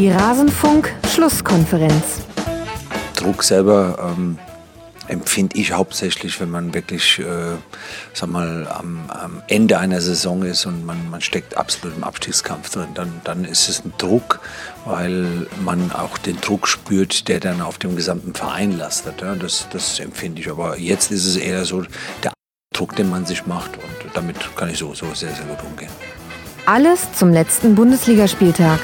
Die Rasenfunk-Schlusskonferenz. Druck selber ähm, empfinde ich hauptsächlich, wenn man wirklich, äh, sag mal, am, am, Ende einer Saison ist und man, man steckt absolut im Abstiegskampf drin. Dann, dann ist es ein Druck, weil man auch den Druck spürt, der dann auf dem gesamten Verein lastet. Ja? Das, das empfinde ich. Aber jetzt ist es eher so der Druck, den man sich macht und damit kann ich so, so sehr, sehr gut umgehen. Alles zum letzten Bundesligaspieltag.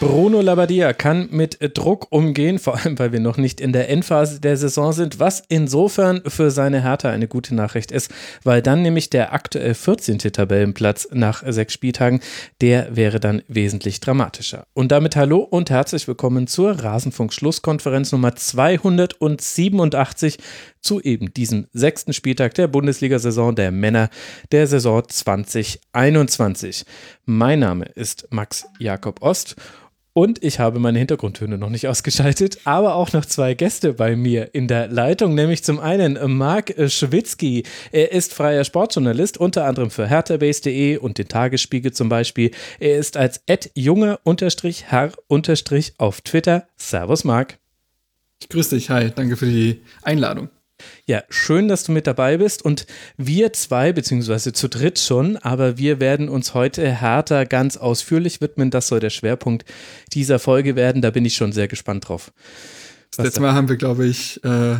Bruno Labbadia kann mit Druck umgehen, vor allem weil wir noch nicht in der Endphase der Saison sind, was insofern für seine Hertha eine gute Nachricht ist, weil dann nämlich der aktuell 14. Tabellenplatz nach sechs Spieltagen, der wäre dann wesentlich dramatischer. Und damit hallo und herzlich willkommen zur Rasenfunk-Schlusskonferenz Nummer 287 zu eben diesem sechsten Spieltag der Bundesliga-Saison der Männer der Saison 2021. Mein Name ist Max Jakob Ost und ich habe meine Hintergrundtöne noch nicht ausgeschaltet, aber auch noch zwei Gäste bei mir in der Leitung, nämlich zum einen Marc Schwitzky. Er ist freier Sportjournalist, unter anderem für herthabase.de und den Tagesspiegel zum Beispiel. Er ist als junger-herr- auf Twitter. Servus, Marc. Ich grüße dich, hi, danke für die Einladung. Ja, schön, dass du mit dabei bist und wir zwei, beziehungsweise zu dritt schon, aber wir werden uns heute härter ganz ausführlich widmen. Das soll der Schwerpunkt dieser Folge werden. Da bin ich schon sehr gespannt drauf. Das letzte Mal haben wir, glaube ich, äh,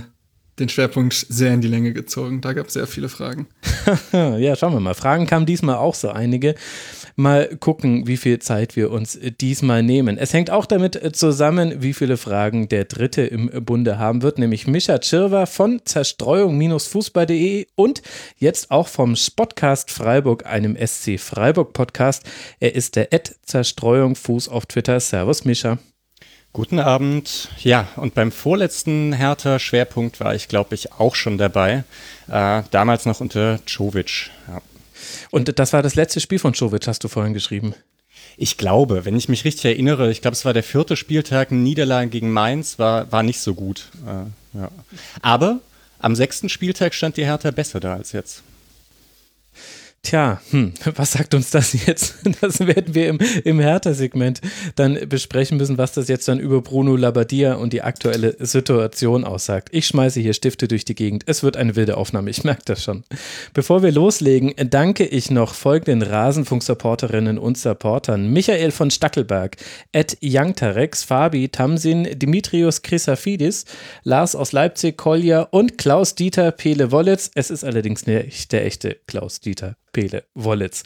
den Schwerpunkt sehr in die Länge gezogen. Da gab es sehr viele Fragen. ja, schauen wir mal. Fragen kamen diesmal auch so einige. Mal gucken, wie viel Zeit wir uns diesmal nehmen. Es hängt auch damit zusammen, wie viele Fragen der Dritte im Bunde haben wird, nämlich Mischa Tschirwa von Zerstreuung-Fußball.de und jetzt auch vom Spotcast Freiburg, einem SC Freiburg Podcast. Er ist der Ed Zerstreuung Fuß auf Twitter. Servus, Mischa. Guten Abend. Ja, und beim vorletzten Hertha-Schwerpunkt war ich, glaube ich, auch schon dabei. Äh, damals noch unter Czovic. Ja. Und das war das letzte Spiel von Czovic, hast du vorhin geschrieben. Ich glaube, wenn ich mich richtig erinnere, ich glaube, es war der vierte Spieltag, Niederlage gegen Mainz, war, war nicht so gut. Äh, ja. Aber am sechsten Spieltag stand die Hertha besser da als jetzt. Tja, hm, was sagt uns das jetzt? Das werden wir im, im Hertha-Segment dann besprechen müssen, was das jetzt dann über Bruno Labbadia und die aktuelle Situation aussagt. Ich schmeiße hier Stifte durch die Gegend. Es wird eine wilde Aufnahme, ich merke das schon. Bevor wir loslegen, danke ich noch folgenden Rasenfunk-Supporterinnen und Supportern. Michael von Stackelberg, Ed Youngtarex, Fabi, Tamsin, Dimitrios Chrysafidis, Lars aus Leipzig, Kolja und Klaus-Dieter Pele-Wollitz. Es ist allerdings nicht der echte Klaus-Dieter Pele Wollitz.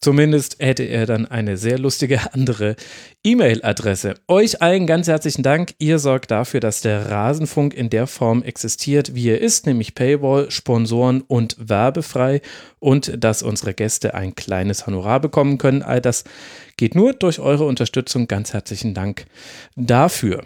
Zumindest hätte er dann eine sehr lustige andere E-Mail-Adresse. Euch allen ganz herzlichen Dank. Ihr sorgt dafür, dass der Rasenfunk in der Form existiert, wie er ist, nämlich Paywall, Sponsoren und werbefrei und dass unsere Gäste ein kleines Honorar bekommen können. All das geht nur durch eure Unterstützung. Ganz herzlichen Dank dafür.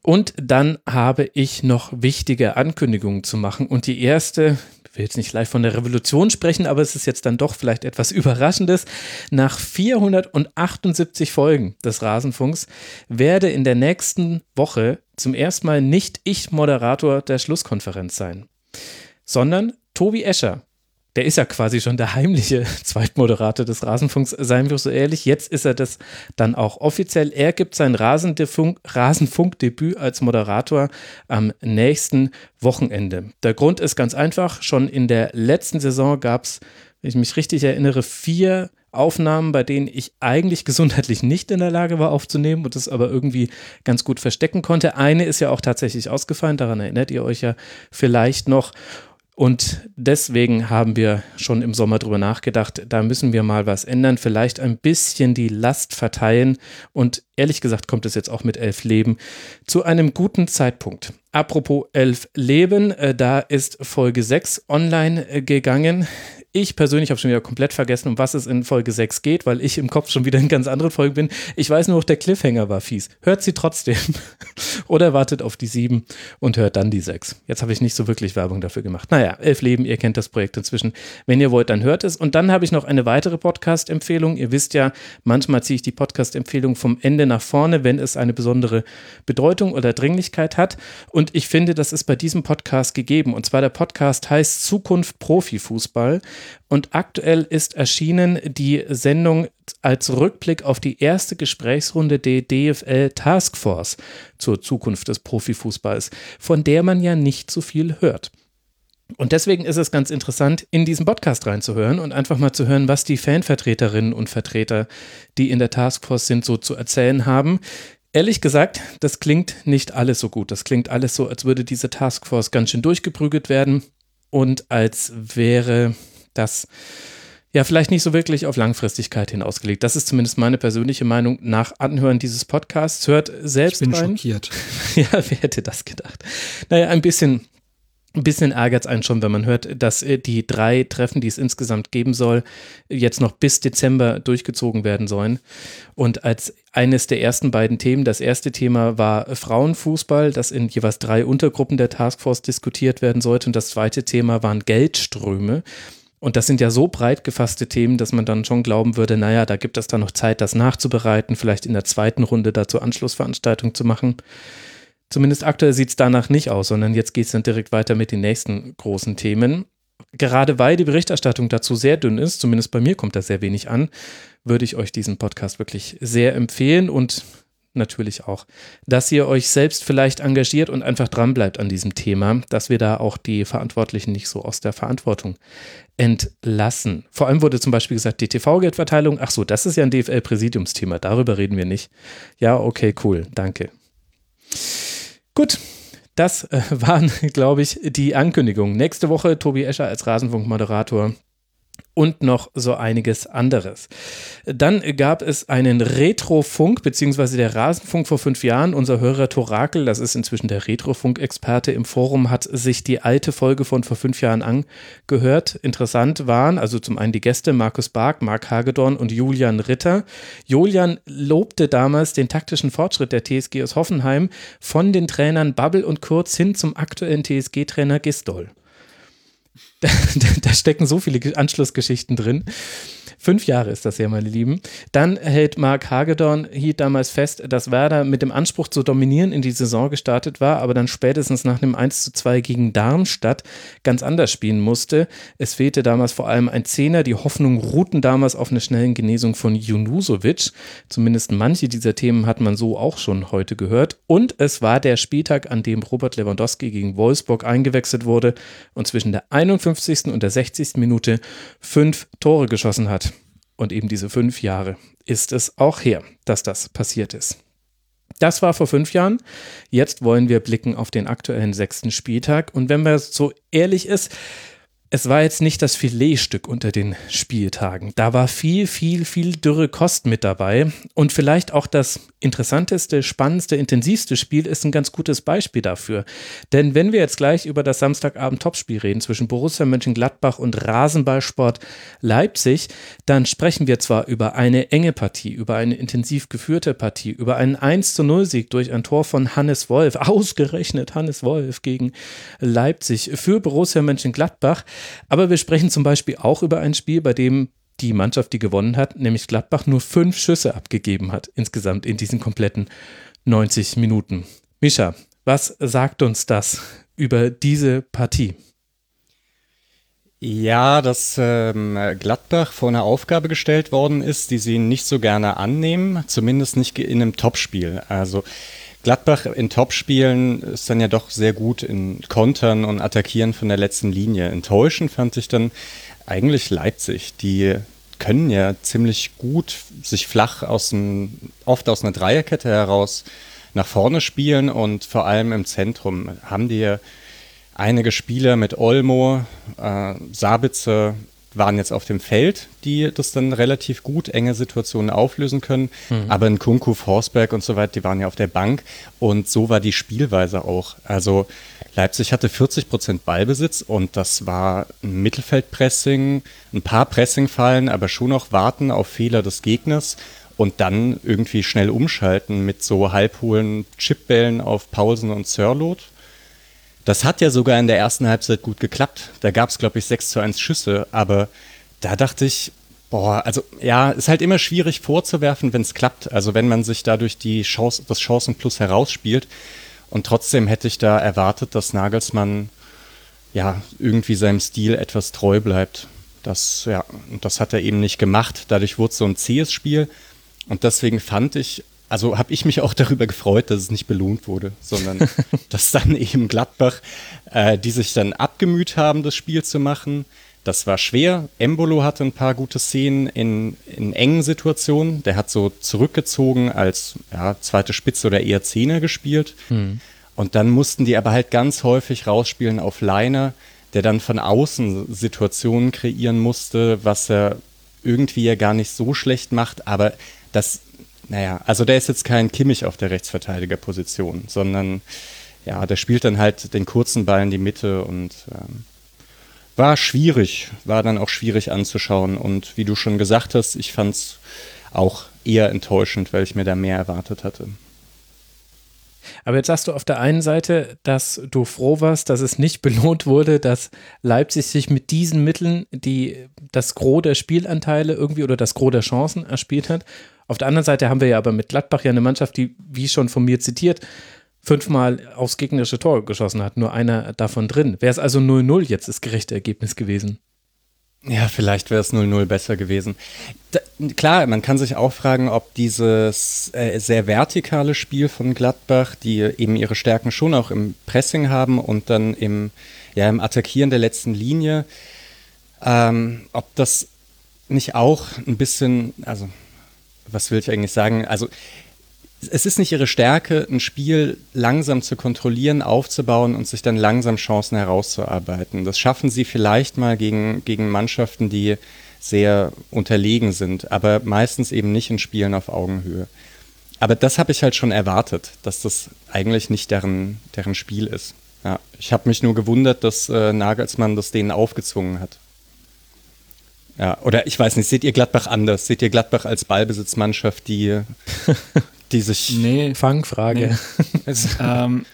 Und dann habe ich noch wichtige Ankündigungen zu machen. Und die erste, ich will jetzt nicht gleich von der Revolution sprechen, aber es ist jetzt dann doch vielleicht etwas Überraschendes. Nach 478 Folgen des Rasenfunks werde in der nächsten Woche zum ersten Mal nicht ich Moderator der Schlusskonferenz sein, sondern Tobi Escher, der ist ja quasi schon der heimliche Zweitmoderator des Rasenfunks, seien wir so ehrlich. Jetzt ist er das dann auch offiziell. Er gibt sein Rasenfunkdebüt als Moderator am nächsten Wochenende. Der Grund ist ganz einfach. Schon in der letzten Saison gab es, wenn ich mich richtig erinnere, vier Aufnahmen, bei denen ich eigentlich gesundheitlich nicht in der Lage war aufzunehmen und das aber irgendwie ganz gut verstecken konnte. Eine ist ja auch tatsächlich ausgefallen, daran erinnert ihr euch ja vielleicht noch. Und deswegen haben wir schon im Sommer drüber nachgedacht, da müssen wir mal was ändern, vielleicht ein bisschen die Last verteilen. Und ehrlich gesagt kommt es jetzt auch mit elf Leben zu einem guten Zeitpunkt. Apropos elf Leben, äh, da ist Folge 6 online äh, gegangen. Ich persönlich habe schon wieder komplett vergessen, um was es in Folge 6 geht, weil ich im Kopf schon wieder in ganz anderen Folgen bin. Ich weiß nur, der Cliffhanger war fies. Hört sie trotzdem. Oder wartet auf die 7 und hört dann die 6. Jetzt habe ich nicht so wirklich Werbung dafür gemacht. Naja, Elf Leben, ihr kennt das Projekt inzwischen. Wenn ihr wollt, dann hört es. Und dann habe ich noch eine weitere Podcast-Empfehlung. Ihr wisst ja, manchmal ziehe ich die Podcast-Empfehlung vom Ende nach vorne, wenn es eine besondere Bedeutung oder Dringlichkeit hat. Und ich finde, das ist bei diesem Podcast gegeben. Und zwar der Podcast heißt Zukunft Profifußball. Und aktuell ist erschienen die Sendung als Rückblick auf die erste Gesprächsrunde der DFL Taskforce zur Zukunft des Profifußballs, von der man ja nicht so viel hört. Und deswegen ist es ganz interessant, in diesen Podcast reinzuhören und einfach mal zu hören, was die Fanvertreterinnen und Vertreter, die in der Taskforce sind, so zu erzählen haben. Ehrlich gesagt, das klingt nicht alles so gut. Das klingt alles so, als würde diese Taskforce ganz schön durchgeprügelt werden und als wäre das ja vielleicht nicht so wirklich auf Langfristigkeit hinausgelegt. Das ist zumindest meine persönliche Meinung nach Anhören dieses Podcasts. Hört selbst ich bin rein. schockiert. Ja, wer hätte das gedacht? Naja, ein bisschen ein bisschen ärgert es einen schon, wenn man hört, dass äh, die drei Treffen, die es insgesamt geben soll, jetzt noch bis Dezember durchgezogen werden sollen. Und als eines der ersten beiden Themen, das erste Thema war Frauenfußball, das in jeweils drei Untergruppen der Taskforce diskutiert werden sollte. Und das zweite Thema waren Geldströme. Und das sind ja so breit gefasste Themen, dass man dann schon glauben würde, naja, da gibt es dann noch Zeit, das nachzubereiten, vielleicht in der zweiten Runde dazu Anschlussveranstaltung zu machen. Zumindest aktuell sieht es danach nicht aus, sondern jetzt geht es dann direkt weiter mit den nächsten großen Themen. Gerade weil die Berichterstattung dazu sehr dünn ist, zumindest bei mir kommt da sehr wenig an, würde ich euch diesen Podcast wirklich sehr empfehlen und natürlich auch, dass ihr euch selbst vielleicht engagiert und einfach dranbleibt an diesem Thema, dass wir da auch die Verantwortlichen nicht so aus der Verantwortung entlassen. Vor allem wurde zum Beispiel gesagt, die TV-Geldverteilung, ach so, das ist ja ein DFL-Präsidiumsthema, darüber reden wir nicht. Ja, okay, cool, danke. Gut, das äh, waren, glaube ich, die Ankündigungen. Nächste Woche Tobi Escher als Rasenfunk-Moderator und noch so einiges anderes. Dann gab es einen Retrofunk, beziehungsweise der Rasenfunk vor fünf Jahren. Unser Hörer Torakel, das ist inzwischen der Retrofunk-Experte im Forum, hat sich die alte Folge von vor fünf Jahren angehört. Interessant waren also zum einen die Gäste Markus Bark, Marc Hagedorn und Julian Ritter. Julian lobte damals den taktischen Fortschritt der TSG aus Hoffenheim von den Trainern Babbel und Kurz hin zum aktuellen TSG-Trainer Gistol. Da, da, stecken so viele Anschlussgeschichten drin. Fünf Jahre ist das ja, meine Lieben. Dann hält Mark Hagedorn hielt damals fest, dass Werder mit dem Anspruch zu dominieren in die Saison gestartet war, aber dann spätestens nach einem 1 zu 2 gegen Darmstadt ganz anders spielen musste. Es fehlte damals vor allem ein Zehner. Die Hoffnungen ruhten damals auf einer schnellen Genesung von Junusovic. Zumindest manche dieser Themen hat man so auch schon heute gehört. Und es war der Spieltag, an dem Robert Lewandowski gegen Wolfsburg eingewechselt wurde und zwischen der 51. und der 60. Minute fünf Tore geschossen hat. Und eben diese fünf Jahre ist es auch her, dass das passiert ist. Das war vor fünf Jahren. Jetzt wollen wir blicken auf den aktuellen sechsten Spieltag. Und wenn man so ehrlich ist, es war jetzt nicht das Filetstück unter den Spieltagen. Da war viel, viel, viel dürre Kost mit dabei. Und vielleicht auch das interessanteste, spannendste, intensivste Spiel ist ein ganz gutes Beispiel dafür. Denn wenn wir jetzt gleich über das Samstagabend-Topspiel reden zwischen Borussia Mönchengladbach und Rasenballsport Leipzig, dann sprechen wir zwar über eine enge Partie, über eine intensiv geführte Partie, über einen 1 zu 0 Sieg durch ein Tor von Hannes Wolf, ausgerechnet Hannes Wolf gegen Leipzig für Borussia Mönchengladbach. Aber wir sprechen zum Beispiel auch über ein Spiel, bei dem die Mannschaft, die gewonnen hat, nämlich Gladbach, nur fünf Schüsse abgegeben hat insgesamt in diesen kompletten 90 Minuten. Mischa, was sagt uns das über diese Partie? Ja, dass ähm, Gladbach vor eine Aufgabe gestellt worden ist, die sie nicht so gerne annehmen, zumindest nicht in einem Topspiel. Also Gladbach in Topspielen ist dann ja doch sehr gut in Kontern und Attackieren von der letzten Linie. Enttäuschend fand ich dann eigentlich Leipzig. Die können ja ziemlich gut sich flach aus dem, oft aus einer Dreierkette heraus nach vorne spielen und vor allem im Zentrum haben die ja einige Spieler mit Olmo, äh, Sabitzer, waren jetzt auf dem Feld, die das dann relativ gut enge Situationen auflösen können. Mhm. Aber in Kunku, Forsberg und so weiter, die waren ja auf der Bank. Und so war die Spielweise auch. Also Leipzig hatte 40 Prozent Ballbesitz und das war ein Mittelfeldpressing, ein paar Pressingfallen, aber schon auch warten auf Fehler des Gegners und dann irgendwie schnell umschalten mit so halbhohlen Chipbällen auf Paulsen und Sörlot. Das hat ja sogar in der ersten Halbzeit gut geklappt. Da gab es, glaube ich, 6 zu 1 Schüsse, aber da dachte ich, boah, also ja, ist halt immer schwierig vorzuwerfen, wenn es klappt. Also wenn man sich dadurch die Chance, das Chancenplus herausspielt. Und trotzdem hätte ich da erwartet, dass Nagelsmann ja irgendwie seinem Stil etwas treu bleibt. Das, ja, das hat er eben nicht gemacht. Dadurch wurde es so ein zähes Spiel. Und deswegen fand ich, also habe ich mich auch darüber gefreut, dass es nicht belohnt wurde, sondern dass dann eben Gladbach, äh, die sich dann abgemüht haben, das Spiel zu machen. Das war schwer. Embolo hatte ein paar gute Szenen in, in engen Situationen. Der hat so zurückgezogen als ja, zweite Spitze oder eher Zehner gespielt. Mhm. Und dann mussten die aber halt ganz häufig rausspielen auf Leiner, der dann von außen Situationen kreieren musste, was er irgendwie ja gar nicht so schlecht macht, aber das, naja, also der ist jetzt kein Kimmich auf der Rechtsverteidigerposition, sondern ja, der spielt dann halt den kurzen Ball in die Mitte und ähm, war schwierig, war dann auch schwierig anzuschauen und wie du schon gesagt hast, ich fand es auch eher enttäuschend, weil ich mir da mehr erwartet hatte. Aber jetzt sagst du auf der einen Seite, dass du froh warst, dass es nicht belohnt wurde, dass Leipzig sich mit diesen Mitteln die das Gros der Spielanteile irgendwie oder das Gros der Chancen erspielt hat. Auf der anderen Seite haben wir ja aber mit Gladbach ja eine Mannschaft, die, wie schon von mir zitiert, fünfmal aufs gegnerische Tor geschossen hat, nur einer davon drin. Wäre es also 0-0 jetzt das gerechte Ergebnis gewesen? Ja, vielleicht wäre es 0-0 besser gewesen. Da, klar, man kann sich auch fragen, ob dieses äh, sehr vertikale Spiel von Gladbach, die eben ihre Stärken schon auch im Pressing haben und dann im, ja, im Attackieren der letzten Linie, ähm, ob das nicht auch ein bisschen, also was will ich eigentlich sagen? Also es ist nicht ihre Stärke, ein Spiel langsam zu kontrollieren, aufzubauen und sich dann langsam Chancen herauszuarbeiten. Das schaffen sie vielleicht mal gegen, gegen Mannschaften, die sehr unterlegen sind, aber meistens eben nicht in Spielen auf Augenhöhe. Aber das habe ich halt schon erwartet, dass das eigentlich nicht deren, deren Spiel ist. Ja, ich habe mich nur gewundert, dass äh, Nagelsmann das denen aufgezwungen hat. Ja, oder ich weiß nicht, seht ihr Gladbach anders? Seht ihr Gladbach als Ballbesitzmannschaft, die die sich. Nee. Fangfrage. Nee. ähm,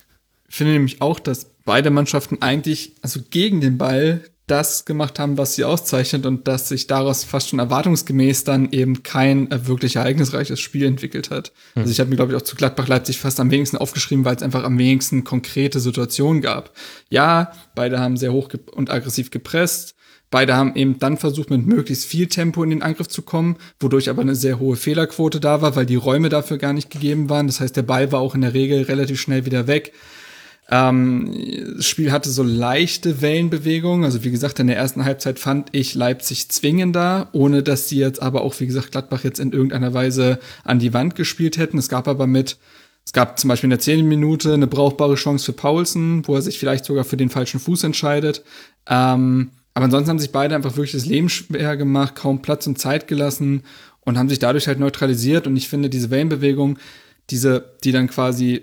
finde nämlich auch, dass beide Mannschaften eigentlich, also gegen den Ball, das gemacht haben, was sie auszeichnet und dass sich daraus fast schon erwartungsgemäß dann eben kein äh, wirklich ereignisreiches Spiel entwickelt hat. Hm. Also ich habe mir, glaube ich, auch zu Gladbach-Leipzig fast am wenigsten aufgeschrieben, weil es einfach am wenigsten konkrete Situationen gab. Ja, beide haben sehr hoch und aggressiv gepresst. Beide haben eben dann versucht, mit möglichst viel Tempo in den Angriff zu kommen, wodurch aber eine sehr hohe Fehlerquote da war, weil die Räume dafür gar nicht gegeben waren. Das heißt, der Ball war auch in der Regel relativ schnell wieder weg. Ähm, das Spiel hatte so leichte Wellenbewegungen. Also wie gesagt, in der ersten Halbzeit fand ich Leipzig zwingender, ohne dass sie jetzt aber auch, wie gesagt, Gladbach jetzt in irgendeiner Weise an die Wand gespielt hätten. Es gab aber mit, es gab zum Beispiel in der zehnten Minute eine brauchbare Chance für Paulsen, wo er sich vielleicht sogar für den falschen Fuß entscheidet. Ähm, aber ansonsten haben sich beide einfach wirklich das Leben schwer gemacht, kaum Platz und Zeit gelassen und haben sich dadurch halt neutralisiert. Und ich finde, diese Wellenbewegung, diese, die dann quasi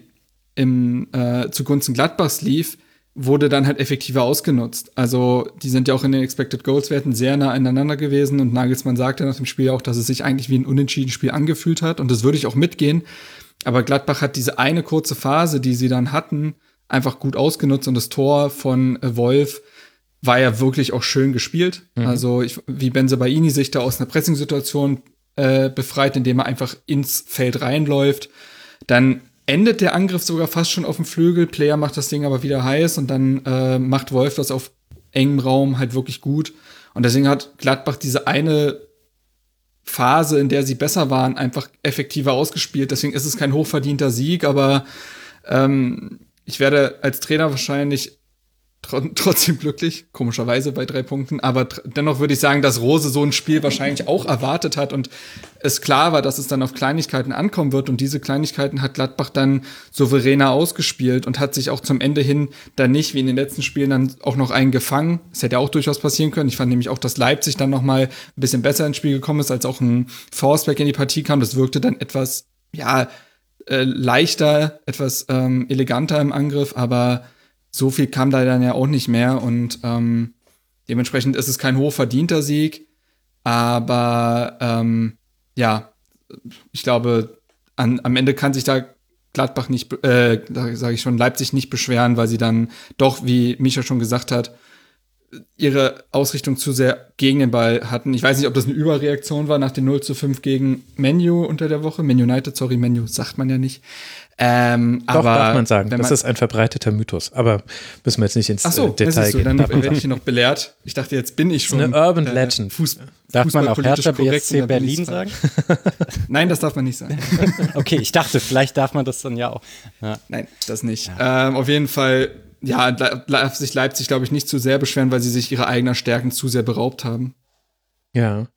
im, äh, zugunsten Gladbachs lief, wurde dann halt effektiver ausgenutzt. Also die sind ja auch in den Expected Goals Werten sehr nah aneinander gewesen und Nagelsmann sagte nach dem Spiel auch, dass es sich eigentlich wie ein unentschieden Spiel angefühlt hat und das würde ich auch mitgehen. Aber Gladbach hat diese eine kurze Phase, die sie dann hatten, einfach gut ausgenutzt und das Tor von äh, Wolf war ja wirklich auch schön gespielt. Mhm. Also ich, wie Benze Baini sich da aus einer Pressing-Situation äh, befreit, indem er einfach ins Feld reinläuft. Dann endet der Angriff sogar fast schon auf dem Flügel. Player macht das Ding aber wieder heiß und dann äh, macht Wolf das auf engem Raum halt wirklich gut. Und deswegen hat Gladbach diese eine Phase, in der sie besser waren, einfach effektiver ausgespielt. Deswegen ist es kein hochverdienter Sieg, aber ähm, ich werde als Trainer wahrscheinlich trotzdem glücklich, komischerweise bei drei Punkten. Aber dennoch würde ich sagen, dass Rose so ein Spiel wahrscheinlich auch erwartet hat und es klar war, dass es dann auf Kleinigkeiten ankommen wird. Und diese Kleinigkeiten hat Gladbach dann souveräner ausgespielt und hat sich auch zum Ende hin dann nicht wie in den letzten Spielen dann auch noch einen gefangen. Es hätte auch durchaus passieren können. Ich fand nämlich auch, dass Leipzig dann noch mal ein bisschen besser ins Spiel gekommen ist, als auch ein Forceback in die Partie kam. Das wirkte dann etwas, ja, äh, leichter, etwas ähm, eleganter im Angriff, aber so viel kam da dann ja auch nicht mehr und ähm, dementsprechend ist es kein hochverdienter Sieg, aber ähm, ja, ich glaube, an, am Ende kann sich da Gladbach nicht, äh, sage ich schon, Leipzig nicht beschweren, weil sie dann doch, wie Micha schon gesagt hat, ihre Ausrichtung zu sehr gegen den Ball hatten. Ich weiß nicht, ob das eine Überreaktion war nach dem 0 zu 5 gegen Menu unter der Woche. Man United, sorry, Menu sagt man ja nicht. Ähm, Doch, aber darf man sagen. wenn das ist ein verbreiteter Mythos. Aber müssen wir jetzt nicht ins Ach so, äh, Detail du, gehen. dann man werde ich hier noch belehrt. Ich dachte, jetzt bin ich schon. eine Urban äh, Legend. Fuß, Darf man auch Hertha BSC Berlin sagen? Nein, das darf man nicht sagen. Okay, ich dachte, vielleicht darf man das dann ja auch. Ja. Nein, das nicht. Ähm, auf jeden Fall, ja, darf sich Leipzig, glaube ich, nicht zu sehr beschweren, weil sie sich ihrer eigenen Stärken zu sehr beraubt haben. Ja.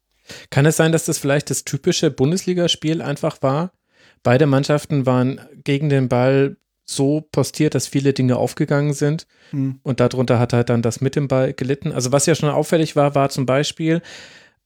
Kann es sein, dass das vielleicht das typische Bundesligaspiel einfach war? Beide Mannschaften waren gegen den Ball so postiert, dass viele Dinge aufgegangen sind. Hm. Und darunter hat halt dann das mit dem Ball gelitten. Also was ja schon auffällig war, war zum Beispiel,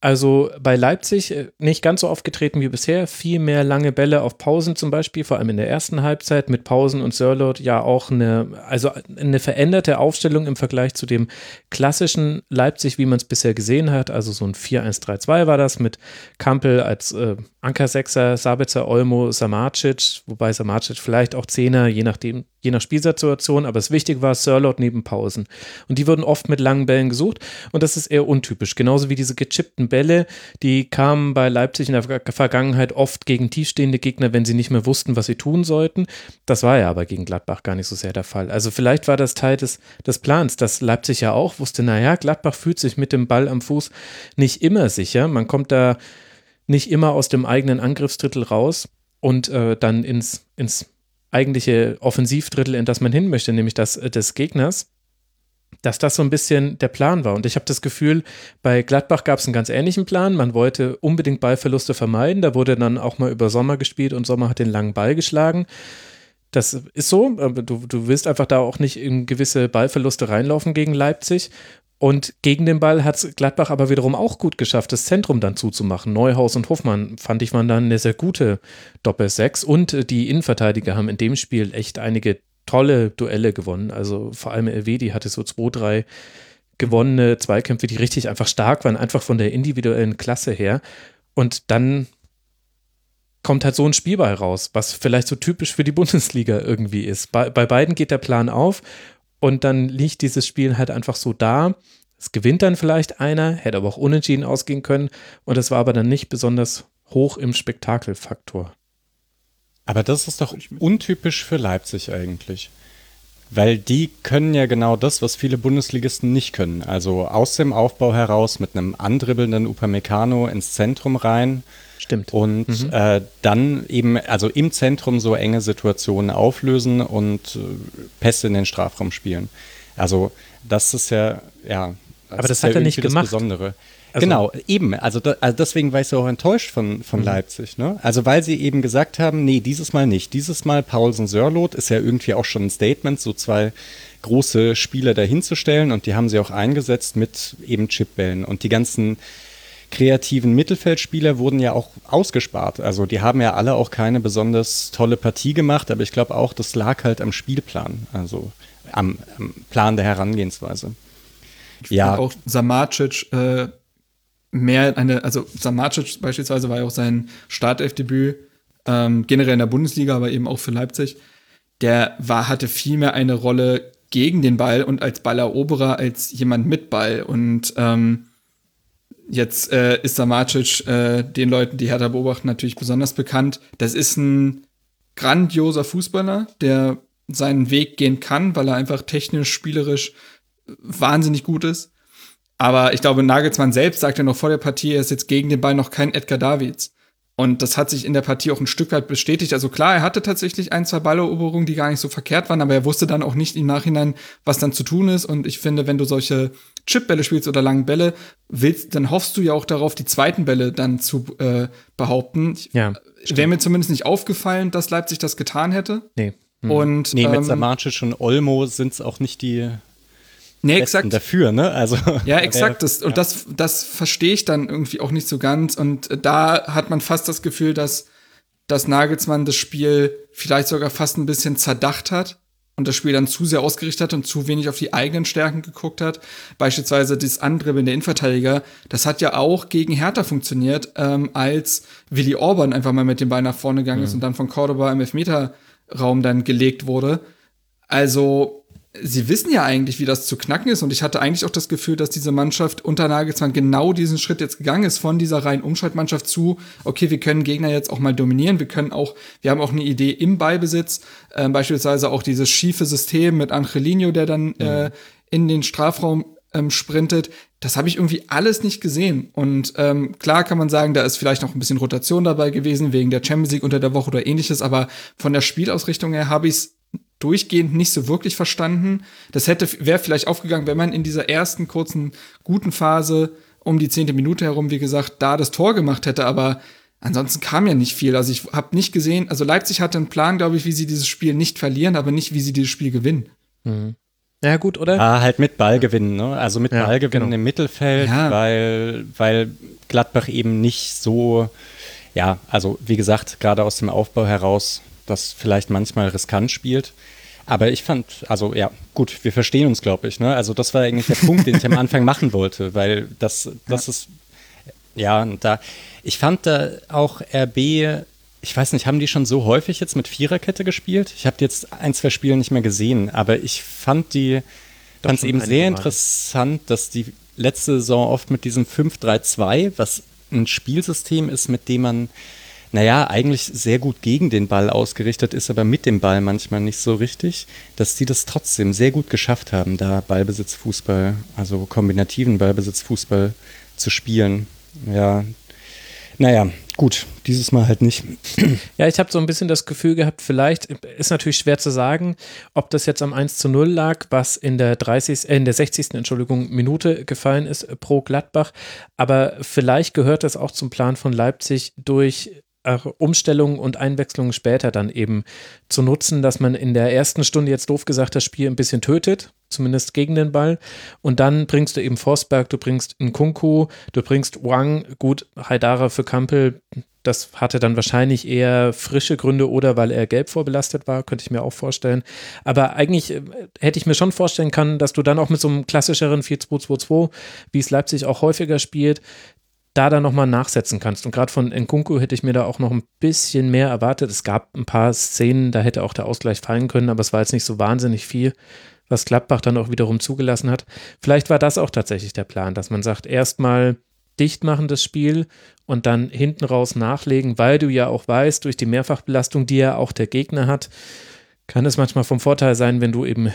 also bei Leipzig äh, nicht ganz so aufgetreten wie bisher, viel mehr lange Bälle auf Pausen zum Beispiel, vor allem in der ersten Halbzeit mit Pausen und Sörlot ja auch eine, also eine veränderte Aufstellung im Vergleich zu dem klassischen Leipzig, wie man es bisher gesehen hat. Also so ein 4-1-3-2 war das mit Kampel als äh, Ankersechser, Sabitzer, Olmo, Samacic, wobei Samacic vielleicht auch Zehner, je nachdem, je nach Spielsituation, aber das Wichtige war Sörlot neben Pausen. Und die wurden oft mit langen Bällen gesucht und das ist eher untypisch. Genauso wie diese gechippten Bälle, die kamen bei Leipzig in der Ver- Vergangenheit oft gegen tiefstehende Gegner, wenn sie nicht mehr wussten, was sie tun sollten. Das war ja aber gegen Gladbach gar nicht so sehr der Fall. Also vielleicht war das Teil des, des Plans, dass Leipzig ja auch wusste, naja, Gladbach fühlt sich mit dem Ball am Fuß nicht immer sicher. Man kommt da nicht immer aus dem eigenen Angriffsdrittel raus und äh, dann ins, ins eigentliche Offensivdrittel, in das man hin möchte, nämlich das äh, des Gegners, dass das so ein bisschen der Plan war. Und ich habe das Gefühl, bei Gladbach gab es einen ganz ähnlichen Plan. Man wollte unbedingt Ballverluste vermeiden. Da wurde dann auch mal über Sommer gespielt und Sommer hat den langen Ball geschlagen. Das ist so, du, du willst einfach da auch nicht in gewisse Ballverluste reinlaufen gegen Leipzig. Und gegen den Ball hat Gladbach aber wiederum auch gut geschafft, das Zentrum dann zuzumachen. Neuhaus und Hofmann fand ich waren dann eine sehr gute Doppel-Sechs. Und äh, die Innenverteidiger haben in dem Spiel echt einige tolle Duelle gewonnen. Also vor allem Elvedi hatte so zwei, drei gewonnene Zweikämpfe, die richtig einfach stark waren, einfach von der individuellen Klasse her. Und dann kommt halt so ein Spielball raus, was vielleicht so typisch für die Bundesliga irgendwie ist. Bei, bei beiden geht der Plan auf und dann liegt dieses Spiel halt einfach so da. Es gewinnt dann vielleicht einer, hätte aber auch unentschieden ausgehen können und es war aber dann nicht besonders hoch im Spektakelfaktor. Aber das ist doch untypisch für Leipzig eigentlich. Weil die können ja genau das, was viele Bundesligisten nicht können. Also aus dem Aufbau heraus mit einem andribbelnden Upamecano ins Zentrum rein Stimmt. und äh, dann eben, also im Zentrum so enge Situationen auflösen und äh, Pässe in den Strafraum spielen. Also das ist ja, ja. Aber das ist hat ja er nicht gemacht. Das Besondere. Also- genau, eben. Also, da, also deswegen war ich so auch enttäuscht von, von Leipzig. Ne? Also weil sie eben gesagt haben, nee, dieses Mal nicht. Dieses Mal Paulsen Sörlot ist ja irgendwie auch schon ein Statement, so zwei große Spieler dahinzustellen und die haben sie auch eingesetzt mit eben Chipbällen und die ganzen kreativen Mittelfeldspieler wurden ja auch ausgespart. Also die haben ja alle auch keine besonders tolle Partie gemacht, aber ich glaube auch, das lag halt am Spielplan, also am, am Plan der Herangehensweise. Ja. Auch Samacic äh, mehr eine, also Samacic beispielsweise war ja auch sein Startelfdebüt, ähm, generell in der Bundesliga, aber eben auch für Leipzig. Der war, hatte viel mehr eine Rolle gegen den Ball und als Balleroberer als jemand mit Ball. Und ähm, jetzt äh, ist Samacic äh, den Leuten, die Hertha beobachten, natürlich besonders bekannt. Das ist ein grandioser Fußballer, der seinen Weg gehen kann, weil er einfach technisch, spielerisch wahnsinnig gut ist. Aber ich glaube, Nagelsmann selbst sagt ja noch vor der Partie, er ist jetzt gegen den Ball noch kein Edgar Davids. Und das hat sich in der Partie auch ein Stück weit bestätigt. Also klar, er hatte tatsächlich ein, zwei Balleroberungen, die gar nicht so verkehrt waren, aber er wusste dann auch nicht im Nachhinein, was dann zu tun ist. Und ich finde, wenn du solche Chipbälle spielst oder langen Bälle willst, dann hoffst du ja auch darauf, die zweiten Bälle dann zu äh, behaupten. Ja. Wäre mir zumindest nicht aufgefallen, dass Leipzig das getan hätte. Nee. Und Nee, mit ähm, Samacic und Olmo sind es auch nicht die nee, exakt. dafür, ne? Also Ja, exakt. Das, und das, das verstehe ich dann irgendwie auch nicht so ganz. Und da hat man fast das Gefühl, dass, dass Nagelsmann das Spiel vielleicht sogar fast ein bisschen zerdacht hat und das Spiel dann zu sehr ausgerichtet hat und zu wenig auf die eigenen Stärken geguckt hat. Beispielsweise das Andribbeln der Innenverteidiger, das hat ja auch gegen Hertha funktioniert, ähm, als Willi Orban einfach mal mit dem Ball nach vorne gegangen ist und dann von Cordoba im Elfmeterraum dann gelegt wurde. Also sie wissen ja eigentlich, wie das zu knacken ist. Und ich hatte eigentlich auch das Gefühl, dass diese Mannschaft unter Nagelsmann genau diesen Schritt jetzt gegangen ist, von dieser reinen Umschaltmannschaft zu, okay, wir können Gegner jetzt auch mal dominieren. Wir können auch, wir haben auch eine Idee im Ballbesitz, äh, beispielsweise auch dieses schiefe System mit Angelino, der dann mhm. äh, in den Strafraum ähm, sprintet. Das habe ich irgendwie alles nicht gesehen. Und ähm, klar kann man sagen, da ist vielleicht noch ein bisschen Rotation dabei gewesen, wegen der Champions League unter der Woche oder ähnliches, aber von der Spielausrichtung her habe ich es durchgehend nicht so wirklich verstanden. Das hätte wäre vielleicht aufgegangen, wenn man in dieser ersten kurzen guten Phase um die zehnte Minute herum, wie gesagt, da das Tor gemacht hätte, aber ansonsten kam ja nicht viel. Also ich habe nicht gesehen, also Leipzig hatte einen Plan, glaube ich, wie sie dieses Spiel nicht verlieren, aber nicht, wie sie dieses Spiel gewinnen. Mhm. Ja, gut, oder? Ah, halt mit Ballgewinnen, ne? Also mit ja, Ballgewinnen genau. im Mittelfeld, ja. weil, weil Gladbach eben nicht so, ja, also wie gesagt, gerade aus dem Aufbau heraus das vielleicht manchmal riskant spielt. Aber ich fand, also ja, gut, wir verstehen uns, glaube ich. Ne? Also das war eigentlich der Punkt, den ich am Anfang machen wollte, weil das, das ja. ist, ja, da, ich fand da auch RB, ich weiß nicht, haben die schon so häufig jetzt mit Viererkette gespielt? Ich habe jetzt ein, zwei Spiele nicht mehr gesehen, aber ich fand die, fand es eben sehr interessant, dass die letzte Saison oft mit diesem 5-3-2, was ein Spielsystem ist, mit dem man naja, eigentlich sehr gut gegen den Ball ausgerichtet ist, aber mit dem Ball manchmal nicht so richtig, dass die das trotzdem sehr gut geschafft haben, da Ballbesitzfußball, also kombinativen Ballbesitzfußball zu spielen. Ja, naja, gut, dieses Mal halt nicht. Ja, ich habe so ein bisschen das Gefühl gehabt, vielleicht ist natürlich schwer zu sagen, ob das jetzt am 1 zu 0 lag, was in der 30, äh, in der 60. Entschuldigung, Minute gefallen ist pro Gladbach. Aber vielleicht gehört das auch zum Plan von Leipzig durch Umstellungen und Einwechslungen später dann eben zu nutzen, dass man in der ersten Stunde jetzt doof gesagt das Spiel ein bisschen tötet, zumindest gegen den Ball. Und dann bringst du eben Forsberg, du bringst Nkunku, du bringst Wang, gut, Haidara für Kampel, das hatte dann wahrscheinlich eher frische Gründe oder weil er gelb vorbelastet war, könnte ich mir auch vorstellen. Aber eigentlich äh, hätte ich mir schon vorstellen können, dass du dann auch mit so einem klassischeren 4-2-2-2, wie es Leipzig auch häufiger spielt, da dann nochmal nachsetzen kannst. Und gerade von Nkunku hätte ich mir da auch noch ein bisschen mehr erwartet. Es gab ein paar Szenen, da hätte auch der Ausgleich fallen können, aber es war jetzt nicht so wahnsinnig viel, was Gladbach dann auch wiederum zugelassen hat. Vielleicht war das auch tatsächlich der Plan, dass man sagt, erstmal dicht machen das Spiel und dann hinten raus nachlegen, weil du ja auch weißt, durch die Mehrfachbelastung, die ja auch der Gegner hat, kann es manchmal vom Vorteil sein, wenn du eben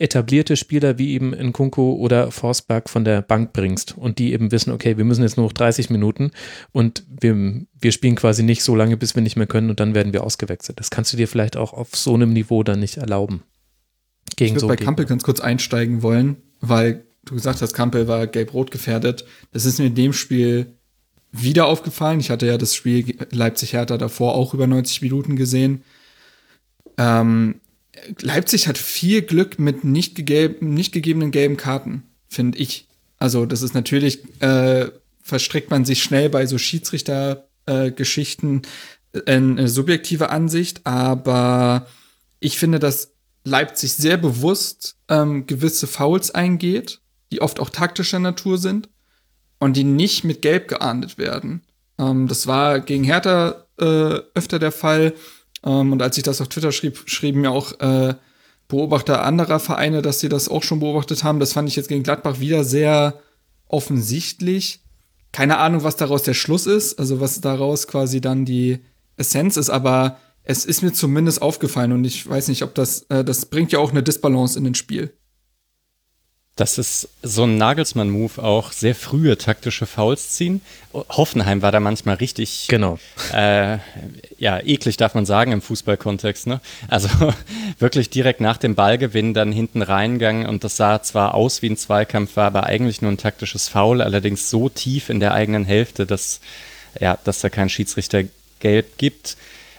etablierte Spieler wie eben Nkunku oder Forsberg von der Bank bringst und die eben wissen, okay, wir müssen jetzt nur noch 30 Minuten und wir, wir spielen quasi nicht so lange, bis wir nicht mehr können und dann werden wir ausgewechselt. Das kannst du dir vielleicht auch auf so einem Niveau dann nicht erlauben. Gegen ich würde so bei Kampel ganz kurz einsteigen wollen, weil du gesagt hast, Kampel war gelb-rot gefährdet. Das ist mir in dem Spiel wieder aufgefallen. Ich hatte ja das Spiel Leipzig-Hertha davor auch über 90 Minuten gesehen. Ähm, Leipzig hat viel Glück mit nicht, nicht gegebenen gelben Karten, finde ich. Also, das ist natürlich, äh, verstrickt man sich schnell bei so Schiedsrichter-Geschichten äh, in eine subjektive Ansicht, aber ich finde, dass Leipzig sehr bewusst ähm, gewisse Fouls eingeht, die oft auch taktischer Natur sind und die nicht mit Gelb geahndet werden. Ähm, das war gegen Hertha äh, öfter der Fall. Ähm, und als ich das auf Twitter schrieb, schrieben mir auch äh, Beobachter anderer Vereine, dass sie das auch schon beobachtet haben. Das fand ich jetzt gegen Gladbach wieder sehr offensichtlich. Keine Ahnung, was daraus der Schluss ist, also was daraus quasi dann die Essenz ist, aber es ist mir zumindest aufgefallen und ich weiß nicht, ob das, äh, das bringt ja auch eine Disbalance in den Spiel. Das ist so ein Nagelsmann-Move auch, sehr frühe taktische Fouls ziehen. Hoffenheim war da manchmal richtig, genau. Äh, ja, eklig darf man sagen im Fußballkontext. Ne? Also wirklich direkt nach dem Ballgewinn dann hinten reingegangen und das sah zwar aus wie ein Zweikampf, war aber eigentlich nur ein taktisches Foul, allerdings so tief in der eigenen Hälfte, dass, ja, dass da kein Schiedsrichter gelb gibt.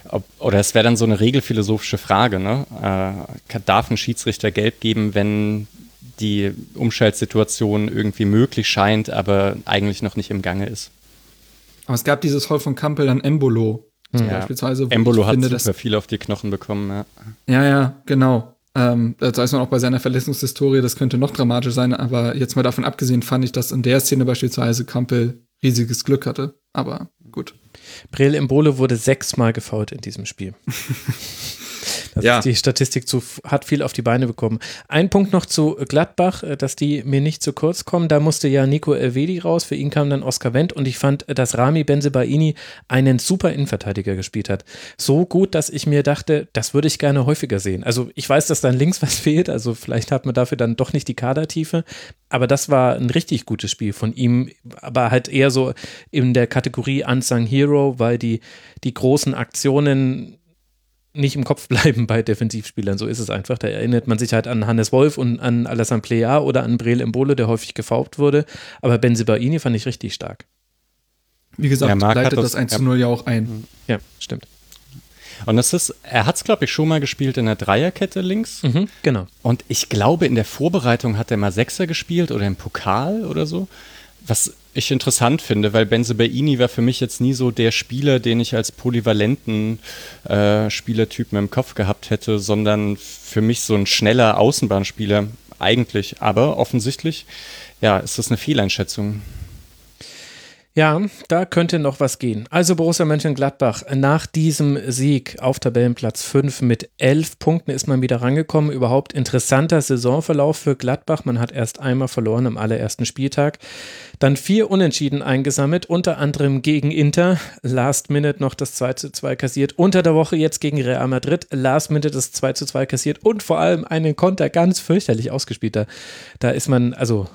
Ob, oder es wäre dann so eine regelphilosophische Frage, ne? Äh, darf ein Schiedsrichter gelb geben, wenn die Umschaltsituation irgendwie möglich scheint, aber eigentlich noch nicht im Gange ist. Aber es gab dieses Hall von Kampel an Embolo ja. beispielsweise. Embolo hat finde, super viel auf die Knochen bekommen. Ja, ja, ja genau. Ähm, das weiß man auch bei seiner Verletzungshistorie, das könnte noch dramatisch sein, aber jetzt mal davon abgesehen fand ich, dass in der Szene beispielsweise Kampel riesiges Glück hatte. Aber gut. Breel Embolo wurde sechsmal gefault in diesem Spiel. Das ja. die Statistik zu, hat viel auf die Beine bekommen. Ein Punkt noch zu Gladbach, äh, dass die mir nicht zu kurz kommen. Da musste ja Nico Elvedi raus, für ihn kam dann Oskar Wendt und ich fand, dass Rami Benzebaini einen super Innenverteidiger gespielt hat. So gut, dass ich mir dachte, das würde ich gerne häufiger sehen. Also ich weiß, dass dann links was fehlt, also vielleicht hat man dafür dann doch nicht die Kadertiefe, aber das war ein richtig gutes Spiel von ihm, aber halt eher so in der Kategorie Unsung Hero, weil die, die großen Aktionen nicht im Kopf bleiben bei Defensivspielern. So ist es einfach. Da erinnert man sich halt an Hannes Wolf und an Alassane Plea oder an Breel Embole, der häufig gefaucht wurde. Aber Benzibaini fand ich richtig stark. Wie gesagt, ja, Marc leitet das, das 1 zu 0 ja auch ein. Ja, stimmt. Und das ist, er hat es, glaube ich, schon mal gespielt in der Dreierkette links. Mhm, genau. Und ich glaube, in der Vorbereitung hat er mal Sechser gespielt oder im Pokal oder so. Was ich interessant finde, weil Benze Baini war für mich jetzt nie so der Spieler, den ich als polyvalenten äh, Spielertypen im Kopf gehabt hätte, sondern für mich so ein schneller Außenbahnspieler eigentlich. Aber offensichtlich, ja, ist das eine Fehleinschätzung. Ja, da könnte noch was gehen. Also Borussia Mönchengladbach, nach diesem Sieg auf Tabellenplatz 5 mit 11 Punkten ist man wieder rangekommen. Überhaupt interessanter Saisonverlauf für Gladbach. Man hat erst einmal verloren am allerersten Spieltag. Dann vier Unentschieden eingesammelt, unter anderem gegen Inter. Last Minute noch das 2 zu 2 kassiert. Unter der Woche jetzt gegen Real Madrid. Last Minute das 2 zu 2 kassiert und vor allem einen Konter ganz fürchterlich ausgespielt. Da, da ist man, also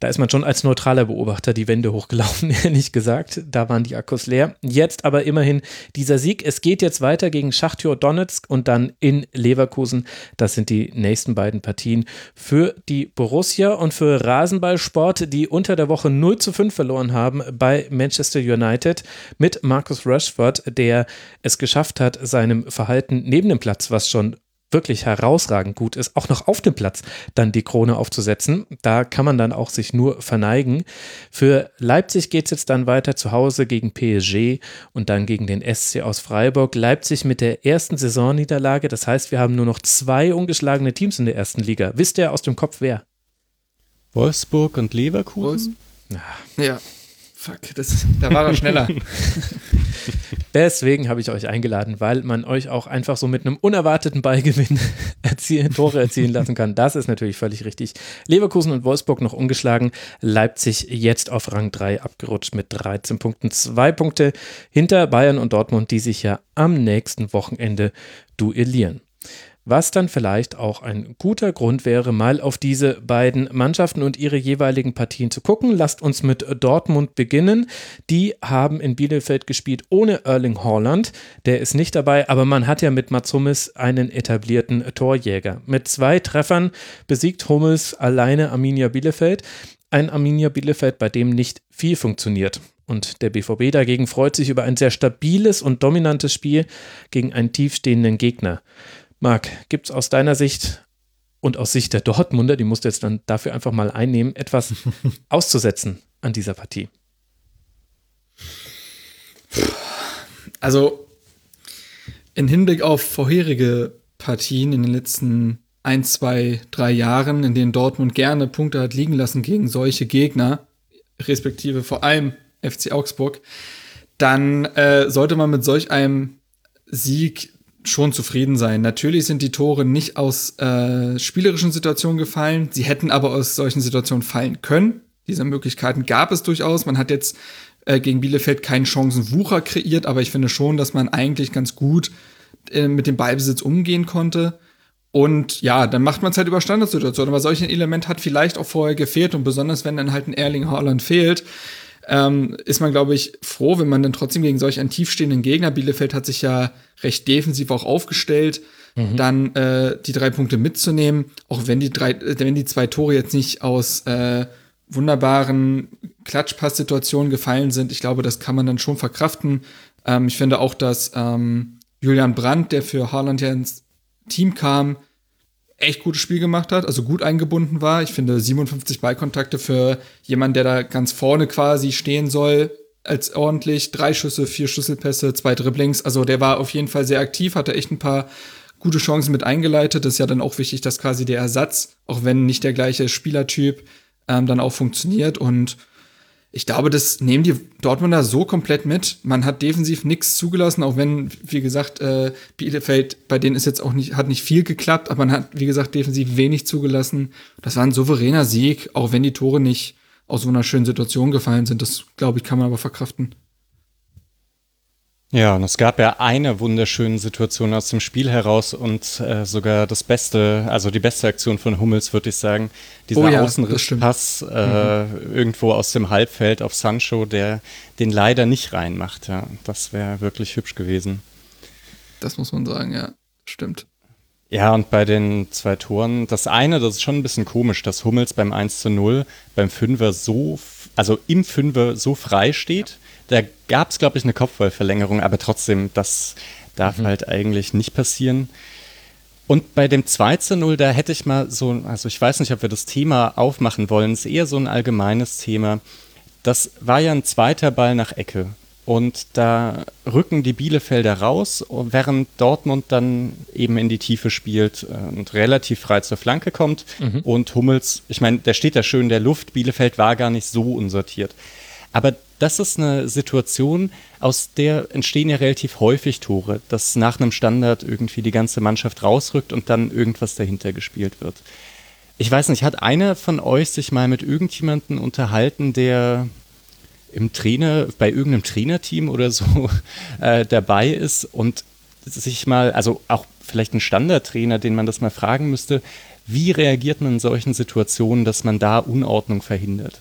da ist man schon als neutraler Beobachter die Wände hochgelaufen, ehrlich gesagt. Da waren die Akkus leer. Jetzt aber immerhin dieser Sieg. Es geht jetzt weiter gegen Schachtjor Donetsk und dann in Leverkusen. Das sind die nächsten beiden Partien für die Borussia und für Rasenballsport, die unter der Woche 0 zu 5 verloren haben bei Manchester United mit Marcus Rashford, der es geschafft hat, seinem Verhalten neben dem Platz, was schon wirklich herausragend gut ist, auch noch auf dem Platz dann die Krone aufzusetzen. Da kann man dann auch sich nur verneigen. Für Leipzig geht es jetzt dann weiter zu Hause gegen PSG und dann gegen den SC aus Freiburg. Leipzig mit der ersten Saisonniederlage. Das heißt, wir haben nur noch zwei ungeschlagene Teams in der ersten Liga. Wisst ihr aus dem Kopf wer? Wolfsburg und Leverkusen? Wolfs ja. Fuck, das, da war er schneller. Deswegen habe ich euch eingeladen, weil man euch auch einfach so mit einem unerwarteten Ballgewinn erzielen, Tore erzielen lassen kann. Das ist natürlich völlig richtig. Leverkusen und Wolfsburg noch ungeschlagen. Leipzig jetzt auf Rang 3 abgerutscht mit 13 Punkten. Zwei Punkte hinter Bayern und Dortmund, die sich ja am nächsten Wochenende duellieren was dann vielleicht auch ein guter Grund wäre, mal auf diese beiden Mannschaften und ihre jeweiligen Partien zu gucken. Lasst uns mit Dortmund beginnen. Die haben in Bielefeld gespielt ohne Erling Haaland. Der ist nicht dabei, aber man hat ja mit Mats Hummels einen etablierten Torjäger. Mit zwei Treffern besiegt Hummels alleine Arminia Bielefeld. Ein Arminia Bielefeld, bei dem nicht viel funktioniert. Und der BVB dagegen freut sich über ein sehr stabiles und dominantes Spiel gegen einen tiefstehenden Gegner. Marc, gibt es aus deiner Sicht und aus Sicht der Dortmunder, die musst du jetzt dann dafür einfach mal einnehmen, etwas auszusetzen an dieser Partie? Also in Hinblick auf vorherige Partien in den letzten ein, zwei, drei Jahren, in denen Dortmund gerne Punkte hat liegen lassen gegen solche Gegner, respektive vor allem FC Augsburg, dann äh, sollte man mit solch einem Sieg schon zufrieden sein. Natürlich sind die Tore nicht aus äh, spielerischen Situationen gefallen. Sie hätten aber aus solchen Situationen fallen können. Diese Möglichkeiten gab es durchaus. Man hat jetzt äh, gegen Bielefeld keinen Chancenwucher kreiert, aber ich finde schon, dass man eigentlich ganz gut äh, mit dem Ballbesitz umgehen konnte. Und ja, dann macht man es halt über Standardsituationen. Aber solch ein Element hat vielleicht auch vorher gefehlt und besonders wenn dann halt ein Erling Haaland fehlt, ähm, ist man, glaube ich, froh, wenn man dann trotzdem gegen solch einen tiefstehenden Gegner, Bielefeld hat sich ja recht defensiv auch aufgestellt, mhm. dann äh, die drei Punkte mitzunehmen, auch wenn die drei, äh, wenn die zwei Tore jetzt nicht aus äh, wunderbaren Klatschpass-Situationen gefallen sind. Ich glaube, das kann man dann schon verkraften. Ähm, ich finde auch, dass ähm, Julian Brandt, der für Haaland ja ins Team kam, echt gutes Spiel gemacht hat, also gut eingebunden war. Ich finde 57 Ballkontakte für jemanden, der da ganz vorne quasi stehen soll, als ordentlich. Drei Schüsse, vier Schlüsselpässe, zwei Dribblings. Also der war auf jeden Fall sehr aktiv, hatte echt ein paar gute Chancen mit eingeleitet. Das ist ja dann auch wichtig, dass quasi der Ersatz, auch wenn nicht der gleiche Spielertyp, ähm, dann auch funktioniert. Und ich glaube, das nehmen die Dortmunder so komplett mit. Man hat defensiv nichts zugelassen, auch wenn, wie gesagt, äh, Bielefeld, bei denen ist jetzt auch nicht, hat nicht viel geklappt, aber man hat, wie gesagt, defensiv wenig zugelassen. Das war ein souveräner Sieg, auch wenn die Tore nicht aus so einer schönen Situation gefallen sind. Das, glaube ich, kann man aber verkraften. Ja, und es gab ja eine wunderschöne Situation aus dem Spiel heraus und äh, sogar das Beste, also die beste Aktion von Hummels, würde ich sagen. Dieser Oh ja, Außenrisspass äh, irgendwo aus dem Halbfeld auf Sancho, der den leider nicht reinmacht. Ja, das wäre wirklich hübsch gewesen. Das muss man sagen, ja. Stimmt. Ja, und bei den zwei Toren, das eine, das ist schon ein bisschen komisch, dass Hummels beim 1 zu 0 beim Fünfer so, also im Fünfer so frei steht. Da gab es, glaube ich, eine Kopfballverlängerung, aber trotzdem, das darf halt eigentlich nicht passieren. Und bei dem 2 zu 0, da hätte ich mal so, also ich weiß nicht, ob wir das Thema aufmachen wollen, es ist eher so ein allgemeines Thema. Das war ja ein zweiter Ball nach Ecke. Und da rücken die Bielefelder raus, während Dortmund dann eben in die Tiefe spielt und relativ frei zur Flanke kommt. Und Hummels, ich meine, der steht da schön in der Luft, Bielefeld war gar nicht so unsortiert. Aber das ist eine Situation, aus der entstehen ja relativ häufig Tore, dass nach einem Standard irgendwie die ganze Mannschaft rausrückt und dann irgendwas dahinter gespielt wird. Ich weiß nicht, hat einer von euch sich mal mit irgendjemandem unterhalten, der im Trainer, bei irgendeinem Trainerteam oder so äh, dabei ist und sich mal, also auch vielleicht ein Standardtrainer, den man das mal fragen müsste, wie reagiert man in solchen Situationen, dass man da Unordnung verhindert?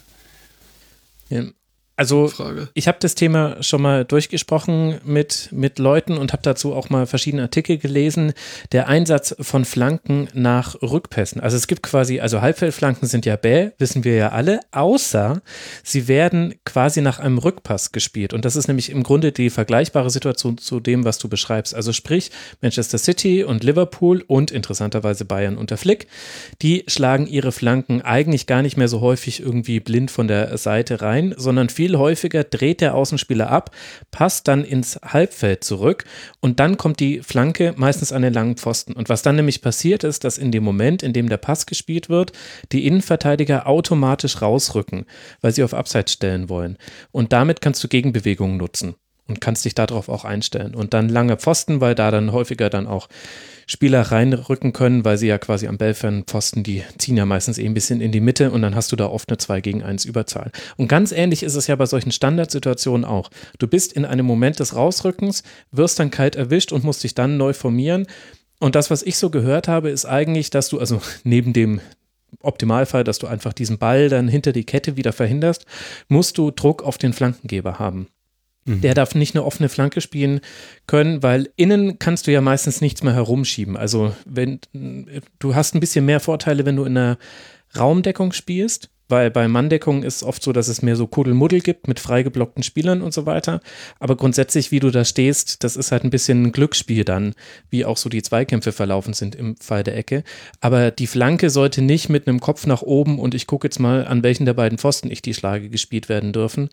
Also Frage. ich habe das Thema schon mal durchgesprochen mit, mit Leuten und habe dazu auch mal verschiedene Artikel gelesen. Der Einsatz von Flanken nach Rückpässen. Also es gibt quasi, also Halbfeldflanken sind ja bäh, wissen wir ja alle, außer sie werden quasi nach einem Rückpass gespielt. Und das ist nämlich im Grunde die vergleichbare Situation zu dem, was du beschreibst. Also sprich Manchester City und Liverpool und interessanterweise Bayern unter Flick, die schlagen ihre Flanken eigentlich gar nicht mehr so häufig irgendwie blind von der Seite rein, sondern viel häufiger dreht der Außenspieler ab, passt dann ins Halbfeld zurück und dann kommt die Flanke meistens an den langen Pfosten. Und was dann nämlich passiert ist, dass in dem Moment, in dem der Pass gespielt wird, die Innenverteidiger automatisch rausrücken, weil sie auf Abseits stellen wollen. Und damit kannst du Gegenbewegungen nutzen und kannst dich darauf auch einstellen. Und dann lange Pfosten, weil da dann häufiger dann auch Spieler reinrücken können, weil sie ja quasi am bellfernen Pfosten, die ziehen ja meistens eh ein bisschen in die Mitte und dann hast du da oft eine 2 gegen 1 Überzahl. Und ganz ähnlich ist es ja bei solchen Standardsituationen auch. Du bist in einem Moment des Rausrückens, wirst dann kalt erwischt und musst dich dann neu formieren. Und das, was ich so gehört habe, ist eigentlich, dass du, also neben dem Optimalfall, dass du einfach diesen Ball dann hinter die Kette wieder verhinderst, musst du Druck auf den Flankengeber haben. Der darf nicht eine offene Flanke spielen können, weil innen kannst du ja meistens nichts mehr herumschieben. Also wenn du hast ein bisschen mehr Vorteile, wenn du in einer Raumdeckung spielst, weil bei Manndeckung ist oft so, dass es mehr so Kuddelmuddel gibt mit freigeblockten Spielern und so weiter. Aber grundsätzlich, wie du da stehst, das ist halt ein bisschen ein Glücksspiel dann, wie auch so die Zweikämpfe verlaufen sind im Fall der Ecke. Aber die Flanke sollte nicht mit einem Kopf nach oben und ich gucke jetzt mal, an welchen der beiden Pfosten ich die schlage, gespielt werden dürfen.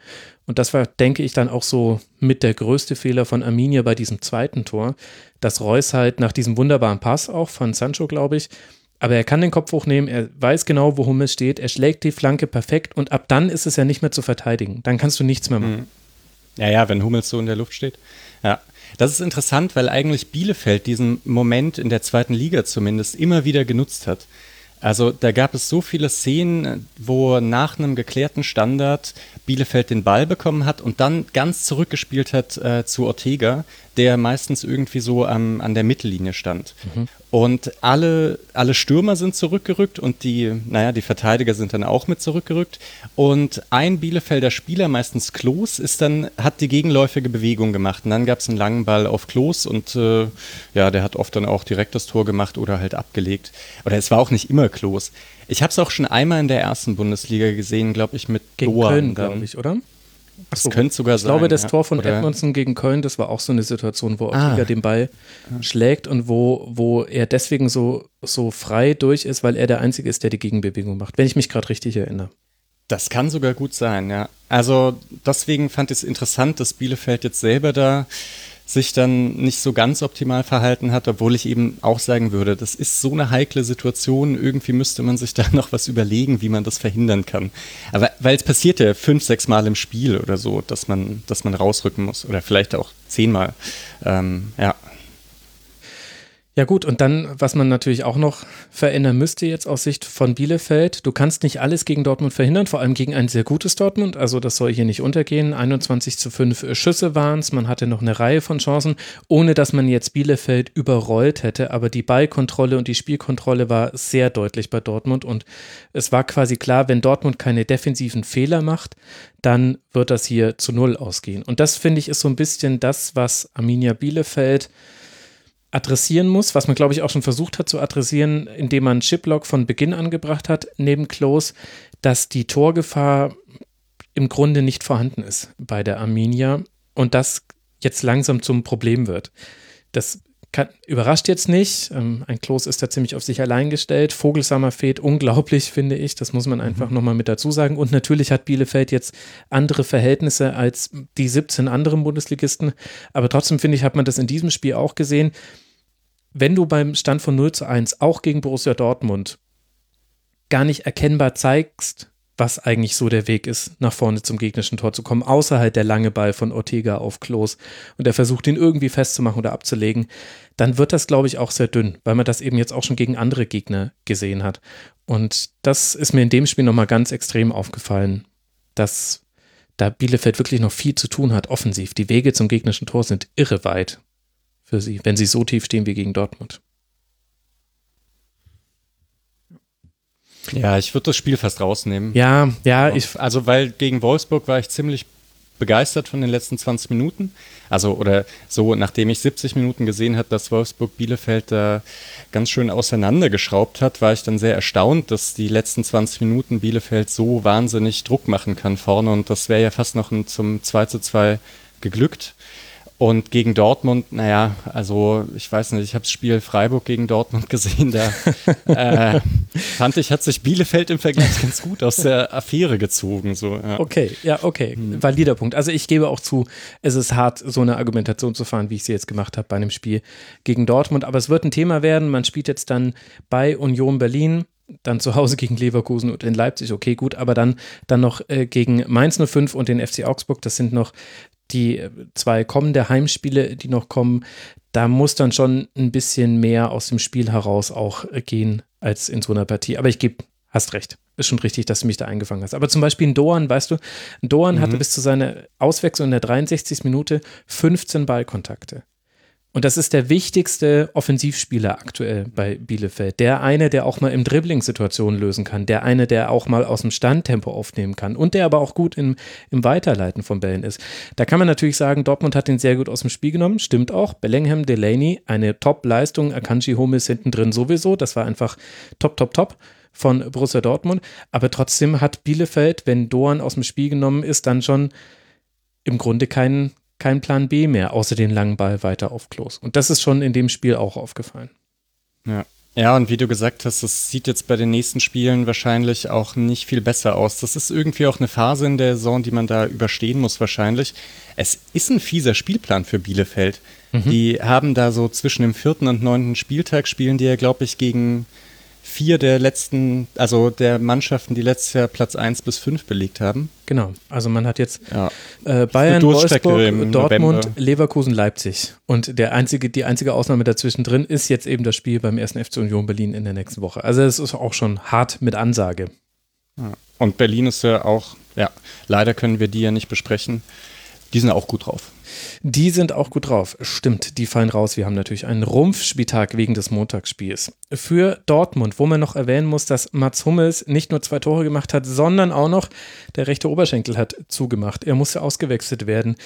Und das war, denke ich, dann auch so mit der größte Fehler von Arminia bei diesem zweiten Tor, dass Reus halt nach diesem wunderbaren Pass auch von Sancho, glaube ich, aber er kann den Kopf hochnehmen, er weiß genau, wo Hummels steht, er schlägt die Flanke perfekt und ab dann ist es ja nicht mehr zu verteidigen. Dann kannst du nichts mehr machen. Ja, ja, wenn Hummels so in der Luft steht. Ja. Das ist interessant, weil eigentlich Bielefeld diesen Moment in der zweiten Liga zumindest immer wieder genutzt hat. Also da gab es so viele Szenen, wo nach einem geklärten Standard Bielefeld den Ball bekommen hat und dann ganz zurückgespielt hat äh, zu Ortega, der meistens irgendwie so am, an der Mittellinie stand. Und alle, alle Stürmer sind zurückgerückt und die, naja, die Verteidiger sind dann auch mit zurückgerückt. Und ein Bielefelder Spieler, meistens Klos, ist dann, hat die gegenläufige Bewegung gemacht. Und dann gab es einen langen Ball auf Klos und äh, ja, der hat oft dann auch direkt das Tor gemacht oder halt abgelegt. Oder es war auch nicht immer Klos. Ich habe es auch schon einmal in der ersten Bundesliga gesehen, glaube ich, mit Gegen Doan Köln, glaube ich, oder? Das könnte sogar Ich sein. glaube, das ja. Tor von Oder- Edmondson gegen Köln, das war auch so eine Situation, wo Ah. Ortega den Ball schlägt und wo, wo er deswegen so, so frei durch ist, weil er der Einzige ist, der die Gegenbewegung macht, wenn ich mich gerade richtig erinnere. Das kann sogar gut sein, ja. Also deswegen fand ich es interessant, dass Bielefeld jetzt selber da sich dann nicht so ganz optimal verhalten hat, obwohl ich eben auch sagen würde, das ist so eine heikle Situation, irgendwie müsste man sich da noch was überlegen, wie man das verhindern kann. Aber weil es passiert ja fünf, sechs Mal im Spiel oder so, dass man, dass man rausrücken muss oder vielleicht auch zehnmal. Ähm, ja. Ja gut, und dann, was man natürlich auch noch verändern müsste jetzt aus Sicht von Bielefeld, du kannst nicht alles gegen Dortmund verhindern, vor allem gegen ein sehr gutes Dortmund, also das soll hier nicht untergehen. 21 zu 5 Schüsse waren es, man hatte noch eine Reihe von Chancen, ohne dass man jetzt Bielefeld überrollt hätte, aber die Ballkontrolle und die Spielkontrolle war sehr deutlich bei Dortmund und es war quasi klar, wenn Dortmund keine defensiven Fehler macht, dann wird das hier zu Null ausgehen. Und das finde ich ist so ein bisschen das, was Arminia Bielefeld adressieren muss, was man, glaube ich, auch schon versucht hat zu adressieren, indem man Chiplock von Beginn angebracht hat, neben Klos, dass die Torgefahr im Grunde nicht vorhanden ist bei der Arminia und das jetzt langsam zum Problem wird. Das kann, überrascht jetzt nicht. Ähm, ein Klos ist da ziemlich auf sich allein gestellt. Vogelsammer fehlt unglaublich, finde ich. Das muss man einfach mhm. nochmal mit dazu sagen. Und natürlich hat Bielefeld jetzt andere Verhältnisse als die 17 anderen Bundesligisten. Aber trotzdem, finde ich, hat man das in diesem Spiel auch gesehen wenn du beim Stand von 0 zu 1 auch gegen Borussia Dortmund gar nicht erkennbar zeigst, was eigentlich so der Weg ist, nach vorne zum gegnerischen Tor zu kommen, außer halt der lange Ball von Ortega auf Klos und er versucht ihn irgendwie festzumachen oder abzulegen, dann wird das, glaube ich, auch sehr dünn, weil man das eben jetzt auch schon gegen andere Gegner gesehen hat. Und das ist mir in dem Spiel nochmal ganz extrem aufgefallen, dass da Bielefeld wirklich noch viel zu tun hat, offensiv. Die Wege zum gegnerischen Tor sind irre weit für sie, wenn sie so tief stehen wie gegen Dortmund. Ja, ich würde das Spiel fast rausnehmen. Ja, ja, ich. Also, weil gegen Wolfsburg war ich ziemlich begeistert von den letzten 20 Minuten. Also, oder so, nachdem ich 70 Minuten gesehen habe, dass Wolfsburg Bielefeld da ganz schön auseinandergeschraubt hat, war ich dann sehr erstaunt, dass die letzten 20 Minuten Bielefeld so wahnsinnig Druck machen kann vorne. Und das wäre ja fast noch ein, zum 2 zu 2 geglückt. Und gegen Dortmund, naja, also ich weiß nicht, ich habe das Spiel Freiburg gegen Dortmund gesehen, da äh, fand ich, hat sich Bielefeld im Vergleich ganz gut aus der Affäre gezogen. So, ja. Okay, ja, okay, hm. valider Punkt. Also ich gebe auch zu, es ist hart, so eine Argumentation zu fahren, wie ich sie jetzt gemacht habe bei einem Spiel gegen Dortmund. Aber es wird ein Thema werden. Man spielt jetzt dann bei Union Berlin dann zu Hause gegen Leverkusen und in Leipzig, okay, gut, aber dann, dann noch äh, gegen Mainz 05 und den FC Augsburg, das sind noch die zwei kommende Heimspiele, die noch kommen, da muss dann schon ein bisschen mehr aus dem Spiel heraus auch gehen als in so einer Partie. Aber ich gebe, hast recht. Ist schon richtig, dass du mich da eingefangen hast. Aber zum Beispiel ein Doan, weißt du, ein Doan mhm. hatte bis zu seiner Auswechslung in der 63. Minute 15 Ballkontakte. Und das ist der wichtigste Offensivspieler aktuell bei Bielefeld. Der eine, der auch mal im Dribbling Situationen lösen kann. Der eine, der auch mal aus dem Standtempo aufnehmen kann. Und der aber auch gut im, im Weiterleiten von Bällen ist. Da kann man natürlich sagen, Dortmund hat ihn sehr gut aus dem Spiel genommen. Stimmt auch. Bellingham, Delaney, eine Top-Leistung. Akanji Hummels hinten drin sowieso. Das war einfach top, top, top von Borussia Dortmund. Aber trotzdem hat Bielefeld, wenn Doan aus dem Spiel genommen ist, dann schon im Grunde keinen kein Plan B mehr, außer den langen Ball weiter auf Klos. Und das ist schon in dem Spiel auch aufgefallen. Ja. Ja, und wie du gesagt hast, das sieht jetzt bei den nächsten Spielen wahrscheinlich auch nicht viel besser aus. Das ist irgendwie auch eine Phase in der Saison, die man da überstehen muss wahrscheinlich. Es ist ein fieser Spielplan für Bielefeld. Mhm. Die haben da so zwischen dem vierten und neunten Spieltag spielen die ja, glaube ich, gegen vier der letzten, also der Mannschaften, die letztes Jahr Platz 1 bis 5 belegt haben. Genau, also man hat jetzt ja. äh, Bayern, Wolfsburg, Dortmund, November. Leverkusen, Leipzig. Und der einzige, die einzige Ausnahme dazwischen drin ist jetzt eben das Spiel beim 1. FC Union Berlin in der nächsten Woche. Also es ist auch schon hart mit Ansage. Ja. Und Berlin ist ja auch, ja, leider können wir die ja nicht besprechen. Die sind auch gut drauf. Die sind auch gut drauf. Stimmt, die fallen raus. Wir haben natürlich einen Rumpfspieltag wegen des Montagsspiels. Für Dortmund, wo man noch erwähnen muss, dass Mats Hummels nicht nur zwei Tore gemacht hat, sondern auch noch der rechte Oberschenkel hat zugemacht. Er musste ausgewechselt werden.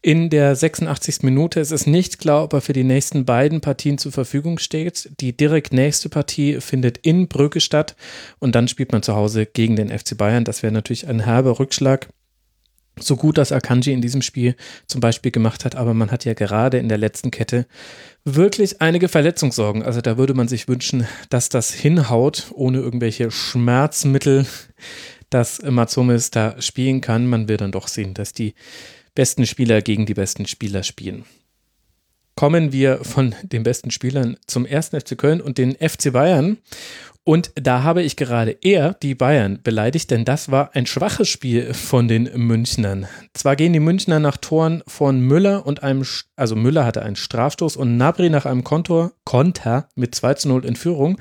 In der 86. Minute ist es nicht klar, ob er für die nächsten beiden Partien zur Verfügung steht. Die direkt nächste Partie findet in Brügge statt und dann spielt man zu Hause gegen den FC Bayern. Das wäre natürlich ein herber Rückschlag so gut das Akanji in diesem Spiel zum Beispiel gemacht hat, aber man hat ja gerade in der letzten Kette wirklich einige Verletzungssorgen. Also da würde man sich wünschen, dass das hinhaut, ohne irgendwelche Schmerzmittel, dass Matsumis da spielen kann. Man will dann doch sehen, dass die besten Spieler gegen die besten Spieler spielen. kommen wir von den besten Spielern zum ersten FC Köln und den FC Bayern. Und da habe ich gerade eher die Bayern beleidigt, denn das war ein schwaches Spiel von den Münchnern. Zwar gehen die Münchner nach Toren von Müller und einem, also Müller hatte einen Strafstoß und Nabri nach einem Kontor, Konter mit 2 zu 0 in Führung,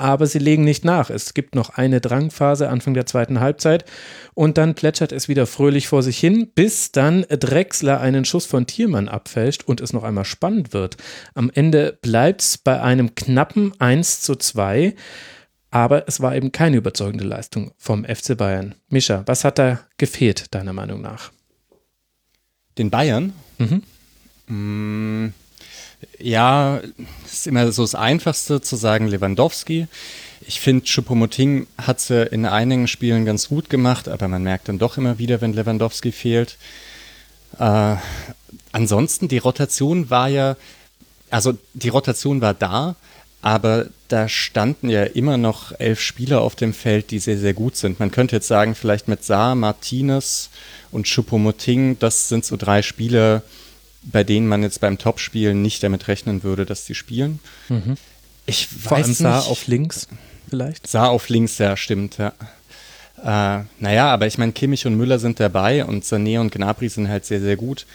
aber sie legen nicht nach. Es gibt noch eine Drangphase Anfang der zweiten Halbzeit und dann plätschert es wieder fröhlich vor sich hin, bis dann Drexler einen Schuss von Thiermann abfälscht und es noch einmal spannend wird. Am Ende bleibt es bei einem knappen 1 zu 2. Aber es war eben keine überzeugende Leistung vom FC Bayern. Mischa, was hat da gefehlt, deiner Meinung nach? Den Bayern? Mhm. Mm, ja, ist immer so das Einfachste zu sagen Lewandowski. Ich finde, Choupo-Moting hat es in einigen Spielen ganz gut gemacht, aber man merkt dann doch immer wieder, wenn Lewandowski fehlt. Äh, ansonsten, die Rotation war ja, also die Rotation war da, aber da standen ja immer noch elf Spieler auf dem Feld, die sehr, sehr gut sind. Man könnte jetzt sagen, vielleicht mit Saar, Martinez und Choupo-Moting, das sind so drei Spieler, bei denen man jetzt beim Topspielen nicht damit rechnen würde, dass sie spielen. Mhm. Ich Vor weiß allem Saar auf links vielleicht? Saar auf links, ja, stimmt, ja. Äh, naja, aber ich meine, Kimmich und Müller sind dabei und Sané und Gnabry sind halt sehr, sehr gut.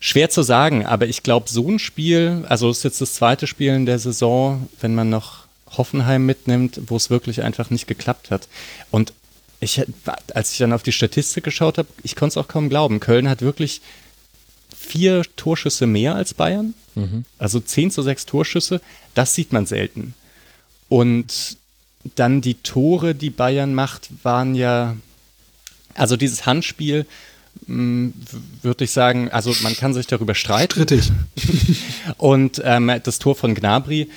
Schwer zu sagen, aber ich glaube, so ein Spiel, also es ist jetzt das zweite Spiel in der Saison, wenn man noch Hoffenheim mitnimmt, wo es wirklich einfach nicht geklappt hat. Und ich, als ich dann auf die Statistik geschaut habe, ich konnte es auch kaum glauben. Köln hat wirklich vier Torschüsse mehr als Bayern. Mhm. Also 10 zu 6 Torschüsse. Das sieht man selten. Und dann die Tore, die Bayern macht, waren ja, also dieses Handspiel, hm, würde ich sagen, also man kann sich darüber streiten. Strittig. und ähm, das Tor von Gnabry,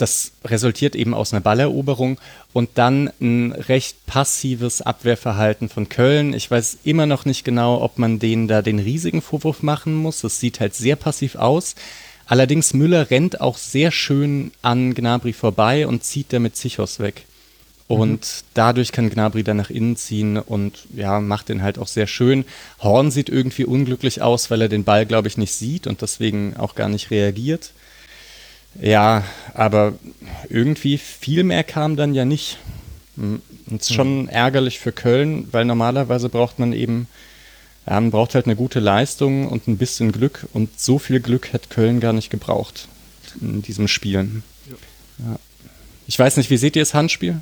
das resultiert eben aus einer Balleroberung und dann ein recht passives Abwehrverhalten von Köln. Ich weiß immer noch nicht genau, ob man denen da den riesigen Vorwurf machen muss. Das sieht halt sehr passiv aus. Allerdings Müller rennt auch sehr schön an Gnabry vorbei und zieht damit Zichos weg. Und mhm. dadurch kann Gnabry dann nach innen ziehen und ja, macht den halt auch sehr schön. Horn sieht irgendwie unglücklich aus, weil er den Ball, glaube ich, nicht sieht und deswegen auch gar nicht reagiert. Ja, aber irgendwie viel mehr kam dann ja nicht. Hm, und es ist schon mhm. ärgerlich für Köln, weil normalerweise braucht man eben, ja, man braucht halt eine gute Leistung und ein bisschen Glück und so viel Glück hat Köln gar nicht gebraucht in diesem Spiel. Ja. Ich weiß nicht, wie seht ihr das Handspiel?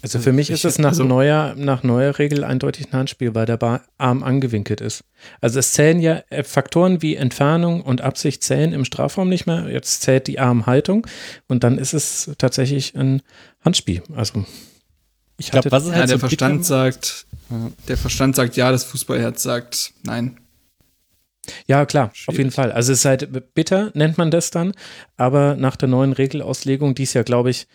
Also für mich ich, ist es nach, also, neuer, nach neuer Regel eindeutig ein Handspiel, weil der Arm angewinkelt ist. Also es zählen ja äh, Faktoren wie Entfernung und Absicht zählen im Strafraum nicht mehr. Jetzt zählt die Armhaltung und dann ist es tatsächlich ein Handspiel. Also ich glaube, was ist halt ja, der so Verstand sagt, der Verstand sagt ja, das Fußballherz sagt nein. Ja, klar, Schwierig. auf jeden Fall. Also es ist halt bitter, nennt man das dann, aber nach der neuen Regelauslegung, die es ja, glaube ich,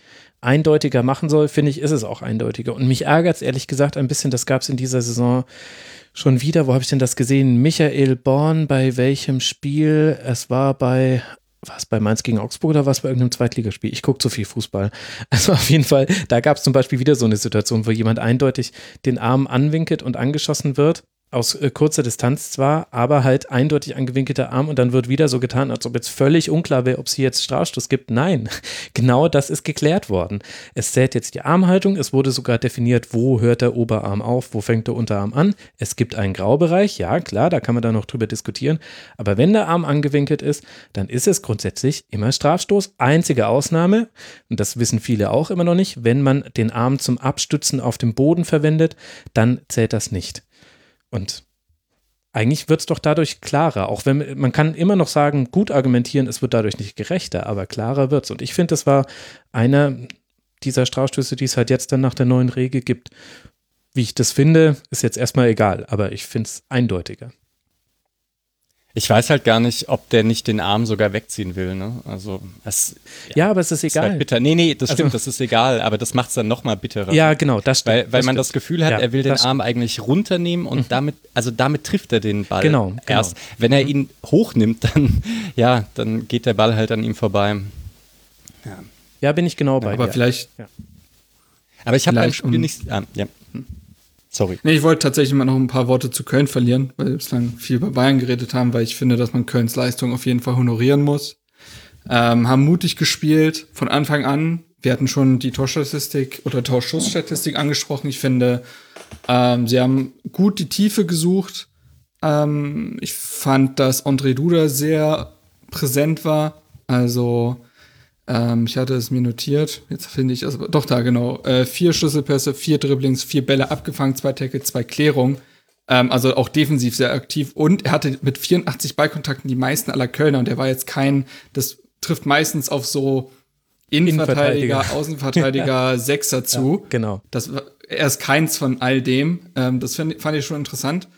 eindeutiger machen soll, finde ich, ist es auch eindeutiger. Und mich ärgert es ehrlich gesagt ein bisschen, das gab es in dieser Saison schon wieder. Wo habe ich denn das gesehen? Michael Born, bei welchem Spiel? Es war bei was bei Mainz gegen Augsburg oder was bei irgendeinem Zweitligaspiel? Ich gucke zu viel Fußball. Also auf jeden Fall, da gab es zum Beispiel wieder so eine Situation, wo jemand eindeutig den Arm anwinkelt und angeschossen wird aus äh, kurzer Distanz zwar, aber halt eindeutig angewinkelter Arm und dann wird wieder so getan, als ob jetzt völlig unklar wäre, ob es hier jetzt Strafstoß gibt. Nein, genau das ist geklärt worden. Es zählt jetzt die Armhaltung, es wurde sogar definiert, wo hört der Oberarm auf, wo fängt der Unterarm an. Es gibt einen Graubereich, ja klar, da kann man dann noch drüber diskutieren, aber wenn der Arm angewinkelt ist, dann ist es grundsätzlich immer Strafstoß. Einzige Ausnahme, und das wissen viele auch immer noch nicht, wenn man den Arm zum Abstützen auf dem Boden verwendet, dann zählt das nicht. Und eigentlich wird es doch dadurch klarer, auch wenn man kann immer noch sagen, gut argumentieren, es wird dadurch nicht gerechter, aber klarer wird es. Und ich finde, das war einer dieser Strafstöße, die es halt jetzt dann nach der neuen Regel gibt. Wie ich das finde, ist jetzt erstmal egal, aber ich finde es eindeutiger. Ich weiß halt gar nicht, ob der nicht den Arm sogar wegziehen will. Ne? Also es, ja, ja, aber es ist egal. Ist halt bitter. Nee, nee, das also, stimmt, das ist egal, aber das macht es dann nochmal bitterer. Ja, genau, das stimmt. Weil, weil das man stimmt. das Gefühl hat, ja, er will den Arm eigentlich runternehmen und mhm. damit, also damit trifft er den Ball. Genau. genau. Erst. Wenn er mhm. ihn hochnimmt, dann, ja, dann geht der Ball halt an ihm vorbei. Ja, ja bin ich genau bei aber dir. vielleicht. Aber ich habe beim Spiel um, nicht. Ah, ja. Sorry. Nee, ich wollte tatsächlich mal noch ein paar Worte zu Köln verlieren, weil wir bislang viel über Bayern geredet haben, weil ich finde, dass man Kölns Leistung auf jeden Fall honorieren muss. Ähm, haben mutig gespielt von Anfang an. Wir hatten schon die Torstatistik oder Torschussstatistik angesprochen. Ich finde, ähm, sie haben gut die Tiefe gesucht. Ähm, ich fand, dass André Duda sehr präsent war. Also ähm, ich hatte es mir notiert. Jetzt finde ich, also doch da genau. Äh, vier Schlüsselpässe, vier Dribblings, vier Bälle abgefangen, zwei Tackle, zwei Klärungen. Ähm, also auch defensiv sehr aktiv. Und er hatte mit 84 Ballkontakten die meisten aller Kölner. Und er war jetzt kein, das trifft meistens auf so Innenverteidiger, Innenverteidiger. Außenverteidiger, Sechser zu. Ja, genau. Das, er ist keins von all dem. Ähm, das find, fand ich schon interessant.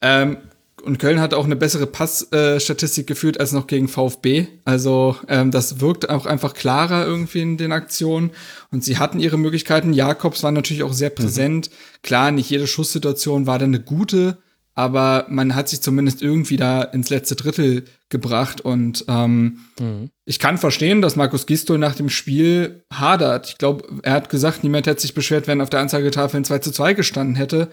Ähm, und Köln hat auch eine bessere Passstatistik geführt als noch gegen VfB. Also ähm, das wirkt auch einfach klarer irgendwie in den Aktionen. Und sie hatten ihre Möglichkeiten. Jakobs war natürlich auch sehr präsent. Klar, nicht jede Schusssituation war dann eine gute, aber man hat sich zumindest irgendwie da ins letzte Drittel gebracht. Und ähm, ich kann verstehen, dass Markus Gistol nach dem Spiel hadert. Ich glaube, er hat gesagt, niemand hätte sich beschwert, wenn auf der Anzeigetafel ein 2 zu 2 gestanden hätte.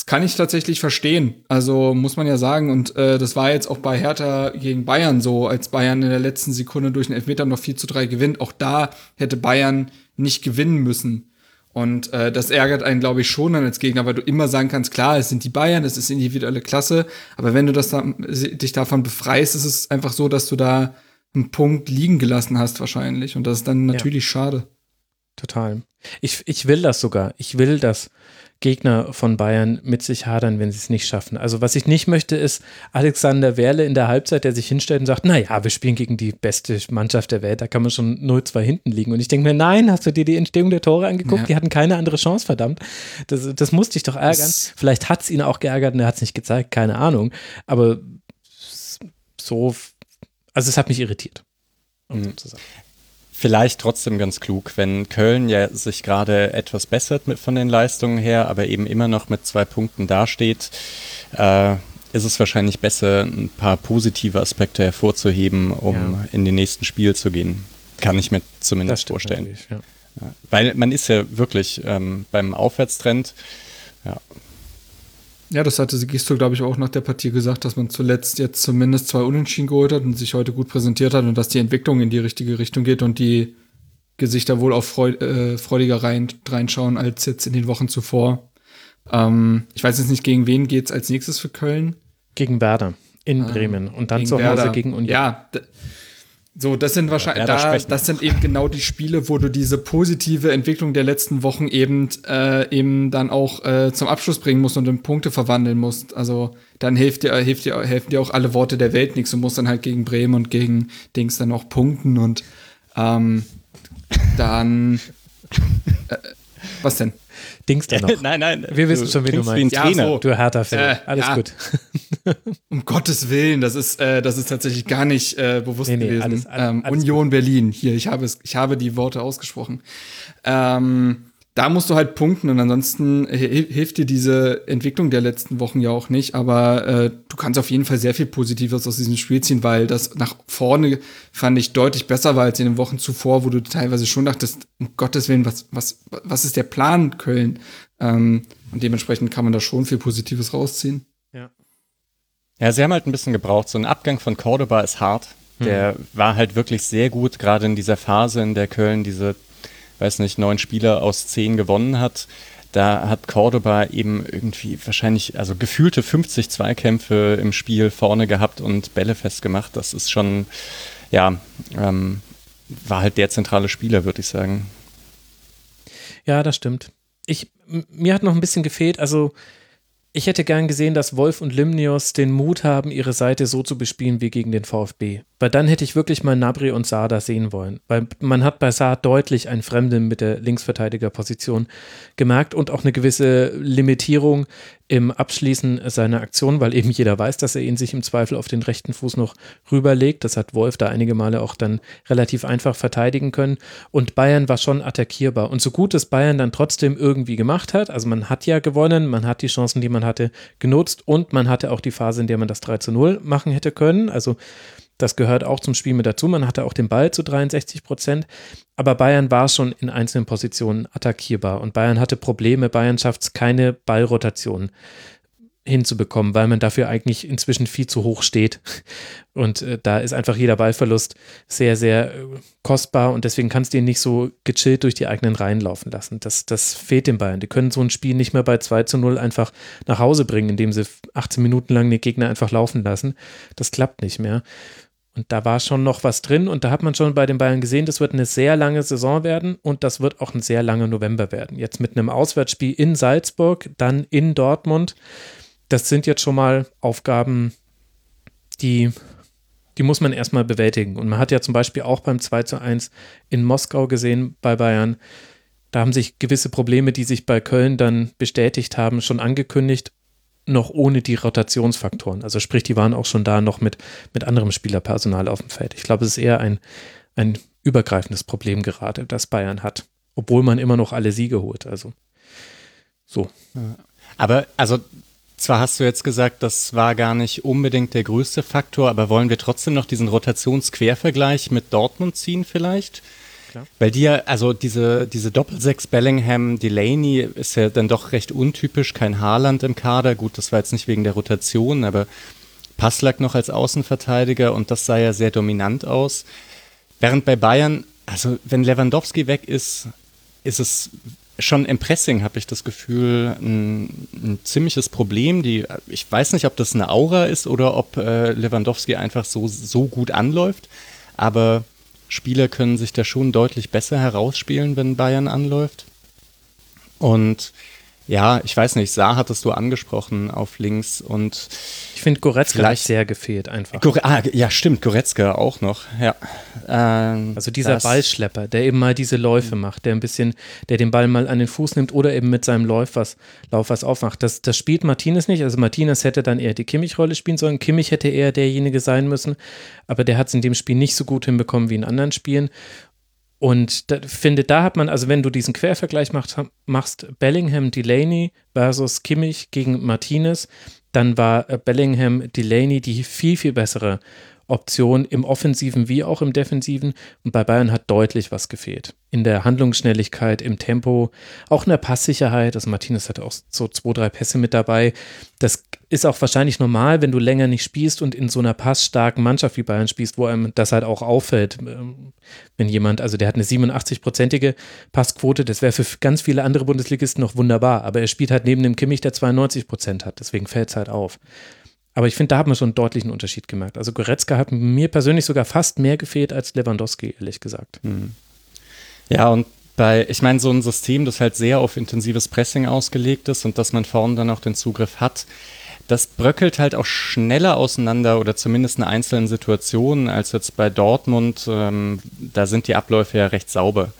Das kann ich tatsächlich verstehen. Also muss man ja sagen. Und äh, das war jetzt auch bei Hertha gegen Bayern so, als Bayern in der letzten Sekunde durch den Elfmeter noch 4 zu 3 gewinnt. Auch da hätte Bayern nicht gewinnen müssen. Und äh, das ärgert einen, glaube ich, schon dann als Gegner, weil du immer sagen kannst, klar, es sind die Bayern, es ist individuelle Klasse, aber wenn du das da, dich davon befreist, ist es einfach so, dass du da einen Punkt liegen gelassen hast wahrscheinlich. Und das ist dann natürlich schade. Total. Ich, ich will das sogar. Ich will, dass Gegner von Bayern mit sich hadern, wenn sie es nicht schaffen. Also was ich nicht möchte, ist Alexander Werle in der Halbzeit, der sich hinstellt und sagt, naja, wir spielen gegen die beste Mannschaft der Welt, da kann man schon 0-2 hinten liegen. Und ich denke mir, nein, hast du dir die Entstehung der Tore angeguckt? Ja. Die hatten keine andere Chance, verdammt. Das, das musste dich doch ärgern. Das- Vielleicht hat es ihn auch geärgert und er hat es nicht gezeigt, keine Ahnung. Aber so, also es hat mich irritiert. Um so zu sagen. Vielleicht trotzdem ganz klug, wenn Köln ja sich gerade etwas bessert mit von den Leistungen her, aber eben immer noch mit zwei Punkten dasteht, äh, ist es wahrscheinlich besser, ein paar positive Aspekte hervorzuheben, um Ja. in den nächsten Spiel zu gehen. Kann ich mir zumindest vorstellen. Ja. Weil man ist ja wirklich ähm, beim Aufwärtstrend. Ja, Ja, das hatte Sigisto, glaube ich, auch nach der Partie gesagt, dass man zuletzt jetzt zumindest zwei Unentschieden geholt hat und sich heute gut präsentiert hat und dass die Entwicklung in die richtige Richtung geht und die Gesichter wohl auch freu äh, freudiger rein, reinschauen als jetzt in den Wochen zuvor. Ähm, ich weiß jetzt nicht, gegen wen geht's als nächstes für Köln? Gegen Werder in Bremen und dann zu Hause Werder. gegen Union. Ja, so, das sind wahrscheinlich, da, das sind eben genau die Spiele, wo du diese positive Entwicklung der letzten Wochen eben, äh, eben dann auch äh, zum Abschluss bringen musst und in Punkte verwandeln musst. Also dann hilft dir, hilft dir, helfen dir auch alle Worte der Welt nichts. Du musst dann halt gegen Bremen und gegen Dings dann auch punkten und ähm, dann äh, was denn? Dings dann noch. nein, nein. Wir wissen schon, wie du klingst wie ein meinst. Ja, Trainer. so. Du Hertha-Fan. Äh, Alles ja. gut. Um Gottes Willen, das ist, äh, das ist tatsächlich gar nicht äh, bewusst Nee, nee, gewesen. alles- alles- ähm, alles Union Berlin, hier, ich habe es, ich habe die Worte ausgesprochen. Ähm, da musst du halt punkten und ansonsten hi- hilft dir diese Entwicklung der letzten Wochen ja auch nicht, aber äh, du kannst auf jeden Fall sehr viel Positives aus diesem Spiel ziehen, weil das nach vorne fand ich deutlich besser war als in den Wochen zuvor, wo du teilweise schon dachtest, um Gottes Willen, was, was, was ist der Plan Köln? Ähm, und dementsprechend kann man da schon viel Positives rausziehen. Ja, sie haben halt ein bisschen gebraucht. So ein Abgang von Cordoba ist hart. Der war halt wirklich sehr gut, gerade in dieser Phase, in der Köln diese, weiß nicht, neun Spieler aus zehn gewonnen hat. Da hat Cordoba eben irgendwie wahrscheinlich, also gefühlte 50 Zweikämpfe im Spiel vorne gehabt und Bälle festgemacht. Das ist schon, ja, ähm, war halt der zentrale Spieler, würde ich sagen. Ja, das stimmt. Ich, mir hat noch ein bisschen gefehlt, also ich hätte gern gesehen, dass Wolf und Limnios den Mut haben, ihre Seite so zu bespielen wie gegen den VfB. Weil dann hätte ich wirklich mal Nabri und Saar da sehen wollen. Weil man hat bei Saar deutlich einen Fremden mit der Linksverteidigerposition gemerkt und auch eine gewisse Limitierung im Abschließen seiner Aktion, weil eben jeder weiß, dass er ihn sich im Zweifel auf den rechten Fuß noch rüberlegt. Das hat Wolf da einige Male auch dann relativ einfach verteidigen können. Und Bayern war schon attackierbar. Und so gut es Bayern dann trotzdem irgendwie gemacht hat, also man hat ja gewonnen, man hat die Chancen, die man hatte, genutzt und man hatte auch die Phase, in der man das 3 zu 0 machen hätte können. Also Das gehört auch zum Spiel mit dazu. Man hatte auch den Ball zu 63 Prozent, aber Bayern war schon in einzelnen Positionen attackierbar und Bayern hatte Probleme. Bayern schafft es keine Ballrotation hinzubekommen, weil man dafür eigentlich inzwischen viel zu hoch steht. Und äh, da ist einfach jeder Ballverlust sehr, sehr äh, kostbar und deswegen kannst du ihn nicht so gechillt durch die eigenen Reihen laufen lassen. Das, das fehlt den Bayern. Die können so ein Spiel nicht mehr bei 2 zu 0 einfach nach Hause bringen, indem sie 18 Minuten lang den Gegner einfach laufen lassen. Das klappt nicht mehr. Und da war schon noch was drin und da hat man schon bei den Bayern gesehen, das wird eine sehr lange Saison werden und das wird auch ein sehr langer November werden. Jetzt mit einem Auswärtsspiel in Salzburg, dann in Dortmund das sind jetzt schon mal Aufgaben, die, die muss man erstmal bewältigen. Und man hat ja zum Beispiel auch beim 2 zu 1 in Moskau gesehen bei Bayern, da haben sich gewisse Probleme, die sich bei Köln dann bestätigt haben, schon angekündigt, noch ohne die Rotationsfaktoren. Also sprich, die waren auch schon da noch mit, mit anderem Spielerpersonal auf dem Feld. Ich glaube, es ist eher ein, ein übergreifendes Problem gerade, das Bayern hat, obwohl man immer noch alle Siege holt. Also so. Aber also zwar hast du jetzt gesagt, das war gar nicht unbedingt der größte Faktor, aber wollen wir trotzdem noch diesen Rotationsquervergleich mit Dortmund ziehen vielleicht? Klar. Weil die ja, also diese, diese Doppelsechs Bellingham, Delaney ist ja dann doch recht untypisch, kein Haaland im Kader. Gut, das war jetzt nicht wegen der Rotation, aber Passlack noch als Außenverteidiger und das sah ja sehr dominant aus. Während bei Bayern, also wenn Lewandowski weg ist, ist es schon im Pressing habe ich das Gefühl, ein, ein, ziemliches Problem. Die, ich weiß nicht, ob das eine Aura ist oder ob äh, Lewandowski einfach so, so gut anläuft, aber Spieler können sich da schon deutlich besser herausspielen, wenn Bayern anläuft. Und ja, ich weiß nicht, Saar hattest du angesprochen auf links und ich finde Goretzka hat sehr gefehlt einfach. Gore ah, ja, stimmt, Goretzka auch noch, ja. Ähm, also dieser Ballschlepper, der eben mal diese Läufe macht, der ein bisschen, der den Ball mal an den Fuß nimmt oder eben mit seinem Lauf was, Lauf was aufmacht. Das, das spielt Martinez nicht. Also Martinez hätte dann eher die Kimmich-Rolle spielen sollen. Kimmich hätte eher derjenige sein müssen, aber der hat es in dem Spiel nicht so gut hinbekommen wie in anderen Spielen. Und da, finde, da hat man, also wenn du diesen Quervergleich macht, machst, Bellingham, Delaney versus Kimmich gegen Martinez, dann war äh, Bellingham, Delaney die viel, viel bessere Option im Offensiven wie auch im Defensiven. Und bei Bayern hat deutlich was gefehlt. In der Handlungsschnelligkeit, im Tempo, auch in der Passsicherheit. Also Martinez hatte auch so zwei, drei Pässe mit dabei. Das ist auch wahrscheinlich normal, wenn du länger nicht spielst und in so einer passstarken Mannschaft wie Bayern spielst, wo einem das halt auch auffällt. Ähm, wenn jemand, also der hat eine 87-prozentige Passquote, das wäre für ganz viele andere Bundesligisten noch wunderbar. Aber er spielt halt neben dem Kimmich, der 92 Prozent hat. Deswegen fällt es halt auf. Aber ich finde, da hat man schon einen deutlichen Unterschied gemerkt. Also Goretzka hat mir persönlich sogar fast mehr gefehlt als Lewandowski, ehrlich gesagt. Hm. Ja, und bei, ich meine, so ein System, das halt sehr auf intensives Pressing ausgelegt ist und dass man vorne dann auch den Zugriff hat, das bröckelt halt auch schneller auseinander oder zumindest in einzelnen Situationen als jetzt bei Dortmund. Ähm, da sind die Abläufe ja recht sauber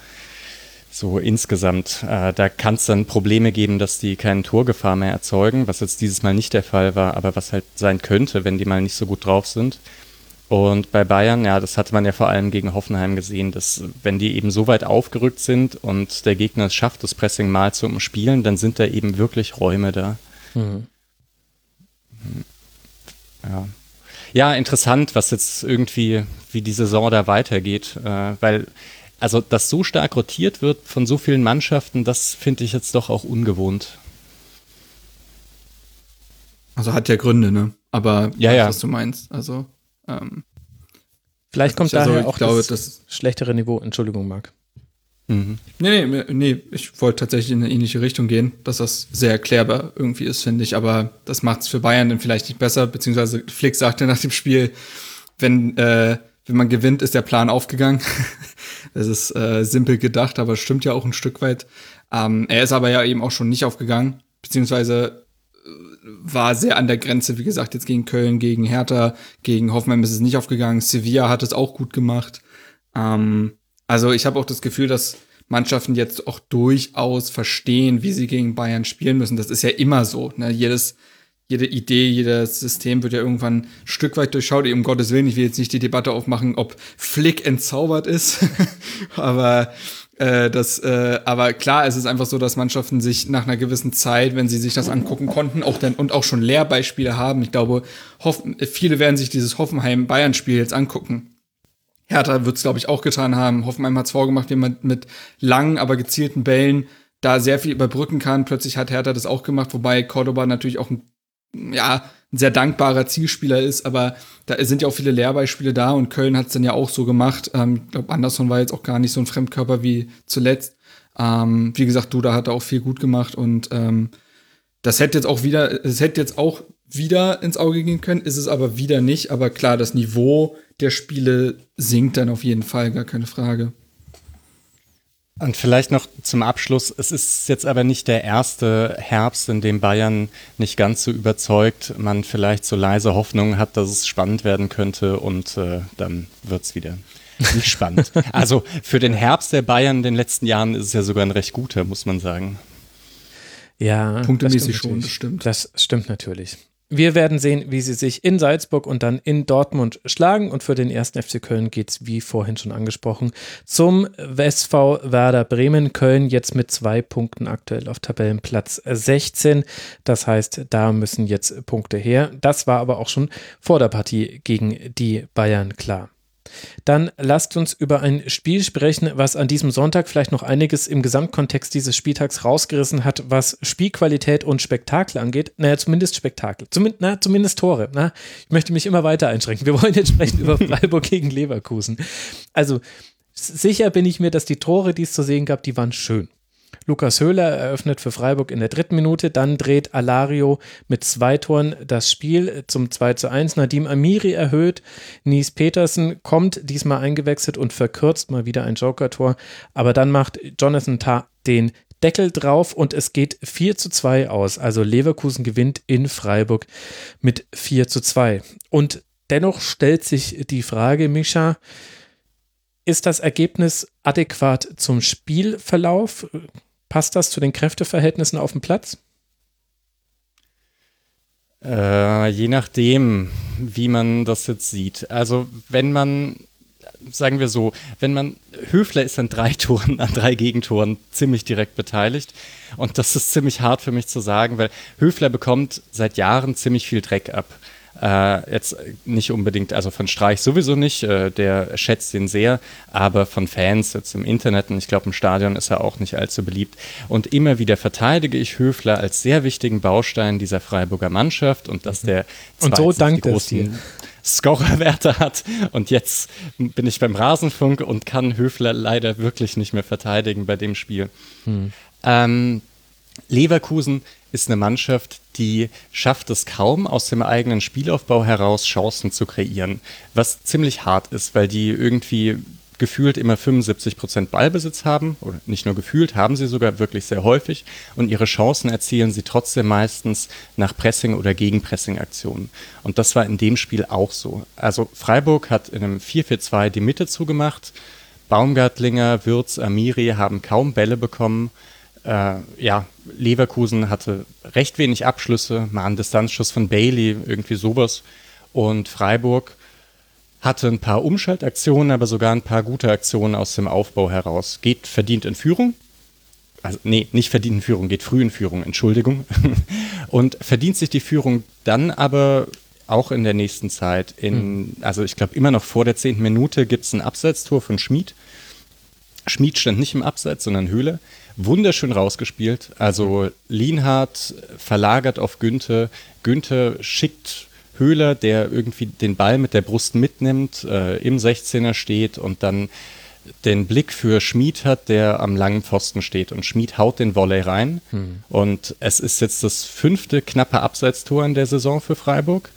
so insgesamt. Äh, da kann es dann Probleme geben, dass die keine Torgefahr mehr erzeugen, was jetzt dieses Mal nicht der Fall war, aber was halt sein könnte, wenn die mal nicht so gut drauf sind. Und bei Bayern, ja, das hatte man ja vor allem gegen Hoffenheim gesehen, dass wenn die eben so weit aufgerückt sind und der Gegner es schafft, das Pressing mal zu umspielen, dann sind da eben wirklich Räume da. Mhm. Ja. ja, interessant, was jetzt irgendwie, wie die Saison da weitergeht, äh, weil also, dass so stark rotiert wird von so vielen Mannschaften, das finde ich jetzt doch auch ungewohnt. Also hat ja Gründe, ne? Aber ja, ja. was du meinst. Also ähm, vielleicht kommt daher also, auch glaube, das, das, schlechtere Niveau. Entschuldigung, Marc. Mhm. Nee, nee, nee, ich wollte tatsächlich in eine ähnliche Richtung gehen, dass das sehr erklärbar irgendwie ist, finde ich. Aber das macht es für Bayern dann vielleicht nicht besser, beziehungsweise Flick sagte nach dem Spiel, wenn äh, wenn man gewinnt, ist der Plan aufgegangen. das ist äh, simpel gedacht, aber stimmt ja auch ein Stück weit. Ähm, er ist aber ja eben auch schon nicht aufgegangen, beziehungsweise äh, war sehr an der Grenze, wie gesagt, jetzt gegen Köln, gegen Hertha, gegen Hoffenheim ist es nicht aufgegangen. Sevilla hat es auch gut gemacht. Ähm, also ich habe auch das Gefühl, dass Mannschaften jetzt auch durchaus verstehen, wie sie gegen Bayern spielen müssen. Das ist ja immer so. Ne? Jedes jede Idee, jedes System wird ja irgendwann ein Stück weit durchschaut. Um Gottes Willen, ich will jetzt nicht die Debatte aufmachen, ob Flick entzaubert ist. Aber Äh, das, äh, aber klar, es ist einfach so, dass Mannschaften sich nach einer gewissen Zeit, wenn sie sich das angucken konnten, auch dann und auch schon Lehrbeispiele haben. Ich glaube, viele werden sich dieses Hoffenheim-Bayern-Spiel jetzt angucken. Hertha wird es, glaube ich, auch getan haben. Hoffenheim hat es vorgemacht, wie man mit langen, aber gezielten Bällen da sehr viel überbrücken kann. Plötzlich hat Hertha das auch gemacht, wobei Cordoba natürlich auch ein, ja, ein sehr dankbarer Zielspieler ist, aber da sind ja auch viele Lehrbeispiele da und Köln hat es dann ja auch so gemacht. Ähm, ich glaube, Anderson war jetzt auch gar nicht so ein Fremdkörper wie zuletzt. Ähm, wie gesagt, Duda hat da auch viel gut gemacht und ähm, das hätte jetzt auch wieder, es hätte jetzt auch wieder ins Auge gehen können, ist es aber wieder nicht. Aber klar, das Niveau der Spiele sinkt dann auf jeden Fall, gar keine Frage. Und vielleicht noch zum Abschluss, es ist jetzt aber nicht der erste Herbst, in dem Bayern nicht ganz so überzeugt, man vielleicht so leise Hoffnungen hat, dass es spannend werden könnte und äh, dann wird es wieder nicht spannend. also für den Herbst der Bayern in den letzten Jahren ist es ja sogar ein recht guter, muss man sagen. Ja, punktemäßig schon, das stimmt. Das stimmt natürlich. Wir werden sehen, wie sie sich in Salzburg und dann in Dortmund schlagen. Und für den ersten FC Köln geht es, wie vorhin schon angesprochen, zum SV Werder Bremen. Köln jetzt mit zwei Punkten aktuell auf Tabellenplatz 16. Das heißt, da müssen jetzt Punkte her. Das war aber auch schon vor der Partie gegen die Bayern klar. Dann lasst uns über ein Spiel sprechen, was an diesem Sonntag vielleicht noch einiges im Gesamtkontext dieses Spieltags rausgerissen hat, was Spielqualität und Spektakel angeht. Naja, zumindest Spektakel. Zumindest, na, zumindest Tore. Na, ich möchte mich immer weiter einschränken. Wir wollen jetzt sprechen über Freiburg gegen Leverkusen. Also, sicher bin ich mir, dass die Tore, die es zu sehen gab, die waren schön. Lukas Höhler eröffnet für Freiburg in der dritten Minute. Dann dreht Alario mit zwei Toren das Spiel zum 2 zu 1. Nadim Amiri erhöht. Nies Petersen kommt diesmal eingewechselt und verkürzt mal wieder ein Joker-Tor. Aber dann macht Jonathan Tah den Deckel drauf und es geht 4 zu 2 aus. Also Leverkusen gewinnt in Freiburg mit 4 zu 2. Und dennoch stellt sich die Frage, Mischa, ist das Ergebnis adäquat zum Spielverlauf? Passt das zu den Kräfteverhältnissen auf dem Platz? Äh, je nachdem, wie man das jetzt sieht. Also wenn man, sagen wir so, wenn man, Höfler ist an drei Toren, an drei Gegentoren ziemlich direkt beteiligt. Und das ist ziemlich hart für mich zu sagen, weil Höfler bekommt seit Jahren ziemlich viel Dreck ab. Äh, jetzt nicht unbedingt, also von Streich sowieso nicht, äh, der schätzt ihn sehr, aber von Fans jetzt im Internet und ich glaube im Stadion ist er auch nicht allzu beliebt. Und immer wieder verteidige ich Höfler als sehr wichtigen Baustein dieser Freiburger Mannschaft und dass der und so dankt die großen Scorerwerte hat. Und jetzt bin ich beim Rasenfunk und kann Höfler leider wirklich nicht mehr verteidigen bei dem Spiel. Hm. Ähm, Leverkusen ist eine Mannschaft, die schafft es kaum, aus dem eigenen Spielaufbau heraus Chancen zu kreieren. Was ziemlich hart ist, weil die irgendwie gefühlt immer 75 Prozent Ballbesitz haben, oder nicht nur gefühlt, haben sie sogar wirklich sehr häufig und ihre Chancen erzielen sie trotzdem meistens nach Pressing- oder Gegenpressing-Aktionen. Und das war in dem Spiel auch so. Also Freiburg hat in einem 4-4-2 die Mitte zugemacht, Baumgartlinger, Würz, Amiri haben kaum Bälle bekommen äh, ja, Leverkusen hatte recht wenig Abschlüsse, mal einen Distanzschuss von Bailey, irgendwie sowas. Und Freiburg hatte ein paar Umschaltaktionen, aber sogar ein paar gute Aktionen aus dem Aufbau heraus. Geht verdient in Führung. Also, nee, nicht verdient in Führung, geht früh in Führung, Entschuldigung. Und verdient sich die Führung dann aber auch in der nächsten Zeit. In, mhm. Also, ich glaube, immer noch vor der zehnten Minute gibt es ein Abseitstor von Schmid. Schmid stand nicht im Abseits, sondern Höhle wunderschön rausgespielt. Also Lienhardt verlagert auf Günther. Günther schickt Höhler, der irgendwie den Ball mit der Brust mitnimmt, äh, im 16er steht und dann den Blick für Schmied hat, der am langen Pfosten steht. Und Schmied haut den Volley rein. Hm. Und es ist jetzt das fünfte knappe Abseitstor in der Saison für Freiburg.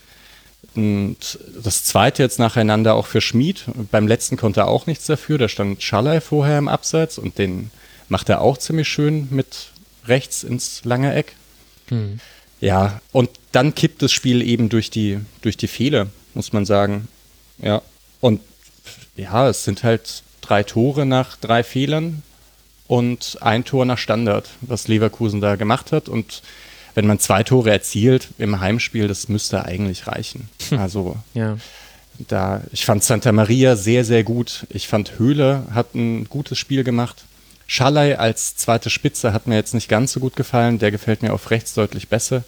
Und das zweite jetzt nacheinander auch für Schmied. Beim letzten konnte er auch nichts dafür. Da stand Schallei vorher im Abseits und den Macht er auch ziemlich schön mit rechts ins lange Eck. Hm. Ja, und dann kippt das Spiel eben durch die, durch die Fehler, muss man sagen. Ja, und ja, es sind halt drei Tore nach drei Fehlern und ein Tor nach Standard, was Leverkusen da gemacht hat. Und wenn man zwei Tore erzielt im Heimspiel, das müsste eigentlich reichen. Also, ja. da, ich fand Santa Maria sehr, sehr gut. Ich fand Höhle hat ein gutes Spiel gemacht Schallei als zweite Spitze hat mir jetzt nicht ganz so gut gefallen. Der gefällt mir auf rechts deutlich besser.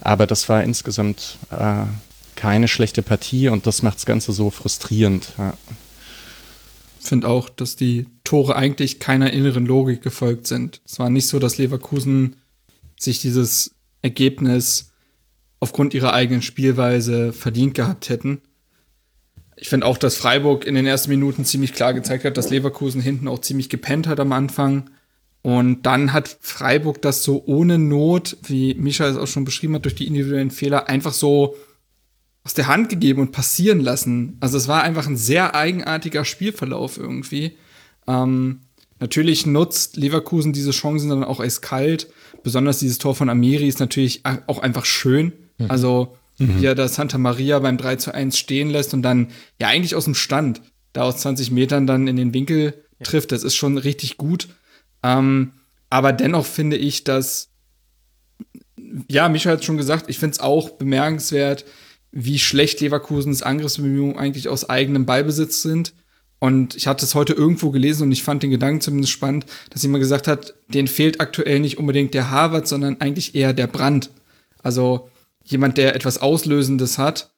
Aber das war insgesamt äh, keine schlechte Partie und das macht das Ganze so frustrierend. Ja. finde auch, dass die Tore eigentlich keiner inneren Logik gefolgt sind. Es war nicht so, dass Leverkusen sich dieses Ergebnis aufgrund ihrer eigenen Spielweise verdient gehabt hätten. Ich finde auch, dass Freiburg in den ersten Minuten ziemlich klar gezeigt hat, dass Leverkusen hinten auch ziemlich gepennt hat am Anfang. Und dann hat Freiburg das so ohne Not, wie Mischa es auch schon beschrieben hat, durch die individuellen Fehler einfach so aus der Hand gegeben und passieren lassen. Also es war einfach ein sehr eigenartiger Spielverlauf irgendwie. Ähm, natürlich nutzt Leverkusen diese Chancen dann auch eiskalt. Besonders dieses Tor von Amiri ist natürlich auch einfach schön. Mhm. Also mhm. wie er das Santa Maria beim 3 zu 1 stehen lässt und dann ja eigentlich aus dem Stand da aus 20 Metern dann in den Winkel ja. trifft. Das ist schon richtig gut. Ähm, aber dennoch finde ich, dass ja, Micha hat schon gesagt, ich finde es auch bemerkenswert, wie schlecht Leverkusens Angriffsbemühungen eigentlich aus eigenem Ballbesitz sind. Und ich hatte es heute irgendwo gelesen und ich fand den Gedanken zumindest spannend, dass jemand gesagt hat, denen fehlt aktuell nicht unbedingt der Harvard, sondern eigentlich eher der Brand. Also jemand, der etwas Auslösendes hat.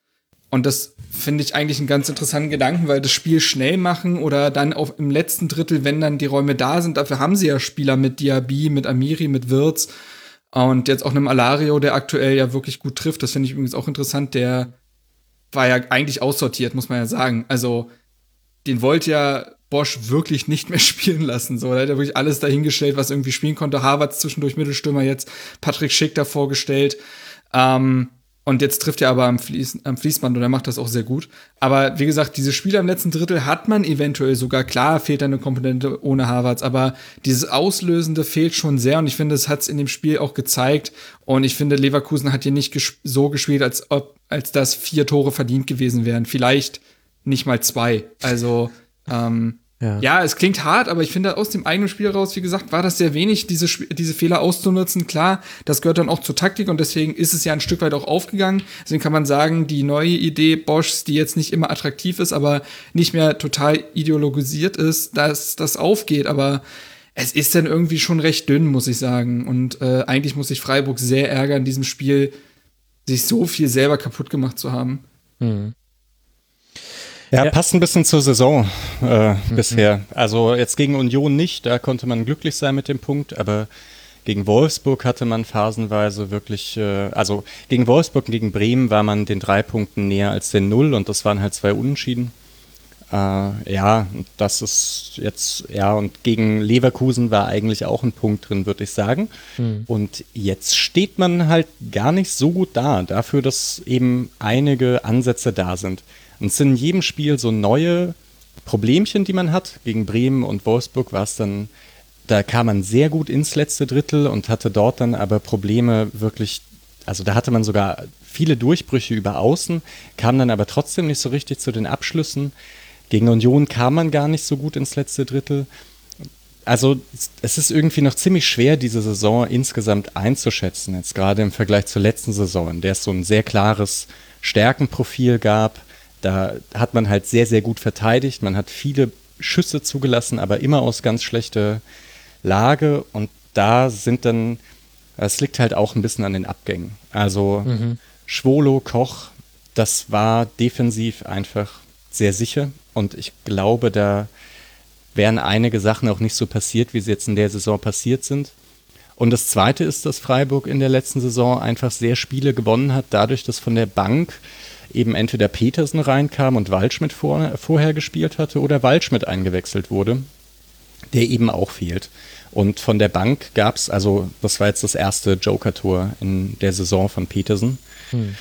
Und das finde ich eigentlich einen ganz interessanten Gedanken, weil das Spiel schnell machen oder dann auch im letzten Drittel, wenn dann die Räume da sind, dafür haben sie ja Spieler mit Diaby, mit Amiri, mit Wirtz und jetzt auch einem Alario, der aktuell ja wirklich gut trifft. Das finde ich übrigens auch interessant. Der war ja eigentlich aussortiert, muss man ja sagen. Also, den wollte ja Bosch wirklich nicht mehr spielen lassen. So, da hat er wirklich alles dahingestellt, was irgendwie spielen konnte. Harvards zwischendurch Mittelstürmer jetzt, Patrick Schick davor gestellt. Ähm, und jetzt trifft er aber am, Fließ, am Fließband und er macht das auch sehr gut. Aber wie gesagt, diese Spiele im letzten Drittel hat man eventuell sogar. Klar fehlt eine Komponente ohne Harvards, aber dieses Auslösende fehlt schon sehr und ich finde, es hat es in dem Spiel auch gezeigt. Und ich finde, Leverkusen hat hier nicht ges so gespielt, als ob, als dass vier Tore verdient gewesen wären. Vielleicht nicht mal zwei. Also, ähm, ja. ja, es klingt hart, aber ich finde, aus dem eigenen Spiel raus, wie gesagt, war das sehr wenig, diese, diese Fehler auszunutzen. Klar, das gehört dann auch zur Taktik und deswegen ist es ja ein Stück weit auch aufgegangen. Deswegen kann man sagen, die neue Idee Boschs, die jetzt nicht immer attraktiv ist, aber nicht mehr total ideologisiert ist, dass das aufgeht. Aber es ist dann irgendwie schon recht dünn, muss ich sagen. Und äh, eigentlich muss sich Freiburg sehr ärgern, in diesem Spiel sich so viel selber kaputt gemacht zu haben. Mhm. Ja, ja, passt ein bisschen zur Saison äh, mhm. bisher. Also jetzt gegen Union nicht, da konnte man glücklich sein mit dem Punkt, aber gegen Wolfsburg hatte man phasenweise wirklich, äh, also gegen Wolfsburg und gegen Bremen war man den drei Punkten näher als den Null und das waren halt zwei Unentschieden. Äh, ja, das ist jetzt, ja, und gegen Leverkusen war eigentlich auch ein Punkt drin, würde ich sagen. Mhm. Und jetzt steht man halt gar nicht so gut da, dafür, dass eben einige Ansätze da sind. Und es sind in jedem Spiel so neue Problemchen, die man hat. Gegen Bremen und Wolfsburg war es dann, da kam man sehr gut ins letzte Drittel und hatte dort dann aber Probleme wirklich, also da hatte man sogar viele Durchbrüche über Außen, kam dann aber trotzdem nicht so richtig zu den Abschlüssen. Gegen Union kam man gar nicht so gut ins letzte Drittel. Also es ist irgendwie noch ziemlich schwer, diese Saison insgesamt einzuschätzen, jetzt gerade im Vergleich zur letzten Saison, in der es so ein sehr klares Stärkenprofil gab da hat man halt sehr, sehr gut verteidigt. Man hat viele Schüsse zugelassen, aber immer aus ganz schlechter Lage. Und da sind dann, es liegt halt auch ein bisschen an den Abgängen. Also mhm. Schwolo, Koch, das war defensiv einfach sehr sicher. Und ich glaube, da wären einige Sachen auch nicht so passiert, wie sie jetzt in der Saison passiert sind. Und das Zweite ist, dass Freiburg in der letzten Saison einfach sehr Spiele gewonnen hat, dadurch, dass von der Bank eben entweder Petersen reinkam und Waldschmidt vor, vorher gespielt hatte oder Waldschmidt eingewechselt wurde, der eben auch fehlt. Und von der Bank gab es, also das war jetzt das erste Joker-Tor in der Saison von Petersen, hm.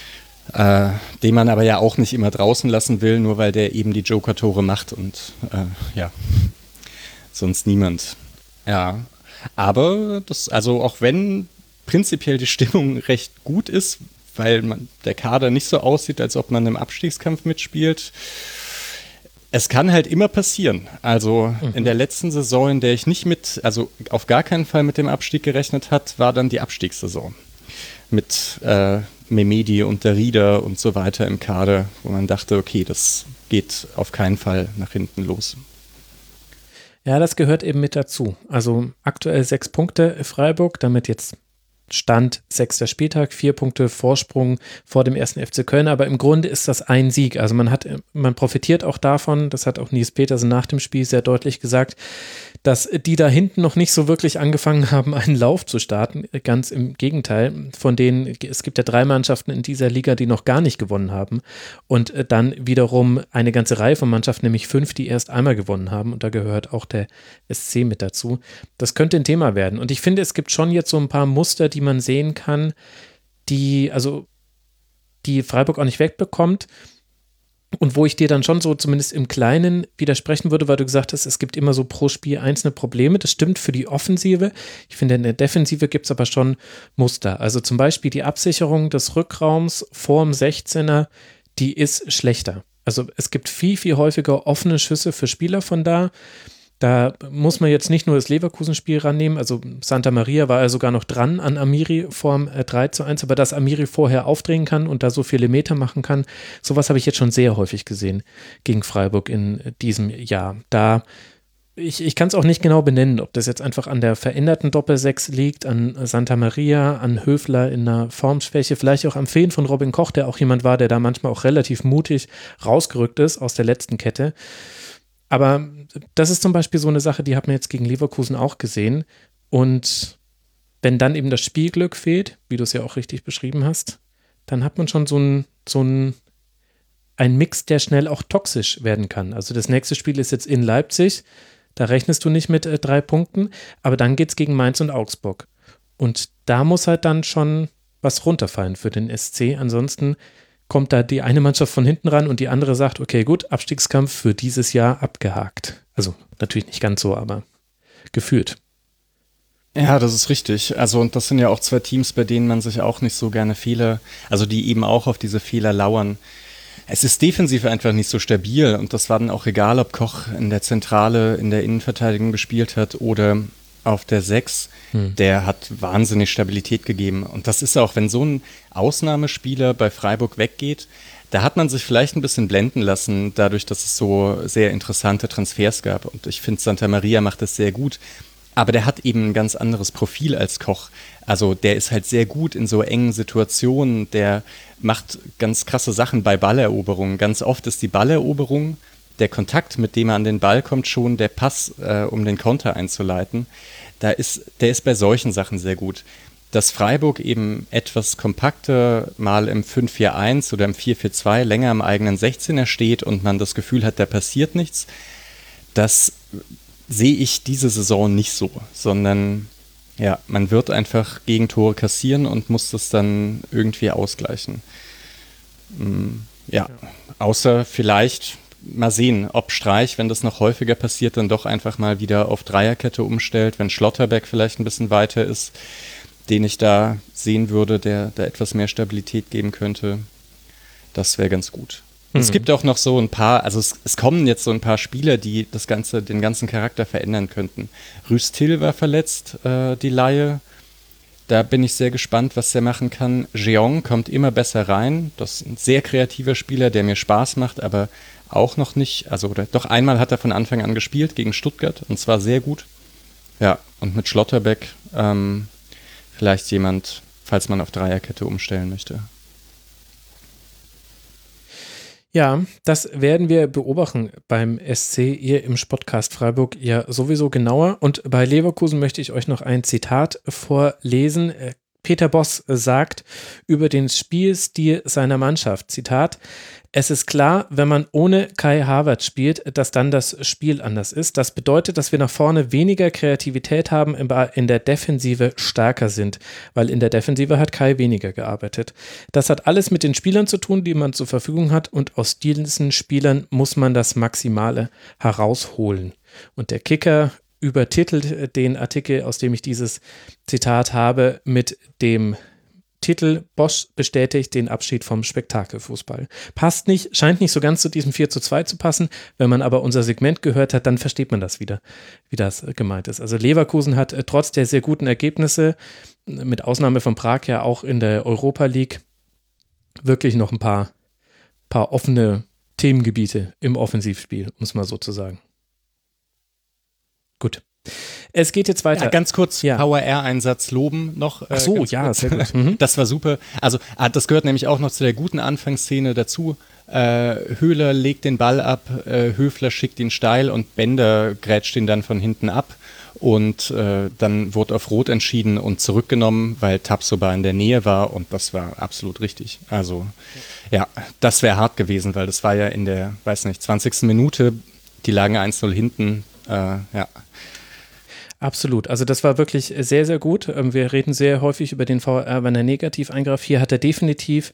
äh, den man aber ja auch nicht immer draußen lassen will, nur weil der eben die Joker-Tore macht und äh, ja, sonst niemand. Ja, aber das, also auch wenn prinzipiell die Stimmung recht gut ist, weil man, der Kader nicht so aussieht, als ob man im Abstiegskampf mitspielt. Es kann halt immer passieren. Also mhm. in der letzten Saison, in der ich nicht mit, also auf gar keinen Fall mit dem Abstieg gerechnet hat, war dann die Abstiegssaison. Mit äh, Memedi und der Rieder und so weiter im Kader, wo man dachte, okay, das geht auf keinen Fall nach hinten los. Ja, das gehört eben mit dazu. Also aktuell sechs Punkte Freiburg, damit jetzt Stand sechster Spieltag, vier Punkte Vorsprung vor dem ersten FC Köln, aber im Grunde ist das ein Sieg. Also man hat, man profitiert auch davon, das hat auch Nils Petersen nach dem Spiel sehr deutlich gesagt, dass die da hinten noch nicht so wirklich angefangen haben, einen Lauf zu starten. Ganz im Gegenteil, von denen, es gibt ja drei Mannschaften in dieser Liga, die noch gar nicht gewonnen haben. Und äh, dann wiederum eine ganze Reihe von Mannschaften, nämlich fünf, die erst einmal gewonnen haben. Und da gehört auch der SC mit dazu. Das könnte ein Thema werden. Und ich finde, es gibt schon jetzt so ein paar Muster, die man sehen kann, die, also, die Freiburg auch nicht wegbekommt. Und wo ich dir dann schon so zumindest im Kleinen widersprechen würde, weil du gesagt hast, es gibt immer so pro Spiel einzelne Probleme. Das stimmt für die Offensive. Ich finde, in der Defensive gibt es aber schon Muster. Also zum Beispiel die Absicherung des Rückraums vorm 16er, die ist schlechter. Also es gibt viel, viel häufiger offene Schüsse für Spieler von da. Da muss man jetzt nicht nur das Leverkusen-Spiel rannehmen, also Santa Maria war ja sogar noch dran an Amiri vorm 3 äh, zu 1, aber dass Amiri vorher aufdrehen kann und da so viele Meter machen kann, sowas habe ich jetzt schon sehr häufig gesehen gegen Freiburg in diesem Jahr. Da ich, ich kann es auch nicht genau benennen, ob das jetzt einfach an der veränderten Doppelsechs liegt, an Santa Maria, an Höfler in einer Formschwäche, vielleicht auch am Fehlen von Robin Koch, der auch jemand war, der da manchmal auch relativ mutig rausgerückt ist aus der letzten Kette. Aber das ist zum Beispiel so eine Sache, die hat man jetzt gegen Leverkusen auch gesehen. Und wenn dann eben das Spielglück fehlt, wie du es ja auch richtig beschrieben hast, dann hat man schon so ein, so ein Mix, der schnell auch toxisch werden kann. Also das nächste Spiel ist jetzt in Leipzig. Da rechnest du nicht mit äh, drei Punkten, aber dann geht es gegen Mainz und Augsburg. Und da muss halt dann schon was runterfallen für den SC. Ansonsten kommt da die eine Mannschaft von hinten ran und die andere sagt, okay, gut, Abstiegskampf für dieses Jahr abgehakt. Also natürlich nicht ganz so, aber gefühlt. Ja, das ist richtig. Also, und das sind ja auch zwei Teams, bei denen man sich auch nicht so gerne Fehler, also die eben auch auf diese Fehler lauern. Es ist defensiv einfach nicht so stabil und das war dann auch egal, ob Koch in der Zentrale, in der Innenverteidigung gespielt hat oder auf der 6, hm. der hat wahnsinnig Stabilität gegeben. Und das ist auch, wenn so ein Ausnahmespieler bei Freiburg weggeht, da hat man sich vielleicht ein bisschen blenden lassen, dadurch, dass es so sehr interessante Transfers gab. Und ich finde, Santa Maria macht das sehr gut. Aber der hat eben ein ganz anderes Profil als Koch. Also der ist halt sehr gut in so engen Situationen. Der macht ganz krasse Sachen bei Balleroberungen. Ganz oft ist die Balleroberung der Kontakt, mit dem er an den Ball kommt, schon der Pass, äh, um den Konter einzuleiten, da ist, der ist bei solchen Sachen sehr gut. Dass Freiburg eben etwas kompakter mal im 5-4-1 oder im 4-4-2 länger im eigenen 16er steht und man das Gefühl hat, da passiert nichts, das sehe ich diese Saison nicht so, sondern ja, man wird einfach Gegentore kassieren und muss das dann irgendwie ausgleichen. Mm, ja, außer vielleicht mal sehen, ob Streich, wenn das noch häufiger passiert, dann doch einfach mal wieder auf Dreierkette umstellt, wenn Schlotterbeck vielleicht ein bisschen weiter ist, den ich da sehen würde, der da etwas mehr Stabilität geben könnte. Das wäre ganz gut. Mhm. Es gibt auch noch so ein paar, also es, es, kommen jetzt so ein paar Spieler, die das Ganze, den ganzen Charakter verändern könnten. Rüstil war verletzt, äh, die Laie. Da bin ich sehr gespannt, was er machen kann. Jeong kommt immer besser rein. Das ist ein sehr kreativer Spieler, der mir Spaß macht, aber auch noch nicht, also oder, doch einmal hat er von Anfang an gespielt gegen Stuttgart und zwar sehr gut. Ja, und mit Schlotterbeck ähm, vielleicht jemand, falls man auf Dreierkette umstellen möchte. Ja, das werden wir beobachten beim SC hier im Sportcast Freiburg ja sowieso genauer. Und bei Leverkusen möchte ich euch noch ein Zitat vorlesen. Peter Boss sagt über den Spielstil seiner Mannschaft, Zitat, es ist klar, wenn man ohne Kai Harvard spielt, dass dann das Spiel anders ist. Das bedeutet, dass wir nach vorne weniger Kreativität haben, in der Defensive stärker sind, weil in der Defensive hat Kai weniger gearbeitet. Das hat alles mit den Spielern zu tun, die man zur Verfügung hat und aus diesen Spielern muss man das Maximale herausholen. Und der Kicker übertitelt den Artikel, aus dem ich dieses Zitat habe, mit dem Titel Bosch bestätigt den Abschied vom Spektakelfußball. Passt nicht, scheint nicht so ganz zu diesem 4 zu 2 zu passen. Wenn man aber unser Segment gehört hat, dann versteht man das wieder, wie das gemeint ist. Also Leverkusen hat äh, trotz der sehr guten Ergebnisse, mit Ausnahme von Prag ja auch in der Europa League, wirklich noch ein paar, paar offene Themengebiete im Offensivspiel, muss man so zu sagen. Gut. Es geht jetzt weiter. Ja, ganz kurz Ja. VRR-Einsatz loben noch. äh, Ach so, ja, kurz. sehr gut. Mhm. Das war super. Also ah, das gehört nämlich auch noch zu der guten Anfangsszene dazu. Äh, Höhler legt den Ball ab, äh, Höfler schickt ihn steil und Bender grätscht ihn dann von hinten ab. Und äh, dann wurde auf Rot entschieden und zurückgenommen, weil Tapsoba in der Nähe war und das war absolut richtig. Also ja, das wäre hart gewesen, weil das war ja in der, weiß nicht, 20. Minute, die lagen 1-0 hinten. Äh, ja, Absolut. Also das war wirklich sehr, sehr gut. Ähm, Wir reden sehr häufig über den VR, wenn er negativ eingreift. Hier hat er definitiv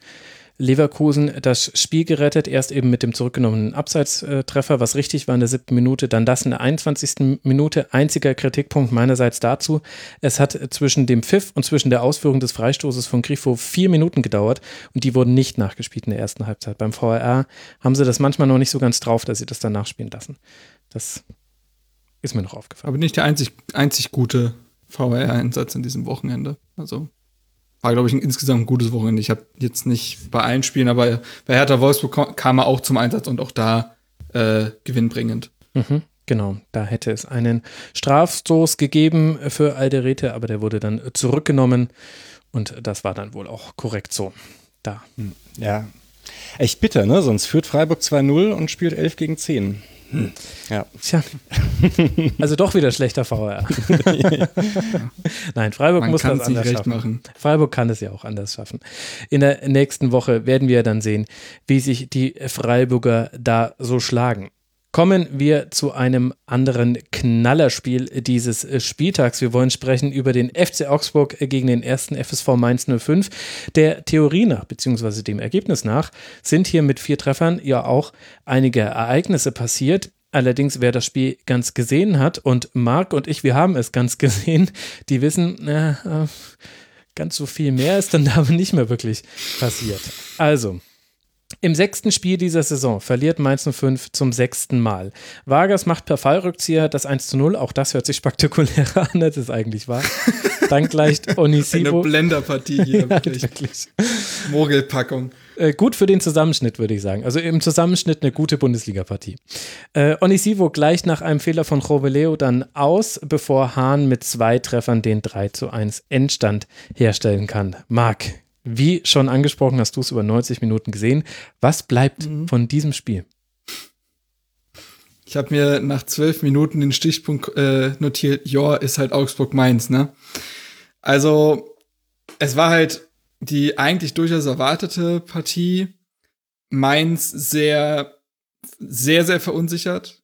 Leverkusen das Spiel gerettet. Erst eben mit dem zurückgenommenen Abseitstreffer, was richtig war in der siebten Minute. Dann das in der 21. Minute. Einziger Kritikpunkt meinerseits dazu. Es hat zwischen dem Pfiff und zwischen der Ausführung des Freistoßes von Grifo vier Minuten gedauert und die wurden nicht nachgespielt in der ersten Halbzeit. Beim VRR haben sie das manchmal noch nicht so ganz drauf, dass sie das dann nachspielen lassen. Das ist mir noch aufgefallen. Aber nicht der einzig, einzig gute VR-Einsatz in diesem Wochenende. Also war, glaube ich, ein insgesamt ein gutes Wochenende. Ich habe jetzt nicht bei allen Spielen, aber bei Hertha Wolfsburg kam- kam er auch zum Einsatz und auch da äh, gewinnbringend. Mhm, genau, da hätte es einen Strafstoß gegeben für Alderete, aber der wurde dann zurückgenommen und das war dann wohl auch korrekt so. Da. Ja. Echt bitter, ne? Sonst führt Freiburg 2-0 und spielt 11 gegen 10. Hm. Ja. Tja, also doch wieder schlechter VR. Nein, Freiburg Man muss das anders recht schaffen. machen. Freiburg kann es ja auch anders schaffen. In der nächsten Woche werden wir dann sehen, wie sich die Freiburger da so schlagen. Kommen wir zu einem anderen Knallerspiel dieses äh, Spieltags. Wir wollen sprechen über den FC Augsburg äh, gegen den ersten FSV Mainz 05. Der Theorie nach, beziehungsweise dem Ergebnis nach, sind hier mit vier Treffern ja auch einige Ereignisse passiert. Allerdings, wer das Spiel ganz gesehen hat, und Marc und ich, wir haben es ganz gesehen, die wissen, äh, äh, ganz so viel mehr ist dann da aber nicht mehr wirklich passiert. Also, im sechsten Spiel dieser Saison verliert Mainz 05 zum sechsten Mal. Vargas macht per Fallrückzieher das 1 zu 0. Auch das hört sich spektakulärer an, als es eigentlich war. Dann gleicht Eine Onisivo. Blenderpartie hier, Ja, wirklich. wirklich. Mogelpackung. Äh, gut für den Zusammenschnitt, würde ich sagen. Also im Zusammenschnitt eine gute Bundesliga-Partie. Äh, Onisivo gleicht nach einem Fehler von Joveleo dann aus, bevor Hahn mit zwei Treffern den 3 zu 1 Endstand herstellen kann. Marc, wie schon angesprochen, hast du es über 90 Minuten gesehen. Was bleibt von diesem Spiel? Ich habe mir nach zwölf Minuten den Stichpunkt äh, notiert, ja, ist halt Augsburg-Mainz, ne? Also, es war halt die eigentlich durchaus erwartete Partie. Mainz sehr, sehr, sehr verunsichert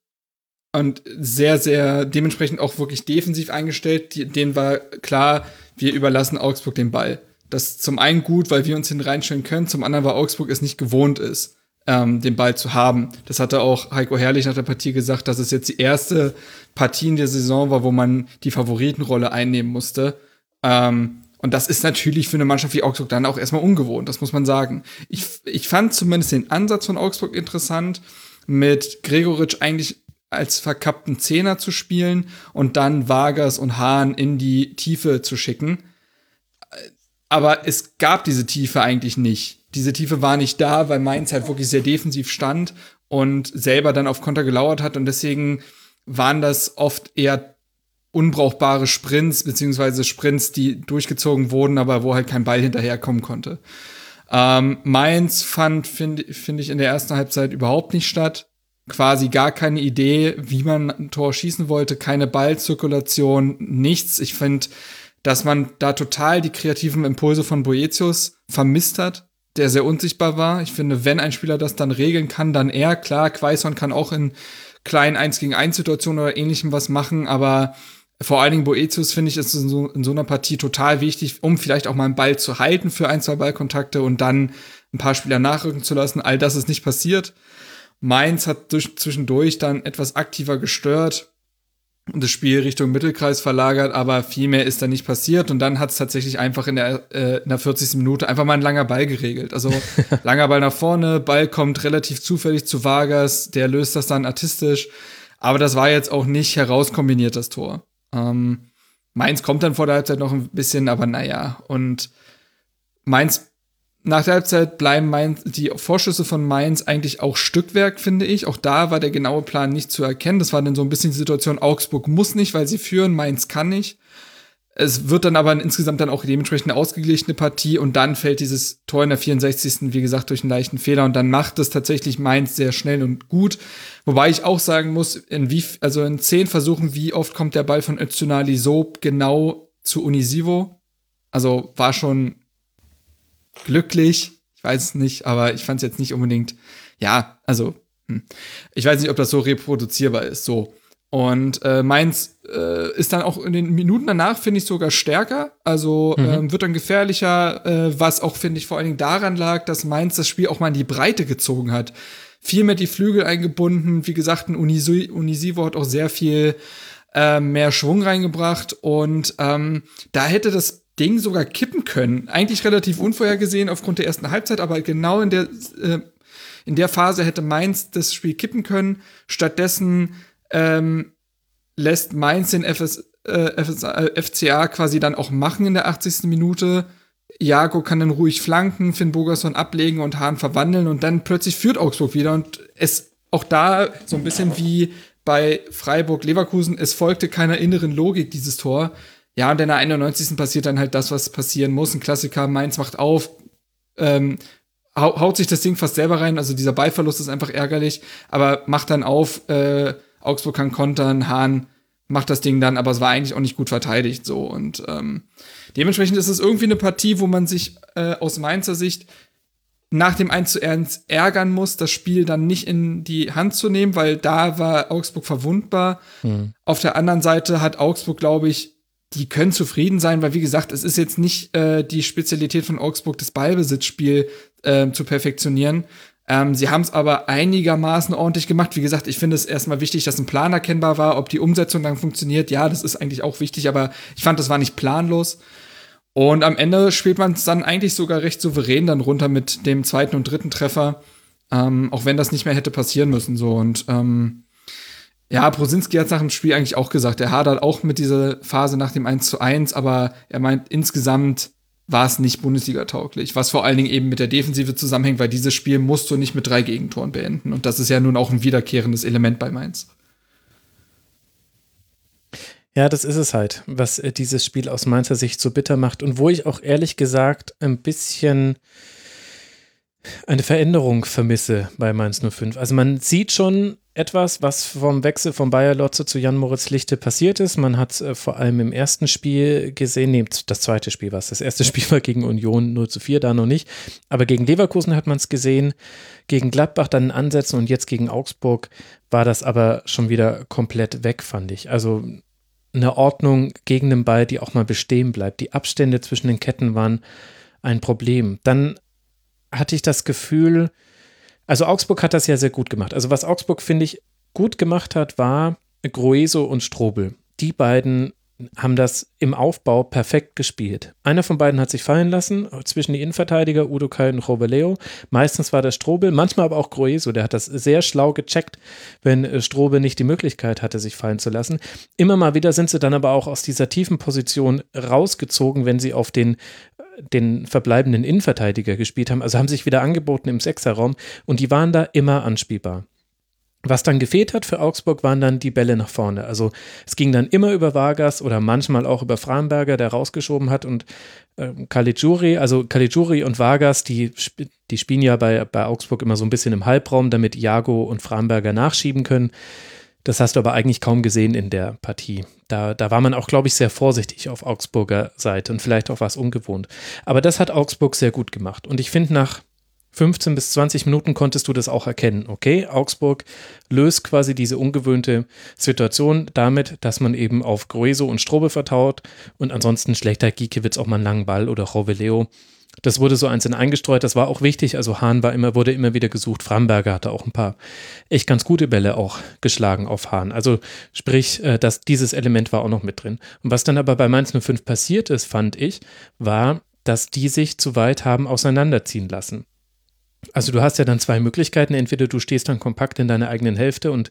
und sehr, sehr dementsprechend auch wirklich defensiv eingestellt. Denen war klar, wir überlassen Augsburg den Ball. Das ist zum einen gut, weil wir uns hin reinstellen können, zum anderen, weil Augsburg es nicht gewohnt ist, ähm, den Ball zu haben. Das hatte auch Heiko Herrlich nach der Partie gesagt, dass es jetzt die erste Partie in der Saison war, wo man die Favoritenrolle einnehmen musste. Ähm, und das ist natürlich für eine Mannschaft wie Augsburg dann auch erstmal ungewohnt, das muss man sagen. Ich, ich fand zumindest den Ansatz von Augsburg interessant, mit Gregoritsch eigentlich als verkappten Zehner zu spielen und dann Vargas und Hahn in die Tiefe zu schicken. Aber es gab diese Tiefe eigentlich nicht. Diese Tiefe war nicht da, weil Mainz halt wirklich sehr defensiv stand und selber dann auf Konter gelauert hat und deswegen waren das oft eher unbrauchbare Sprints, beziehungsweise Sprints, die durchgezogen wurden, aber wo halt kein Ball hinterherkommen konnte. Ähm, Mainz fand, finde find ich, in der ersten Halbzeit überhaupt nicht statt. Quasi gar keine Idee, wie man ein Tor schießen wollte, keine Ballzirkulation, nichts. Ich finde, dass man da total die kreativen Impulse von Boetius vermisst hat, der sehr unsichtbar war. Ich finde, wenn ein Spieler das dann regeln kann, dann er. Klar, Quaison kann auch in kleinen 1 gegen 1 Situationen oder ähnlichem was machen, aber vor allen Dingen Boetius finde ich ist in so, in so einer Partie total wichtig, um vielleicht auch mal einen Ball zu halten für ein, zwei Ballkontakte und dann ein paar Spieler nachrücken zu lassen. All das ist nicht passiert. Mainz hat durch, zwischendurch dann etwas aktiver gestört das Spiel Richtung Mittelkreis verlagert, aber viel mehr ist da nicht passiert und dann hat es tatsächlich einfach in der, äh, in der 40. Minute einfach mal ein langer Ball geregelt. Also langer Ball nach vorne, Ball kommt relativ zufällig zu Vargas, der löst das dann artistisch, aber das war jetzt auch nicht herauskombiniert, das Tor. Ähm, Mainz kommt dann vor der Halbzeit noch ein bisschen, aber naja, und Mainz nach der Halbzeit bleiben Mainz, die Vorschüsse von Mainz eigentlich auch Stückwerk, finde ich. Auch da war der genaue Plan nicht zu erkennen. Das war dann so ein bisschen die Situation, Augsburg muss nicht, weil sie führen, Mainz kann nicht. Es wird dann aber insgesamt dann auch dementsprechend eine ausgeglichene Partie und dann fällt dieses Tor in der 64. wie gesagt durch einen leichten Fehler und dann macht es tatsächlich Mainz sehr schnell und gut. Wobei ich auch sagen muss, in wie, also in zehn Versuchen, wie oft kommt der Ball von Öztunali so genau zu Unisivo? Also war schon glücklich. Ich weiß es nicht, aber ich fand es jetzt nicht unbedingt, ja, also, hm. ich weiß nicht, ob das so reproduzierbar ist, so. Und äh, Mainz äh, ist dann auch in den Minuten danach, finde ich, sogar stärker. Also mhm. ähm, wird dann gefährlicher, äh, was auch, finde ich, vor allen Dingen daran lag, dass Mainz das Spiel auch mal in die Breite gezogen hat. Viel mehr die Flügel eingebunden. Wie gesagt, ein Unisi Unisivo hat auch sehr viel äh, mehr Schwung reingebracht. Und ähm, da hätte das Ding sogar kippen können. Eigentlich relativ unvorhergesehen aufgrund der ersten Halbzeit, aber genau in der, äh, in der Phase hätte Mainz das Spiel kippen können. Stattdessen ähm, lässt Mainz den FS, äh, FCA quasi dann auch machen in der 80. Minute. Jago kann dann ruhig flanken, Finn Bogerson ablegen und Hahn verwandeln und dann plötzlich führt Augsburg wieder und es auch da so ein bisschen wie bei Freiburg Leverkusen, es folgte keiner inneren Logik dieses Tor. Ja, und in der 91. passiert dann halt das, was passieren muss. Ein Klassiker, Mainz macht auf, ähm, haut sich das Ding fast selber rein. Also dieser Ballverlust ist einfach ärgerlich, aber macht dann auf, äh, Augsburg kann kontern, Hahn macht das Ding dann, aber es war eigentlich auch nicht gut verteidigt so. Und ähm, dementsprechend ist es irgendwie eine Partie, wo man sich äh, aus Mainzer Sicht nach dem 1 zu 1 ärgern muss, das Spiel dann nicht in die Hand zu nehmen, weil da war Augsburg verwundbar. Mhm. Auf der anderen Seite hat Augsburg, glaube ich, die können zufrieden sein, weil wie gesagt, es ist jetzt nicht äh, die Spezialität von Augsburg, das Ballbesitzspiel äh, zu perfektionieren. Ähm, sie haben es aber einigermaßen ordentlich gemacht. Wie gesagt, ich finde es erstmal wichtig, dass ein Plan erkennbar war. Ob die Umsetzung dann funktioniert, ja, das ist eigentlich auch wichtig, aber ich fand, das war nicht planlos. Und am Ende spielt man es dann eigentlich sogar recht souverän dann runter mit dem zweiten und dritten Treffer, ähm, auch wenn das nicht mehr hätte passieren müssen. So und ähm, ja, Prosinski hat nach dem Spiel eigentlich auch gesagt, er hadert auch mit dieser Phase nach dem 1 zu 1, aber er meint, insgesamt war es nicht Bundesliga-tauglich, was vor allen Dingen eben mit der Defensive zusammenhängt, weil dieses Spiel musst du nicht mit drei Gegentoren beenden. Und das ist ja nun auch ein wiederkehrendes Element bei Mainz. Ja, das ist es halt, was äh, dieses Spiel aus Mainzer Sicht so bitter macht und wo ich auch ehrlich gesagt ein bisschen eine Veränderung vermisse bei Mainz 05. Also man sieht schon etwas, was vom Wechsel von Bayer Lotze zu Jan Moritz Lichte passiert ist. Man hat es äh, vor allem im ersten Spiel gesehen, nee, das zweite Spiel war es. Das erste Spiel war gegen Union 0 zu 4, da noch nicht. Aber gegen Leverkusen hat man es gesehen, gegen Gladbach dann in Ansätzen und jetzt gegen Augsburg war das aber schon wieder komplett weg, fand ich. Also eine Ordnung gegen den Ball, die auch mal bestehen bleibt. Die Abstände zwischen den Ketten waren ein Problem. Dann hatte ich das Gefühl, also Augsburg hat das ja sehr gut gemacht. Also was Augsburg, finde ich, gut gemacht hat, war Groeso und Strobel. Die beiden haben das im Aufbau perfekt gespielt. Einer von beiden hat sich fallen lassen, zwischen die Innenverteidiger, Udo Kai und Robeleo. Meistens war das Strobel, manchmal aber auch Groeso. Der hat das sehr schlau gecheckt, wenn äh, Strobel nicht die Möglichkeit hatte, sich fallen zu lassen. Immer mal wieder sind sie dann aber auch aus dieser tiefen Position rausgezogen, wenn sie auf den den verbleibenden Innenverteidiger gespielt haben, also haben sich wieder angeboten im Sechserraum und die waren da immer anspielbar. Was dann gefehlt hat für Augsburg, waren dann die Bälle nach vorne. Also es ging dann immer über Vargas oder manchmal auch über Framberger, der rausgeschoben hat und äh, also Caligiuri und Vargas, die, die spielen ja bei, bei Augsburg immer so ein bisschen im Halbraum, damit Iago und Framberger nachschieben können. Das hast du aber eigentlich kaum gesehen in der Partie. Da, da war man auch, glaube ich, sehr vorsichtig auf Augsburger Seite und vielleicht auch was ungewohnt. Aber das hat Augsburg sehr gut gemacht. Und ich finde, nach 15 bis 20 Minuten konntest du das auch erkennen. Okay, Augsburg löst quasi diese ungewöhnte Situation damit, dass man eben auf Grueso und Strobe vertraut und ansonsten schlechter Giekewitz auch mal einen langen Ball oder Roveleo das wurde so einzeln eingestreut, das war auch wichtig. Also Hahn war immer, wurde immer wieder gesucht. Framberger hatte auch ein paar echt ganz gute Bälle auch geschlagen auf Hahn. Also sprich, äh, dass dieses Element war auch noch mit drin. Und was dann aber bei Mainz 05 passiert ist, fand ich, war, dass die sich zu weit haben auseinanderziehen lassen. Also du hast ja dann zwei Möglichkeiten. Entweder du stehst dann kompakt in deiner eigenen Hälfte und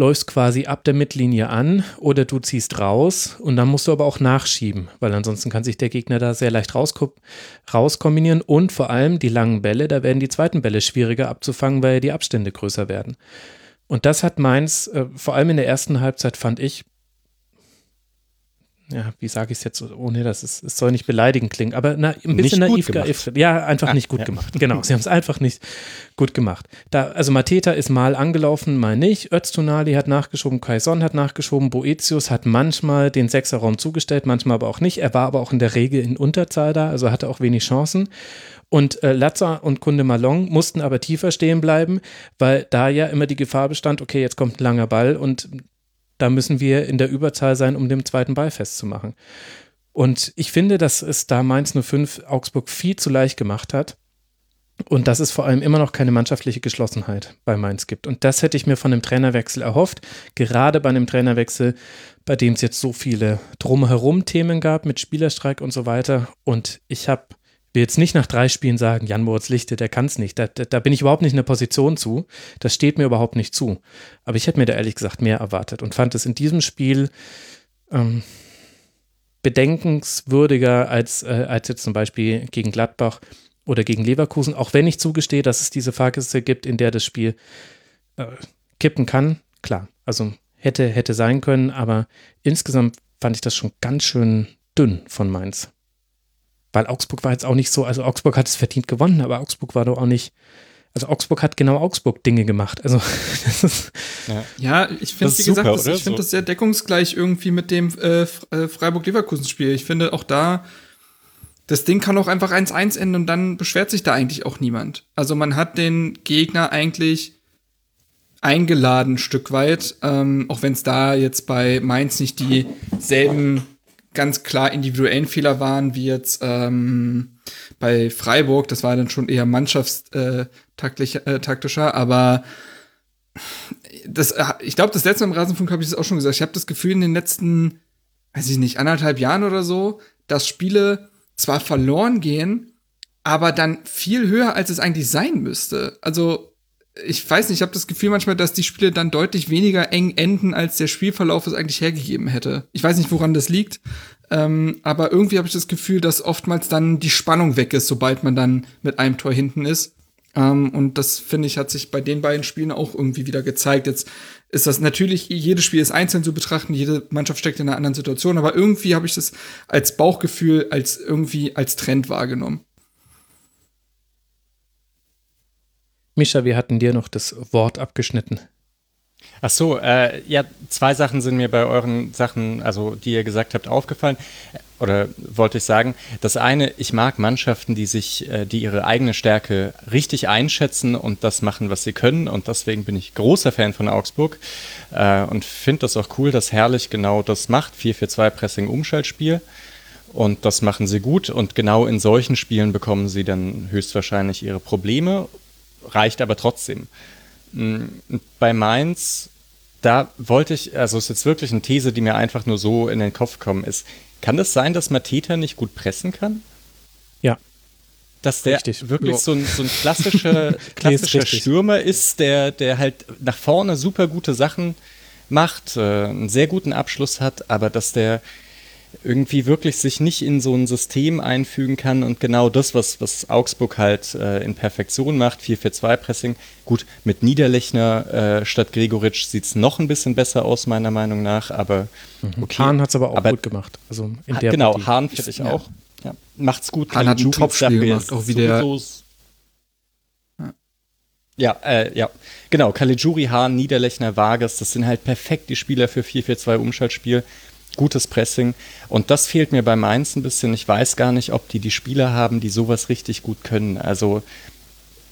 läufst quasi ab der Mittellinie an oder du ziehst raus und dann musst du aber auch nachschieben, weil ansonsten kann sich der Gegner da sehr leicht rausko rauskombinieren und vor allem die langen Bälle, da werden die zweiten Bälle schwieriger abzufangen, weil die Abstände größer werden. Und das hat Mainz, äh, vor allem in der ersten Halbzeit, fand ich, ja, wie sage ich es jetzt, ohne dass es, es soll nicht beleidigend klingen, aber na, ein bisschen naiv, gemacht. ja, einfach ah, nicht gut ja. gemacht. Genau, sie haben es einfach nicht gut gemacht. Da, also Mateta ist mal angelaufen, mal nicht. Öztunali hat nachgeschoben, Kaison hat nachgeschoben, Boetius hat manchmal den Sechserraum zugestellt, manchmal aber auch nicht. Er war aber auch in der Regel in Unterzahl da, also hatte auch wenig Chancen. Und äh, Latza und Kunde Malong mussten aber tiefer stehen bleiben, weil da ja immer die Gefahr bestand, okay, jetzt kommt ein langer Ball und da müssen wir in der Überzahl sein, um den zweiten Ball festzumachen. Und ich finde, dass es da Mainz 05 Augsburg viel zu leicht gemacht hat. Und dass es vor allem immer noch keine mannschaftliche Geschlossenheit bei Mainz gibt. Und das hätte ich mir von dem Trainerwechsel erhofft. Gerade bei einem Trainerwechsel, bei dem es jetzt so viele drumherum Themen gab mit Spielerstreik und so weiter. Und ich habe will jetzt nicht nach drei Spielen sagen, Jan Moritz Lichte, der kann es nicht. Da, da, da, bin ich überhaupt nicht in der Position zu. Das steht mir überhaupt nicht zu. Aber ich hätte mir da ehrlich gesagt mehr erwartet und fand es in diesem Spiel ähm, bedenkenswürdiger als, äh, als jetzt zum Beispiel gegen Gladbach oder gegen Leverkusen. Auch wenn ich zugestehe, dass es diese Phase gibt, in der das Spiel äh, kippen kann. Klar, also hätte, hätte sein können, aber insgesamt fand ich das schon ganz schön dünn von Mainz. Weil Augsburg war jetzt auch nicht so, also Augsburg hat es verdient gewonnen, aber Augsburg war doch auch nicht, also Augsburg hat genau Augsburg Dinge gemacht. Also das ist ja, ja ich finde, wie gesagt, das, ich finde so. das sehr deckungsgleich irgendwie mit dem äh, äh, Freiburg-Leverkusen-Spiel. Ich finde auch da, das Ding kann auch einfach 1-1 enden und dann beschwert sich da eigentlich auch niemand. Also man hat den Gegner eigentlich eingeladen, ein Stück weit, ähm, auch wenn es da jetzt bei Mainz nicht dieselben ganz klar individuellen Fehler waren, wie jetzt ähm, bei Freiburg. Das war dann schon eher mannschaftstaktischer, äh, aber das, äh, ich glaube, das letzte Mal im Rasenfunk habe ich das auch schon gesagt. Ich habe das Gefühl, in den letzten, weiß ich nicht, anderthalb Jahren oder so, dass Spiele zwar verloren gehen, aber dann viel höher, als es eigentlich sein müsste. Also ich weiß nicht, ich habe das Gefühl manchmal, dass die Spiele dann deutlich weniger eng enden, als der Spielverlauf es eigentlich hergegeben hätte. Ich weiß nicht, woran das liegt, ähm, aber irgendwie habe ich das Gefühl, dass oftmals dann die Spannung weg ist, sobald man dann mit einem Tor hinten ist. Ähm, und das finde ich, hat sich bei den beiden Spielen auch irgendwie wieder gezeigt. Jetzt ist das natürlich, jedes Spiel ist einzeln zu betrachten, jede Mannschaft steckt in einer anderen Situation, aber irgendwie habe ich das als Bauchgefühl, als irgendwie als Trend wahrgenommen. Mischa, wir hatten dir noch das Wort abgeschnitten. Ach so, äh, ja, zwei Sachen sind mir bei euren Sachen, also die ihr gesagt habt, aufgefallen. Oder wollte ich sagen, das eine, ich mag Mannschaften, die sich, äh, die ihre eigene Stärke richtig einschätzen und das machen, was sie können. Und deswegen bin ich großer Fan von Augsburg äh, und finde das auch cool, dass Herrlich genau das macht. 4-4-2 Pressing Umschaltspiel. Und das machen sie gut. Und genau in solchen Spielen bekommen sie dann höchstwahrscheinlich ihre Probleme reicht aber trotzdem. Mm, bei Mainz, da wollte ich, also es ist jetzt wirklich eine These, die mir einfach nur so in den Kopf gekommen ist. Kann das sein, dass Mateta nicht gut pressen kann? Ja. Dass der richtig. wirklich so ein, so ein klassischer, klassischer Stürmer ist, der, der halt nach vorne super gute Sachen macht, äh, einen sehr guten Abschluss hat, aber dass der irgendwie wirklich sich nicht in so ein System einfügen kann und genau das, was, was Augsburg halt äh, in Perfektion macht, 4-4-2-Pressing. Gut, mit Niederlechner äh, statt Gregoritsch sieht es noch ein bisschen besser aus, meiner Meinung nach, aber mhm. okay. Hahn hat es aber auch aber, gut gemacht. Also in der genau, Partie. Hahn finde ich ja. auch. Ja, macht's gut. Hahn hat ein Top-Spiel gemacht, auch wie der ja, äh, ja, genau. Caligiuri, Hahn, Niederlechner, Vargas, das sind halt perfekt die Spieler für 4-4-2 Umschaltspiel gutes Pressing. Und das fehlt mir bei Mainz ein bisschen. Ich weiß gar nicht, ob die die Spieler haben, die sowas richtig gut können. Also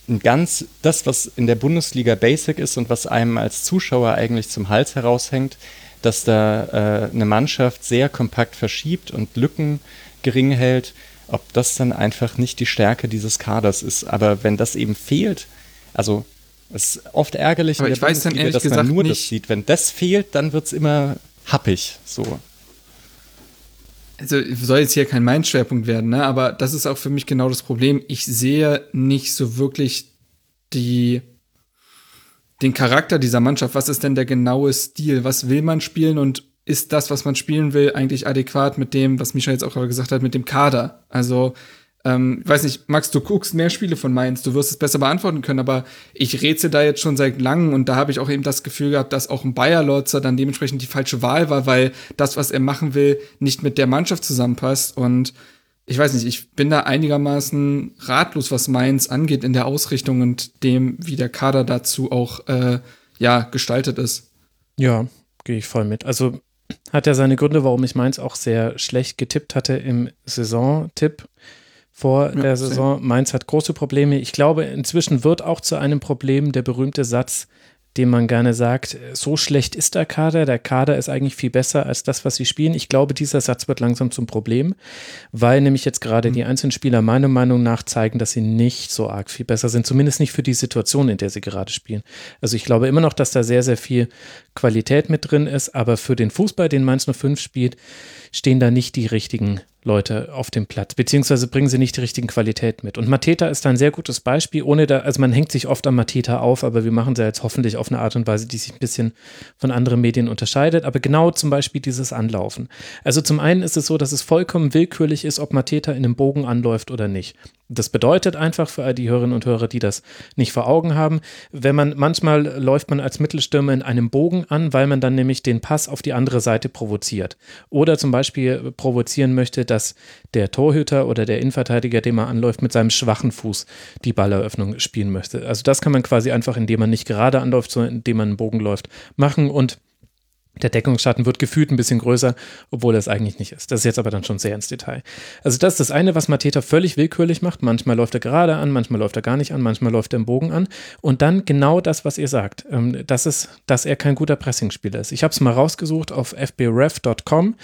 ein ganz, das, was in der Bundesliga Basic ist und was einem als Zuschauer eigentlich zum Hals heraushängt, dass da äh, eine Mannschaft sehr kompakt verschiebt und Lücken gering hält, ob das dann einfach nicht die Stärke dieses Kaders ist. Aber wenn das eben fehlt, also es ist oft ärgerlich, Aber in der Bundesliga, dass man nur nicht. das sieht. Wenn das fehlt, dann wird es immer happig. So also soll jetzt hier kein Mein-Schwerpunkt werden, ne? aber das ist auch für mich genau das Problem. Ich sehe nicht so wirklich die, den Charakter dieser Mannschaft. Was ist denn der genaue Stil? Was will man spielen und ist das, was man spielen will, eigentlich adäquat mit dem, was Misha jetzt auch gesagt hat, mit dem Kader? Also, ähm, weiß nicht, Max, du guckst mehr Spiele von Mainz, du wirst es besser beantworten können, aber ich rätsel da jetzt schon seit langem und da habe ich auch eben das Gefühl gehabt, dass auch ein Bayer Lotzer dann dementsprechend die falsche Wahl war, weil das, was er machen will, nicht mit der Mannschaft zusammenpasst und ich weiß nicht, ich bin da einigermaßen ratlos, was Mainz angeht in der Ausrichtung und dem, wie der Kader dazu auch äh, ja gestaltet ist. Ja, gehe ich voll mit. Also hat er seine Gründe, warum ich Mainz auch sehr schlecht getippt hatte im Saisontipp vor ja, der Saison. Mainz hat große Probleme. Ich glaube, inzwischen wird auch zu einem Problem der berühmte Satz, dem man gerne sagt, so schlecht ist der Kader, der Kader ist eigentlich viel besser als das, was sie spielen. Ich glaube, dieser Satz wird langsam zum Problem, weil nämlich jetzt gerade mhm. die einzelnen Spieler meiner Meinung nach zeigen, dass sie nicht so arg viel besser sind, zumindest nicht für die Situation, in der sie gerade spielen. Also ich glaube immer noch, dass da sehr, sehr viel Qualität mit drin ist, aber für den Fußball, den Mainz 05 spielt, stehen da nicht die richtigen Leute auf dem Platz, beziehungsweise bringen sie nicht die richtigen Qualitäten mit. Und Mateta ist ein sehr gutes Beispiel, ohne da, also man hängt sich oft an Mateta auf, aber wir machen sie jetzt hoffentlich auf eine Art und Weise, die sich ein bisschen von anderen Medien unterscheidet. Aber genau zum Beispiel dieses Anlaufen. Also zum einen ist es so, dass es vollkommen willkürlich ist, ob Mateta in einem Bogen anläuft oder nicht. Das bedeutet einfach für all die Hörerinnen und Hörer, die das nicht vor Augen haben, wenn man manchmal läuft man als Mittelstürmer in einem Bogen an, weil man dann nämlich den Pass auf die andere Seite provoziert. Oder zum Beispiel provozieren möchte, dass der Torhüter oder der Innenverteidiger, den man anläuft, mit seinem schwachen Fuß die Balleröffnung spielen möchte. Also das kann man quasi einfach, indem man nicht gerade anläuft, sondern indem man einen Bogen läuft, machen und der Deckungsschatten wird gefühlt ein bisschen größer, obwohl es eigentlich nicht ist. Das ist jetzt aber dann schon sehr ins Detail. Also das ist das eine, was Mateta völlig willkürlich macht. Manchmal läuft er gerade an, manchmal läuft er gar nicht an, manchmal läuft er im Bogen an. Und dann genau das, was ihr sagt, ähm, das ist, dass er kein guter Pressingspieler ist. Ich habe es mal rausgesucht auf fbref.com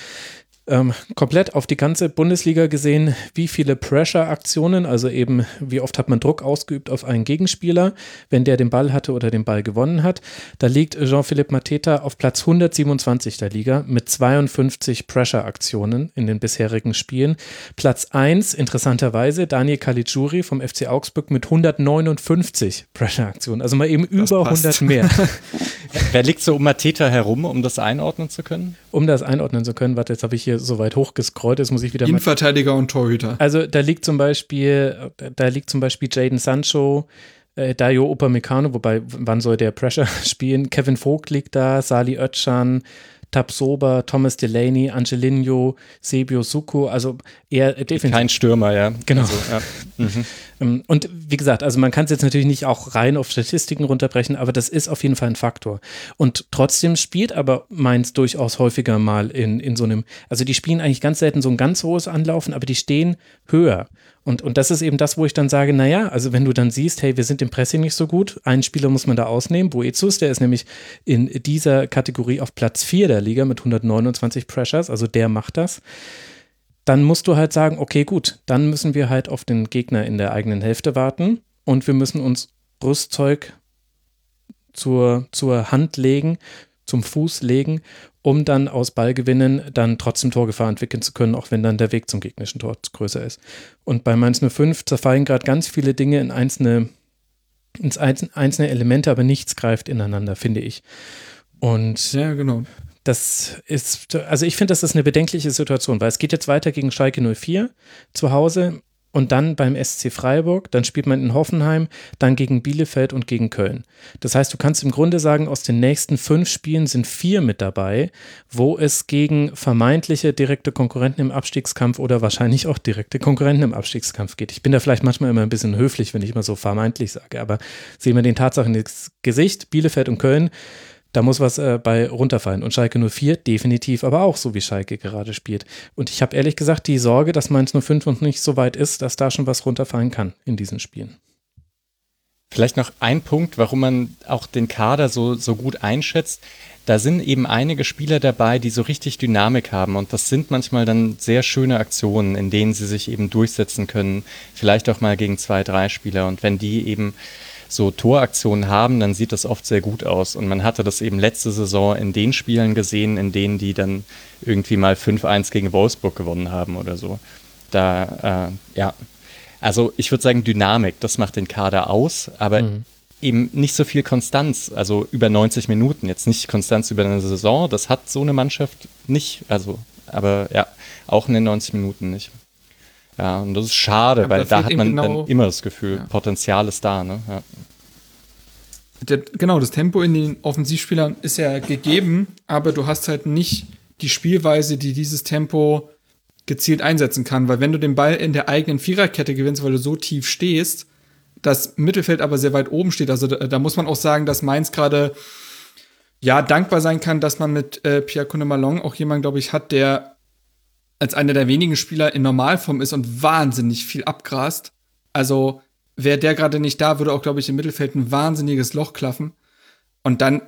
ähm, komplett auf die ganze Bundesliga gesehen, wie viele Pressure-Aktionen, also eben wie oft hat man Druck ausgeübt auf einen Gegenspieler, wenn der den Ball hatte oder den Ball gewonnen hat. Da liegt Jean-Philippe Mateta auf Platz 127 der Liga mit 52 Pressure-Aktionen in den bisherigen Spielen. Platz 1, interessanterweise, Daniel Caligiuri vom FC Augsburg mit 159 Pressure-Aktionen, also mal eben das über passt. 100 mehr. Wer liegt so um Mateta herum, um das einordnen zu können? Um das einordnen zu können, warte, jetzt habe ich hier so weit hochgescrollt, jetzt muss ich wieder Innenverteidiger und Torhüter. Also da liegt zum Beispiel, da liegt zum Beispiel Jaden Sancho, äh, Dayo Upamecano, wobei, wann soll der Pressure spielen? Kevin Vogt liegt da, Sali Özcan, Tabsoba, Thomas Delaney, Angelino, Sebio Suko, also eher definitiv. Kein Stürmer, ja. Genau. Also, ja. Mhm. Ähm, und wie gesagt, also man kann es jetzt natürlich nicht auch rein auf Statistiken runterbrechen, aber das ist auf jeden Fall ein Faktor. Und trotzdem spielt aber Mainz durchaus häufiger mal in, in so einem, also die spielen eigentlich ganz selten so ein ganz hohes Anlaufen, aber die stehen höher. Und, und das ist eben das, wo ich dann sage, naja, also wenn du dann siehst, hey, wir sind im Pressing nicht so gut, einen Spieler muss man da ausnehmen, Boetius, der ist nämlich in dieser Kategorie auf Platz 4 der Liga mit 129 Pressures, also der macht das. Dann musst du halt sagen, okay, gut, dann müssen wir halt auf den Gegner in der eigenen Hälfte warten und wir müssen uns Rüstzeug zur, zur Hand legen, zum Fuß legen um dann aus Ballgewinnen dann trotzdem Torgefahr entwickeln zu können, auch wenn dann der Weg zum gegnerischen Tor größer ist. Und bei Mainz 05 zerfallen gerade ganz viele Dinge in einzelne, ins einzelne Elemente, aber nichts greift ineinander, finde ich. Und ja, genau. Das ist, also ich finde, das ist eine bedenkliche Situation, weil es geht jetzt weiter gegen Schalke 04 zu Hause und dann beim SC Freiburg, dann spielt man in Hoffenheim, dann gegen Bielefeld und gegen Köln. Das heißt, du kannst im Grunde sagen, aus den nächsten fünf Spielen sind vier mit dabei, wo es gegen vermeintliche direkte Konkurrenten im Abstiegskampf oder wahrscheinlich auch direkte Konkurrenten im Abstiegskampf geht. Ich bin da vielleicht manchmal immer ein bisschen höflich, wenn ich mal so vermeintlich sage, aber sehen wir den Tatsachen ins Gesicht, Bielefeld und Köln da muss was äh, bei runterfallen. Und Schalke 04 definitiv aber auch, so wie Schalke gerade spielt. Und ich habe ehrlich gesagt die Sorge, dass Mainz 05 noch nicht so weit ist, dass da schon was runterfallen kann in diesen Spielen. Vielleicht noch ein Punkt, warum man auch den Kader so, so gut einschätzt. Da sind eben einige Spieler dabei, die so richtig Dynamik haben. Und das sind manchmal dann sehr schöne Aktionen, in denen sie sich eben durchsetzen können. Vielleicht auch mal gegen zwei, drei Spieler. Und wenn die eben so Toraktionen haben, dann sieht das oft sehr gut aus. Und man hatte das eben letzte Saison in den Spielen gesehen, in denen die dann irgendwie mal 5-1 gegen Wolfsburg gewonnen haben oder so. Da, äh, ja. Also ich würde sagen, Dynamik, das macht den Kader aus, aber mhm. eben nicht so viel Konstanz, also über 90 Minuten, jetzt nicht Konstanz über eine Saison, das hat so eine Mannschaft nicht, also, aber ja, auch in den 90 Minuten nicht. Ja, und das ist schade, weil da hat man genau, dann immer das Gefühl, ja. Potenzial ist da, ne? Ja. Der, genau, das Tempo in den Offensivspielern ist ja gegeben, aber du hast halt nicht die Spielweise, die dieses Tempo gezielt einsetzen kann, weil wenn du den Ball in der eigenen Viererkette gewinnst, weil du so tief stehst, das Mittelfeld aber sehr weit oben steht, also da, da muss man auch sagen, dass Mainz gerade ja dankbar sein kann, dass man mit äh, Pierre Malong auch jemanden, glaube ich, hat, der als einer der wenigen Spieler in Normalform ist und wahnsinnig viel abgrast. Also wäre der gerade nicht da, würde auch, glaube ich, im Mittelfeld ein wahnsinniges Loch klaffen. Und dann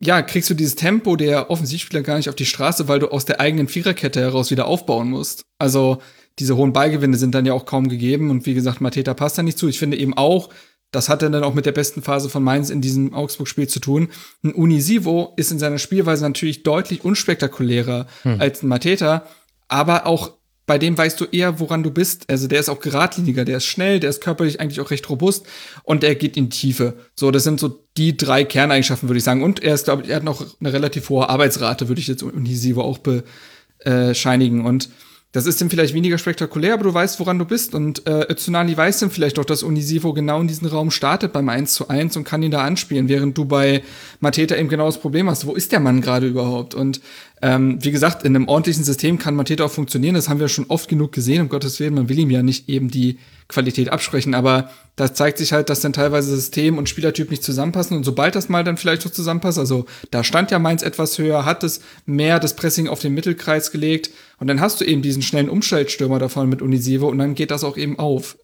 ja, kriegst du dieses Tempo der Offensivspieler gar nicht auf die Straße, weil du aus der eigenen Viererkette heraus wieder aufbauen musst. Also diese hohen Ballgewinne sind dann ja auch kaum gegeben und wie gesagt, Mateta passt da nicht zu. Ich finde eben auch, das hat dann auch mit der besten Phase von Mainz in diesem Augsburg-Spiel zu tun. Ein Unisivo ist in seiner Spielweise natürlich deutlich unspektakulärer hm. als ein Mateta, aber auch bei dem weißt du eher, woran du bist. Also der ist auch geradliniger, der ist schnell, der ist körperlich eigentlich auch recht robust und er geht in die Tiefe. So, das sind so die drei Kerneigenschaften, würde ich sagen. Und er ist, glaube ich, er hat noch eine relativ hohe Arbeitsrate, würde ich jetzt Unisivo auch bescheinigen. Und das ist dann vielleicht weniger spektakulär, aber du weißt, woran du bist. Und äh, Özunali weiß dann vielleicht auch, dass Unisivo genau in diesem Raum startet beim 1 zu 1 und kann ihn da anspielen, während du bei Mateta eben genau das Problem hast. Wo ist der Mann gerade überhaupt? Und ähm, wie gesagt, in einem ordentlichen System kann Mateta auch funktionieren. Das haben wir schon oft genug gesehen, um Gottes Willen. Man will ihm ja nicht eben die Qualität absprechen, aber da zeigt sich halt, dass dann teilweise System und Spielertyp nicht zusammenpassen und sobald das mal dann vielleicht so zusammenpasst, also da stand ja Mainz etwas höher, hat es mehr das Pressing auf den Mittelkreis gelegt und dann hast du eben diesen schnellen Umschaltstürmer davon mit Unisivo und dann geht das auch eben auf.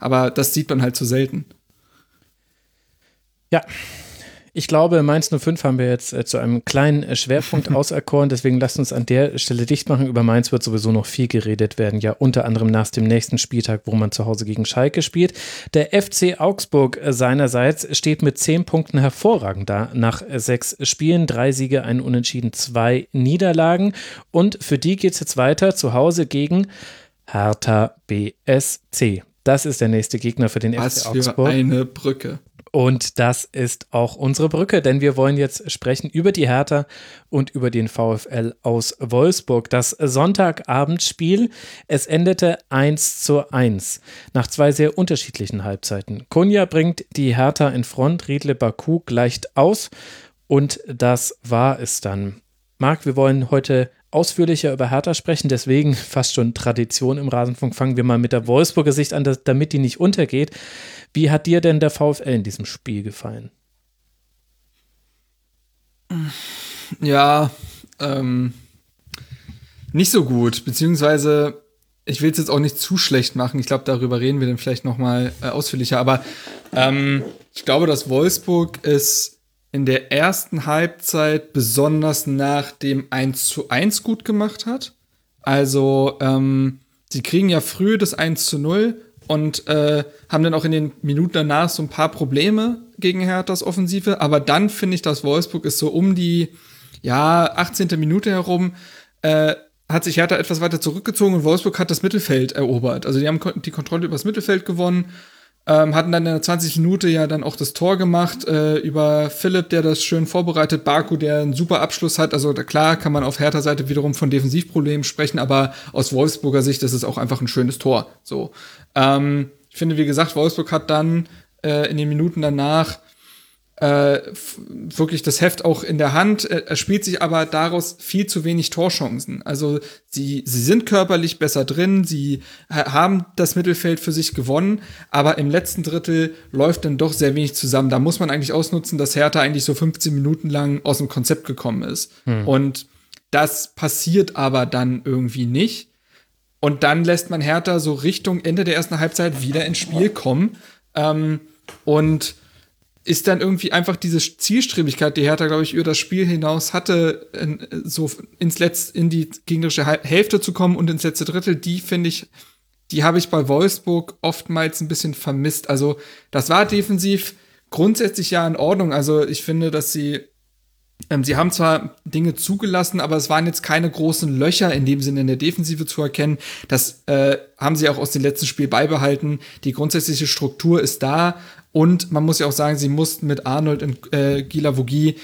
Aber das sieht man halt zu selten. Ja, ich glaube, Mainz 05 haben wir jetzt äh, zu einem kleinen äh, Schwerpunkt auserkoren. Deswegen lasst uns an der Stelle dicht machen. Über Mainz wird sowieso noch viel geredet werden. Ja, unter anderem nach dem nächsten Spieltag, wo man zu Hause gegen Schalke spielt. Der FC Augsburg äh, seinerseits steht mit zehn Punkten hervorragend da. Nach sechs Spielen, drei Siege, ein Unentschieden, zwei Niederlagen. Und für die geht es jetzt weiter zu Hause gegen Hertha BSC. Das ist der nächste Gegner für den Was FC Augsburg. Für eine Brücke. Und das ist auch unsere Brücke, denn wir wollen jetzt sprechen über die Hertha und über den VfL aus Wolfsburg. Das Sonntagabendspiel, es endete 1 zu 1 nach zwei sehr unterschiedlichen Halbzeiten. Kunja bringt die Hertha in Front, Riedle Baku gleicht aus und das war es dann. Marc, wir wollen heute ausführlicher über Hertha sprechen, deswegen fast schon Tradition im Rasenfunk. Fangen wir mal mit der Wolfsburger Sicht an, damit die nicht untergeht. Wie hat dir denn der VfL in diesem Spiel gefallen? Ja, ähm, nicht so gut, beziehungsweise ich will es jetzt auch nicht zu schlecht machen. Ich glaube, darüber reden wir dann vielleicht noch mal äh, ausführlicher. Aber ähm, ich glaube, dass Wolfsburg es in der ersten Halbzeit besonders nach dem 1 zu 1 gut gemacht hat. Also, ähm, sie kriegen ja früh das 1 zu 0 und äh, haben dann auch in den Minuten danach so ein paar Probleme gegen Herthas Offensive. Aber dann finde ich, dass Wolfsburg ist so um die ja 18. Minute herum äh, hat sich Hertha etwas weiter zurückgezogen und Wolfsburg hat das Mittelfeld erobert. Also die haben die Kontrolle über das Mittelfeld gewonnen, ähm, hatten dann in der 20 Minute ja dann auch das Tor gemacht äh, über Philipp, der das schön vorbereitet, Baku, der einen super Abschluss hat. Also klar kann man auf Hertha Seite wiederum von Defensivproblemen sprechen, aber aus Wolfsburger Sicht ist es auch einfach ein schönes Tor. So, ähm, ich finde, wie gesagt, Wolfsburg hat dann äh, in den Minuten danach äh, wirklich das Heft auch in der Hand. Er spielt sich aber daraus viel zu wenig Torchancen. Also sie, sie sind körperlich besser drin, sie haben das Mittelfeld für sich gewonnen, aber im letzten Drittel läuft dann doch sehr wenig zusammen. Da muss man eigentlich ausnutzen, dass Hertha eigentlich so 15 Minuten lang aus dem Konzept gekommen ist. Hm. Und das passiert aber dann irgendwie nicht. Und dann lässt man Hertha so Richtung Ende der ersten Halbzeit wieder ins Spiel kommen. Ähm, und ist dann irgendwie einfach diese Zielstrebigkeit, die Hertha, glaube ich, über das Spiel hinaus hatte, so ins Letz in die gegnerische Hälfte zu kommen und ins letzte Drittel, die finde ich, die habe ich bei Wolfsburg oftmals ein bisschen vermisst. Also, das war defensiv grundsätzlich ja in Ordnung. Also, ich finde, dass sie ähm, sie haben zwar Dinge zugelassen, aber es waren jetzt keine großen Löcher in dem Sinne in der Defensive zu erkennen. Das äh, haben sie auch aus dem letzten Spiel beibehalten. Die grundsätzliche Struktur ist da Und man muss ja auch sagen, sie mussten mit Arnold und äh, Gila Vogie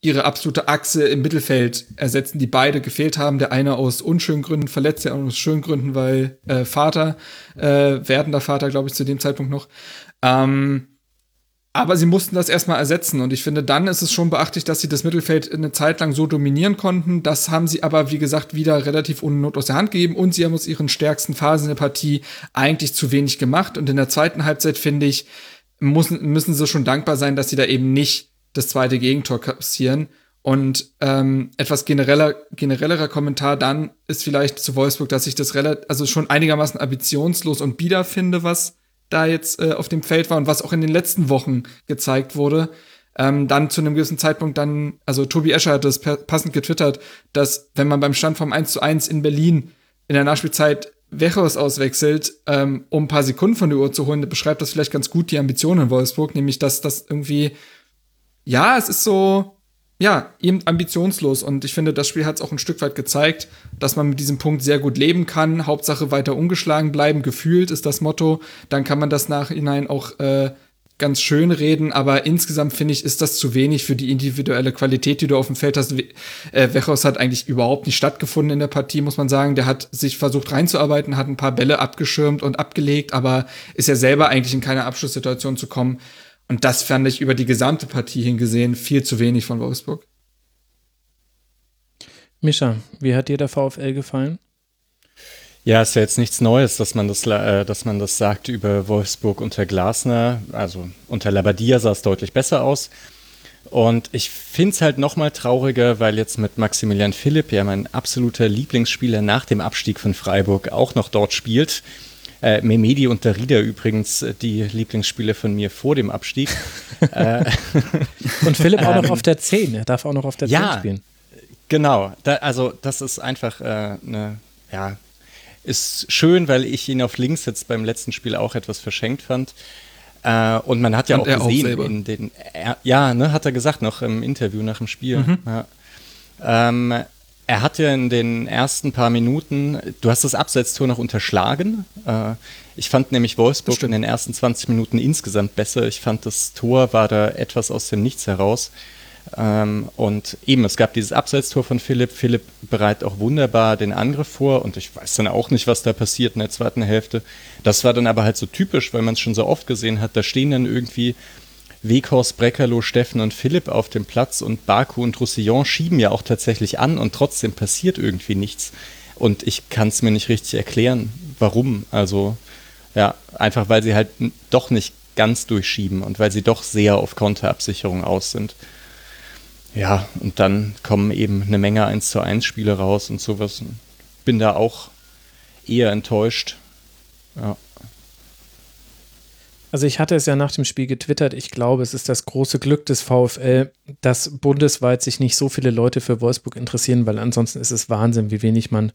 ihre absolute Achse im Mittelfeld ersetzen, die beide gefehlt haben. Der eine aus unschönen Gründen verletzt, der andere aus schönen Gründen, weil äh, Vater, äh, werdender Vater, glaube ich, zu dem Zeitpunkt noch. Ähm, aber sie mussten das erstmal ersetzen. Und ich finde, dann ist es schon beachtlich, dass sie das Mittelfeld eine Zeit lang so dominieren konnten. Das haben sie aber, wie gesagt, wieder relativ ohne Not aus der Hand gegeben. Und sie haben aus ihren stärksten Phasen der Partie eigentlich zu wenig gemacht. Und in der zweiten Halbzeit, finde ich, müssen, müssen sie schon dankbar sein, dass sie da eben nicht das zweite Gegentor kassieren. Und ähm, etwas genereller, generellerer Kommentar dann ist vielleicht zu Wolfsburg, dass ich das relativ, also schon einigermaßen ambitionslos und bieder finde, was da jetzt äh, auf dem Feld war und was auch in den letzten Wochen gezeigt wurde. Ähm, dann zu einem gewissen Zeitpunkt dann, also Tobi Escher hat das passend getwittert, dass wenn man beim Stand vom 1 zu 1 in Berlin in der Nachspielzeit Wechos auswechselt, ähm, um ein paar Sekunden von der Uhr zu holen, beschreibt das vielleicht ganz gut die Ambitionen in Wolfsburg, nämlich dass das irgendwie ja, es ist so, ja, eben ambitionslos. Und ich finde, das Spiel hat es auch ein Stück weit gezeigt, dass man mit diesem Punkt sehr gut leben kann. Hauptsache weiter ungeschlagen bleiben, gefühlt ist das Motto. Dann kann man das nachhinein auch äh, ganz schön reden, aber insgesamt finde ich, ist das zu wenig für die individuelle Qualität, die du auf dem Feld hast. Äh, Wechos hat eigentlich überhaupt nicht stattgefunden in der Partie, muss man sagen. Der hat sich versucht reinzuarbeiten, hat ein paar Bälle abgeschirmt und abgelegt, aber ist ja selber eigentlich in keine Abschlusssituation zu kommen. Und das fand ich über die gesamte Partie hingesehen viel zu wenig von Wolfsburg. Mischa, wie hat dir der VfL gefallen? Ja, ist ja jetzt nichts Neues, dass man das, äh, dass man das sagt über Wolfsburg unter Glasner. Also unter Labadia sah es deutlich besser aus. Und ich finde es halt nochmal trauriger, weil jetzt mit Maximilian Philipp, ja mein absoluter Lieblingsspieler nach dem Abstieg von Freiburg, auch noch dort spielt. Äh, Memedi und Darida übrigens äh, die Lieblingsspiele von mir vor dem Abstieg. äh, und Philipp auch noch ähm, auf der 10, er darf auch noch auf der 10 ja, spielen. Genau, da, also das ist einfach eine, äh, ja, ist schön, weil ich ihn auf links jetzt beim letzten Spiel auch etwas verschenkt fand. Äh, und man hat ja und auch gesehen auch in den, er, ja, ne, hat er gesagt noch im Interview nach dem Spiel. Mhm. Ja. Ähm, er hat ja in den ersten paar Minuten, du hast das Abseitstor noch unterschlagen. Äh, ich fand nämlich Wolfsburg in den ersten 20 Minuten insgesamt besser. Ich fand, das Tor war da etwas aus dem Nichts heraus. Ähm, und eben, es gab dieses Abseitstor von Philipp. Philipp bereitet auch wunderbar den Angriff vor und ich weiß dann auch nicht, was da passiert in der zweiten Hälfte. Das war dann aber halt so typisch, weil man es schon so oft gesehen hat. Da stehen dann irgendwie Weghorst, Breckerloh, Steffen und Philipp auf dem Platz und Baku und Roussillon schieben ja auch tatsächlich an und trotzdem passiert irgendwie nichts. Und ich kann es mir nicht richtig erklären, warum. Also, ja, einfach weil sie halt doch nicht ganz durchschieben und weil sie doch sehr auf Konterabsicherung aus sind. Ja, und dann kommen eben eine Menge 1 zu 1 Spiele raus und sowas. Bin da auch eher enttäuscht. Ja. Also ich hatte es ja nach dem Spiel getwittert, ich glaube, es ist das große Glück des VfL, dass bundesweit sich nicht so viele Leute für Wolfsburg interessieren, weil ansonsten ist es Wahnsinn, wie wenig man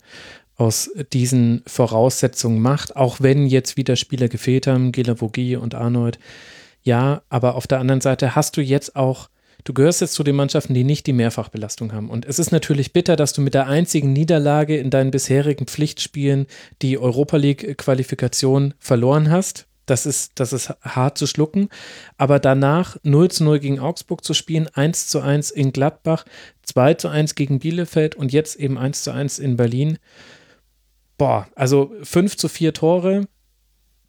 aus diesen Voraussetzungen macht, auch wenn jetzt wieder Spieler gefehlt haben, Gela Vogie und Arnold. Ja, aber auf der anderen Seite hast du jetzt auch, du gehörst jetzt zu den Mannschaften, die nicht die Mehrfachbelastung haben. Und es ist natürlich bitter, dass du mit der einzigen Niederlage in deinen bisherigen Pflichtspielen die Europa League-Qualifikation verloren hast das ist, das ist hart zu schlucken. Aber danach 0 zu 0 gegen Augsburg zu spielen, 1 zu 1 in Gladbach, 2 zu 1 gegen Bielefeld und jetzt eben 1 zu 1 in Berlin. Boah, also 5 zu 4 Tore.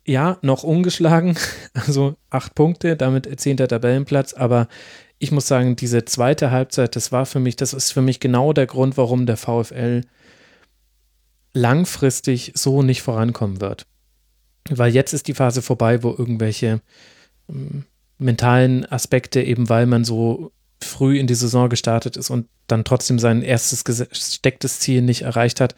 Ja, noch ungeschlagen. Also 8 Punkte, damit 10. Tabellenplatz. Aber ich muss sagen, diese zweite Halbzeit, das war für mich, das ist für mich genau der Grund, warum der VfL langfristig so nicht vorankommen wird. Weil jetzt ist die Phase vorbei, wo irgendwelche ähm, mentalen Aspekte, eben weil man so früh in die Saison gestartet ist und dann trotzdem sein erstes gestecktes Ziel nicht erreicht hat,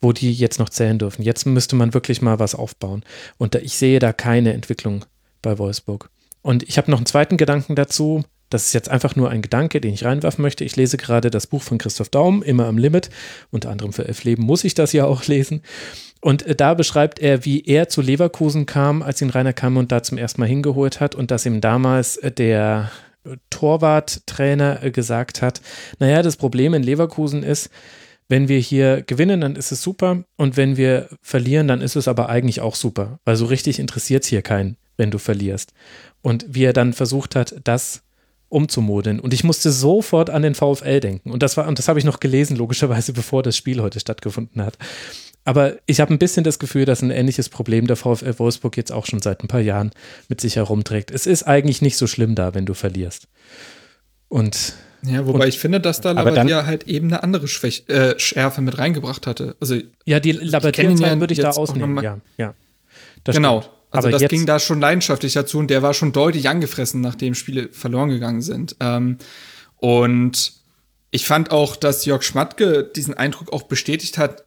wo die jetzt noch zählen dürfen. Jetzt müsste man wirklich mal was aufbauen. Und ich sehe da keine Entwicklung bei Wolfsburg. Und ich habe noch einen zweiten Gedanken dazu. Das ist jetzt einfach nur ein Gedanke, den ich reinwerfen möchte. Ich lese gerade das Buch von Christoph Daum, immer am Limit. Unter anderem für Elf Leben muss ich das ja auch lesen. Und äh, da beschreibt er, wie er zu Leverkusen kam, als ihn Rainer Kamm da zum ersten Mal hingeholt hat und dass ihm damals äh, der Torwarttrainer äh, gesagt hat, naja, das Problem in Leverkusen ist, wenn wir hier gewinnen, dann ist es super und wenn wir verlieren, dann ist es aber eigentlich auch super, weil so richtig interessiert es hier keinen, wenn du verlierst. Und wie er dann versucht hat, das umzumodeln. Und ich musste sofort an den VfL denken. Und das war, und das habe ich noch gelesen, logischerweise, bevor das Spiel heute stattgefunden hat. Aber ich habe ein bisschen das Gefühl, dass ein ähnliches Problem der VfL Wolfsburg jetzt auch schon seit ein paar Jahren mit sich herumträgt. Es ist eigentlich nicht so schlimm da, wenn du verlierst. Und ja, wobei und, ich finde, dass da Labadia halt eben eine andere Schwäch äh, Schärfe mit reingebracht hatte. Also ja, die Labadia-Zeit würde ich da ausnehmen. Ja, ja. genau. Stimmt. Also Aber das ging da schon leidenschaftlich dazu und der war schon deutlich angefressen, nachdem Spiele verloren gegangen sind. Ähm, und ich fand auch, dass Jörg Schmatke diesen Eindruck auch bestätigt hat,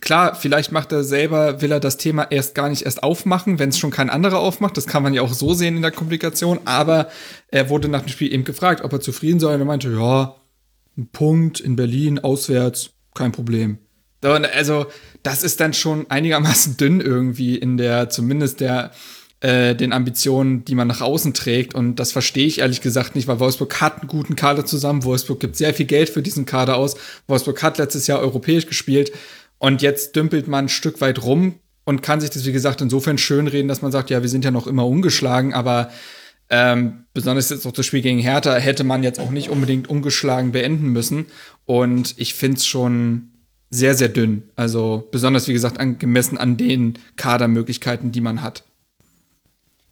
klar, vielleicht macht er selber, will er das Thema erst gar nicht erst aufmachen, wenn es schon kein anderer aufmacht. Das kann man ja auch so sehen in der Komplikation. Aber er wurde nach dem Spiel eben gefragt, ob er zufrieden sei. Und er meinte, ja, ein Punkt in Berlin, auswärts, kein Problem. Also, das ist dann schon einigermaßen dünn irgendwie in der, zumindest der, äh, den Ambitionen, die man nach außen trägt. Und das verstehe ich ehrlich gesagt nicht, weil Wolfsburg hat einen guten Kader zusammen. Wolfsburg gibt sehr viel Geld für diesen Kader aus. Wolfsburg hat letztes Jahr europäisch gespielt. Und jetzt dümpelt man ein Stück weit rum und kann sich das, wie gesagt, insofern schönreden, dass man sagt, ja, wir sind ja noch immer ungeschlagen, aber ähm, besonders jetzt auch das Spiel gegen Hertha hätte man jetzt auch nicht unbedingt ungeschlagen beenden müssen. Und ich finde es schon sehr, sehr dünn. Also besonders, wie gesagt, gemessen an den Kadermöglichkeiten, die man hat.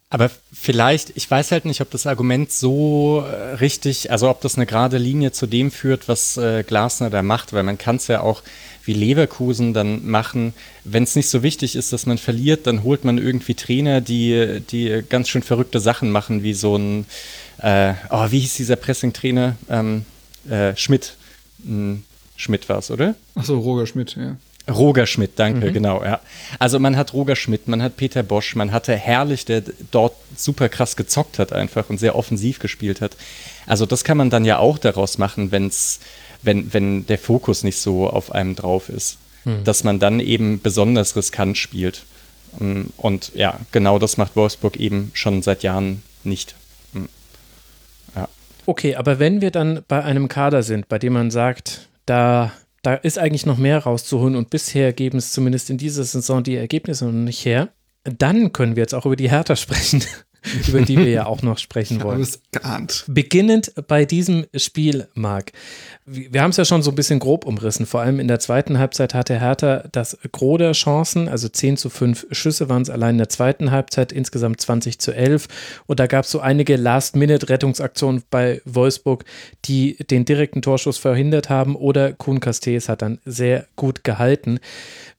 Aber vielleicht, ich weiß halt nicht, ob das Argument so äh, richtig, also ob das eine gerade Linie zu dem führt, was äh, Glasner da macht, weil man kann es ja auch wie Leverkusen dann machen. Wenn es nicht so wichtig ist, dass man verliert, dann holt man irgendwie Trainer, die, die ganz schön verrückte Sachen machen, wie so ein, äh, oh, wie hieß dieser Pressing-Trainer? Ähm, äh, Schmidt. Hm, Schmidt war es, oder? Achso, Roger Schmidt, ja. Roger Schmidt, danke, mhm. genau, ja. Also man hat Roger Schmidt, man hat Peter Bosch, man hatte Herrlich, der dort super krass gezockt hat einfach und sehr offensiv gespielt hat. Also das kann man dann ja auch daraus machen, wenn's, wenn, wenn der Fokus nicht so auf einem drauf ist. Mhm. Dass man dann eben besonders riskant spielt. Mm, und ja, genau das macht Wolfsburg eben schon seit Jahren nicht. Mm. Ja. Okay, aber wenn wir dann bei einem Kader sind, bei dem man sagt, da da ist eigentlich noch mehr rauszuholen und bisher geben es zumindest in dieser Saison die Ergebnisse noch nicht her. Dann können wir jetzt auch über die Hertha sprechen, über die wir ja auch noch sprechen wollen. Ich habe es geahnt. Beginnend bei diesem Spiel, Marc wir haben es ja schon so ein bisschen grob umrissen. Vor allem in der zweiten Halbzeit hatte Hertha das Gros der Chancen, also 10 zu 5 Schüsse waren es allein in der zweiten Halbzeit, insgesamt 20 zu 11. Und da gab es so einige Last-Minute-Rettungsaktionen bei Wolfsburg, die den direkten Torschuss verhindert haben oder Kuhn Castells hat dann sehr gut gehalten.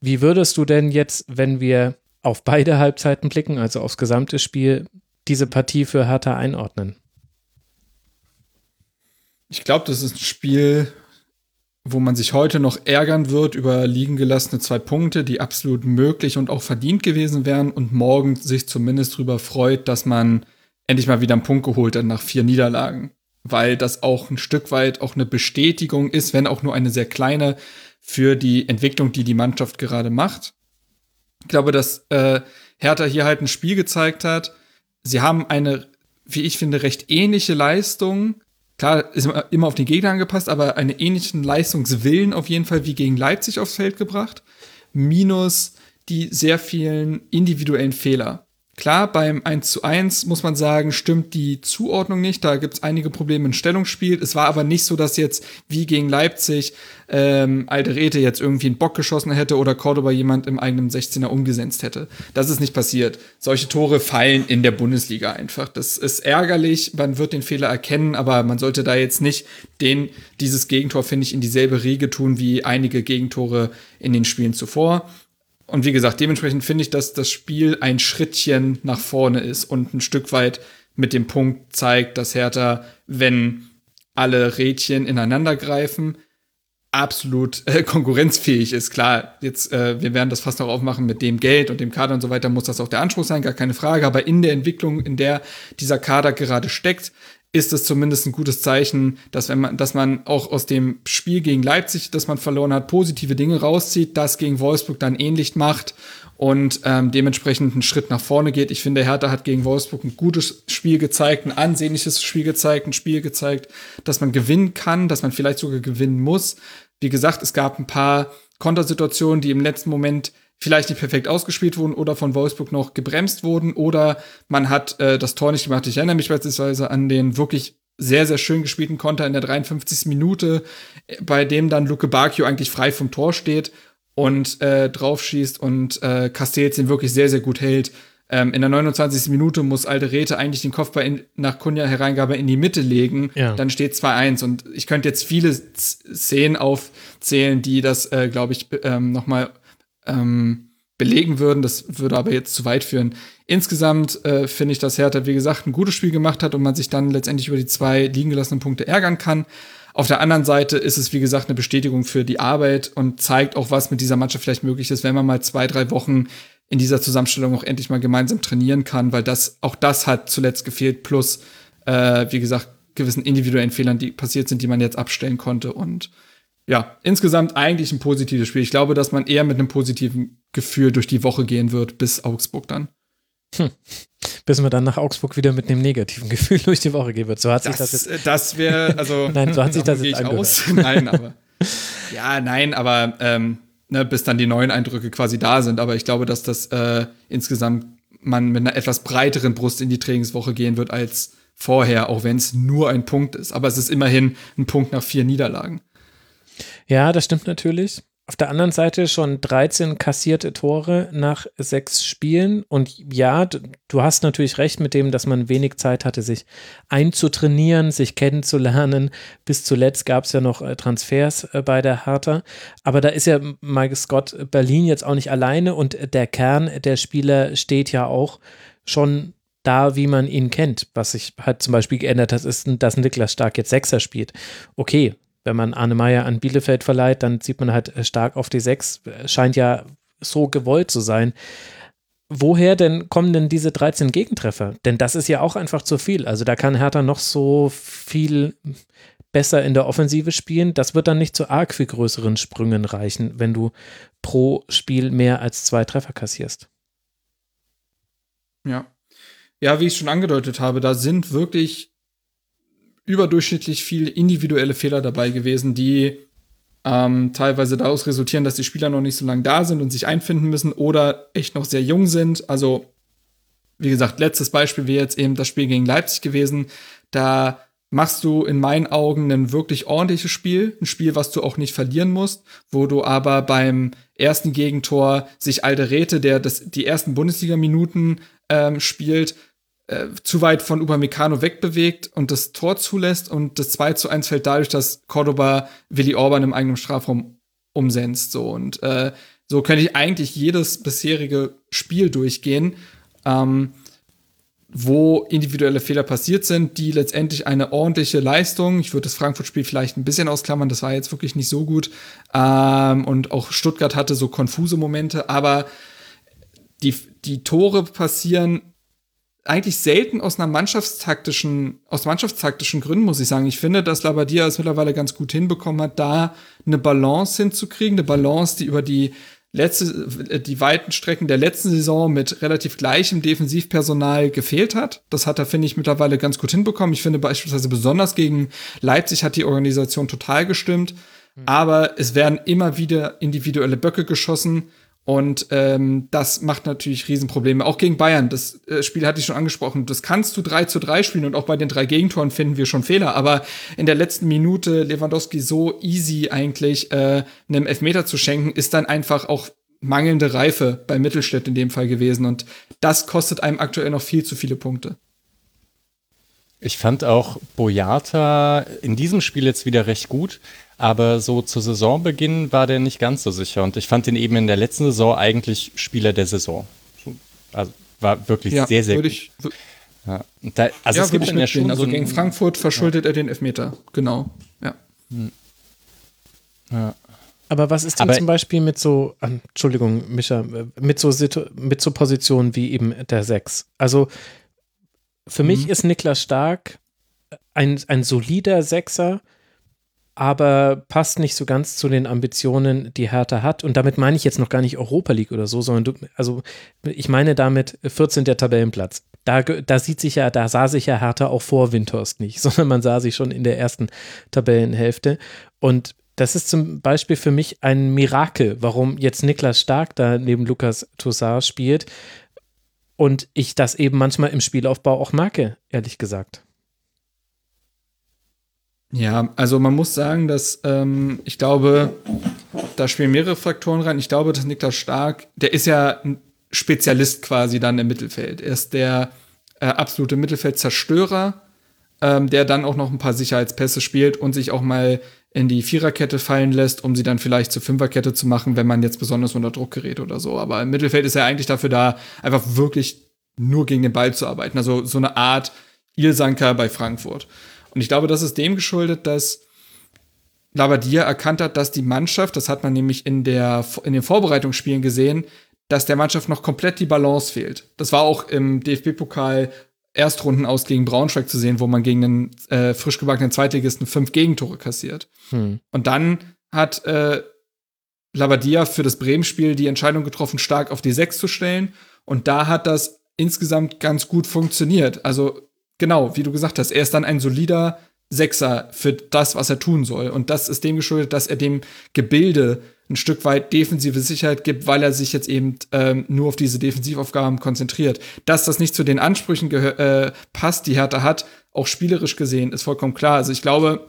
Wie würdest du denn jetzt, wenn wir auf beide Halbzeiten blicken, also aufs gesamte Spiel, diese Partie für Hertha einordnen? Ich glaube, das ist ein Spiel, wo man sich heute noch ärgern wird über liegen gelassene zwei Punkte, die absolut möglich und auch verdient gewesen wären und morgen sich zumindest darüber freut, dass man endlich mal wieder einen Punkt geholt hat nach vier Niederlagen. Weil das auch ein Stück weit auch eine Bestätigung ist, wenn auch nur eine sehr kleine, für die Entwicklung, die die Mannschaft gerade macht. Ich glaube, dass äh, Hertha hier halt ein Spiel gezeigt hat. Sie haben eine, wie ich finde, recht ähnliche Leistung Klar, ist immer auf den Gegner angepasst, aber einen ähnlichen Leistungswillen auf jeden Fall wie gegen Leipzig aufs Feld gebracht. Minus die sehr vielen individuellen Fehler. Klar, beim 1 zu 1 muss man sagen, stimmt die Zuordnung nicht. Da gibt es einige Probleme im Stellungsspiel. Es war aber nicht so, dass jetzt wie gegen Leipzig ähm, Alderete jetzt irgendwie einen Bock geschossen hätte oder Cordoba jemand im eigenen 16er umgesetzt hätte. Das ist nicht passiert. Solche Tore fallen in der Bundesliga einfach. Das ist ärgerlich. Man wird den Fehler erkennen, aber man sollte da jetzt nicht den, dieses Gegentor, finde ich, in dieselbe Riege tun wie einige Gegentore in den Spielen zuvor. Und wie gesagt, dementsprechend finde ich, dass das Spiel ein Schrittchen nach vorne ist und ein Stück weit mit dem Punkt zeigt, dass Hertha, wenn alle Rädchen ineinander greifen, absolut äh, konkurrenzfähig ist. Klar, jetzt, äh, wir werden das fast noch aufmachen mit dem Geld und dem Kader und so weiter, muss das auch der Anspruch sein, gar keine Frage. Aber in der Entwicklung, in der dieser Kader gerade steckt, ist es zumindest ein gutes Zeichen, dass wenn man, dass man auch aus dem Spiel gegen Leipzig, das man verloren hat, positive Dinge rauszieht, das gegen Wolfsburg dann ähnlich macht und ähm, dementsprechend einen Schritt nach vorne geht. Ich finde, Hertha hat gegen Wolfsburg ein gutes Spiel gezeigt, ein ansehnliches Spiel gezeigt, ein Spiel gezeigt, dass man gewinnen kann, dass man vielleicht sogar gewinnen muss. Wie gesagt, es gab ein paar Kontersituationen, die im letzten Moment vielleicht nicht perfekt ausgespielt wurden oder von Wolfsburg noch gebremst wurden oder man hat äh, das Tor nicht gemacht. Ich erinnere mich beispielsweise an den wirklich sehr, sehr schön gespielten Konter in der 53. Minute, bei dem dann Luke Bacchio eigentlich frei vom Tor steht und äh, draufschießt und äh, Castells den wirklich sehr, sehr gut hält. Ähm, in der 29. Minute muss Alderete eigentlich den Kopfball in, nach Kunja-Hereingabe in die Mitte legen. Ja. Dann steht 2-1. Und ich könnte jetzt viele Szenen aufzählen, die das, äh, glaube ich, ähm, noch mal ähm, belegen würden. Das würde aber jetzt zu weit führen. Insgesamt äh, finde ich, dass Hertha, wie gesagt, ein gutes Spiel gemacht hat und man sich dann letztendlich über die zwei liegen gelassenen Punkte ärgern kann. Auf der anderen Seite ist es, wie gesagt, eine Bestätigung für die Arbeit und zeigt auch, was mit dieser Mannschaft vielleicht möglich ist, wenn man mal zwei, drei Wochen in dieser Zusammenstellung auch endlich mal gemeinsam trainieren kann, weil das, auch das hat zuletzt gefehlt, plus, äh, wie gesagt, gewissen individuellen Fehlern, die passiert sind, die man jetzt abstellen konnte und ja, insgesamt eigentlich ein positives Spiel. Ich glaube, dass man eher mit einem positiven Gefühl durch die Woche gehen wird, bis Augsburg dann. Hm. Bis man dann nach Augsburg wieder mit einem negativen Gefühl durch die Woche gehen wird. So hat sich das, das jetzt. Das wäre, also. nein, so hat sich das jetzt angehört. aus. Nein, aber. ja, nein, aber ähm, ne, bis dann die neuen Eindrücke quasi da sind. Aber ich glaube, dass das äh, insgesamt man mit einer etwas breiteren Brust in die Trainingswoche gehen wird als vorher, auch wenn es nur ein Punkt ist. Aber es ist immerhin ein Punkt nach vier Niederlagen. Ja, das stimmt natürlich. Auf der anderen Seite schon 13 kassierte Tore nach sechs Spielen. Und ja, du hast natürlich recht mit dem, dass man wenig Zeit hatte, sich einzutrainieren, sich kennenzulernen. Bis zuletzt gab es ja noch äh, Transfers äh, bei der Hertha. Aber da ist ja Mike Scott Berlin jetzt auch nicht alleine und der Kern der Spieler steht ja auch schon da, wie man ihn kennt. Was sich halt zum Beispiel geändert hat, ist, dass Niklas Stark jetzt Sechser spielt. Okay, wenn man Arne Meyer an Bielefeld verleiht, dann sieht man halt äh, stark auf die Sechs. Scheint ja so gewollt zu sein. Woher denn kommen denn diese 13 Gegentreffer? Denn das ist ja auch einfach zu viel. Also da kann Hertha noch so viel besser in der Offensive spielen. Das wird dann nicht zu arg viel größeren Sprüngen reichen, wenn du pro Spiel mehr als zwei Treffer kassierst. Ja. Ja, wie ich schon angedeutet habe, da sind wirklich überdurchschnittlich viele individuelle Fehler dabei gewesen, die ähm, teilweise daraus resultieren, dass die Spieler noch nicht so lange da sind und sich einfinden müssen oder echt noch sehr jung sind. Also, wie gesagt, letztes Beispiel wäre jetzt eben das Spiel gegen Leipzig gewesen. Da machst du in meinen Augen ein wirklich ordentliches Spiel, ein Spiel, was du auch nicht verlieren musst, wo du aber beim ersten Gegentor sich Alderete, der das, die ersten Bundesliga-Minuten ähm, spielt, äh, zu weit von Upamecano wegbewegt und das Tor zulässt und das 2 zu 1 fällt dadurch, dass Cordoba Willi Orban im eigenen Strafraum umsetzt. So und äh, so könnte ich eigentlich jedes bisherige Spiel durchgehen, ähm, wo individuelle Fehler passiert sind, die letztendlich eine ordentliche Leistung, ich würde das Frankfurt-Spiel vielleicht ein bisschen ausklammern, das war jetzt wirklich nicht so gut, ähm, und auch Stuttgart hatte so konfuse Momente, aber die, die Tore passieren eigentlich selten aus einer mannschaftstaktischen, aus mannschaftstaktischen Gründen, muss ich sagen. Ich finde, dass Labadia es mittlerweile ganz gut hinbekommen hat, da eine Balance hinzukriegen, eine Balance, die über die letzte, die weiten Strecken der letzten Saison mit relativ gleichem Defensivpersonal gefehlt hat. Das hat er, finde ich, mittlerweile ganz gut hinbekommen. Ich finde beispielsweise besonders gegen Leipzig hat die Organisation total gestimmt. Mhm. Aber es werden immer wieder individuelle Böcke geschossen und ähm, das macht natürlich Riesenprobleme. Auch gegen Bayern, das äh, Spiel hatte ich schon angesprochen. Das kannst du 3 zu 3 spielen und auch bei den drei Gegentoren finden wir schon Fehler. Aber in der letzten Minute Lewandowski so easy eigentlich äh, einem Elfmeter zu schenken, ist dann einfach auch mangelnde Reife bei Mittelstädt in dem Fall gewesen. Und das kostet einem aktuell noch viel zu viele Punkte. Ich fand auch Boyata in diesem Spiel jetzt wieder recht gut. Aber so zu Saisonbeginn war der nicht ganz so sicher. Und ich fand ihn eben in der letzten Saison eigentlich Spieler der Saison. Also war wirklich ja, sehr, sehr gut. Ich, ja, da, also ja, es gibt dann ja schon. Also so gegen Frankfurt verschuldet ja. er den Elfmeter. Genau. Ja. Ja. Aber was ist denn Aber zum Beispiel mit so, Entschuldigung, Micha, mit so, mit so Positionen wie eben der Sechs? Also für mhm. mich ist Niklas Stark ein, ein solider Sechser, aber passt nicht so ganz zu den Ambitionen, die Hertha hat. Und damit meine ich jetzt noch gar nicht Europa League oder so, sondern du, also ich meine damit 14. der Tabellenplatz. Da, da sieht sich ja, da sah sich ja Hertha auch vor Windhorst nicht, sondern man sah sich schon in der ersten Tabellenhälfte. Und Das ist zum Beispiel für mich ein Mirakel, warum jetzt Niklas Stark da neben Lukas Toussaint spielt und ich das eben manchmal im Spielaufbau auch merke, ehrlich gesagt. Ja, also man muss sagen, dass ähm, ich glaube, da spielen mehrere Faktoren rein. Ich glaube, dass Niklas Stark, der ist ja ein Spezialist quasi dann im Mittelfeld. Er ist der äh, absolute Mittelfeldzerstörer, ähm, der dann auch noch ein paar Sicherheitspässe spielt und sich auch mal in die Viererkette fallen lässt, um sie dann vielleicht zur Fünferkette zu machen, wenn man jetzt besonders unter Druck gerät oder so. Aber im Mittelfeld ist er eigentlich dafür da, einfach wirklich nur gegen den Ball zu arbeiten. Also so eine Art Ilsanker bei Frankfurt. Und ich glaube, das ist dem geschuldet, dass Labadia erkannt hat, dass die Mannschaft, das hat man nämlich in, der, in den Vorbereitungsspielen gesehen, dass der Mannschaft noch komplett die Balance fehlt. Das war auch im DFB-Pokal Erstrunden aus gegen Braunschweig zu sehen, wo man gegen einen äh, frisch gebackenen Zweitligisten fünf Gegentore kassiert. Hm. Und dann hat äh, Labadia für das Bremen-Spiel die Entscheidung getroffen, stark auf die Sechs zu stellen. Und da hat das insgesamt ganz gut funktioniert. Also genau, wie du gesagt hast, er ist dann ein solider Sechser für das, was er tun soll. Und das ist dem geschuldet, dass er dem Gebilde ein Stück weit defensive Sicherheit gibt, weil er sich jetzt eben ähm, nur auf diese Defensivaufgaben konzentriert. Dass das nicht zu den Ansprüchen äh, passt, die Hertha hat, auch spielerisch gesehen, ist vollkommen klar. Also ich glaube,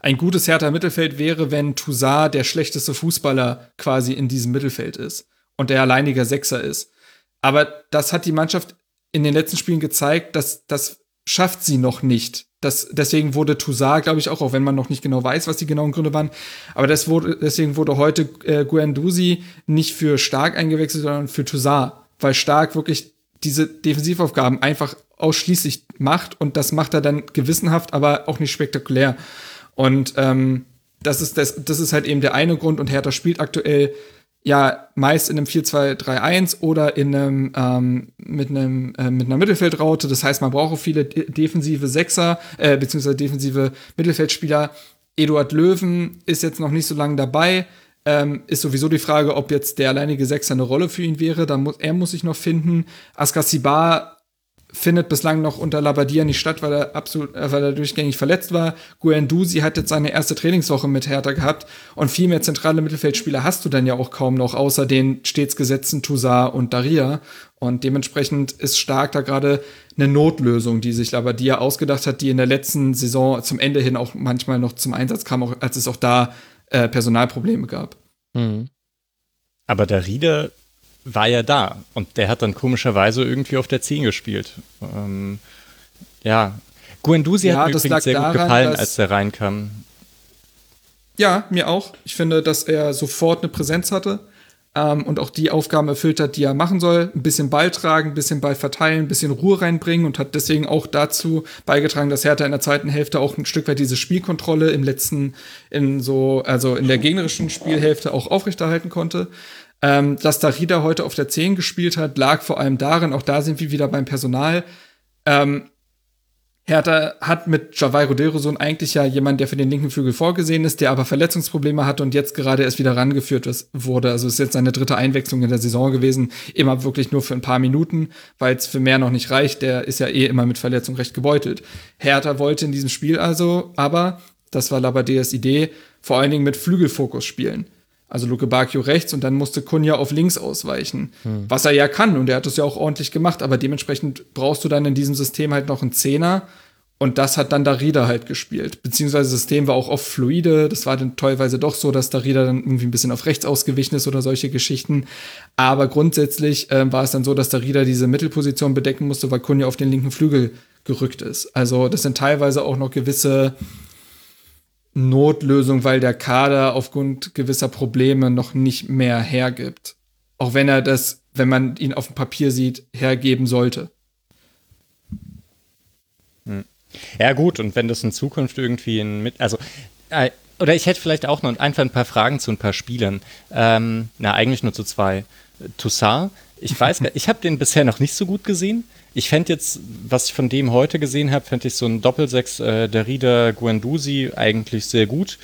ein gutes Hertha Mittelfeld wäre, wenn Toussaint der schlechteste Fußballer quasi in diesem Mittelfeld ist und der alleiniger Sechser ist. Aber das hat die Mannschaft in den letzten Spielen gezeigt, dass das schafft sie noch nicht. Das, deswegen wurde Toussaint, glaube ich, auch, auch wenn man noch nicht genau weiß, was die genauen Gründe waren, aber das wurde, deswegen wurde heute äh, Guendouzi nicht für Stark eingewechselt, sondern für Toussaint, weil Stark wirklich diese Defensivaufgaben einfach ausschließlich macht und das macht er dann gewissenhaft, aber auch nicht spektakulär. Und ähm, das ist das, das ist halt eben der eine Grund und Hertha spielt aktuell ja meist in einem 4-2-3-1 oder in einem ähm, mit einem äh, mit einer Mittelfeldraute. Das heißt, man braucht auch viele de defensive Sechser äh, beziehungsweise defensive Mittelfeldspieler. Eduard Löwen ist jetzt noch nicht so lange dabei. Ähm, ist sowieso die Frage, ob jetzt der alleinige Sechser eine Rolle für ihn wäre. Da muss er muss sich noch finden. Askasibar findet bislang noch unter Labadia nicht statt, weil er absolut, äh, weil er durchgängig verletzt war. Guendouzi hat jetzt seine erste Trainingswoche mit Hertha gehabt und viel mehr zentrale Mittelfeldspieler hast du dann ja auch kaum noch, außer den stets gesetzten Toussaint und Daria. Und dementsprechend ist stark da gerade eine Notlösung, die sich Labadia ausgedacht hat, die in der letzten Saison zum Ende hin auch manchmal noch zum Einsatz kam, auch als es auch da äh, Personalprobleme gab. Mhm. Aber Darida war ja da und der hat dann komischerweise irgendwie auf der 10 gespielt. Ähm, ja, Guendouzi ja, hat mir übrigens sehr daran, gut gefallen, als er reinkam. Ja, mir auch. Ich finde, dass er sofort eine Präsenz hatte ähm, und auch die Aufgaben erfüllt hat, die er machen soll. Ein bisschen Ball tragen, ein bisschen Ball verteilen, ein bisschen Ruhe reinbringen und hat deswegen auch dazu beigetragen, dass Hertha in der zweiten Hälfte auch ein Stück weit diese Spielkontrolle im letzten, in so, also in der gegnerischen Spielhälfte auch aufrechterhalten konnte. Ähm, dass Darida heute auf der 10 gespielt hat, lag vor allem darin, auch da sind wir wieder beim Personal. Ähm, Hertha hat mit Javai Roderoson eigentlich ja jemand, der für den linken Flügel vorgesehen ist, der aber Verletzungsprobleme hatte und jetzt gerade erst wieder rangeführt wurde. Also ist jetzt seine dritte Einwechslung in der Saison gewesen. Immer wirklich nur für ein paar Minuten, weil es für mehr noch nicht reicht. Der ist ja eh immer mit Verletzung recht gebeutelt. Hertha wollte in diesem Spiel also, aber, das war Labadeas Idee, vor allen Dingen mit Flügelfokus spielen. Also Luke Bacchio rechts und dann musste Kunja auf links ausweichen. Hm. Was er ja kann und er hat das ja auch ordentlich gemacht, aber dementsprechend brauchst du dann in diesem System halt noch einen Zehner und das hat dann Darida halt gespielt. Beziehungsweise das System war auch oft fluide. Das war dann teilweise doch so, dass Darida dann irgendwie ein bisschen auf rechts ausgewichen ist oder solche Geschichten. Aber grundsätzlich äh, war es dann so, dass Darida diese Mittelposition bedecken musste, weil Kunja auf den linken Flügel gerückt ist. Also das sind teilweise auch noch gewisse Notlösung, weil der Kader aufgrund gewisser Probleme noch nicht mehr hergibt. Auch wenn er das, wenn man ihn auf dem Papier sieht, hergeben sollte. Hm. Ja, gut, und wenn das in Zukunft irgendwie in mit, also, äh, oder ich hätte vielleicht auch noch einfach ein paar Fragen zu ein paar Spielern. Ähm, na, eigentlich nur zu zwei. Toussaint, ich weiß, ich habe den bisher noch nicht so gut gesehen. Ich fände jetzt, was ich von dem heute gesehen habe, fände ich so ein Doppelsechs äh, der Rieder Guendouzi eigentlich sehr gut.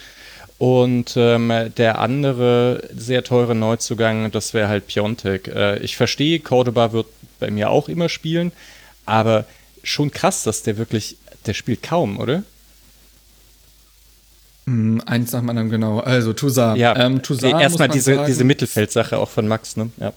Und ähm, der andere sehr teure Neuzugang, das wäre halt Piontek. Äh, ich verstehe, Cordoba wird bei mir auch immer spielen, aber schon krass, dass der wirklich, der spielt kaum, oder? Mm, eins nach dem anderen, genau. Also Toussaint. Ja, ähm, Toussaint erstmal diese, diese Mittelfeldsache auch von Max, ne? Ja.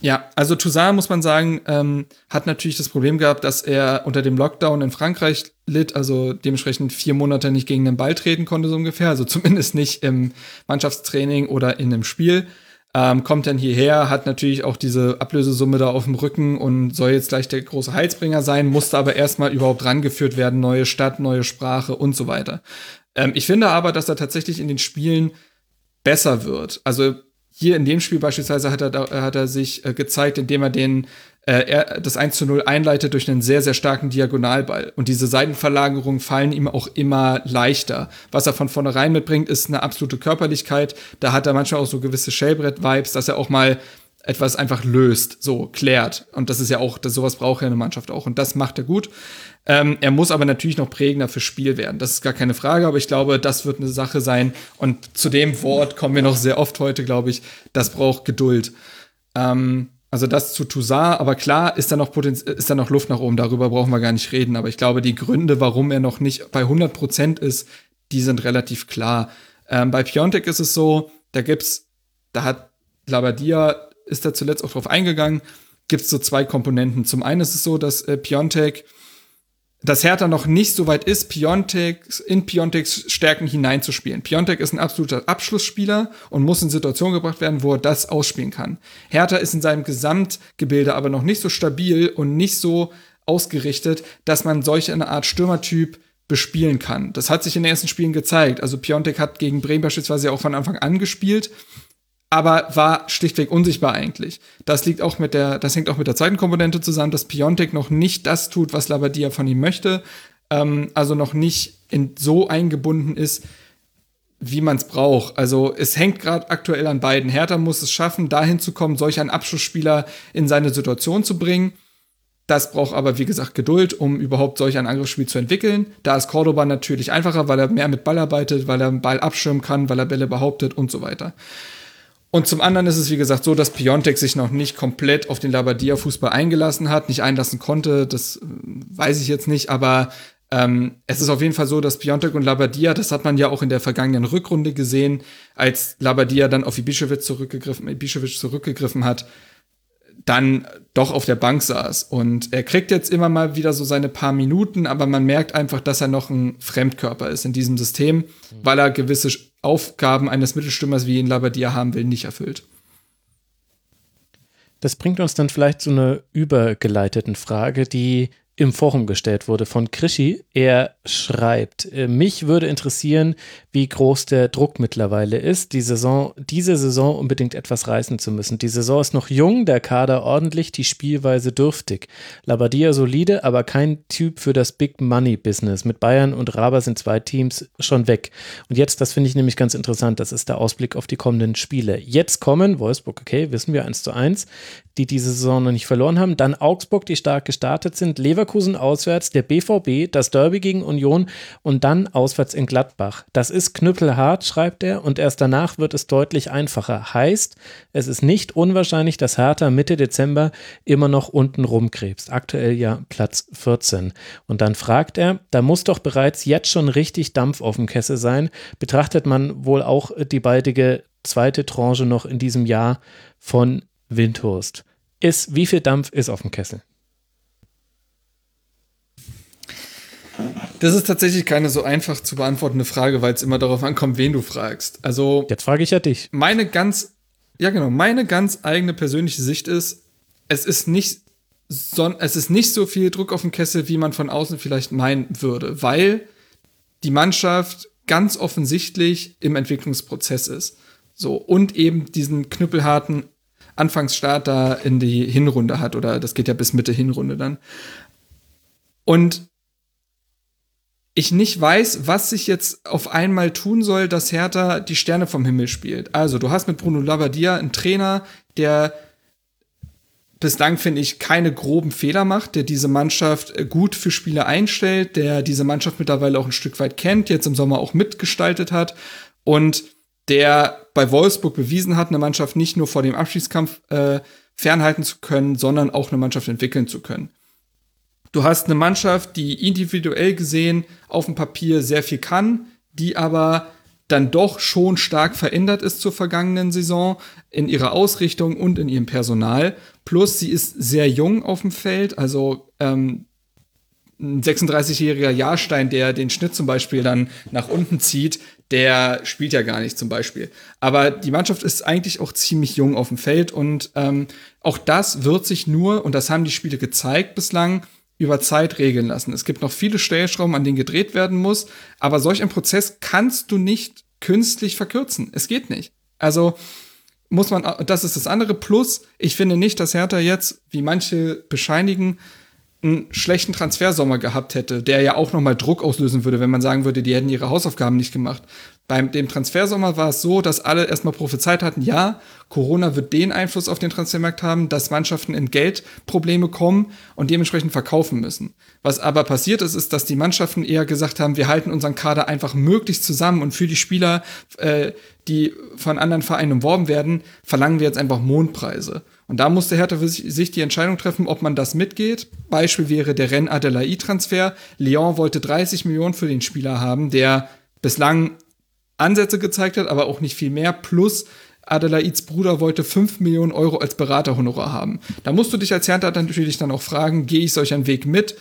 Ja, also Toussaint, muss man sagen, ähm, hat natürlich das Problem gehabt, dass er unter dem Lockdown in Frankreich litt, also dementsprechend vier Monate nicht gegen den Ball treten konnte, so ungefähr. Also zumindest nicht im Mannschaftstraining oder in einem Spiel. Ähm, kommt dann hierher, hat natürlich auch diese Ablösesumme da auf dem Rücken und soll jetzt gleich der große Heilsbringer sein, musste aber erstmal überhaupt rangeführt werden, neue Stadt, neue Sprache und so weiter. Ähm, ich finde aber, dass er tatsächlich in den Spielen besser wird. Also hier in dem Spiel beispielsweise hat er, hat er sich äh, gezeigt, indem er den äh, er, das 1 zu 0 einleitet durch einen sehr, sehr starken Diagonalball. Und diese Seitenverlagerungen fallen ihm auch immer leichter. Was er von vornherein mitbringt, ist eine absolute Körperlichkeit. Da hat er manchmal auch so gewisse Shellbrett-Vibes, dass er auch mal etwas einfach löst, so klärt. Und das ist ja auch, das, sowas braucht ja eine Mannschaft auch. Und das macht er gut. Ähm, er muss aber natürlich noch prägender fürs Spiel werden. Das ist gar keine Frage, aber ich glaube, das wird eine Sache sein. Und zu dem Wort kommen wir noch sehr oft heute, glaube ich. Das braucht Geduld. Ähm, also das zu Toussaint, aber klar ist da noch Potenz ist da noch Luft nach oben. Darüber brauchen wir gar nicht reden. Aber ich glaube, die Gründe, warum er noch nicht bei 100 Prozent ist, die sind relativ klar. Ähm, bei Piontek ist es so, da gibt's, da hat Labadia ist da zuletzt auch drauf eingegangen, gibt's so zwei Komponenten. Zum einen ist es so, dass äh, Piontek dass Hertha noch nicht so weit ist, Piontek in Pionteks Stärken hineinzuspielen. Piontek ist ein absoluter Abschlussspieler und muss in Situationen gebracht werden, wo er das ausspielen kann. Hertha ist in seinem Gesamtgebilde aber noch nicht so stabil und nicht so ausgerichtet, dass man solch eine Art Stürmertyp bespielen kann. Das hat sich in den ersten Spielen gezeigt. Also Piontek hat gegen Bremen beispielsweise auch von Anfang an gespielt aber war schlichtweg unsichtbar eigentlich. Das liegt auch mit der, das hängt auch mit der zweiten Komponente zusammen, dass Piontek noch nicht das tut, was Labadia von ihm möchte, ähm, also noch nicht in, so eingebunden ist, wie man es braucht. Also es hängt gerade aktuell an beiden. Hertha muss es schaffen, dahin zu kommen, solch einen Abschlussspieler in seine Situation zu bringen. Das braucht aber, wie gesagt, Geduld, um überhaupt solch ein Angriffsspiel zu entwickeln. Da ist Cordoba natürlich einfacher, weil er mehr mit Ball arbeitet, weil er den Ball abschirmen kann, weil er Bälle behauptet und so weiter. Und zum anderen ist es, wie gesagt, so, dass Piontek sich noch nicht komplett auf den Labadia-Fußball eingelassen hat, nicht einlassen konnte. Das äh, weiß ich jetzt nicht, aber ähm, es ist auf jeden Fall so, dass Piontek und Labadia, das hat man ja auch in der vergangenen Rückrunde gesehen, als Labadia dann auf Ibišević zurückgegriffen, zurückgegriffen hat, dann doch auf der Bank saß. Und er kriegt jetzt immer mal wieder so seine paar Minuten, aber man merkt einfach, dass er noch ein Fremdkörper ist in diesem System, weil er gewisse Aufgaben eines Mittelstürmers, wie ihn Labadia haben will, nicht erfüllt. Das bringt uns dann vielleicht zu einer übergeleiteten Frage, die im Forum gestellt wurde von Krischi. Er schreibt, äh, mich würde interessieren, wie groß der Druck mittlerweile ist, die Saison, diese Saison unbedingt etwas reißen zu müssen. Die Saison ist noch jung, der Kader ordentlich, die Spielweise dürftig. Labadia solide, aber kein Typ für das Big Money Business. Mit Bayern und Raber sind zwei Teams schon weg. Und jetzt, das finde ich nämlich ganz interessant, das ist der Ausblick auf die kommenden Spiele. Jetzt kommen, Wolfsburg, okay, wissen wir 1 zu 1, die diese Saison noch nicht verloren haben. Dann Augsburg, die stark gestartet sind. Leverkusen auswärts, der BVB, das Derby gegen Union und dann auswärts in Gladbach. Das ist knüppelhart, schreibt er, und erst danach wird es deutlich einfacher. Heißt, es ist nicht unwahrscheinlich, dass Hertha Mitte Dezember immer noch unten rumkrebst. Aktuell ja Platz 14. Und dann fragt er, da muss doch bereits jetzt schon richtig Dampf auf dem Kessel sein. Betrachtet man wohl auch die baldige zweite Tranche noch in diesem Jahr von Windhurst ist, wie viel Dampf ist auf dem Kessel? Das ist tatsächlich keine so einfach zu beantwortende Frage, weil es immer darauf ankommt, wen du fragst. Also. Jetzt frage ich ja dich. Meine ganz, ja genau, meine ganz eigene persönliche Sicht ist, es ist nicht so, es ist nicht so viel Druck auf dem Kessel, wie man von außen vielleicht meinen würde, weil die Mannschaft ganz offensichtlich im Entwicklungsprozess ist. So, und eben diesen knüppelharten Anfangsstart da in die Hinrunde hat oder das geht ja bis Mitte Hinrunde dann. Und ich nicht weiß, was sich jetzt auf einmal tun soll, dass Hertha die Sterne vom Himmel spielt. Also, du hast mit Bruno Labbadia einen Trainer, der bislang, finde ich, keine groben Fehler macht, der diese Mannschaft äh, gut für Spiele einstellt, der diese Mannschaft mittlerweile auch ein Stück weit kennt, jetzt im Sommer auch mitgestaltet hat und der bei Wolfsburg bewiesen hat, eine Mannschaft nicht nur vor dem Abschiedskampf äh, fernhalten zu können, sondern auch eine Mannschaft entwickeln zu können. Du hast eine Mannschaft, die individuell gesehen auf dem Papier sehr viel kann, die aber dann doch schon stark verändert ist zur vergangenen Saison in ihrer Ausrichtung und in ihrem Personal. Plus sie ist sehr jung auf dem Feld, also ähm, ein 36-jähriger Jahrstein, der den Schnitt zum Beispiel dann nach unten zieht, der spielt ja gar nicht zum Beispiel. Aber die Mannschaft ist eigentlich auch ziemlich jung auf dem Feld und ähm, auch das wird sich nur, und das haben die Spiele gezeigt bislang, über Zeit regeln lassen. Es gibt noch viele Stellschrauben, an denen gedreht werden muss, aber solch ein Prozess kannst du nicht künstlich verkürzen. Es geht nicht. Also muss man, das ist das andere. Plus, ich finde nicht, dass Hertha jetzt, wie manche bescheinigen, einen schlechten Transfersommer gehabt hätte, der ja auch nochmal Druck auslösen würde, wenn man sagen würde, die hätten ihre Hausaufgaben nicht gemacht. Beim dem Transfersommer war es so, dass alle erstmal prophezeit hatten, ja, Corona wird den Einfluss auf den Transfermarkt haben, dass Mannschaften in Geldprobleme kommen und dementsprechend verkaufen müssen. Was aber passiert ist, ist, dass die Mannschaften eher gesagt haben, wir halten unseren Kader einfach möglichst zusammen und für die Spieler, äh, die von anderen Vereinen umworben werden, verlangen wir jetzt einfach Mondpreise. Und da musste Hertha für sich die Entscheidung treffen, ob man das mitgeht. Beispiel wäre der Ren Adelaide-Transfer. Lyon wollte 30 Millionen für den Spieler haben, der bislang Ansätze gezeigt hat, aber auch nicht viel mehr. Plus Adelaids Bruder wollte 5 Millionen Euro als Beraterhonorar haben. Da musst du dich als Hertha natürlich dann auch fragen, gehe ich solch einen Weg mit?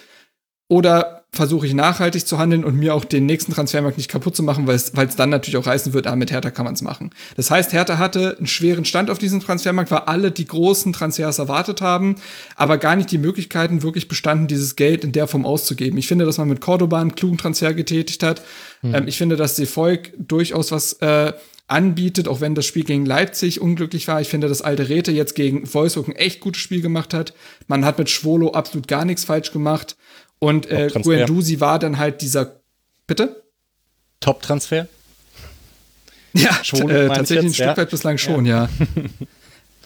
Oder versuche ich nachhaltig zu handeln und mir auch den nächsten Transfermarkt nicht kaputt zu machen, weil es dann natürlich auch heißen wird, ah, mit Hertha kann man es machen. Das heißt, Hertha hatte einen schweren Stand auf diesem Transfermarkt, weil alle die großen Transfers erwartet haben, aber gar nicht die Möglichkeiten wirklich bestanden, dieses Geld in der Form auszugeben. Ich finde, dass man mit Cordoba einen klugen Transfer getätigt hat. Mhm. Ähm, ich finde, dass die Volk durchaus was äh, anbietet, auch wenn das Spiel gegen Leipzig unglücklich war. Ich finde, dass Alte Räte jetzt gegen Wolfsburg ein echt gutes Spiel gemacht hat. Man hat mit Schwolo absolut gar nichts falsch gemacht. Und äh, Guendouzi war dann halt dieser. Bitte? Top-Transfer? Ja, äh, tatsächlich ein Stück weit bislang schon, ja.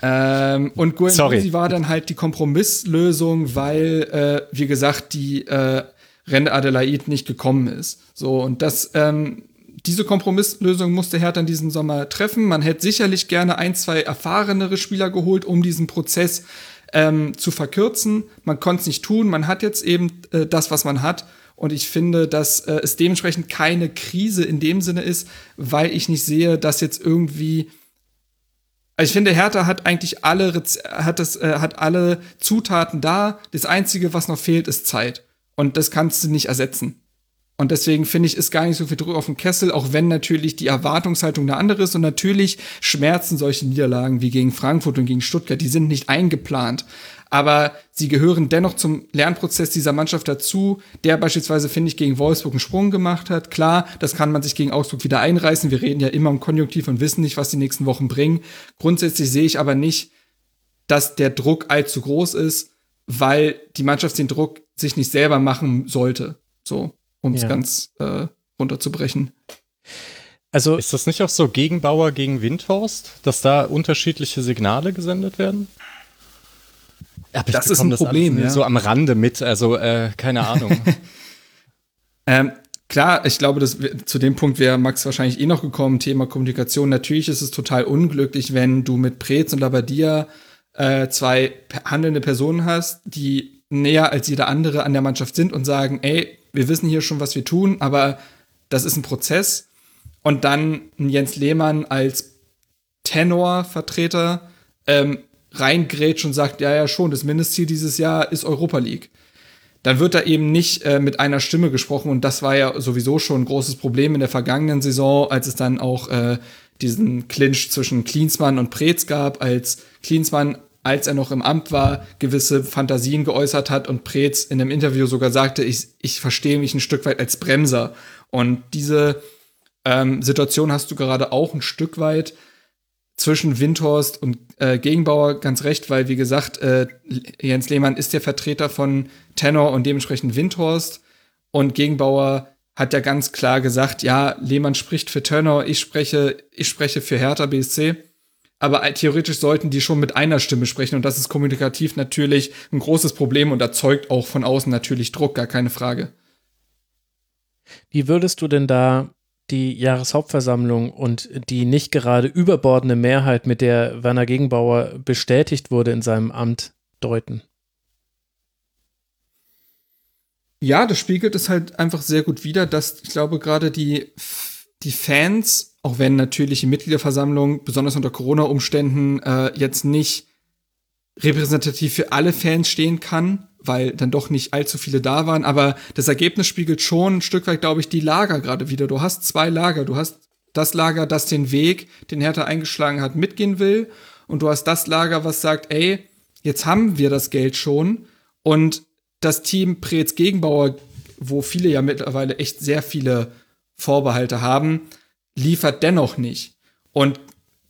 ja. ähm, und Guendouzi war dann halt die Kompromisslösung, weil, äh, wie gesagt, die äh, Rende Adelaide nicht gekommen ist. So, und das, ähm, diese Kompromisslösung musste Hertha in diesem Sommer treffen. Man hätte sicherlich gerne ein, zwei erfahrenere Spieler geholt, um diesen Prozess ähm, zu verkürzen. Man konnte es nicht tun. Man hat jetzt eben äh, das, was man hat. Und ich finde, dass äh, es dementsprechend keine Krise in dem Sinne ist, weil ich nicht sehe, dass jetzt irgendwie also ich finde, Hertha hat eigentlich alle, hat das, äh, hat alle Zutaten da. Das Einzige, was noch fehlt, ist Zeit. Und das kannst du nicht ersetzen. Und deswegen finde ich, ist gar nicht so viel Druck auf dem Kessel, auch wenn natürlich die Erwartungshaltung eine andere ist. Und natürlich schmerzen solche Niederlagen wie gegen Frankfurt und gegen Stuttgart, die sind nicht eingeplant. Aber sie gehören dennoch zum Lernprozess dieser Mannschaft dazu, der beispielsweise, finde ich, gegen Wolfsburg einen Sprung gemacht hat. Klar, das kann man sich gegen Augsburg wieder einreißen. Wir reden ja immer im Konjunktiv und wissen nicht, was die nächsten Wochen bringen. Grundsätzlich sehe ich aber nicht, dass der Druck allzu groß ist, weil die Mannschaft den Druck sich nicht selber machen sollte. So um es ja. ganz äh, runterzubrechen. Also ist das nicht auch so Gegenbauer gegen Windhorst, dass da unterschiedliche Signale gesendet werden? Aber das ist ein das Problem, ja. So am Rande mit, also äh, keine Ahnung. ähm, klar, ich glaube, dass zu dem Punkt wäre Max wahrscheinlich eh noch gekommen, Thema Kommunikation. Natürlich ist es total unglücklich, wenn du mit Preetz und Labadia äh, zwei handelnde Personen hast, die näher als jeder andere an der Mannschaft sind und sagen, ey, wir wissen hier schon, was wir tun, aber das ist ein Prozess. Und dann Jens Lehmann als Tenor-Vertreter ähm, reingrätscht und sagt, ja, ja, schon, das Mindestziel dieses Jahr ist Europa League. Dann wird da eben nicht äh, mit einer Stimme gesprochen und das war ja sowieso schon ein großes Problem in der vergangenen Saison, als es dann auch äh, diesen Clinch zwischen Klinsmann und Preetz gab, als Klinsmann als er noch im Amt war, gewisse Fantasien geäußert hat und Preetz in einem Interview sogar sagte, ich, ich verstehe mich ein Stück weit als Bremser. Und diese ähm, Situation hast du gerade auch ein Stück weit zwischen Windhorst und äh, Gegenbauer ganz recht, weil wie gesagt, äh, Jens Lehmann ist der Vertreter von Tenor und dementsprechend Windhorst und Gegenbauer hat ja ganz klar gesagt, ja, Lehmann spricht für Tenor, ich spreche, ich spreche für Hertha BSC aber theoretisch sollten die schon mit einer Stimme sprechen und das ist kommunikativ natürlich ein großes Problem und erzeugt auch von außen natürlich Druck, gar keine Frage. Wie würdest du denn da die Jahreshauptversammlung und die nicht gerade überbordende Mehrheit, mit der Werner Gegenbauer bestätigt wurde in seinem Amt, deuten? Ja, das spiegelt es halt einfach sehr gut wider, dass ich glaube, gerade die die Fans, auch wenn natürlich die Mitgliederversammlung, besonders unter Corona-Umständen, äh, jetzt nicht repräsentativ für alle Fans stehen kann, weil dann doch nicht allzu viele da waren. Aber das Ergebnis spiegelt schon ein Stück weit, glaube ich, die Lager gerade wieder. Du hast zwei Lager. Du hast das Lager, das den Weg, den Hertha eingeschlagen hat, mitgehen will. Und du hast das Lager, was sagt, ey, jetzt haben wir das Geld schon. Und das Team Preetz Gegenbauer, wo viele ja mittlerweile echt sehr viele Vorbehalte haben, liefert dennoch nicht. Und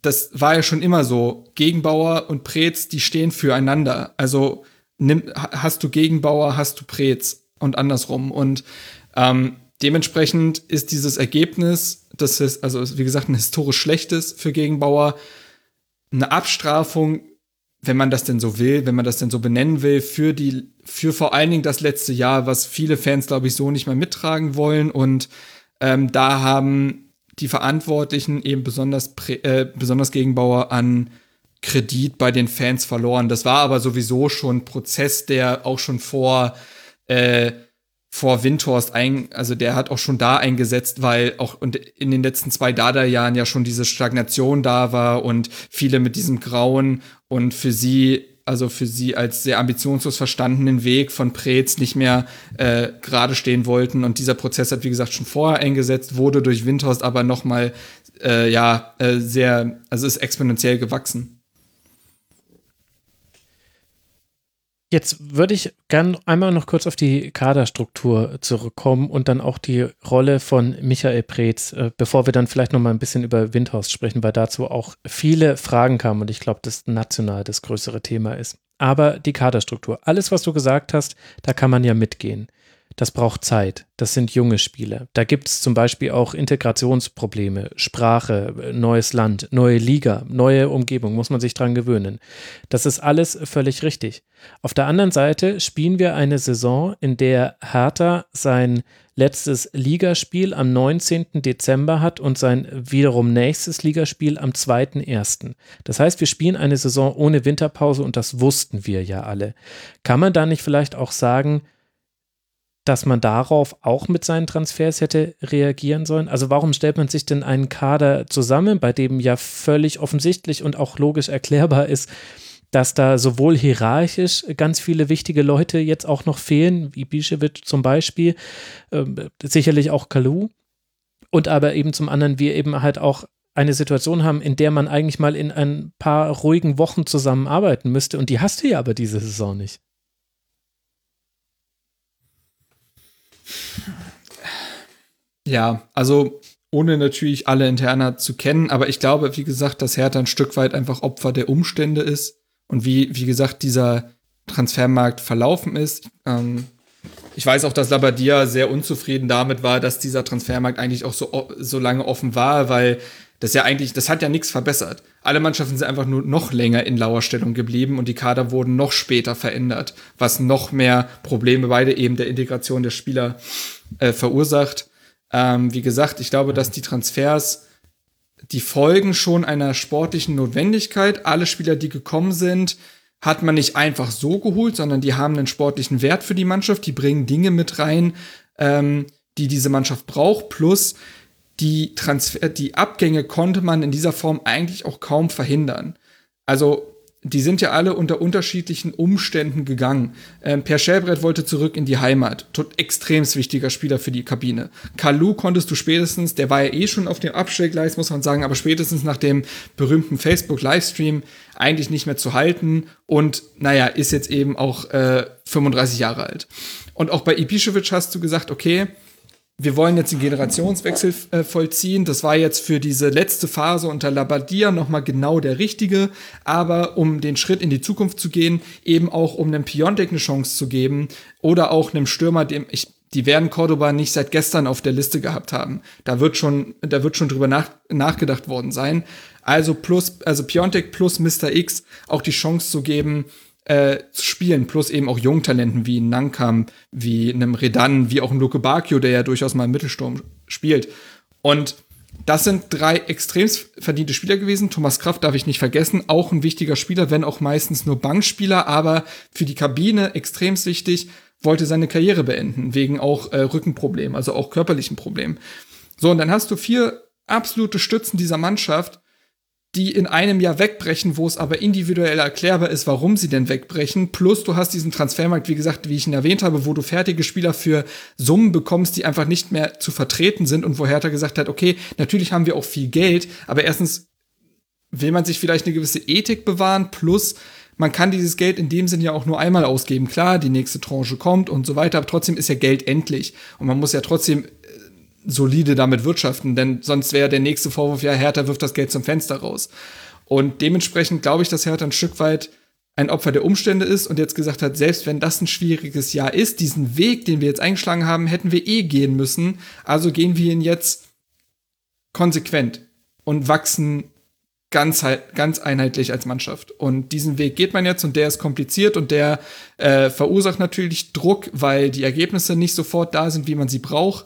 das war ja schon immer so. Gegenbauer und Preetz, die stehen füreinander. Also nimm, hast du Gegenbauer, hast du Preetz und andersrum. Und ähm, dementsprechend ist dieses Ergebnis, das ist, also wie gesagt, ein historisch schlechtes für Gegenbauer, eine Abstrafung, wenn man das denn so will, wenn man das denn so benennen will, für die, für vor allen Dingen das letzte Jahr, was viele Fans, glaube ich, so nicht mehr mittragen wollen. Und ähm, da haben die Verantwortlichen eben besonders, äh, besonders Gegenbauer an Kredit bei den Fans verloren. Das war aber sowieso schon ein Prozess, der auch schon vor, äh, vor Windhorst ein, also der hat auch schon da eingesetzt, weil auch in den letzten zwei Dada-Jahren ja schon diese Stagnation da war und viele mit diesem grauen und für sie also für sie als sehr ambitionslos verstandenen Weg von Preetz nicht mehr äh, gerade stehen wollten. Und dieser Prozess hat, wie gesagt, schon vorher eingesetzt, wurde durch Windhorst aber noch mal äh, ja, äh, sehr, also ist exponentiell gewachsen. Jetzt würde ich gern einmal noch kurz auf die Kaderstruktur zurückkommen und dann auch die Rolle von Michael Preetz, äh, bevor wir dann vielleicht noch mal ein bisschen über Windhorst sprechen, weil dazu auch viele Fragen kamen und ich glaube, dass national das größere Thema ist. Aber die Kaderstruktur, alles, was du gesagt hast, da kann man ja mitgehen. Das braucht Zeit. Das sind junge Spieler. Da gibt es zum Beispiel auch Integrationsprobleme, Sprache, neues Land, neue Liga, neue Umgebung, muss man sich dran gewöhnen. Das ist alles völlig richtig. Auf der anderen Seite spielen wir eine Saison, in der Hertha sein letztes Ligaspiel am 19. Dezember hat und sein wiederum nächstes Ligaspiel am 2.1. Das heißt, wir spielen eine Saison ohne Winterpause und das wussten wir ja alle. Kann man da nicht vielleicht auch sagen, dass man darauf auch mit seinen Transfers hätte reagieren sollen? Also warum stellt man sich denn einen Kader zusammen, bei dem ja völlig offensichtlich und auch logisch erklärbar ist, dass da sowohl hierarchisch ganz viele wichtige Leute jetzt auch noch fehlen, wie Bischewitsch zum Beispiel, äh, sicherlich auch Kalu, und aber eben zum anderen wir eben halt auch eine Situation haben, in der man eigentlich mal in ein paar ruhigen Wochen zusammenarbeiten müsste und die hast du ja aber diese Saison nicht. Ja, also ohne natürlich alle Interna zu kennen, aber ich glaube, wie gesagt, dass Hertha ein Stück weit einfach Opfer der Umstände ist und wie, wie gesagt, dieser Transfermarkt verlaufen ist. Ähm, ich weiß auch, dass Labadia sehr unzufrieden damit war, dass dieser Transfermarkt eigentlich auch so, so lange offen war, weil das ja eigentlich, das hat ja nichts verbessert. Alle Mannschaften sind einfach nur noch länger in Lauerstellung geblieben und die Kader wurden noch später verändert, was noch mehr Probleme bei der eben der Integration der Spieler äh, verursacht. Ähm, wie gesagt, ich glaube, dass die Transfers, die folgen schon einer sportlichen Notwendigkeit. Alle Spieler, die gekommen sind, hat man nicht einfach so geholt, sondern die haben einen sportlichen Wert für die Mannschaft. Die bringen Dinge mit rein, ähm, die diese Mannschaft braucht. Plus die Transfer, die Abgänge konnte man in dieser Form eigentlich auch kaum verhindern. Also die sind ja alle unter unterschiedlichen Umständen gegangen. Ähm, per Schellbrett wollte zurück in die Heimat. Tot extrem wichtiger Spieler für die Kabine. Kalu konntest du spätestens, der war ja eh schon auf dem Abstellgleis, muss man sagen, aber spätestens nach dem berühmten Facebook-Livestream eigentlich nicht mehr zu halten. Und naja, ist jetzt eben auch äh, 35 Jahre alt. Und auch bei Ibišević hast du gesagt, okay, wir wollen jetzt den Generationswechsel äh, vollziehen. Das war jetzt für diese letzte Phase unter Labadia nochmal genau der richtige. Aber um den Schritt in die Zukunft zu gehen, eben auch um einem Piontek eine Chance zu geben oder auch einem Stürmer, dem ich, die werden Cordoba nicht seit gestern auf der Liste gehabt haben. Da wird schon, da wird schon drüber nach, nachgedacht worden sein. Also plus, also Piontek plus Mr. X auch die Chance zu geben, äh, zu spielen, plus eben auch Jungtalenten wie Nankam, wie einem Redan, wie auch ein Luke Bakio, der ja durchaus mal im Mittelsturm spielt. Und das sind drei extrem verdiente Spieler gewesen. Thomas Kraft darf ich nicht vergessen, auch ein wichtiger Spieler, wenn auch meistens nur Bankspieler, aber für die Kabine extrem wichtig, wollte seine Karriere beenden, wegen auch äh, Rückenproblemen, also auch körperlichen Problemen. So, und dann hast du vier absolute Stützen dieser Mannschaft, die in einem Jahr wegbrechen, wo es aber individuell erklärbar ist, warum sie denn wegbrechen. Plus du hast diesen Transfermarkt, wie gesagt, wie ich ihn erwähnt habe, wo du fertige Spieler für Summen bekommst, die einfach nicht mehr zu vertreten sind und wo Hertha gesagt hat, okay, natürlich haben wir auch viel Geld, aber erstens will man sich vielleicht eine gewisse Ethik bewahren, plus man kann dieses Geld in dem Sinne ja auch nur einmal ausgeben. Klar, die nächste Tranche kommt und so weiter, aber trotzdem ist ja Geld endlich. Und man muss ja trotzdem solide damit wirtschaften, denn sonst wäre der nächste Vorwurf, ja, Hertha wirft das Geld zum Fenster raus. Und dementsprechend glaube ich, dass Hertha ein Stück weit ein Opfer der Umstände ist und jetzt gesagt hat, selbst wenn das ein schwieriges Jahr ist, diesen Weg, den wir jetzt eingeschlagen haben, hätten wir eh gehen müssen. Also gehen wir ihn jetzt konsequent und wachsen ganz, ganz einheitlich als Mannschaft. Und diesen Weg geht man jetzt und der ist kompliziert und der äh, verursacht natürlich Druck, weil die Ergebnisse nicht sofort da sind, wie man sie braucht.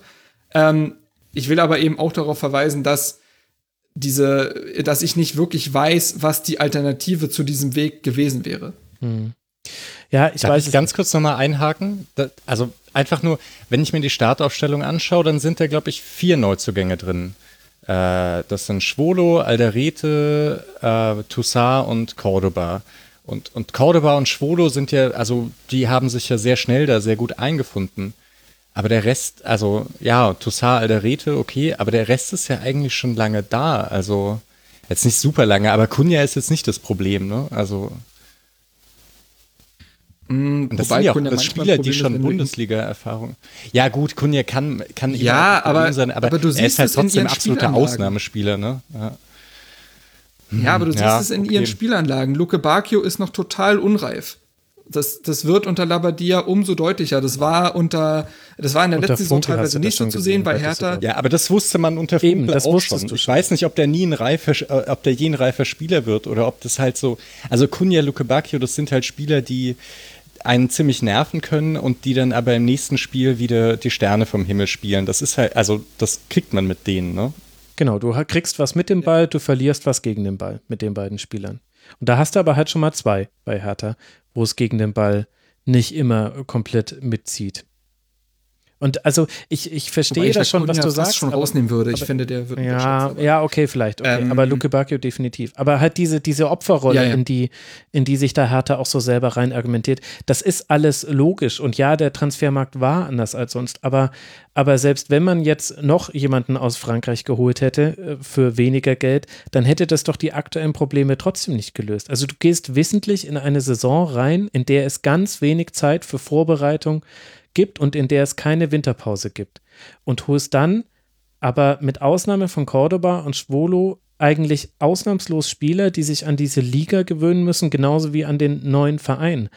Ähm, ich will aber eben auch darauf verweisen, dass diese, dass ich nicht wirklich weiß, was die Alternative zu diesem Weg gewesen wäre. Hm. Ja, ich Darf weiß. Ich ganz kurz nochmal einhaken. Das, also einfach nur, wenn ich mir die Startaufstellung anschaue, dann sind da, glaube ich, vier Neuzugänge drin. Äh, das sind Schwolo, Alderete, äh, Toussaint und Cordoba. Und, und Cordoba und Schwolo sind ja, also die haben sich ja sehr schnell da sehr gut eingefunden. Aber der Rest, also ja, Toussaint, Alderete, okay, aber der Rest ist ja eigentlich schon lange da. Also jetzt nicht super lange, aber Kunja ist jetzt nicht das Problem, ne? Also Mm, und das sind ja auch das Spieler, die schon Bundesliga-Erfahrung. Ja, gut, Kunja kann, kann ja, aber, sein, aber, aber du er ist halt trotzdem absoluter Ausnahmespieler, ne? Ja. ja aber du ja, siehst es in okay. ihren Spielanlagen. Luke Bacchio ist noch total unreif. Das, das wird unter Labadia umso deutlicher. Das war unter, das war in der letzten Saison teilweise nicht so zu sehen bei Hertha. Ja, aber das wusste man unter Funkel das auch schon. Ich weiß nicht, ob der nie ein reifer, äh, ob der je ein reifer Spieler wird oder ob das halt so, also Kunja, Luke Bacchio, das sind halt Spieler, die, einen ziemlich nerven können und die dann aber im nächsten Spiel wieder die Sterne vom Himmel spielen. Das ist halt, also das kriegt man mit denen, ne? Genau, du kriegst was mit dem Ball, du verlierst was gegen den Ball mit den beiden Spielern. Und da hast du aber halt schon mal zwei bei Hertha, wo es gegen den Ball nicht immer komplett mitzieht. Und also ich, ich verstehe das schon, was du sagst. schon rausnehmen würde. Ich finde, der wird Ja, ja, okay, vielleicht. Okay. Ähm, aber Luke Bacchio definitiv. Aber halt diese, diese Opferrolle, ja, ja. in die, in die sich da Hertha auch so selber rein argumentiert, das ist alles logisch. Und ja, der Transfermarkt war anders als sonst. Aber, aber selbst wenn man jetzt noch jemanden aus Frankreich geholt hätte äh, für weniger Geld, dann hätte das doch die aktuellen Probleme trotzdem nicht gelöst. Also du gehst wissentlich in eine Saison rein, in der es ganz wenig Zeit für Vorbereitung gibt und in der es keine Winterpause gibt. Und holst dann aber mit Ausnahme von Cordoba und Schwolo eigentlich ausnahmslos Spieler, die sich an diese Liga gewöhnen müssen, genauso wie an den neuen Verein.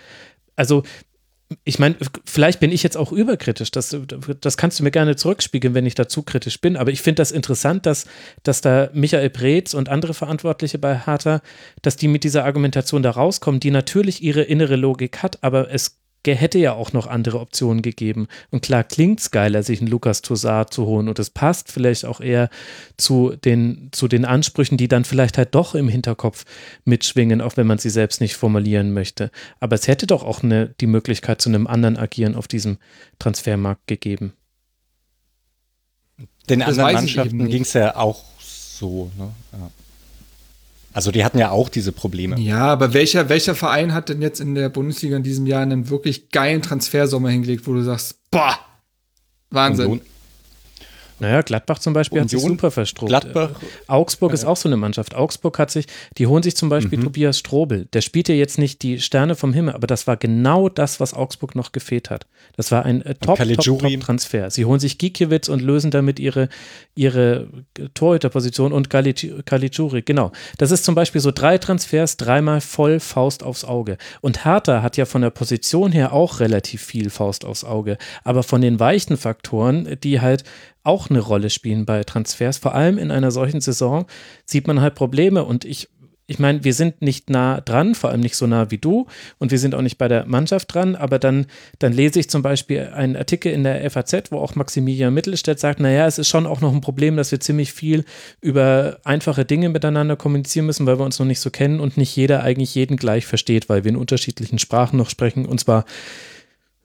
Also ich meine, vielleicht bin ich jetzt auch überkritisch. Das, das kannst du mir gerne zurückspiegeln, wenn ich dazu kritisch bin. Aber ich finde das interessant, dass, dass da Michael Breetz und andere Verantwortliche bei Hertha, dass die mit dieser Argumentation da rauskommen, die natürlich ihre innere Logik hat, aber es hätte ja auch noch andere Optionen gegeben. Und klar klingt es geiler, sich einen Lukas Tosar zu holen. Und es passt vielleicht auch eher zu den, zu den Ansprüchen, die dann vielleicht halt doch im Hinterkopf mitschwingen, auch wenn man sie selbst nicht formulieren möchte. Aber es hätte doch auch eine, die Möglichkeit zu einem anderen Agieren auf diesem Transfermarkt gegeben. Den das anderen Mannschaften ging es ja auch so. Ne? Ja. Also die hatten ja auch diese Probleme. Ja, aber welcher, welcher Verein hat denn jetzt in der Bundesliga in diesem Jahr einen wirklich geilen Transfersommer hingelegt, wo du sagst, boah, Wahnsinn. Union, naja, Gladbach zum Beispiel Union, hat sich super verstrobt. Gladbach. Augsburg ja. ist auch so eine Mannschaft. Augsburg hat sich, die holen sich zum Beispiel mhm. Tobias Strobel. Der spielt ja jetzt nicht die Sterne vom Himmel, aber das war genau das, was Augsburg noch gefehlt hat. Das war ein äh, top, top, top, Transfer. Sie holen sich Gikiewicz und lösen damit ihre, ihre Torhüterposition und Caligiuri. Genau. Das ist zum Beispiel so drei Transfers, dreimal voll Faust aufs Auge. Und Hertha hat ja von der Position her auch relativ viel Faust aufs Auge. Aber von den weichen Faktoren, die halt auch eine Rolle spielen bei Transfers. Vor allem in einer solchen Saison sieht man halt Probleme. Und ich ich meine, wir sind nicht nah dran, vor allem nicht so nah wie du. Und wir sind auch nicht bei der Mannschaft dran, aber dann, dann lese ich zum Beispiel einen Artikel in der FAZ, wo auch Maximilian Mittelstädt sagt, naja, es ist schon auch noch ein Problem, dass wir ziemlich viel über einfache Dinge miteinander kommunizieren müssen, weil wir uns noch nicht so kennen und nicht jeder eigentlich jeden gleich versteht, weil wir in unterschiedlichen Sprachen noch sprechen. Und zwar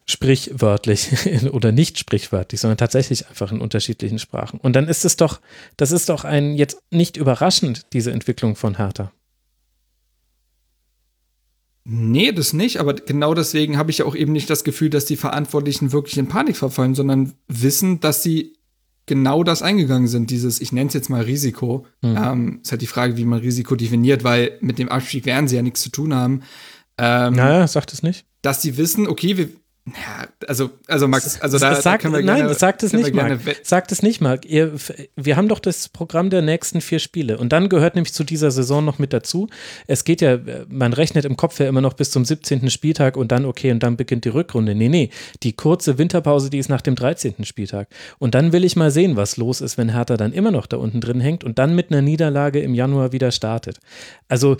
sprichwörtlich oder nicht sprichwörtlich, sondern tatsächlich einfach in unterschiedlichen Sprachen. Und dann ist es doch, das ist doch ein jetzt nicht überraschend, diese Entwicklung von Hertha. Nee, das nicht, aber genau deswegen habe ich ja auch eben nicht das Gefühl, dass die Verantwortlichen wirklich in Panik verfallen, sondern wissen, dass sie genau das eingegangen sind, dieses, ich nenne es jetzt mal Risiko. Mhm. Ähm, ist halt die Frage, wie man Risiko definiert, weil mit dem Abstieg werden sie ja nichts zu tun haben. Ähm, naja, sagt es nicht. Dass sie wissen, okay, wir, ja, also, also Max, also da, das sagt, da nein, gerne, das sagt es nicht, Marc. Sagt es nicht, Marc. Ihr, wir haben doch das Programm der nächsten vier Spiele und dann gehört nämlich zu dieser Saison noch mit dazu. Es geht ja, man rechnet im Kopf ja immer noch bis zum 17. Spieltag und dann okay und dann beginnt die Rückrunde. Nee, nee, die kurze Winterpause, die ist nach dem 13. Spieltag. Und dann will ich mal sehen, was los ist, wenn Hertha dann immer noch da unten drin hängt und dann mit einer Niederlage im Januar wieder startet. Also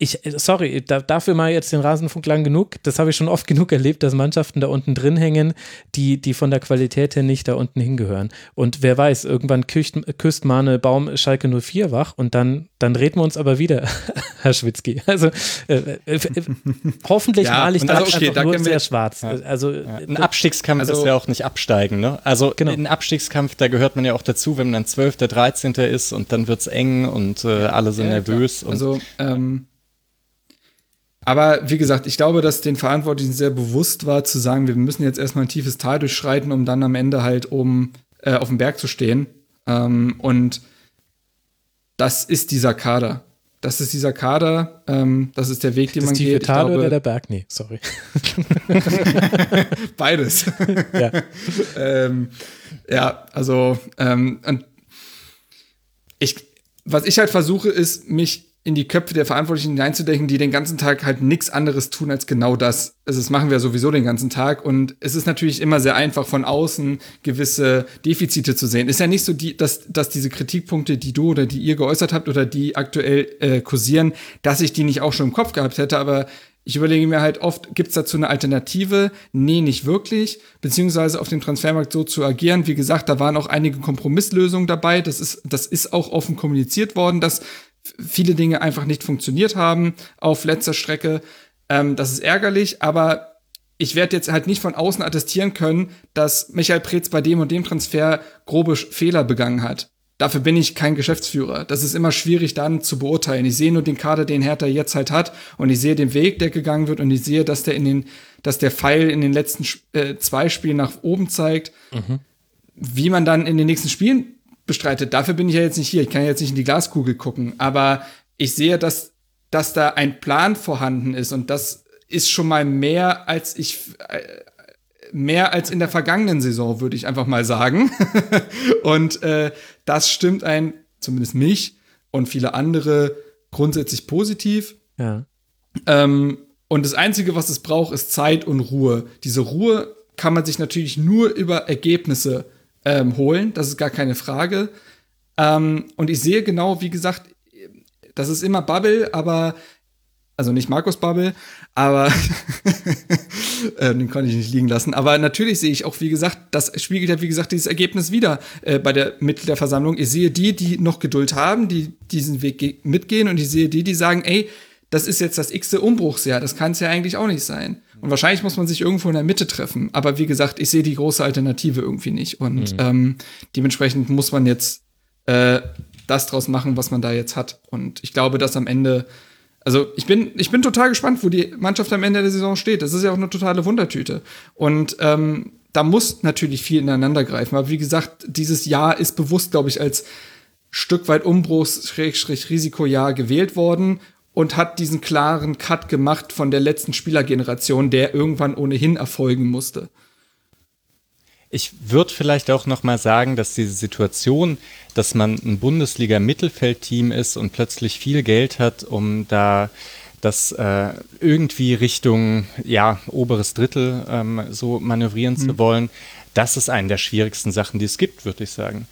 ich, sorry, da, dafür mal jetzt den Rasenfunk lang genug. Das habe ich schon oft genug erlebt, dass Mannschaften da unten drin hängen, die, die von der Qualität her nicht da unten hingehören. Und wer weiß, irgendwann küsst, küsst Mane Baum Schalke 04 wach und dann, dann reden wir uns aber wieder, Herr Schwitzky. Also äh, äh, äh hoffentlich ja, male ich das also, okay, einfach nur sehr schwarz. Ja. Also, ja. Ein Abstiegskampf also, ist ja auch nicht absteigen. Ne? Also genau. ein Abstiegskampf, da gehört man ja auch dazu, wenn man dann 12., 13. ist und dann wird es eng und äh, alle sind nervös. also ähm, aber wie gesagt, ich glaube, dass den Verantwortlichen sehr bewusst war, zu sagen, wir müssen jetzt erstmal ein tiefes Tal durchschreiten, um dann am Ende halt oben äh, auf dem Berg zu stehen. Ähm, und das ist dieser Kader. Das ist dieser Kader, ähm, das ist der Weg, den das man tiefe geht. Tal glaube, oder der Berg? Nee, sorry. Beides. ja. ähm, ja, also ähm, und ich, was ich halt versuche, ist, mich in die Köpfe der Verantwortlichen hineinzudenken, die den ganzen Tag halt nichts anderes tun als genau das. Also das machen wir sowieso den ganzen Tag und es ist natürlich immer sehr einfach von außen gewisse Defizite zu sehen. Ist ja nicht so, die, dass, dass diese Kritikpunkte, die du oder die ihr geäußert habt oder die aktuell äh, kursieren, dass ich die nicht auch schon im Kopf gehabt hätte, aber ich überlege mir halt oft, gibt es dazu eine Alternative? Nee, nicht wirklich. Beziehungsweise auf dem Transfermarkt so zu agieren. Wie gesagt, da waren auch einige Kompromisslösungen dabei. Das ist, das ist auch offen kommuniziert worden, dass viele Dinge einfach nicht funktioniert haben auf letzter Strecke. Ähm, das ist ärgerlich, aber ich werde jetzt halt nicht von außen attestieren können, dass Michael Preetz bei dem und dem Transfer grobe Fehler begangen hat. Dafür bin ich kein Geschäftsführer. Das ist immer schwierig dann zu beurteilen. Ich sehe nur den Kader, den Hertha jetzt halt hat und ich sehe den Weg, der gegangen wird und ich sehe, dass der in den, dass der Pfeil in den letzten äh, zwei Spielen nach oben zeigt. Mhm. Wie man dann in den nächsten Spielen bestreitet. Dafür bin ich ja jetzt nicht hier. Ich kann ja jetzt nicht in die Glaskugel gucken. Aber ich sehe, dass, dass da ein Plan vorhanden ist. Und das ist schon mal mehr, als ich, äh, mehr als in der vergangenen Saison, würde ich einfach mal sagen. und äh, das stimmt ein, zumindest mich und viele andere, grundsätzlich positiv. Ja. Ähm, und das Einzige, was es braucht, ist Zeit und Ruhe. Diese Ruhe kann man sich natürlich nur über Ergebnisse ähm, holen. Das ist gar keine Frage. Ähm, und ich sehe genau, wie gesagt, das ist immer Bubble, aber also nicht Markus Bubble, aber äh, den konnte ich nicht liegen lassen. Aber natürlich sehe ich auch, wie gesagt, das spiegelt ja, wie gesagt, dieses Ergebnis wieder äh, bei der Mitgliederversammlung. Ich sehe die, die noch Geduld haben, die diesen Weg mitgehen und ich sehe die, die sagen, ey, das ist jetzt das x-te Umbruchsjahr, das kann es ja eigentlich auch nicht sein. Und wahrscheinlich muss man sich irgendwo in der Mitte treffen. Aber wie gesagt, ich sehe die große Alternative irgendwie nicht. Und mhm. ähm, dementsprechend muss man jetzt äh, das draus machen, was man da jetzt hat. Und ich glaube, dass am Ende, also ich bin, ich bin total gespannt, wo die Mannschaft am Ende der Saison steht. Das ist ja auch eine totale Wundertüte. Und ähm, da muss natürlich viel ineinander greifen. Aber wie gesagt, dieses Jahr ist bewusst, glaube ich, als Stück weit Umbruchs-Risikojahr gewählt worden und hat diesen klaren Cut gemacht von der letzten Spielergeneration, der irgendwann ohnehin erfolgen musste. Ich würde vielleicht auch noch mal sagen, dass diese Situation, dass man ein Bundesliga-Mittelfeldteam ist und plötzlich viel Geld hat, um da das äh, irgendwie Richtung ja oberes Drittel ähm, so manövrieren mhm. zu wollen, das ist eine der schwierigsten Sachen, die es gibt, würde ich sagen.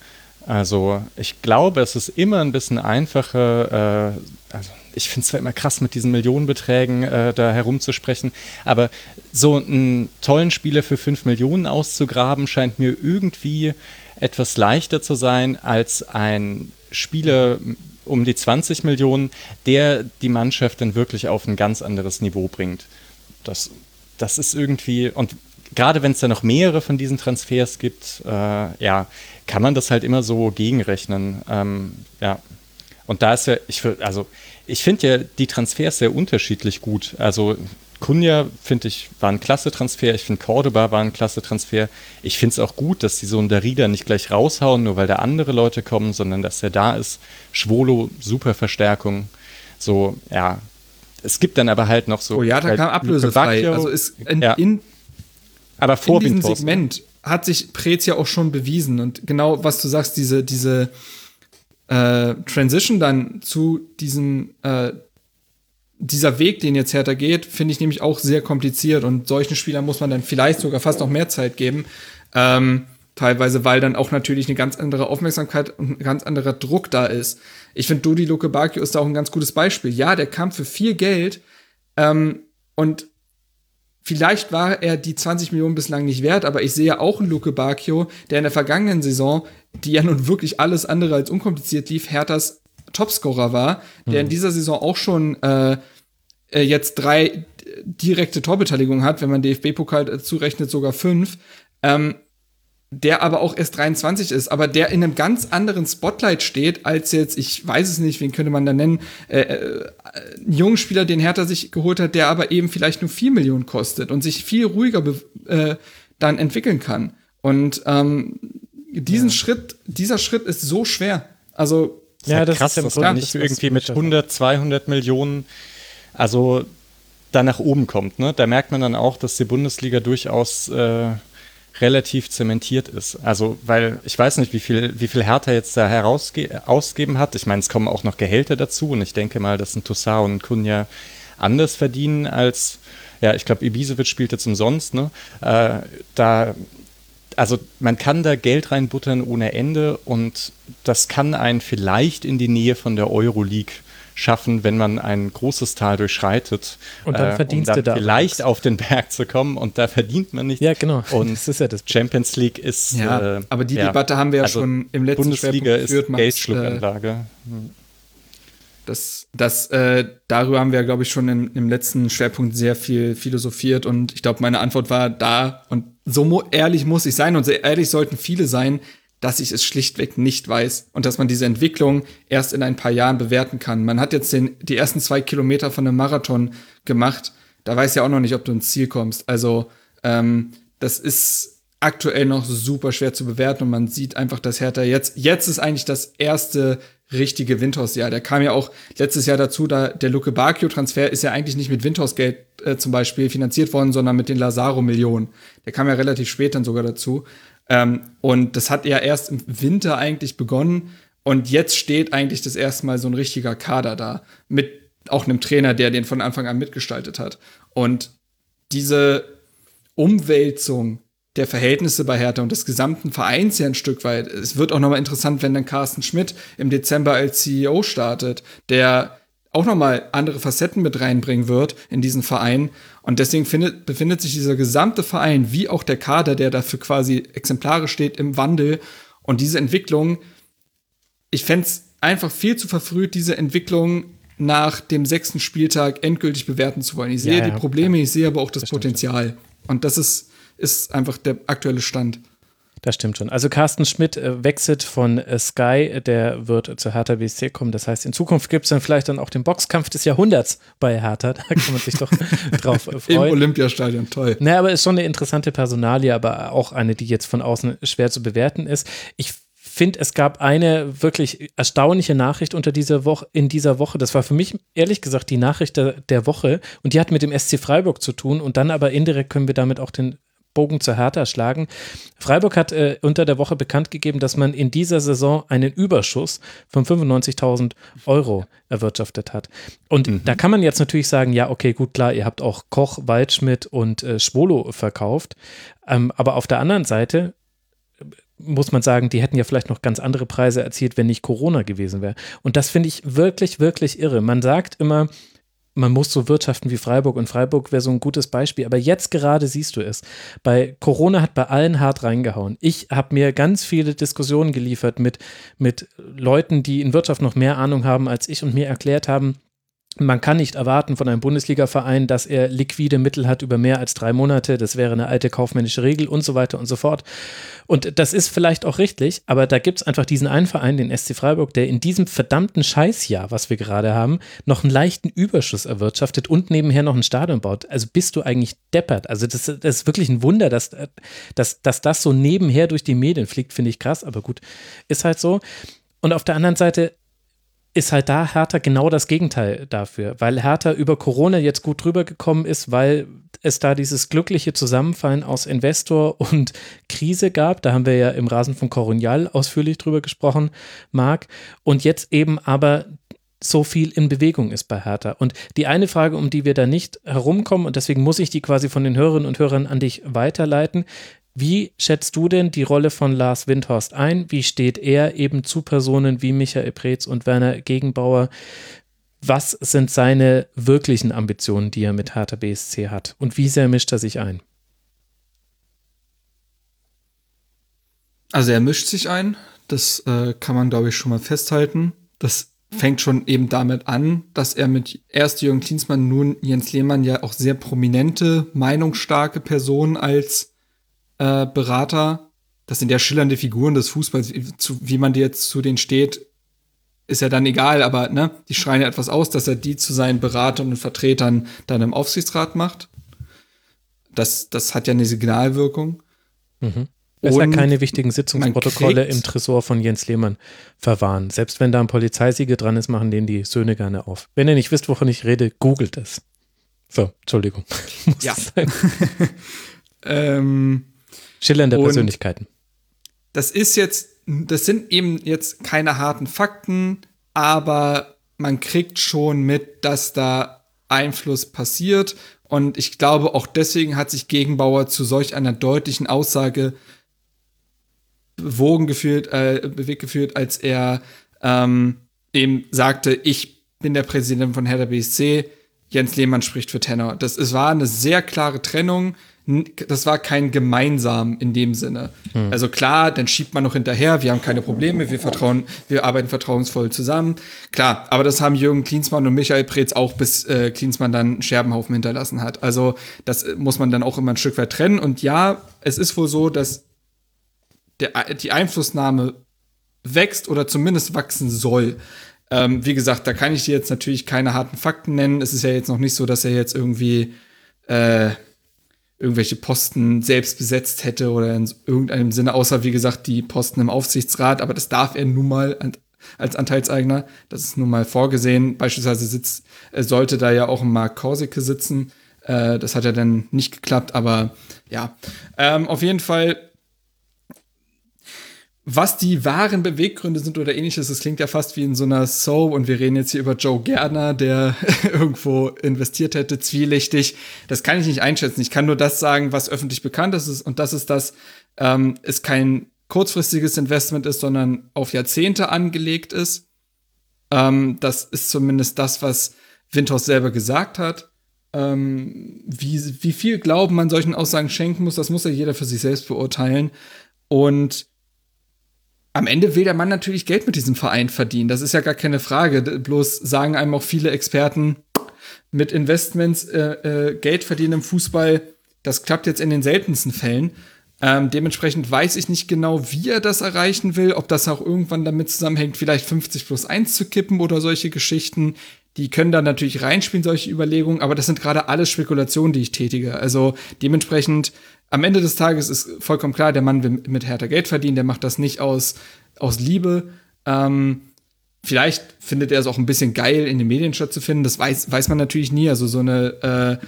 Also ich glaube, es ist immer ein bisschen einfacher, äh, also ich finde es zwar immer krass, mit diesen Millionenbeträgen äh, da herumzusprechen, aber so einen tollen Spieler für 5 Millionen auszugraben, scheint mir irgendwie etwas leichter zu sein als ein Spieler um die 20 Millionen, der die Mannschaft dann wirklich auf ein ganz anderes Niveau bringt. Das, das ist irgendwie, und gerade wenn es da noch mehrere von diesen Transfers gibt, äh, ja, kann man das halt immer so gegenrechnen. Ähm, ja. Und da ist ja, ich also ich finde ja die Transfers sehr unterschiedlich gut. Also Kunja, finde ich, war ein klasse Transfer. Ich finde Cordoba war ein klasse Transfer. Ich finde es auch gut, dass die so einen Darida nicht gleich raushauen, nur weil da andere Leute kommen, sondern dass er da ist. Schwolo, super Verstärkung. So, ja. Es gibt dann aber halt noch so. Boyata halt kam ablösefrei. Also ist in, ja. in, aber vor in diesem Segment hat sich Prez ja auch schon bewiesen. Und genau, was du sagst, diese, diese äh, Transition dann zu diesem äh, dieser Weg, den jetzt Hertha geht, finde ich nämlich auch sehr kompliziert und solchen Spielern muss man dann vielleicht sogar fast noch mehr Zeit geben. Ähm, teilweise, weil dann auch natürlich eine ganz andere Aufmerksamkeit und ein ganz anderer Druck da ist. Ich finde, Dodi Luke Bakio ist da auch ein ganz gutes Beispiel. Ja, der kam für viel Geld ähm, und vielleicht war er die 20 Millionen bislang nicht wert, aber ich sehe auch einen Luke Bakio, der in der vergangenen Saison, die ja nun wirklich alles andere als unkompliziert lief, Herthas Topscorer war, der in mhm. dieser Saison auch schon äh, äh, jetzt drei direkte Torbeteiligungen hat, wenn man DFB-Pokal zurechnet, sogar fünf. Ähm, der aber auch erst 23 ist, aber der in einem ganz anderen Spotlight steht, als jetzt, ich weiß es nicht, wen könnte man da nennen, äh, äh, ein jungen Spieler, den Hertha sich geholt hat, der aber eben vielleicht nur 4 Millionen kostet und sich viel ruhiger äh, dann entwickeln kann. Und ähm, diesen ja. Schritt, dieser Schritt ist so schwer. Also ja, das krass, ist dass man nicht irgendwie mit 100, 200 Millionen, also da nach oben kommt. Ne? Da merkt man dann auch, dass die Bundesliga durchaus äh, relativ zementiert ist. Also, weil ich weiß nicht, wie viel, wie viel Hertha jetzt da herausgeben hat. Ich meine, es kommen auch noch Gehälter dazu und ich denke mal, dass ein Toussaint und ein Kunja anders verdienen als, ja, ich glaube, Ibisevic spielt jetzt umsonst, ne? Äh, da also man kann da Geld reinbuttern ohne Ende und das kann einen vielleicht in die Nähe von der Euroleague schaffen, wenn man ein großes Tal durchschreitet. Und dann verdienst äh, um dann du da vielleicht auf den Berg zu kommen und da verdient man nicht. Ja, genau. Und das ist ja das Champions League ist. Ja, äh, aber die ja, Debatte haben wir ja also schon im letzten Bundesliga ist geführt, Geldschluckanlage. Äh, das, das, äh, darüber haben wir, glaube ich, schon im, im letzten Schwerpunkt sehr viel philosophiert und ich glaube, meine Antwort war da und so mu ehrlich muss ich sein und so ehrlich sollten viele sein, dass ich es schlichtweg nicht weiß und dass man diese Entwicklung erst in ein paar Jahren bewerten kann. Man hat jetzt den, die ersten zwei Kilometer von einem Marathon gemacht, da weiß ja auch noch nicht, ob du ins Ziel kommst. Also ähm, das ist aktuell noch super schwer zu bewerten und man sieht einfach, dass Hertha jetzt, jetzt ist eigentlich das erste richtige Windhaus-Jahr. Der kam ja auch letztes Jahr dazu, da der Luke Bakio-Transfer ist ja eigentlich nicht mit Windhaus-Geld äh, zum Beispiel finanziert worden, sondern mit den Lazaro-Millionen. Der kam ja relativ spät dann sogar dazu. Ähm, und das hat ja erst im Winter eigentlich begonnen. Und jetzt steht eigentlich das erste Mal so ein richtiger Kader da. Mit auch einem Trainer, der den von Anfang an mitgestaltet hat. Und diese Umwälzung der Verhältnisse bei Hertha und des gesamten Vereins ja ein Stück weit. Es wird auch nochmal interessant, wenn dann Carsten Schmidt im Dezember als CEO startet, der auch nochmal andere Facetten mit reinbringen wird in diesen Verein. Und deswegen findet, befindet sich dieser gesamte Verein, wie auch der Kader, der dafür quasi exemplarisch steht, im Wandel. Und diese Entwicklung, ich fände es einfach viel zu verfrüht, diese Entwicklung nach dem sechsten Spieltag endgültig bewerten zu wollen. Ich sehe ja, ja, die Probleme, ich sehe aber auch das, das Potenzial. Und das ist ist einfach der aktuelle Stand. Das stimmt schon. Also Carsten Schmidt äh, wechselt von äh, Sky, der wird zur Hertha BSC kommen. Das heißt, in Zukunft gibt es dann vielleicht dann auch den Boxkampf des Jahrhunderts bei Hertha. Da kann man sich doch drauf freuen. Im Olympiastadion, toll. Naja, aber ist schon eine interessante Personalie, aber auch eine, die jetzt von außen schwer zu bewerten ist. Ich finde, es gab eine wirklich erstaunliche Nachricht unter dieser Woche, in dieser Woche. Das war für mich ehrlich gesagt die Nachricht der, der Woche und die hat mit dem SC Freiburg zu tun und dann aber indirekt können wir damit auch den Bogen zur Hertha schlagen. Freiburg hat äh, unter der Woche bekannt gegeben, dass man in dieser Saison einen Überschuss von 95.000 Euro erwirtschaftet hat. Und mhm. da kann man jetzt natürlich sagen, ja, okay, gut, klar, ihr habt auch Koch, Waldschmidt und äh, Schwolo verkauft. Ähm, aber auf der anderen Seite äh, muss man sagen, die hätten ja vielleicht noch ganz andere Preise erzielt, wenn nicht Corona gewesen wäre. Und das finde ich wirklich, wirklich irre. Man sagt immer, man muss so wirtschaften wie Freiburg und Freiburg wäre so ein gutes Beispiel. Aber jetzt gerade siehst du es. Bei Corona hat bei allen hart reingehauen. Ich habe mir ganz viele Diskussionen geliefert mit, mit Leuten, die in Wirtschaft noch mehr Ahnung haben als ich und mir erklärt haben, Man kann nicht erwarten von einem Bundesliga-Verein, dass er liquide Mittel hat über mehr als drei Monate. Das wäre eine alte kaufmännische Regel und so weiter und so fort. Und das ist vielleicht auch richtig, aber da gibt es einfach diesen einen Verein, den SC Freiburg, der in diesem verdammten Scheißjahr, was wir gerade haben, noch einen leichten Überschuss erwirtschaftet und nebenher noch ein Stadion baut. Also bist du eigentlich deppert. Also das, das ist wirklich ein Wunder, dass, dass, dass das so nebenher durch die Medien fliegt, finde ich krass, aber gut, ist halt so. Und auf der anderen Seite ist halt da Hertha genau das Gegenteil dafür, weil Hertha über Corona jetzt gut drüber gekommen ist, weil es da dieses glückliche Zusammenfallen aus Investor und Krise gab. Da haben wir ja im Rasen von Coronial ausführlich drüber gesprochen, Marc. Und jetzt eben aber so viel in Bewegung ist bei Hertha. Und die eine Frage, um die wir da nicht herumkommen, und deswegen muss ich die quasi von den Hörerinnen und Hörern an dich weiterleiten, wie schätzt du denn die Rolle von Lars Windhorst ein? Wie steht er eben zu Personen wie Michael Preetz und Werner Gegenbauer? Was sind seine wirklichen Ambitionen, die er mit Hertha BSC hat? Und wie sehr mischt er sich ein? Also er mischt sich ein, das äh, kann man, glaube ich, schon mal festhalten. Das fängt schon eben damit an, dass er mit erst Jürgen Klinsmann, nun Jens Lehmann ja auch sehr prominente, meinungsstarke Personen als äh, Berater, das sind ja schillernde Figuren des Fußballs, wie, zu, wie man jetzt zu denen steht, ist ja dann egal, aber ne, die schreien ja etwas aus, dass er die zu seinen Beratern und Vertretern dann im Aufsichtsrat macht. Das, das hat ja eine Signalwirkung. Mhm. Besser keine wichtigen Sitzungsprotokolle im Tresor von Jens Lehmann verwahren. Selbst wenn da ein Polizeisiege dran ist, machen den die Söhne gerne auf. Wenn ihr nicht wisst, wovon ich rede, googelt es. So, Entschuldigung. ja. ähm, Schillernde Persönlichkeiten. Das ist jetzt, das sind eben jetzt keine harten Fakten, aber man kriegt schon mit, dass da Einfluss passiert. Und ich glaube, auch deswegen hat sich Gegenbauer zu solch einer deutlichen Aussage bewogen gefühlt, äh, bewegt gefühlt, als er ähm, eben sagte, ich bin der Präsident von Hertha BSC, Jens Lehmann spricht für Tenor. Das es war eine sehr klare Trennung das war kein gemeinsam in dem Sinne. Hm. Also klar, dann schiebt man noch hinterher, wir haben keine Probleme, wir vertrauen, wir arbeiten vertrauensvoll zusammen. Klar, aber das haben Jürgen Klinsmann und Michael Preetz auch, bis äh, Klinsmann dann einen Scherbenhaufen hinterlassen hat. Also das äh, muss man dann auch immer ein Stück weit trennen. Und ja, es ist wohl so, dass der, die Einflussnahme wächst oder zumindest wachsen soll. Ähm, wie gesagt, da kann ich dir jetzt natürlich keine harten Fakten nennen. Es ist ja jetzt noch nicht so, dass er jetzt irgendwie äh, irgendwelche Posten selbst besetzt hätte oder in irgendeinem Sinne, außer wie gesagt die Posten im Aufsichtsrat, aber das darf er nun mal als Anteilseigner. Das ist nun mal vorgesehen. Beispielsweise sitzt, sollte da ja auch Mark Korsicke sitzen. Äh, das hat ja dann nicht geklappt, aber ja. Ähm, auf jeden Fall was die wahren Beweggründe sind oder ähnliches, das klingt ja fast wie in so einer Soap und wir reden jetzt hier über Joe Gerdner, der irgendwo investiert hätte, zwielichtig. Das kann ich nicht einschätzen. Ich kann nur das sagen, was öffentlich bekannt ist und das ist, dass ähm, es kein kurzfristiges Investment ist, sondern auf Jahrzehnte angelegt ist. Ähm, das ist zumindest das, was Windhorst selber gesagt hat. Ähm, wie, wie viel Glauben man solchen Aussagen schenken muss, das muss ja jeder für sich selbst beurteilen. Und am Ende will der Mann natürlich Geld mit diesem Verein verdienen. Das ist ja gar keine Frage. Bloß sagen einem auch viele Experten, mit Investments äh, äh, Geld verdienen im Fußball, das klappt jetzt in den seltensten Fällen. Ähm, dementsprechend weiß ich nicht genau, wie er das erreichen will, ob das auch irgendwann damit zusammenhängt, vielleicht 50 plus 1 zu kippen oder solche Geschichten. Die können da natürlich reinspielen, solche Überlegungen, aber das sind gerade alles Spekulationen, die ich tätige. Also dementsprechend am Ende des Tages ist vollkommen klar, der Mann will mit härter Geld verdienen, der macht das nicht aus, aus Liebe. Ähm, vielleicht findet er es auch ein bisschen geil, in den Medien stattzufinden. Das weiß, weiß man natürlich nie. Also so eine, äh,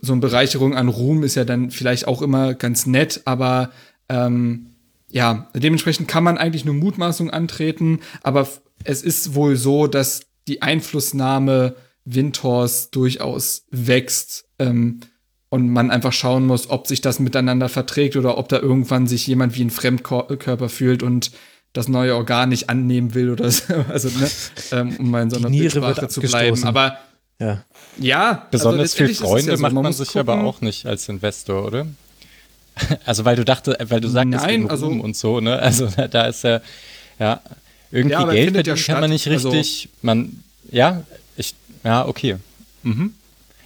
so eine Bereicherung an Ruhm ist ja dann vielleicht auch immer ganz nett, aber ähm, ja, dementsprechend kann man eigentlich nur Mutmaßung antreten, aber es ist wohl so, dass die Einflussnahme Windhorst durchaus wächst. Ähm, und man einfach schauen muss, ob sich das miteinander verträgt oder ob da irgendwann sich jemand wie ein Fremdkörper fühlt und das neue Organ nicht annehmen will oder so. Also, ne, ähm, um mal in so einer Bildsprache zu bleiben. Aber ja, ja besonders also viel Freunde ja so, macht man, man sich gucken. aber auch nicht als Investor, oder? Also weil du dachte, weil du sagtest Nein, also, und so, ne? Also da ist ja, ja, irgendwie ja, Geld verdienen ja kann man nicht richtig. Also, man, ja, ich Ja, okay. Mhm.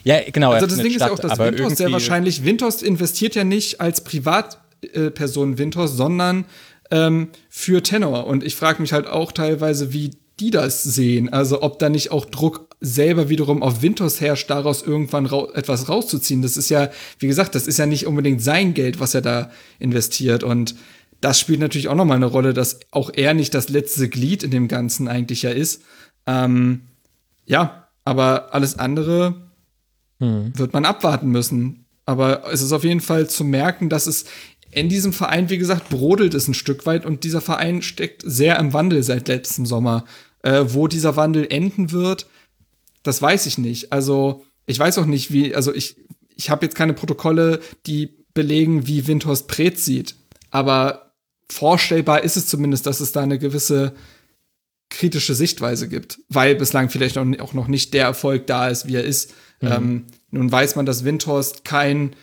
Ja, genau. Also das Ding Stadt, ist ja auch, dass Windhorst sehr wahrscheinlich, Windhorst investiert ja nicht als Privatperson Windhorst, sondern ähm, für Tenor. Und ich frage mich halt auch teilweise, wie die das sehen. Also ob da nicht auch Druck selber wiederum auf Winters herrscht, daraus irgendwann ra etwas rauszuziehen. Das ist ja, wie gesagt, das ist ja nicht unbedingt sein Geld, was er da investiert. Und das spielt natürlich auch nochmal eine Rolle, dass auch er nicht das letzte Glied in dem Ganzen eigentlich ja ist. Ähm, ja, aber alles andere hm. wird man abwarten müssen. Aber es ist auf jeden Fall zu merken, dass es in diesem Verein, wie gesagt, brodelt es ein Stück weit und dieser Verein steckt sehr im Wandel seit letztem Sommer. Äh, wo dieser Wandel enden wird, das weiß ich nicht. Also ich weiß auch nicht, wie, also ich, ich habe jetzt keine Protokolle, die belegen, wie Windhorst Pretz sieht. Aber vorstellbar ist es zumindest, dass es da eine gewisse kritische Sichtweise gibt, weil bislang vielleicht auch noch nicht der Erfolg da ist, wie er ist. Mhm. Ähm, nun weiß man, dass Windhorst kein,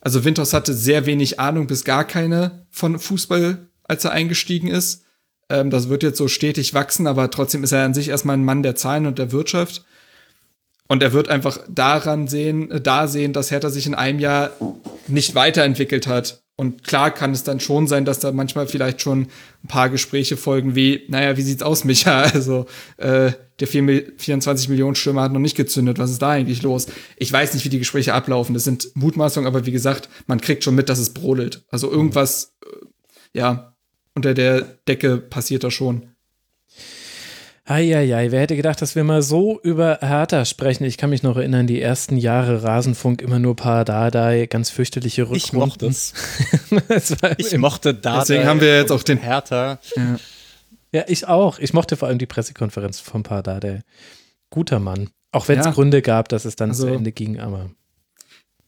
also Windhorst hatte sehr wenig Ahnung bis gar keine von Fußball, als er eingestiegen ist. Ähm, das wird jetzt so stetig wachsen, aber trotzdem ist er an sich erstmal ein Mann der Zahlen und der Wirtschaft. Und er wird einfach daran sehen, äh, da sehen, dass Hertha sich in einem Jahr nicht weiterentwickelt hat. Und klar kann es dann schon sein, dass da manchmal vielleicht schon ein paar Gespräche folgen, wie, naja, wie sieht's aus, Micha? Also, äh, der 24 Millionen Stürmer hat noch nicht gezündet. Was ist da eigentlich los? Ich weiß nicht, wie die Gespräche ablaufen. Das sind Mutmaßungen, aber wie gesagt, man kriegt schon mit, dass es brodelt. Also irgendwas, äh, ja, unter der Decke passiert da schon. Eieiei, wer hätte gedacht, dass wir mal so über Hertha sprechen? Ich kann mich noch erinnern, die ersten Jahre Rasenfunk immer nur Dardai, ganz fürchterliche Rückrunden. Ich mochte es. ich mochte Dardai. Deswegen haben wir jetzt auch den Hertha. Ja. Ja. ich auch. Ich mochte vor allem die Pressekonferenz von Dardai. Guter Mann. Auch wenn es ja. Gründe gab, dass es dann also, zu Ende ging, aber.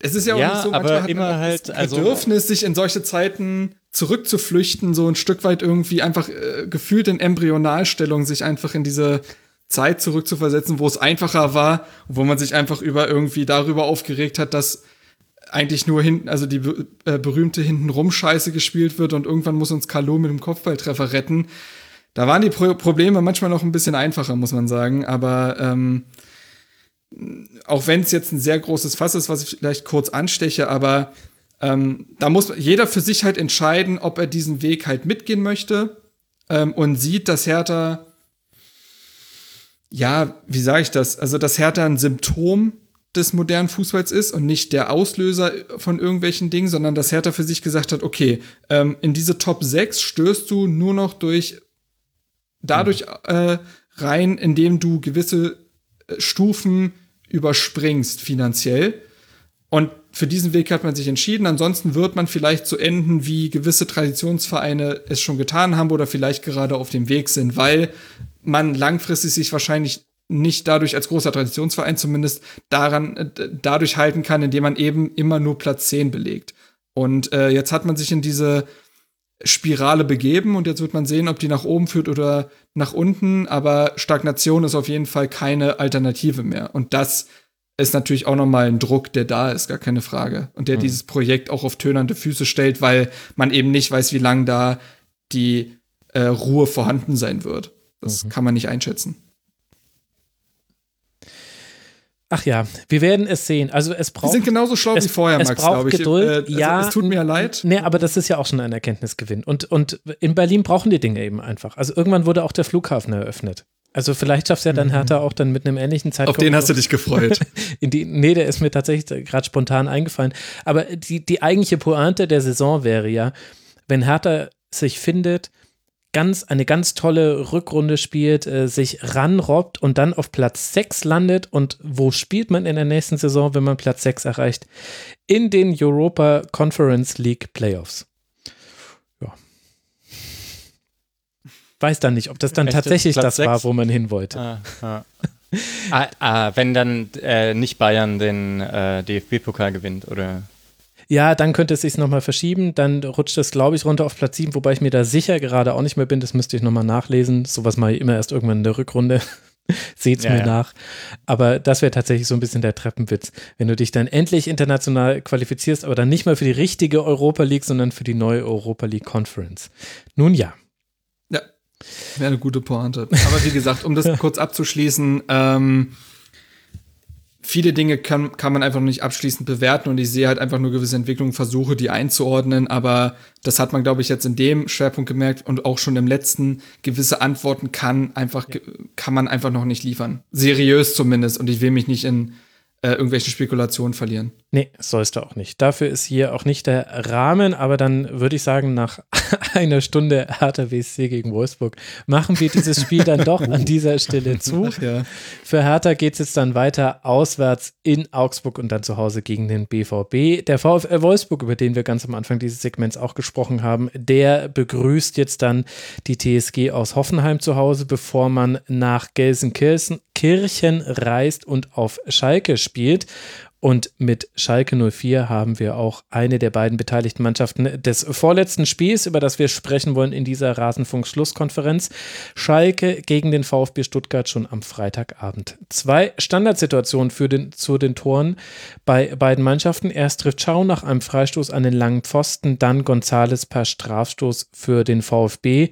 Es ist ja auch ja, nicht so, aber immer halt, das also Bedürfnis, also, sich in solche Zeiten zurückzuflüchten, so ein Stück weit irgendwie einfach äh, gefühlt in Embryonalstellung, sich einfach in diese Zeit zurückzuversetzen, wo es einfacher war, wo man sich einfach über irgendwie darüber aufgeregt hat, dass eigentlich nur hinten, also die äh, berühmte hintenrum Scheiße gespielt wird und irgendwann muss uns Carlo mit dem Kopfballtreffer retten. Da waren die Pro Probleme manchmal noch ein bisschen einfacher, muss man sagen, aber ähm, auch wenn es jetzt ein sehr großes Fass ist, was ich vielleicht kurz ansteche, aber ähm, da muss jeder für sich halt entscheiden, ob er diesen Weg halt mitgehen möchte ähm, und sieht, dass Hertha, ja, wie sage ich das? Also, dass Hertha ein Symptom des modernen Fußballs ist und nicht der Auslöser von irgendwelchen Dingen, sondern dass Hertha für sich gesagt hat, okay, ähm, in diese Top 6 stößt du nur noch durch dadurch äh, rein, indem du gewisse äh, Stufen überspringst finanziell. Und für diesen Weg hat man sich entschieden. Ansonsten wird man vielleicht so enden, wie gewisse Traditionsvereine es schon getan haben oder vielleicht gerade auf dem Weg sind, weil man langfristig sich wahrscheinlich nicht dadurch als großer Traditionsverein zumindest daran äh, dadurch halten kann, indem man eben immer nur Platz 10 belegt. Und äh, jetzt hat man sich in diese Spirale begeben und jetzt wird man sehen, ob die nach oben führt oder nach unten, aber Stagnation ist auf jeden Fall keine Alternative mehr. Und das ist natürlich auch nochmal ein Druck, der da ist, gar keine Frage. Und der mhm. dieses Projekt auch auf tönernde Füße stellt, weil man eben nicht weiß, wie lange da die äh, Ruhe vorhanden sein wird. Das mhm. kann man nicht einschätzen. Ach ja, wir werden es sehen. Also es braucht. Wir sind genauso schlau es, wie vorher, Max, braucht ich. Geduld. Äh, ja, es tut mir leid. Nee, aber das ist ja auch schon ein Erkenntnisgewinn. Und, und in Berlin brauchen die Dinge eben einfach. Also irgendwann wurde auch der Flughafen eröffnet. Also vielleicht schafft es ja dann mhm. Hertha auch dann mit einem ähnlichen Zeitpunkt. Auf den hast du dich gefreut. in die, nee, der ist mir tatsächlich gerade spontan eingefallen. Aber die, die eigentliche Pointe der Saison wäre ja, wenn Hertha sich findet, ganz, eine ganz tolle Rückrunde spielt, äh, sich ranrobbt und dann auf Platz 6 landet. Und wo spielt man in der nächsten Saison, wenn man Platz 6 erreicht? In den Europa Conference League Playoffs. weiß dann nicht, ob das dann Echt, tatsächlich das 6? war, wo man hin wollte. Ah, ah. ah, ah, wenn dann äh, nicht Bayern den äh, DFB-Pokal gewinnt, oder? Ja, dann könnte es sich nochmal verschieben. Dann rutscht es, glaube ich, runter auf Platz 7, wobei ich mir da sicher gerade auch nicht mehr bin. Das müsste ich nochmal nachlesen. Sowas mache ich immer erst irgendwann in der Rückrunde. Seht's ja, mir ja. nach. Aber das wäre tatsächlich so ein bisschen der Treppenwitz. Wenn du dich dann endlich international qualifizierst, aber dann nicht mal für die richtige Europa League, sondern für die neue Europa League Conference. Nun ja. Wäre eine gute Pointe. Aber wie gesagt, um das kurz abzuschließen, ähm, viele Dinge kann, kann man einfach noch nicht abschließend bewerten und ich sehe halt einfach nur gewisse Entwicklungen, versuche die einzuordnen, aber das hat man, glaube ich, jetzt in dem Schwerpunkt gemerkt und auch schon im letzten, gewisse Antworten kann einfach, kann man einfach noch nicht liefern. Seriös zumindest und ich will mich nicht in äh, irgendwelche Spekulationen verlieren. Nee, sollst du auch nicht. Dafür ist hier auch nicht der Rahmen, aber dann würde ich sagen, nach einer Stunde Hertha WSC gegen Wolfsburg machen wir dieses Spiel dann doch an dieser Stelle zu. Ja. Für Hertha geht es jetzt dann weiter auswärts in Augsburg und dann zu Hause gegen den BVB. Der VfL Wolfsburg, über den wir ganz am Anfang dieses Segments auch gesprochen haben, der begrüßt jetzt dann die TSG aus Hoffenheim zu Hause, bevor man nach Gelsenkirchen reist und auf Schalke spielt. Und mit Schalke 04 haben wir auch eine der beiden beteiligten Mannschaften des vorletzten Spiels, über das wir sprechen wollen in dieser Rasenfunk-Schlusskonferenz. Schalke gegen den VfB Stuttgart schon am Freitagabend. Zwei Standardsituationen für den, zu den Toren bei beiden Mannschaften. Erst trifft Schau nach einem Freistoß an den langen Pfosten, dann Gonzales per Strafstoß für den VfB.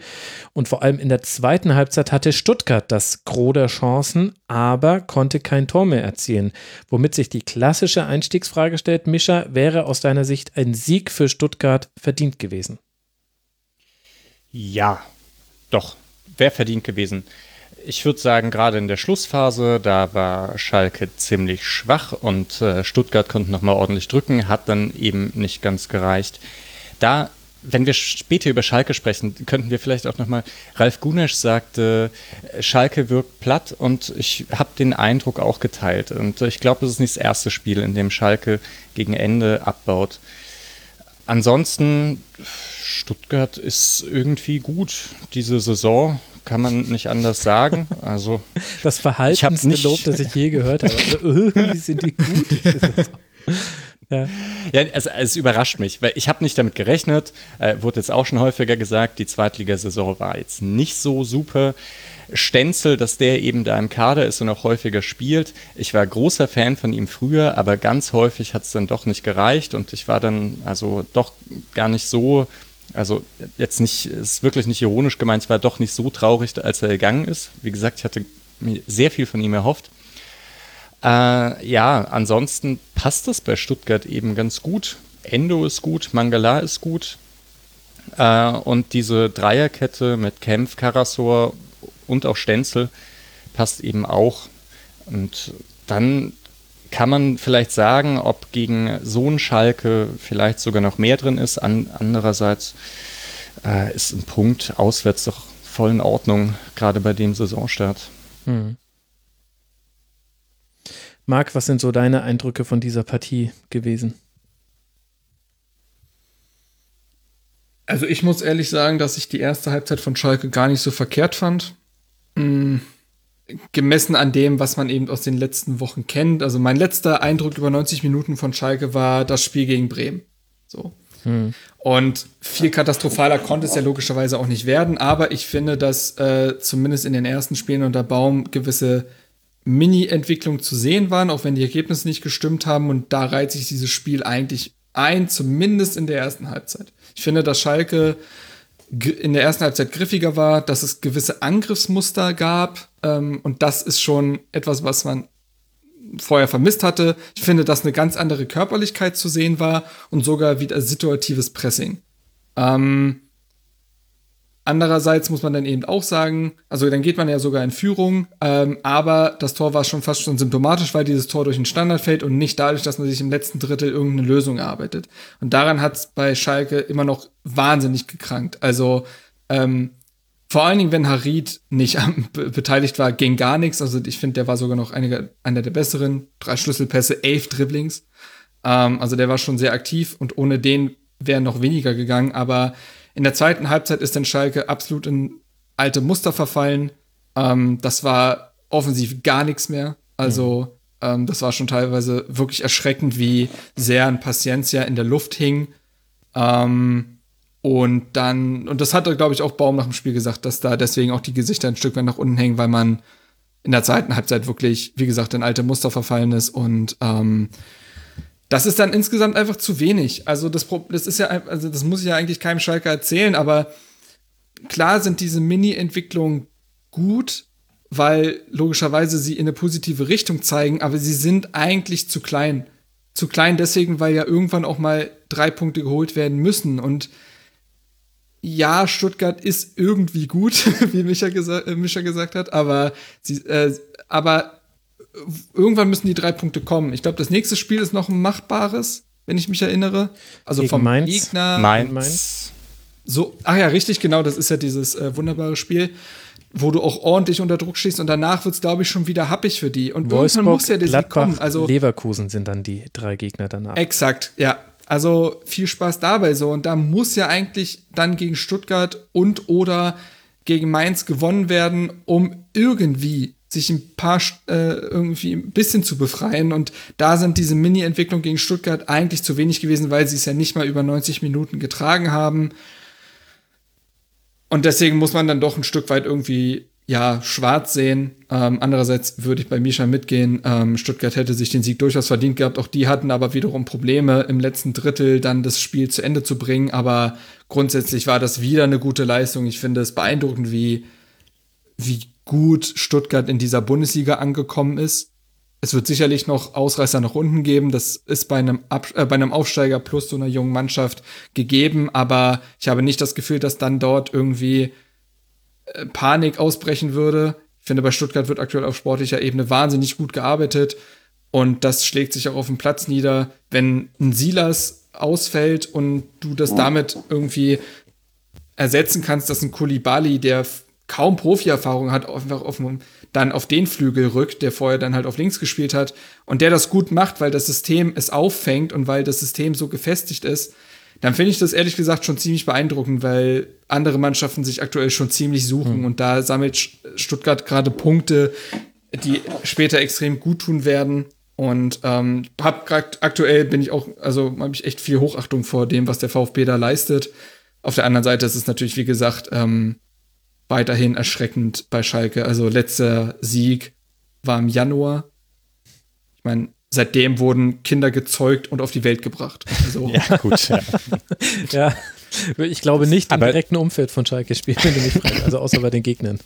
Und vor allem in der zweiten Halbzeit hatte Stuttgart das Gros der Chancen, aber konnte kein Tor mehr erzielen, womit sich die klassische klassische Einstiegsfrage stellt. Mischa, wäre aus deiner Sicht ein Sieg für Stuttgart verdient gewesen? Ja, doch, wäre verdient gewesen. Ich würde sagen, gerade in der Schlussphase, da war Schalke ziemlich schwach und äh, Stuttgart konnte nochmal ordentlich drücken, hat dann eben nicht ganz gereicht. Da wenn wir später über Schalke sprechen, könnten wir vielleicht auch nochmal, Ralf Gunesch sagte, Schalke wirkt platt und ich habe den Eindruck auch geteilt. Und ich glaube, das ist nicht das erste Spiel, in dem Schalke gegen Ende abbaut. Ansonsten, Stuttgart ist irgendwie gut diese Saison, kann man nicht anders sagen. Also das verhaltenste Lob, das ich je gehört habe. Also, irgendwie sind die gut. Ja, ja also, es überrascht mich, weil ich habe nicht damit gerechnet, äh, wurde jetzt auch schon häufiger gesagt, die Zweitligasaison war jetzt nicht so super. Stenzel, dass der eben da im Kader ist und auch häufiger spielt. Ich war großer Fan von ihm früher, aber ganz häufig hat es dann doch nicht gereicht und ich war dann also doch gar nicht so, also jetzt nicht, ist wirklich nicht ironisch gemeint, ich war doch nicht so traurig, als er gegangen ist. Wie gesagt, ich hatte mir sehr viel von ihm erhofft. Äh, ja, ansonsten passt das bei Stuttgart eben ganz gut. Endo ist gut, Mangala ist gut. Äh, und diese Dreierkette mit Kempf, Karasor und auch Stenzel passt eben auch. Und dann kann man vielleicht sagen, ob gegen so einen Schalke vielleicht sogar noch mehr drin ist. An, andererseits äh, ist ein Punkt auswärts doch voll in Ordnung, gerade bei dem Saisonstart. Hm. Marc, was sind so deine Eindrücke von dieser Partie gewesen? Also ich muss ehrlich sagen, dass ich die erste Halbzeit von Schalke gar nicht so verkehrt fand. Mhm. Gemessen an dem, was man eben aus den letzten Wochen kennt. Also mein letzter Eindruck über 90 Minuten von Schalke war das Spiel gegen Bremen. So. Hm. Und viel katastrophaler konnte es ja logischerweise auch nicht werden, aber ich finde, dass äh, zumindest in den ersten Spielen unter Baum gewisse Mini-Entwicklung zu sehen waren, auch wenn die Ergebnisse nicht gestimmt haben. Und da reiht sich dieses Spiel eigentlich ein, zumindest in der ersten Halbzeit. Ich finde, dass Schalke in der ersten Halbzeit griffiger war, dass es gewisse Angriffsmuster gab. Ähm, und das ist schon etwas, was man vorher vermisst hatte. Ich finde, dass eine ganz andere Körperlichkeit zu sehen war und sogar wieder situatives Pressing. Ähm, Andererseits muss man dann eben auch sagen, also dann geht man ja sogar in Führung, ähm, aber das Tor war schon fast schon symptomatisch, weil dieses Tor durch den Standard fällt und nicht dadurch, dass man sich im letzten Drittel irgendeine Lösung erarbeitet. Und daran hat es bei Schalke immer noch wahnsinnig gekrankt. Also ähm, vor allen Dingen, wenn Harid nicht am, beteiligt war, ging gar nichts. Also ich finde, der war sogar noch einiger, einer der besseren. Drei Schlüsselpässe, elf Dribblings. Ähm, also der war schon sehr aktiv und ohne den wäre noch weniger gegangen. Aber in der zweiten Halbzeit ist dann Schalke absolut in alte Muster verfallen. Ähm, das war offensiv gar nichts mehr. Also, ähm, das war schon teilweise wirklich erschreckend, wie sehr ein Paciencia in der Luft hing. Ähm, und dann, und das hat, glaube ich, auch Baum nach dem Spiel gesagt, dass da deswegen auch die Gesichter ein Stück weit nach unten hängen, weil man in der zweiten Halbzeit wirklich, wie gesagt, in alte Muster verfallen ist und ähm, das ist dann insgesamt einfach zu wenig. Also das, das ist ja, also das muss ich ja eigentlich keinem Schalker erzählen, aber klar sind diese Mini-Entwicklungen gut, weil logischerweise sie in eine positive Richtung zeigen, aber sie sind eigentlich zu klein. Zu klein deswegen, weil ja irgendwann auch mal drei Punkte geholt werden müssen. Und ja, Stuttgart ist irgendwie gut, wie Micha, gesa äh, Micha gesagt hat, aber, sie, äh, aber irgendwann müssen die drei Punkte kommen. Ich glaube, das nächste Spiel ist noch ein machbares, wenn ich mich erinnere. Also Gegen vom Mainz. Gegner. Mainz. So, ach ja, richtig, genau, das ist ja dieses äh, wunderbare Spiel, wo du auch ordentlich unter Druck stehst und danach wird es, glaube ich, schon wieder happig für die. Und irgendwann Wolfsburg, muss ja der Sieg Gladbach, kommen. Also, Leverkusen sind dann die drei Gegner danach. exakt, ja. Also viel Spaß dabei so. Und da muss ja eigentlich dann gegen Stuttgart und oder gegen Mainz gewonnen werden, um irgendwie sich ein paar äh, irgendwie ein bisschen zu befreien. Und da sind diese Mini-Entwicklungen gegen Stuttgart eigentlich zu wenig gewesen, weil sie es ja nicht mal über 90 Minuten getragen haben. Und deswegen muss man dann doch ein Stück weit irgendwie ja schwarz sehen. Ähm, andererseits würde ich bei Misha mitgehen. Ähm, Stuttgart hätte sich den Sieg durchaus verdient gehabt. Auch die hatten aber wiederum Probleme im letzten Drittel dann das Spiel zu Ende zu bringen. Aber grundsätzlich war das wieder eine gute Leistung. Ich finde es beeindruckend, wie wie gut Stuttgart in dieser Bundesliga angekommen ist. Es wird sicherlich noch Ausreißer nach unten geben. Das ist bei einem, Ab äh, bei einem Aufsteiger plus so einer jungen Mannschaft gegeben. Aber ich habe nicht das Gefühl, dass dann dort irgendwie äh, Panik ausbrechen würde. Ich finde, bei Stuttgart wird aktuell auf sportlicher Ebene wahnsinnig gut gearbeitet. Und das schlägt sich auch auf dem Platz nieder. Wenn ein Silas ausfällt und du das damit irgendwie ersetzen kannst, dass ein Kulibali, der kaum Profi-Erfahrung hat, einfach auf, dann auf den Flügel rückt, der vorher dann halt auf links gespielt hat und der das gut macht, weil das System es auffängt und weil das System so gefestigt ist, dann finde ich das ehrlich gesagt schon ziemlich beeindruckend, weil andere Mannschaften sich aktuell schon ziemlich suchen mhm. und da sammelt Stuttgart gerade Punkte, die später extrem gut tun werden. Und ähm, hab grad, aktuell bin ich auch, also habe ich echt viel Hochachtung vor dem, was der VfB da leistet. Auf der anderen Seite ist es natürlich, wie gesagt, ähm, weiterhin erschreckend bei Schalke. Also letzter Sieg war im Januar. Ich meine, seitdem wurden Kinder gezeugt und auf die Welt gebracht. Also, ja, gut. Ja. ja. Ich glaube nicht im direkten Umfeld von Schalke spielen, wenn du mich fragst. Also außer bei den Gegnern.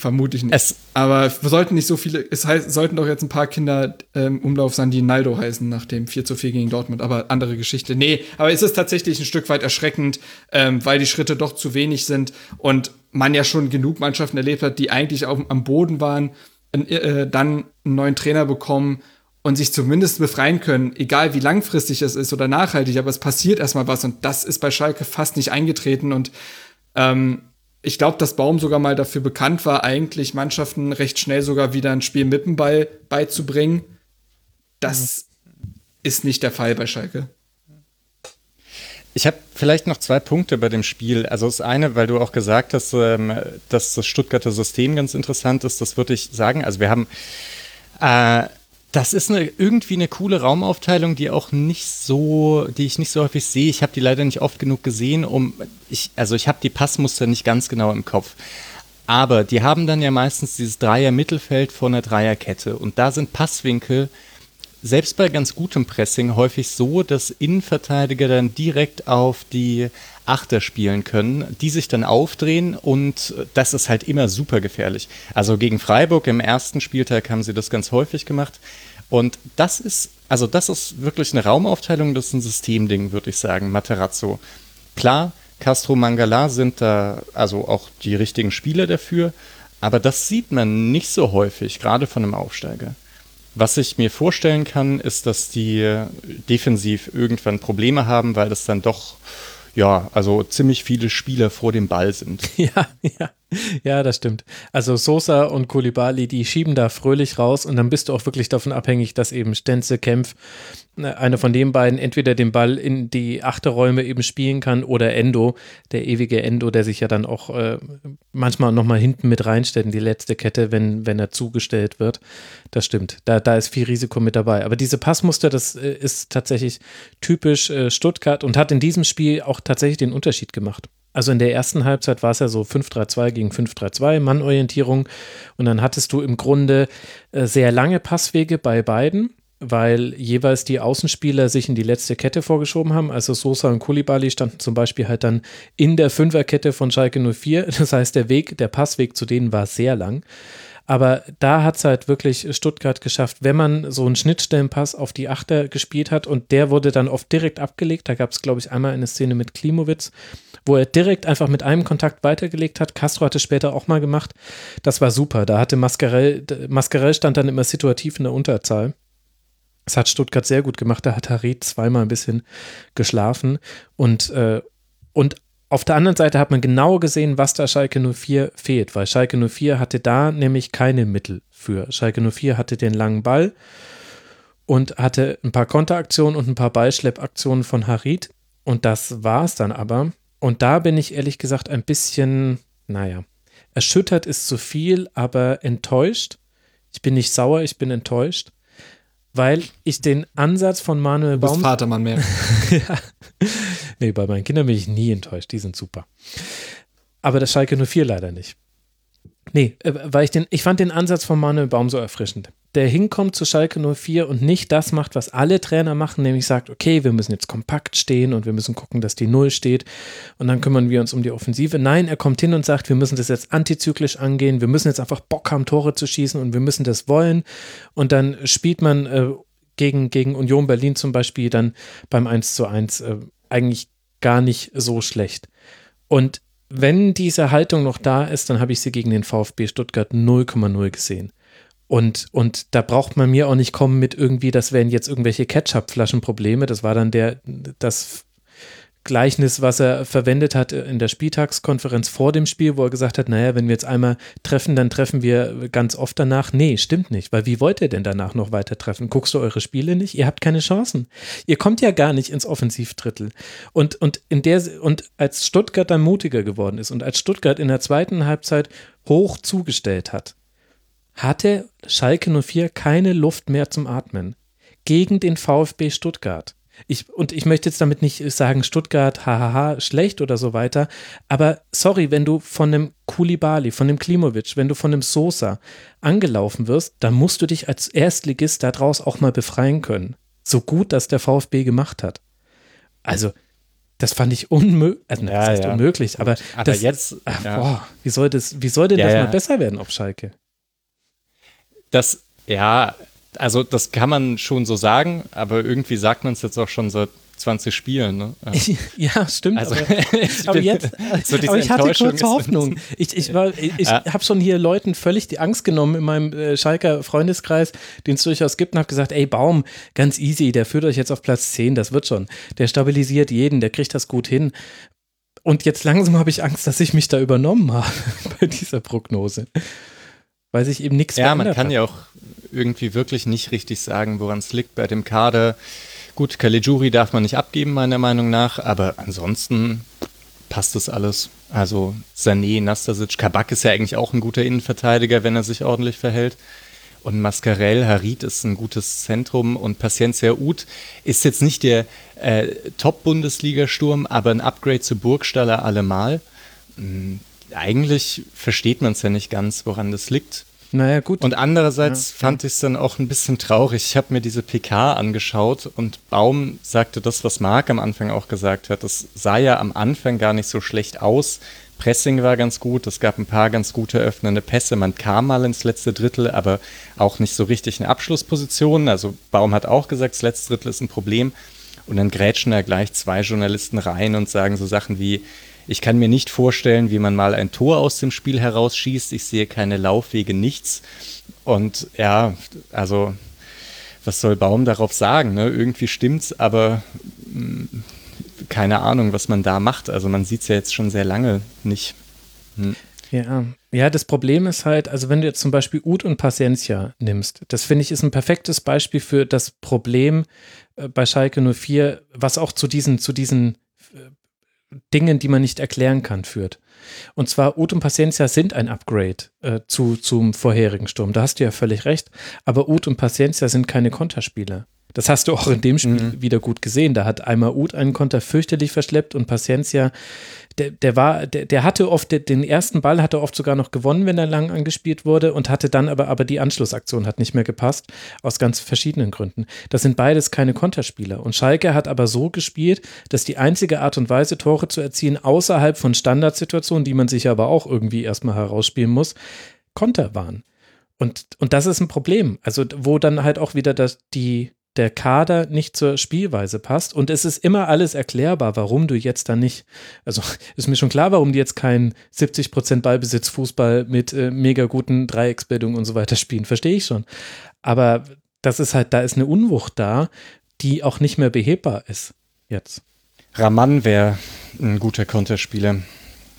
Vermutlich nicht. Es aber wir sollten nicht so viele, es heißt, sollten doch jetzt ein paar Kinder im ähm, Umlauf sein, die Naldo heißen, nach dem 4 zu 4 gegen Dortmund, aber andere Geschichte. Nee, aber es ist tatsächlich ein Stück weit erschreckend, ähm, weil die Schritte doch zu wenig sind und man ja schon genug Mannschaften erlebt hat, die eigentlich auf, am Boden waren, äh, dann einen neuen Trainer bekommen und sich zumindest befreien können, egal wie langfristig es ist oder nachhaltig, aber es passiert erstmal was und das ist bei Schalke fast nicht eingetreten und ähm, ich glaube, dass Baum sogar mal dafür bekannt war, eigentlich Mannschaften recht schnell sogar wieder ein Spiel mit dem Ball beizubringen. Das mhm. ist nicht der Fall bei Schalke. Ich habe vielleicht noch zwei Punkte bei dem Spiel. Also das eine, weil du auch gesagt hast, ähm, dass das Stuttgarter System ganz interessant ist, das würde ich sagen. Also wir haben äh, das ist eine, irgendwie eine coole Raumaufteilung, die auch nicht so, die ich nicht so häufig sehe. Ich habe die leider nicht oft genug gesehen, um ich, also ich habe die Passmuster nicht ganz genau im Kopf. Aber die haben dann ja meistens dieses Dreier-Mittelfeld vor einer Dreierkette. Und da sind Passwinkel selbst bei ganz gutem Pressing häufig so, dass Innenverteidiger dann direkt auf die Achter spielen können, die sich dann aufdrehen und das ist halt immer super gefährlich. Also gegen Freiburg im ersten Spieltag haben sie das ganz häufig gemacht und das ist, also das ist wirklich eine Raumaufteilung, das ist ein Systemding, würde ich sagen, Materazzo. Klar, Castro Mangala sind da also auch die richtigen Spieler dafür, aber das sieht man nicht so häufig, gerade von einem Aufsteiger. Was ich mir vorstellen kann, ist, dass die defensiv irgendwann Probleme haben, weil das dann doch ja, also ziemlich viele Spieler vor dem Ball sind. Ja, ja. Ja, das stimmt. Also Sosa und Kulibali, die schieben da fröhlich raus und dann bist du auch wirklich davon abhängig, dass eben Stenze, Kempf, äh, einer von den beiden entweder den Ball in die Achterräume eben spielen kann oder Endo, der ewige Endo, der sich ja dann auch äh, manchmal nochmal hinten mit reinstellt in die letzte Kette, wenn, wenn er zugestellt wird. Das stimmt. Da, da ist viel Risiko mit dabei. Aber diese Passmuster, das äh, ist tatsächlich typisch äh, Stuttgart und hat in diesem Spiel auch tatsächlich den Unterschied gemacht. Also in der ersten Halbzeit war es ja so 5-3-2 gegen 5-3-2, Mannorientierung. Und dann hattest du im Grunde äh, sehr lange Passwege bei beiden. weil jeweils die Außenspieler sich in die letzte Kette vorgeschoben haben. Also Sosa und Kulibali standen zum Beispiel halt dann in der Fünferkette von Schalke 04. Das heißt, der Weg, der Passweg zu denen war sehr lang. Aber da hat es halt wirklich Stuttgart geschafft, wenn man so einen Schnittstellenpass auf die Achter gespielt hat und der wurde dann oft direkt abgelegt. Da gab es, glaube ich, einmal eine Szene mit Klimowitz, wo er direkt einfach mit einem Kontakt weitergelegt hat. Castro hatte später auch mal gemacht. Das war super. Da hatte Mascarell, Mascarell stand dann immer situativ in der Unterzahl. Das hat Stuttgart sehr gut gemacht. Da hat Harit zweimal ein bisschen geschlafen. Und, äh, und auf der anderen Seite hat man genau gesehen, was da Schalke 04 fehlt, weil Schalke 04 hatte da nämlich keine Mittel für. Schalke 04 hatte den langen Ball und hatte ein paar Konteraktionen und ein paar Ballschleppaktionen von Harit. Und das war es dann aber. Und da bin ich ehrlich gesagt ein bisschen, naja, erschüttert ist zu viel, aber enttäuscht. Ich bin nicht sauer, ich bin enttäuscht weil ich den Ansatz von Manuel Du bist Baum. Vatermann mehr. ja. Nee, bei meinen Kindern bin ich nie enttäuscht, die sind super. Aber das Schalke 04 leider nicht. Nee, äh, weil ich den, ich fand den Ansatz von Manuel Baum so erfrischend. Der hinkommt zu Schalke 04 und nicht das macht, was alle Trainer machen, nämlich sagt, okay, wir müssen jetzt kompakt stehen und wir müssen gucken, dass die Null steht und dann kümmern wir uns um die Offensive. Nein, er kommt hin und sagt, wir müssen das jetzt antizyklisch angehen, wir müssen jetzt einfach Bock haben, Tore zu schießen und wir müssen das wollen. Und dann spielt man äh, gegen, gegen Union Berlin zum Beispiel dann beim 1 zu 1 äh, eigentlich gar nicht so schlecht. Und wenn diese Haltung noch da ist, dann habe ich sie gegen den VfB Stuttgart 0,0 gesehen. Und, und da braucht man mir auch nicht kommen mit irgendwie, das wären jetzt irgendwelche Ketchup-Flaschen-Probleme. Das war dann der, das Gleichnis, was er verwendet hat in der Spieltagskonferenz vor dem Spiel, wo er gesagt hat, naja, wenn wir jetzt einmal treffen, dann treffen wir ganz oft danach. Nee, stimmt nicht, weil wie wollt ihr denn danach noch weiter treffen? Guckst du eure Spiele nicht? Ihr habt keine Chancen. Ihr kommt ja gar nicht ins Offensivdrittel. Und, und, in der, und als Stuttgart dann mutiger geworden ist und als Stuttgart in der zweiten Halbzeit hoch zugestellt hat, hatte Schalke 04 keine Luft mehr zum Atmen gegen den VfB Stuttgart. Ich, und ich möchte jetzt damit nicht sagen, Stuttgart, hahaha, schlecht oder so weiter. Aber sorry, wenn du von einem Kulibali, von einem Klimovic, wenn du von einem Sosa angelaufen wirst, dann musst du dich als Erstligist daraus auch mal befreien können. So gut das der VfB gemacht hat. Also, das fand ich unmöglich, also das Ja, heißt ja. unmöglich, aber, Aber das, jetzt, ach, ja. boah, wie soll das, wie soll denn das mal besser werden auf Schalke? Das, ja, also das kann man schon so sagen, aber irgendwie sagt man es jetzt auch schon seit 20 Spielen. Ne? Ja. Stimmt. Also, aber, ich aber jetzt, so aber ich hatte kurze Hoffnung. Ich, ich, war- ich, ich Ja. habe schon hier Leuten völlig die Angst genommen in meinem äh, Schalker Freundeskreis, den es durchaus gibt, und habe gesagt, ey Baum, ganz easy, der führt euch jetzt auf Platz 10, das wird schon. Der stabilisiert jeden, der kriegt das gut hin. Und jetzt langsam habe ich Angst, dass ich mich da übernommen habe bei dieser Prognose. Weil sich eben nichts Ja, man verändert kann hat. ja auch irgendwie wirklich nicht richtig sagen, woran es liegt bei dem Kader. Gut, Caligiuri darf man nicht abgeben, meiner Meinung nach, aber ansonsten passt das alles. Also Sané, Nastasic, Kabak ist ja eigentlich auch ein guter Innenverteidiger, wenn er sich ordentlich verhält. Und Mascarell, Harit ist ein gutes Zentrum und Paciencia Uth ist jetzt nicht der äh, Top-Bundesliga-Sturm, aber ein Upgrade zu Burgstaller allemal. Eigentlich versteht man es ja nicht ganz, woran das liegt. Naja, gut. Und andererseits fand ich es dann auch ein bisschen traurig. Ich habe mir diese PK angeschaut und Baum sagte das, was Marc am Anfang auch gesagt hat. Das sah ja am Anfang gar nicht so schlecht aus. Pressing war ganz gut, es gab ein paar ganz gute öffnende Pässe. Man kam mal ins letzte Drittel, aber auch nicht so richtig in Abschlusspositionen. Also Baum hat auch gesagt, das letzte Drittel ist ein Problem. Und dann grätschen da gleich zwei Journalisten rein und sagen so Sachen wie, ich kann mir nicht vorstellen, wie man mal ein Tor aus dem Spiel herausschießt. Ich sehe keine Laufwege, nichts. Und ja, also was soll Baum darauf sagen? Ne? Irgendwie stimmt's, aber mh, keine Ahnung, was man da macht. Also man sieht es ja jetzt schon sehr lange nicht. Ja, ja, das Problem ist halt, also wenn du jetzt zum Beispiel Ud und Paciencia nimmst, das finde ich ist ein perfektes Beispiel für das Problem äh, bei Schalke 04, was auch zu diesen, zu diesen Dingen, die man nicht erklären kann, führt. Und zwar Ud und Paciencia sind ein Upgrade äh, zu, zum vorherigen Sturm. Da hast du ja völlig recht. Aber Ud und Paciencia sind keine Konterspieler. Das hast du auch in dem Spiel mhm. wieder gut gesehen. Da hat einmal Uth einen Konter fürchterlich verschleppt und Paciencia, der, der war, der, der hatte oft, den ersten Ball hat er oft sogar noch gewonnen, wenn er lang angespielt wurde und hatte dann aber, aber die Anschlussaktion hat nicht mehr gepasst, aus ganz verschiedenen Gründen. Das sind beides keine Konterspieler. Und Schalke hat aber so gespielt, dass die einzige Art und Weise, Tore zu erzielen, außerhalb von Standardsituationen, die man sich aber auch irgendwie erstmal herausspielen muss, Konter waren. Und, und das ist ein Problem. Also, wo dann halt auch wieder das, die, der Kader nicht zur Spielweise passt. Und es ist immer alles erklärbar, warum du jetzt da nicht, also ist mir schon klar, warum die jetzt keinen 70% Ballbesitz Fußball mit äh, mega guten Dreiecksbildungen und so weiter spielen. Verstehe ich schon. Aber das ist halt, da ist eine Unwucht da, die auch nicht mehr behebbar ist jetzt. Raman wäre ein guter Konterspieler.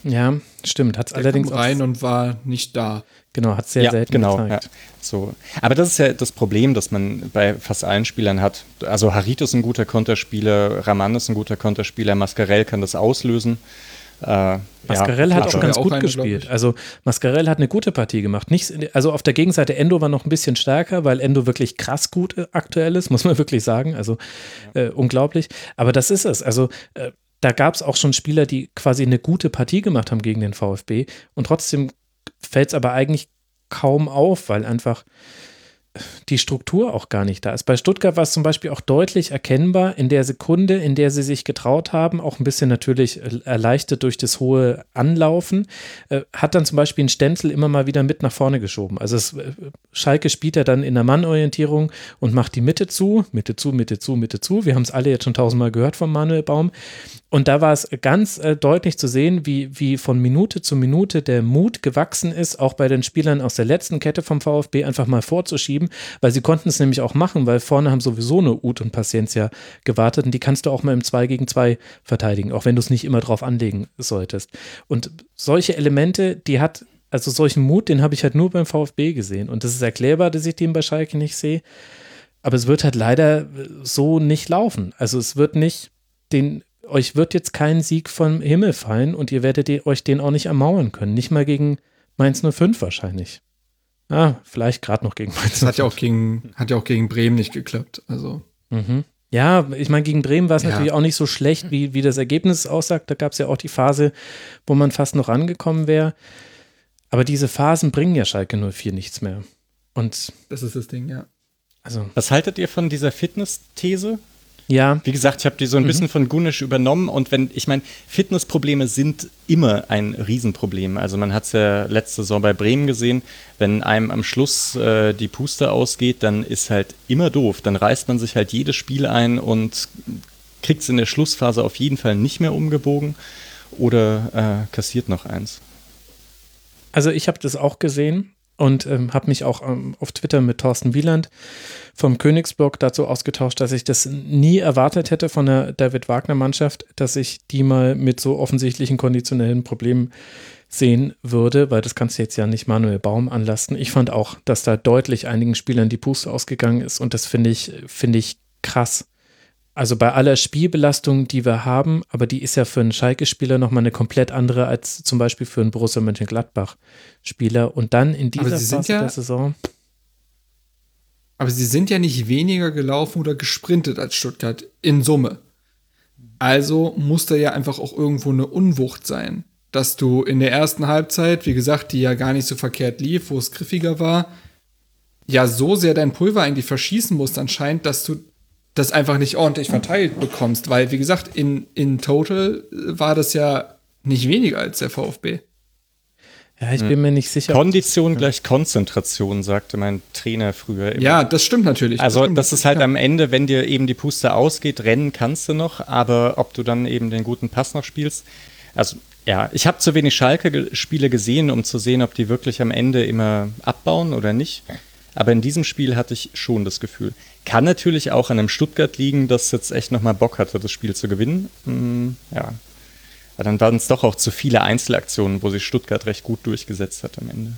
Ja, stimmt. Hat es allerdings kam rein und war nicht da. Genau, hat sehr ja, selten genau, gezeigt. Ja, so. Aber das ist ja das Problem, das man bei fast allen Spielern hat. Also Harit ist ein guter Konterspieler, Raman ist ein guter Konterspieler, Mascarell kann das auslösen. Äh, Mascarell ja, hat auch ganz gut eine, gespielt. Also Mascarell hat eine gute Partie gemacht. Nicht, also auf der Gegenseite Endo war noch ein bisschen stärker, weil Endo wirklich krass gut äh, aktuell ist, muss man wirklich sagen. Also ja. äh, unglaublich. Aber das ist es. Also äh, da gab es auch schon Spieler, die quasi eine gute Partie gemacht haben gegen den VfB und trotzdem fällt es aber eigentlich kaum auf, weil einfach die Struktur auch gar nicht da ist. Bei Stuttgart war es zum Beispiel auch deutlich erkennbar in der Sekunde, in der sie sich getraut haben, auch ein bisschen natürlich erleichtert durch das hohe Anlaufen, äh, hat dann zum Beispiel ein Stenzel immer mal wieder mit nach vorne geschoben. Also es, äh, Schalke spielt er dann in der Mannorientierung und macht die Mitte zu, Mitte zu, Mitte zu, Mitte zu. Wir haben es alle jetzt schon tausendmal gehört von Manuel Baum. Und da war es ganz äh, deutlich zu sehen, wie, wie von Minute zu Minute der Mut gewachsen ist, auch bei den Spielern aus der letzten Kette vom VfB einfach mal vorzuschieben, weil sie konnten es nämlich auch machen, weil vorne haben sowieso eine Ut und Paciencia gewartet und die kannst du auch mal im 2 gegen 2 verteidigen, auch wenn du es nicht immer drauf anlegen solltest. Und solche Elemente, die hat, also solchen Mut, den habe ich halt nur beim VfB gesehen. Und das ist erklärbar, dass ich den bei Schalke nicht sehe. Aber es wird halt leider so nicht laufen. Also es wird nicht den euch wird jetzt kein Sieg vom Himmel fallen und ihr werdet euch den auch nicht ermauern können. Nicht mal gegen Mainz 05 wahrscheinlich. Ah, vielleicht gerade noch gegen Mainz. Das hat ja auch gegen, hat ja auch gegen Bremen nicht geklappt. Also. Mhm. Ja, ich meine, gegen Bremen war es ja. natürlich auch nicht so schlecht, wie, wie das Ergebnis aussagt. Da gab es ja auch die Phase, wo man fast noch rangekommen wäre. Aber diese Phasen bringen ja Schalke 04 nichts mehr. Und das ist das Ding, ja. Also. Was haltet ihr von dieser Fitness-These? Ja. Wie gesagt, ich habe die so ein mhm. bisschen von Gunisch übernommen und wenn, ich meine, Fitnessprobleme sind immer ein Riesenproblem. Also man hat es ja letzte Saison bei Bremen gesehen, wenn einem am Schluss äh, die Puste ausgeht, dann ist halt immer doof. Dann reißt man sich halt jedes Spiel ein und kriegt es in der Schlussphase auf jeden Fall nicht mehr umgebogen oder äh, kassiert noch eins. Also ich habe das auch gesehen und ähm, habe mich auch ähm, auf Twitter mit Thorsten Wieland vom Königsblog dazu ausgetauscht, dass ich das nie erwartet hätte von der David Wagner Mannschaft, dass ich die mal mit so offensichtlichen konditionellen Problemen sehen würde, weil das kannst du jetzt ja nicht Manuel Baum anlasten. Ich fand auch, dass da deutlich einigen Spielern die Puste ausgegangen ist und das finde ich, finde ich krass. Also bei aller Spielbelastung, die wir haben, aber die ist ja für einen Schalke-Spieler nochmal eine komplett andere als zum Beispiel für einen Borussia Mönchengladbach-Spieler. Und dann in dieser Phase ja, der Saison. Aber sie sind ja nicht weniger gelaufen oder gesprintet als Stuttgart in Summe. Also muss da ja einfach auch irgendwo eine Unwucht sein. Dass du in der ersten Halbzeit, wie gesagt, die ja gar nicht so verkehrt lief, wo es griffiger war, ja so sehr dein Pulver eigentlich verschießen musst anscheinend, dass du das einfach nicht ordentlich verteilt bekommst. Weil, wie gesagt, in, in total war das ja nicht weniger als der VfB. Ja, ich bin hm. mir nicht sicher. Kondition gleich Konzentration, sagte mein Trainer früher immer. Ja, das stimmt natürlich. Das also, stimmt, das ist halt ja. am Ende, wenn dir eben die Puste ausgeht, rennen kannst du noch, aber ob du dann eben den guten Pass noch spielst. Also, ja, ich habe zu wenig Schalke-Spiele gesehen, um zu sehen, ob die wirklich am Ende immer abbauen oder nicht. Aber in diesem Spiel hatte ich schon das Gefühl. Kann natürlich auch an einem Stuttgart liegen, das jetzt echt nochmal Bock hatte, das Spiel zu gewinnen. Hm, ja. Aber dann waren es doch auch zu viele Einzelaktionen, wo sich Stuttgart recht gut durchgesetzt hat am Ende.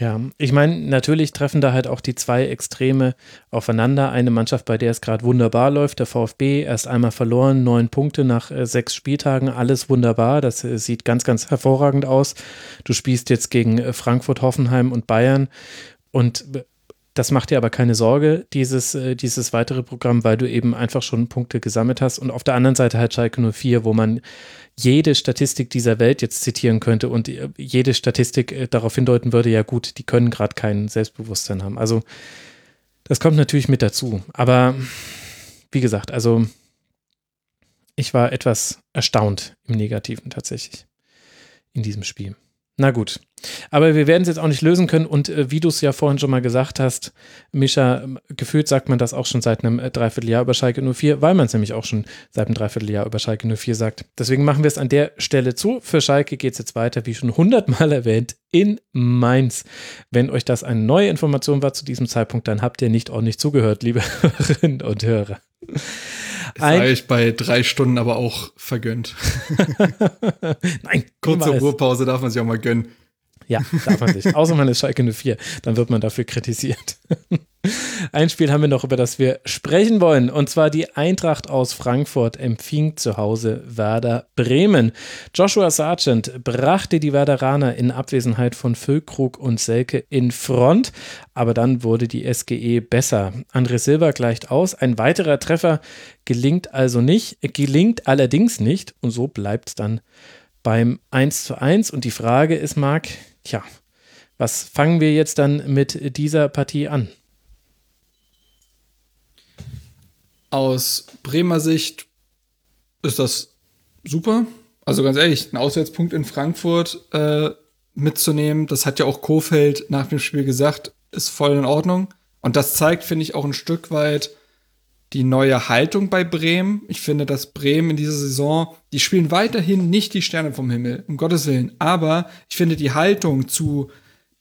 Ja, ich meine, natürlich treffen da halt auch die zwei Extreme aufeinander. Eine Mannschaft, bei der es gerade wunderbar läuft, der VfB, erst einmal verloren, neun Punkte nach äh, sechs Spieltagen, alles wunderbar. Das äh, sieht ganz, ganz hervorragend aus. Du spielst jetzt gegen äh, Frankfurt, Hoffenheim und Bayern und das macht dir aber keine Sorge, dieses, äh, dieses weitere Programm, weil du eben einfach schon Punkte gesammelt hast. Und auf der anderen Seite halt Schalke 04, wo man jede Statistik dieser Welt jetzt zitieren könnte und äh, jede Statistik äh, darauf hindeuten würde, ja gut, die können gerade kein Selbstbewusstsein haben. Also das kommt natürlich mit dazu. Aber wie gesagt, also ich war etwas erstaunt im Negativen tatsächlich in diesem Spiel. Na gut. Aber wir werden es jetzt auch nicht lösen können. Und äh, wie du es ja vorhin schon mal gesagt hast, Mischa, gefühlt sagt man das auch schon seit einem äh, Dreivierteljahr über Schalke 04, weil man es nämlich auch schon seit einem Dreivierteljahr über Schalke 04 sagt. Deswegen machen wir es an der Stelle zu. Für Schalke geht es jetzt weiter, wie schon hundertmal erwähnt, in Mainz. Wenn euch das eine neue Information war zu diesem Zeitpunkt, dann habt ihr nicht ordentlich zugehört, liebe Hörerinnen und Hörer. Sei ich bei drei Stunden aber auch vergönnt. Nein, kurze. Ruhepause darf man sich auch mal gönnen. Ja, darf man sich. Außer man ist Schalke 04, dann wird man dafür kritisiert. Ein Spiel haben wir noch, über das wir sprechen wollen. Und zwar die Eintracht aus Frankfurt empfing zu Hause Werder Bremen. Joshua Sargent brachte die Werderaner in Abwesenheit von Füllkrug und Selke in Front. Aber dann wurde die SGE besser. André Silva gleicht aus. Ein weiterer Treffer gelingt also nicht, gelingt allerdings nicht. Und so bleibt es dann beim 1 zu 1. Und die Frage ist, Marc, tja, was fangen wir jetzt dann mit dieser Partie an? Aus Bremer Sicht ist das super. Also ganz ehrlich, ein Auswärtspunkt in Frankfurt äh, mitzunehmen, das hat ja auch Kofeld nach dem Spiel gesagt, ist voll in Ordnung. Und das zeigt, finde ich, auch ein Stück weit die neue Haltung bei Bremen. Ich finde, dass Bremen in dieser Saison, die spielen weiterhin nicht die Sterne vom Himmel, um Gottes Willen. Aber ich finde, die Haltung zu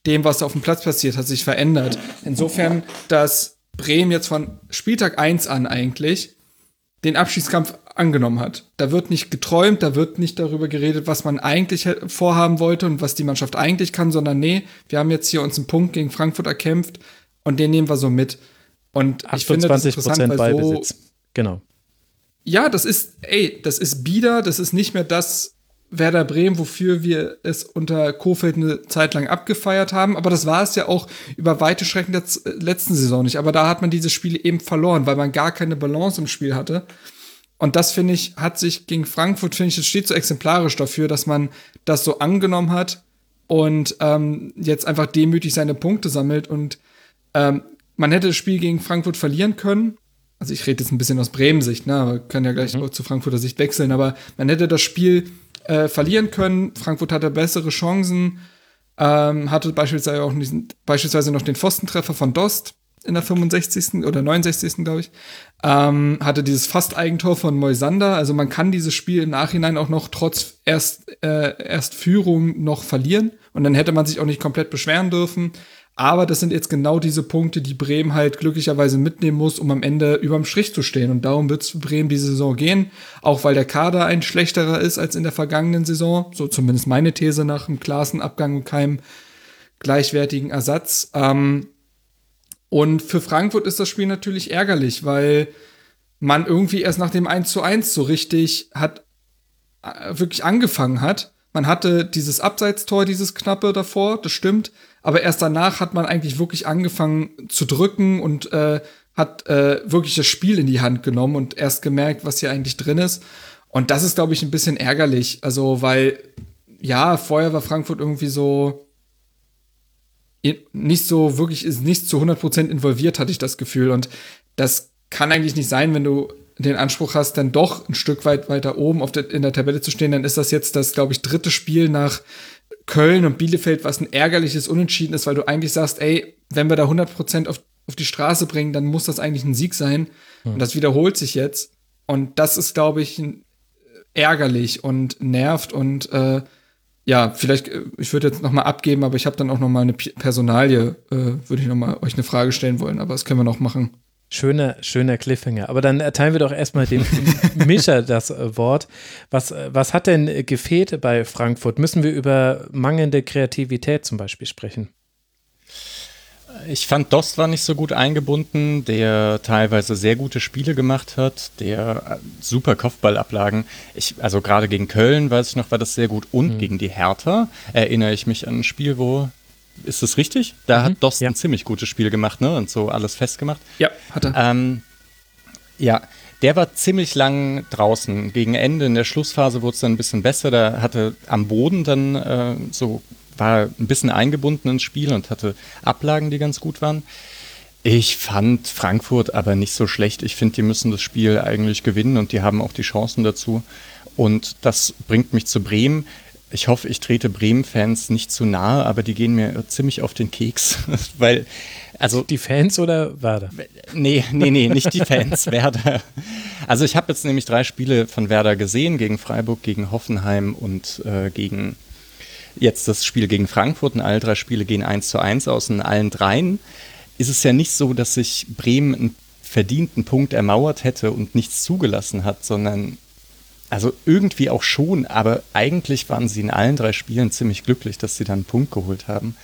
dem, was auf dem Platz passiert, hat sich verändert. Insofern, dass Bremen jetzt von Spieltag 1 an eigentlich den Abschiedskampf angenommen hat. Da wird nicht geträumt, da wird nicht darüber geredet, was man eigentlich vorhaben wollte und was die Mannschaft eigentlich kann, sondern nee, wir haben jetzt hier uns einen Punkt gegen Frankfurt erkämpft und den nehmen wir so mit. Und ich finde das interessant, weil so, genau. Ja, das ist, ey, das ist bieder, das ist nicht mehr das Werder Bremen, wofür wir es unter Kofeld eine Zeit lang abgefeiert haben. Aber das war es ja auch über weite Strecken der letzten Saison nicht. Aber da hat man diese Spiele eben verloren, weil man gar keine Balance im Spiel hatte. Und das finde ich, hat sich gegen Frankfurt, finde ich, das steht so exemplarisch dafür, dass man das so angenommen hat und ähm, jetzt einfach demütig seine Punkte sammelt. Und ähm, man hätte das Spiel gegen Frankfurt verlieren können. Also ich rede jetzt ein bisschen aus Bremen-Sicht, ne? Aber können ja gleich mhm. zu Frankfurter Sicht wechseln. Aber man hätte das Spiel äh, verlieren können. Frankfurt hatte bessere Chancen. Ähm, hatte beispielsweise auch diesen, beispielsweise noch den Pfostentreffer von Dost in der 65. oder 69. glaube ich. Ähm, hatte dieses Fast-Eigentor von Moisander. Also man kann dieses Spiel im Nachhinein auch noch trotz erst, äh, erst Führung noch verlieren. Und dann hätte man sich auch nicht komplett beschweren dürfen. Aber das sind jetzt genau diese Punkte, die Bremen halt glücklicherweise mitnehmen muss, um am Ende überm Strich zu stehen. Und darum wird es Bremen diese Saison gehen. Auch weil der Kader ein schlechterer ist als in der vergangenen Saison. So zumindest meine These nach dem Klassenabgang und keinem gleichwertigen Ersatz. Ähm, und für Frankfurt ist das Spiel natürlich ärgerlich, weil man irgendwie erst nach dem 1 zu 1 so richtig hat, äh, wirklich angefangen hat. Man hatte dieses Abseitstor, dieses knappe davor, das stimmt. Aber erst danach hat man eigentlich wirklich angefangen zu drücken und äh, hat äh, wirklich das Spiel in die Hand genommen und erst gemerkt, was hier eigentlich drin ist. Und das ist, glaube ich, ein bisschen ärgerlich. Also, weil, ja, vorher war Frankfurt irgendwie so nicht so wirklich, ist nicht zu 100% involviert, hatte ich das Gefühl. Und das kann eigentlich nicht sein, wenn du den Anspruch hast, dann doch ein Stück weit weiter oben auf der, in der Tabelle zu stehen, dann ist das jetzt das, glaube ich, dritte Spiel nach Köln und Bielefeld, was ein ärgerliches Unentschieden ist, weil du eigentlich sagst, ey, wenn wir da 100% auf, auf die Straße bringen, dann muss das eigentlich ein Sieg sein. Mhm. Und das wiederholt sich jetzt. Und das ist, glaube ich, ärgerlich und nervt und äh, ja, vielleicht, äh, ich würde jetzt noch mal abgeben, aber ich habe dann auch noch mal eine Personalie, äh, würde ich noch mal euch eine Frage stellen wollen, aber das können wir noch machen. Schöner, schöner Cliffhanger. Aber dann erteilen wir doch erstmal dem Mischer das äh, Wort. Was, äh, was hat denn gefehlt bei Frankfurt? Müssen wir über mangelnde Kreativität zum Beispiel sprechen? Ich fand, Dost war nicht so gut eingebunden, der teilweise sehr gute Spiele gemacht hat, der äh, super Kopfballablagen. Ich, also gerade gegen Köln, weiß ich noch, war das sehr gut. Und mhm. gegen die Hertha erinnere ich mich an ein Spiel, wo Ist das richtig? Da Mhm, hat Dost ja. ein ziemlich gutes Spiel gemacht, ne? Und so alles festgemacht. Ja, hat er. Ähm, ja, der war ziemlich lang draußen. Gegen Ende in der Schlussphase wurde es dann ein bisschen besser. Da hatte am Boden dann äh, so, war ein bisschen eingebunden ins Spiel und hatte Ablagen, die ganz gut waren. Ich fand Frankfurt aber nicht so schlecht. Ich finde, die müssen das Spiel eigentlich gewinnen und die haben auch die Chancen dazu. Und das bringt mich zu Bremen. Ich hoffe, ich trete Bremen-Fans nicht zu nahe, aber die gehen mir ziemlich auf den Keks, weil, also Die Fans oder Werder? Nee, nee, nee, nicht die Fans, Werder. Also ich habe jetzt nämlich drei Spiele von Werder gesehen, gegen Freiburg, gegen Hoffenheim und äh, gegen jetzt das Spiel gegen Frankfurt. Und alle drei Spiele gehen 1 zu 1 aus. Und in allen dreien ist es ja nicht so, dass sich Bremen einen verdienten Punkt ermauert hätte und nichts zugelassen hat, sondern also irgendwie auch schon, aber eigentlich waren sie in allen drei Spielen ziemlich glücklich, dass sie dann einen Punkt geholt haben.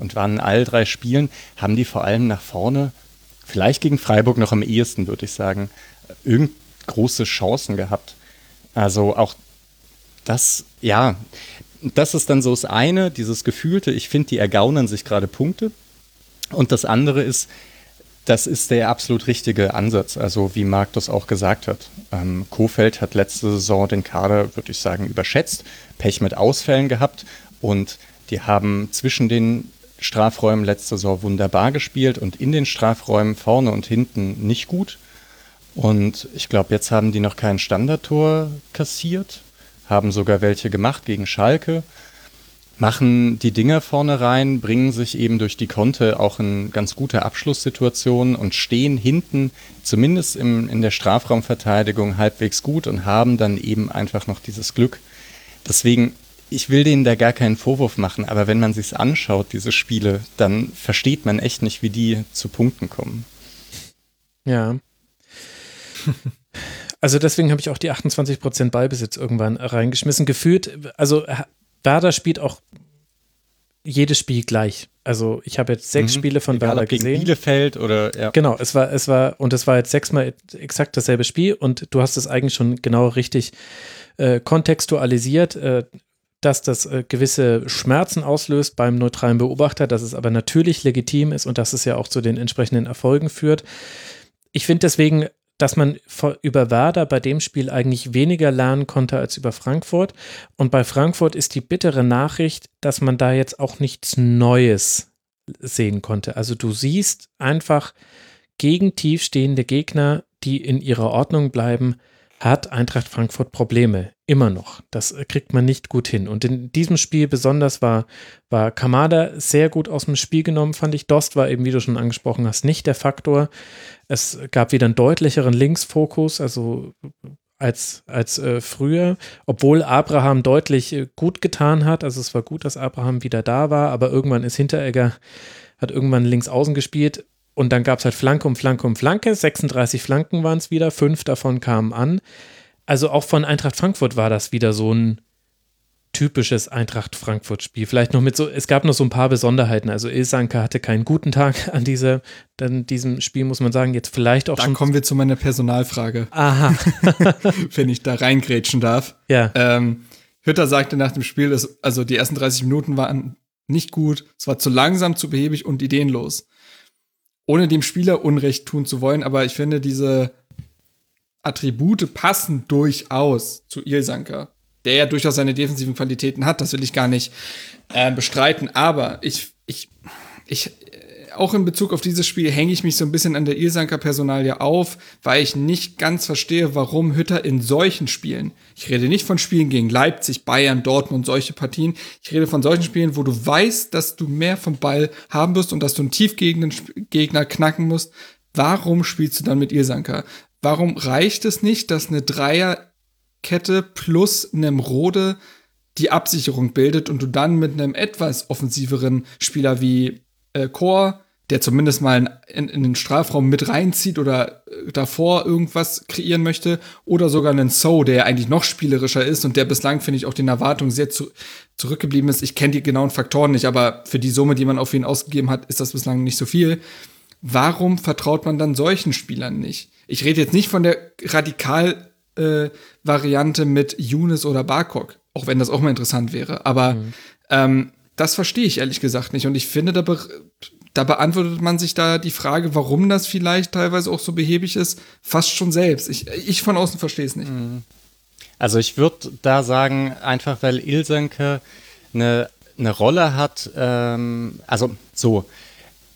Und waren in all drei Spielen, haben die vor allem nach vorne, vielleicht gegen Freiburg noch am ehesten, würde ich sagen, irgend große Chancen gehabt. Also auch das, ja, das ist dann so das eine, dieses Gefühlte, ich finde, die ergaunern sich gerade Punkte. Und das andere ist, das ist der absolut richtige Ansatz, also wie Marc das auch gesagt hat. Ähm, Kofeld hat letzte Saison den Kader, würde ich sagen, überschätzt, Pech mit Ausfällen gehabt und die haben zwischen den Strafräumen letzte Saison wunderbar gespielt und in den Strafräumen vorne und hinten nicht gut. Und ich glaube, jetzt haben die noch kein Standardtor kassiert, haben sogar welche gemacht gegen Schalke machen die Dinger vorne rein, bringen sich eben durch die Konte auch in ganz gute Abschlusssituationen und stehen hinten, zumindest im, in der Strafraumverteidigung, halbwegs gut und haben dann eben einfach noch dieses Glück. Deswegen, ich will denen da gar keinen Vorwurf machen, aber wenn man sich's anschaut, diese Spiele, dann versteht man echt nicht, wie die zu Punkten kommen. Ja. Also deswegen habe ich auch die 28% Ballbesitz irgendwann reingeschmissen. Gefühlt, also Werder spielt auch jedes Spiel gleich. Also ich habe jetzt sechs Mhm. Spiele von Egal, Werder gesehen. Bielefeld oder ja. Genau, es war, es war, und es war jetzt sechsmal exakt dasselbe Spiel und du hast es eigentlich schon genau richtig äh, kontextualisiert, äh, dass das äh, gewisse Schmerzen auslöst beim neutralen Beobachter, dass es aber natürlich legitim ist und dass es ja auch zu den entsprechenden Erfolgen führt. Ich finde deswegen, dass man über Werder bei dem Spiel eigentlich weniger lernen konnte als über Frankfurt. Und bei Frankfurt ist die bittere Nachricht, dass man da jetzt auch nichts Neues sehen konnte. Also du siehst einfach gegen tiefstehende Gegner, die in ihrer Ordnung bleiben, hat Eintracht Frankfurt Probleme. Immer noch. Das äh, kriegt man nicht gut hin. Und in diesem Spiel besonders war, war Kamada sehr gut aus dem Spiel genommen, fand ich. Dost war eben, wie du schon angesprochen hast, nicht der Faktor. Es gab wieder einen deutlicheren Linksfokus, also als, als äh, früher, obwohl Abraham deutlich äh, gut getan hat. Also es war gut, dass Abraham wieder da war, aber irgendwann ist Hinteregger, hat irgendwann links außen gespielt und dann gab es halt Flanke um Flanke um Flanke. 36 Flanken waren es wieder, fünf davon kamen an. Also auch von Eintracht Frankfurt war das wieder so ein typisches Eintracht Frankfurt-Spiel. Vielleicht noch mit so, es gab noch so ein paar Besonderheiten. Also Ilsanker hatte keinen guten Tag an dieser, dann diesem Spiel, muss man sagen. Jetzt vielleicht auch Da schon. kommen wir zu meiner Personalfrage, Aha, wenn ich da reingrätschen darf. ja. Ähm, Hütter sagte nach dem Spiel, dass, also die ersten 30 Minuten waren nicht gut, es war zu langsam, zu behäbig und ideenlos. Ohne dem Spieler Unrecht tun zu wollen, aber ich finde, diese Attribute passen durchaus zu Ilsanker, der ja durchaus seine defensiven Qualitäten hat, das will ich gar nicht äh, bestreiten, aber ich, ich, ich, äh, auch in Bezug auf dieses Spiel hänge ich mich so ein bisschen an der Ilsanker Personalie auf, weil ich nicht ganz verstehe, warum Hütter in solchen Spielen, ich rede nicht von Spielen gegen Leipzig, Bayern, Dortmund, solche Partien, ich rede von solchen Spielen, wo du weißt, dass du mehr vom Ball haben wirst und dass du einen tiefgegenden Gegner knacken musst. Warum spielst du dann mit Ilsanker? Warum reicht es nicht, dass eine Dreierkette plus einem Rode die Absicherung bildet und du dann mit einem etwas offensiveren Spieler wie äh, Chor, der zumindest mal in, in den Strafraum mit reinzieht oder äh, davor irgendwas kreieren möchte, oder sogar einen So, der eigentlich noch spielerischer ist und der bislang, finde ich, auch den Erwartungen sehr zu, zurückgeblieben ist. Ich kenne die genauen Faktoren nicht, aber für die Summe, die man auf ihn ausgegeben hat, ist das bislang nicht so viel. Warum vertraut man dann solchen Spielern nicht? Ich rede jetzt nicht von der Radikal äh, Variante mit Younes oder Barkok, auch wenn das auch mal interessant wäre. Aber ähm, das verstehe ich ehrlich gesagt nicht. Und ich finde, da, be da beantwortet man sich da die Frage, warum das vielleicht teilweise auch so behäbig ist, fast schon selbst. Ich, ich von außen verstehe es nicht. Mhm. Also ich würde da sagen, einfach weil Ilsenke eine, eine Rolle hat, ähm, also so,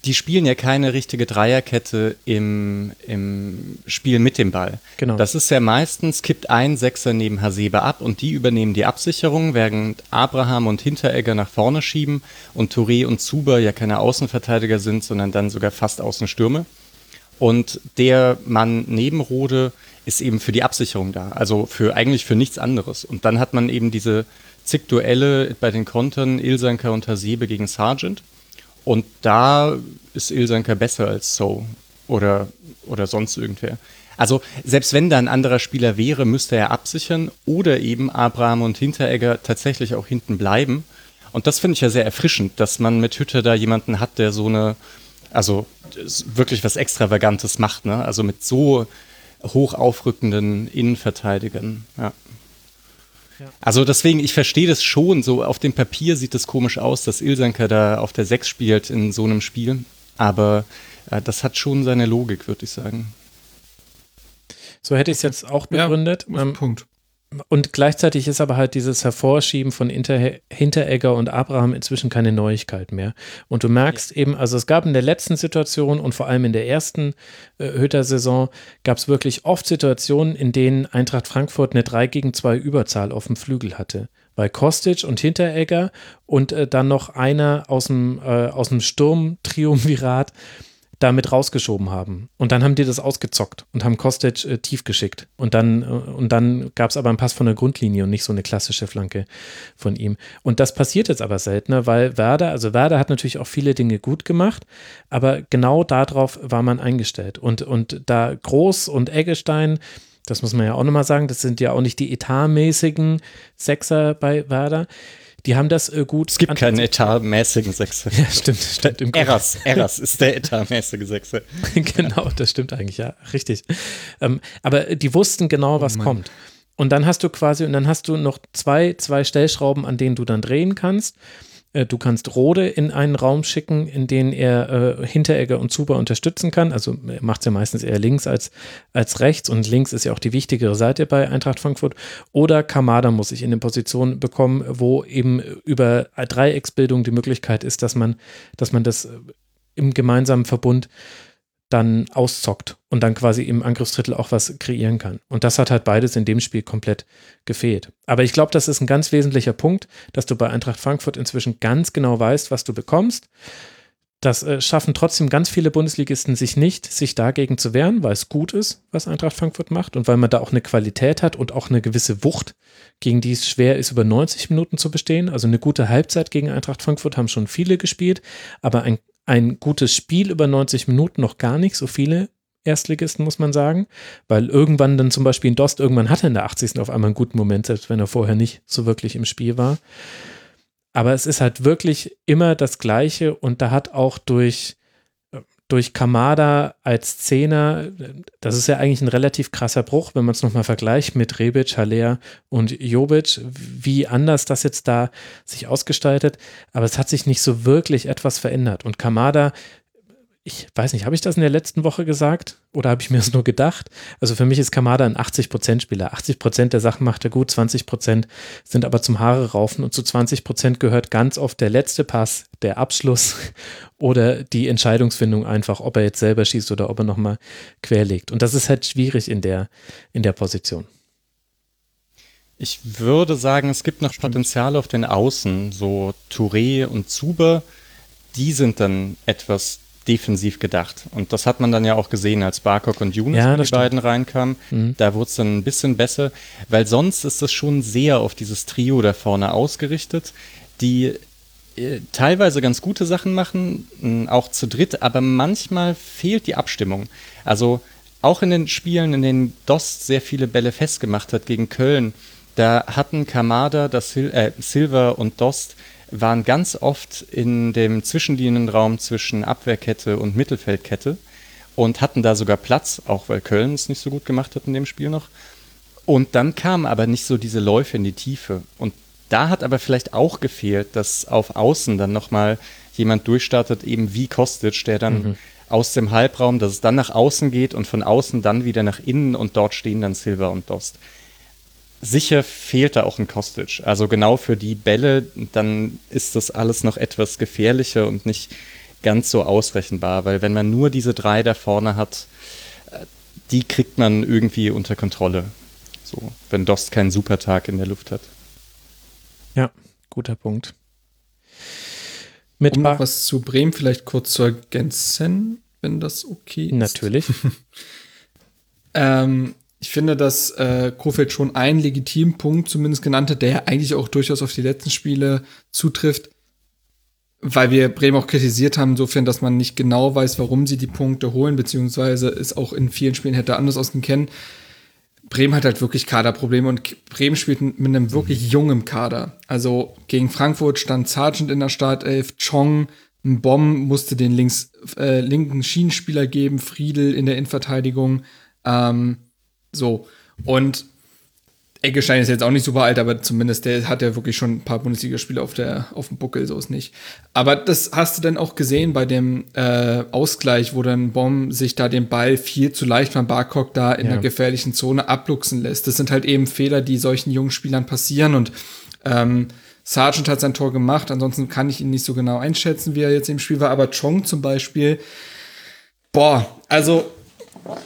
die spielen ja keine richtige Dreierkette im, im Spiel mit dem Ball. Genau. Das ist ja meistens, kippt ein Sechser neben Hasebe ab und die übernehmen die Absicherung, während Abraham und Hinteregger nach vorne schieben und Touré und Zuber ja keine Außenverteidiger sind, sondern dann sogar fast Außenstürme. Und der Mann neben Rode ist eben für die Absicherung da, also für eigentlich für nichts anderes. Und dann hat man eben diese zig Duelle bei den Kontern Ilsanker und Hasebe gegen Sargent. Und da ist Ilsanker besser als So oder, oder sonst irgendwer. Also selbst wenn da ein anderer Spieler wäre, müsste er absichern oder eben Abraham und Hinteregger tatsächlich auch hinten bleiben. Und das finde ich ja sehr erfrischend, dass man mit Hütte da jemanden hat, der so eine, also wirklich was Extravagantes macht, ne? Also mit so hoch aufrückenden Innenverteidigern. Ja. Also deswegen, ich verstehe das schon. So auf dem Papier sieht es komisch aus, dass Ilsanker da auf der 6 spielt in so einem Spiel. Aber äh, das hat schon seine Logik, würde ich sagen. So hätte ich es jetzt auch begründet. Ja, ähm, Punkt. Und gleichzeitig ist aber halt dieses Hervorschieben von Inter Hinteregger und Abraham inzwischen keine Neuigkeit mehr. Und du merkst ja. eben, also es gab in der letzten Situation und vor allem in der ersten äh, Hütter-Saison gab es wirklich oft Situationen, in denen Eintracht Frankfurt eine 3 gegen 2 Überzahl auf dem Flügel hatte. Bei Kostic und Hinteregger und äh, dann noch einer aus dem, äh, aus dem Sturm-Triumvirat damit rausgeschoben haben. Und dann haben die das ausgezockt und haben Kostic äh, tief geschickt. Und dann, äh, und dann gab es aber einen Pass von der Grundlinie und nicht so eine klassische Flanke von ihm. Und das passiert jetzt aber seltener, weil Werder, also Werder hat natürlich auch viele Dinge gut gemacht, aber genau darauf war man eingestellt. Und, und da Groß und Eggestein, das muss man ja auch nochmal sagen, das sind ja auch nicht die etatmäßigen Sechser bei Werder die haben das äh, gut. Es gibt keinen etatmäßigen Sechser. Ja, stimmt, stimmt. Im Eras, Eras ist der etatmäßige Sechser. genau, das stimmt eigentlich, ja, richtig. Ähm, aber die wussten genau, was oh kommt. Und dann hast du quasi, und dann hast du noch zwei, zwei Stellschrauben, an denen du dann drehen kannst. Äh, du kannst Rode in einen Raum schicken, in den er äh, Hinteregger und Zuber unterstützen kann. Also er macht es ja meistens eher links als, als rechts und links ist ja auch die wichtigere Seite bei Eintracht Frankfurt. Oder Kamada muss sich in eine Position bekommen, wo eben über Dreiecksbildung die Möglichkeit ist, dass man, dass man das im gemeinsamen Verbund dann auszockt und dann quasi im Angriffsdrittel auch was kreieren kann. Und das hat halt beides in dem Spiel komplett gefehlt. Aber ich glaube, das ist ein ganz wesentlicher Punkt, dass du bei Eintracht Frankfurt inzwischen ganz genau weißt, was du bekommst. Das äh, schaffen trotzdem ganz viele Bundesligisten sich nicht, sich dagegen zu wehren, weil es gut ist, was Eintracht Frankfurt macht und weil man da auch eine Qualität hat und auch eine gewisse Wucht, gegen die es schwer ist, über 90 Minuten zu bestehen. Also eine gute Halbzeit gegen Eintracht Frankfurt haben schon viele gespielt, aber ein ein gutes Spiel über 90 Minuten noch gar nicht, so viele Erstligisten, muss man sagen, weil irgendwann dann zum Beispiel in Dost, irgendwann hatte er in der 80. auf einmal einen guten Moment, selbst wenn er vorher nicht so wirklich im Spiel war. Aber es ist halt wirklich immer das Gleiche und da hat auch durch durch Kamada als Zehner, das ist ja eigentlich ein relativ krasser Bruch, wenn man es nochmal vergleicht mit Rebic, Haller und Jovic, wie anders das jetzt da sich ausgestaltet. Aber es hat sich nicht so wirklich etwas verändert. Und Kamada ich weiß nicht, habe ich das in der letzten Woche gesagt oder habe ich mir das nur gedacht? Also für mich ist Kamada ein 80%-Spieler. 80% der Sachen macht er gut, 20% sind aber zum Haare raufen und zu 20% gehört ganz oft der letzte Pass, der Abschluss oder die Entscheidungsfindung einfach, ob er jetzt selber schießt oder ob er nochmal querlegt. Und das ist halt schwierig in der, in der Position. Ich würde sagen, es gibt noch Potenzial auf den Außen, so Touré und Zuber, die sind dann etwas defensiv gedacht. Und das hat man dann ja auch gesehen, als Barcock und Younes ja, die stimmt. beiden reinkamen. Mhm. Da wurde es dann ein bisschen besser, weil sonst ist das schon sehr auf dieses Trio da vorne ausgerichtet, die äh, teilweise ganz gute Sachen machen, auch zu dritt, aber manchmal fehlt die Abstimmung. Also auch in den Spielen, in denen Dost sehr viele Bälle festgemacht hat gegen Köln, da hatten Kamada, das Sil äh, Silva und Dost waren ganz oft in dem Zwischenlinienraum zwischen Abwehrkette und Mittelfeldkette und hatten da sogar Platz, auch weil Köln es nicht so gut gemacht hat in dem Spiel noch. Und dann kamen aber nicht so diese Läufe in die Tiefe. Und Da hat aber vielleicht auch gefehlt, dass auf Außen dann nochmal jemand durchstartet, eben wie Kostic, der dann mhm. aus dem Halbraum, dass es dann nach außen geht und von außen dann wieder nach innen und dort stehen dann Silver und Dost. Sicher fehlt da auch ein Kostic. Also genau für die Bälle, dann ist das alles noch etwas gefährlicher und nicht ganz so ausrechenbar, weil wenn man nur diese drei da vorne hat, äh, die kriegt man irgendwie unter Kontrolle. So, wenn Dost keinen Supertag in der Luft hat. Ja, guter Punkt. Mit um noch was zu Bremen vielleicht kurz zu ergänzen, wenn das okay ist. Natürlich. ähm, ich finde, dass äh, Kofeld schon einen legitimen Punkt zumindest genannt hat, der ja eigentlich auch durchaus auf die letzten Spiele zutrifft, weil wir Bremen auch kritisiert haben, insofern, dass man nicht genau weiß, warum sie die Punkte holen, beziehungsweise es auch in vielen Spielen hätte anders ausgehen können. Bremen hat halt wirklich Kaderprobleme und Bremen spielt mit einem wirklich jungen Kader. Also gegen Frankfurt stand Sargent in der Startelf, Chong, ein Bomb musste den links, äh, linken Schienenspieler geben, Friedel in der Innenverteidigung. Ähm, so. Und Eggestein ist jetzt auch nicht super alt, aber zumindest der hat ja wirklich schon ein paar Bundesligaspiele auf, auf dem Buckel, so ist nicht. Aber das hast du dann auch gesehen bei dem äh, Ausgleich, wo dann Bomb sich da den Ball viel zu leicht von Barcock da in ja. der gefährlichen Zone abluchsen lässt. Das sind halt eben Fehler, die solchen jungen Spielern passieren und ähm, Sargent hat sein Tor gemacht, ansonsten kann ich ihn nicht so genau einschätzen, wie er jetzt im Spiel war, aber Chong zum Beispiel, boah, also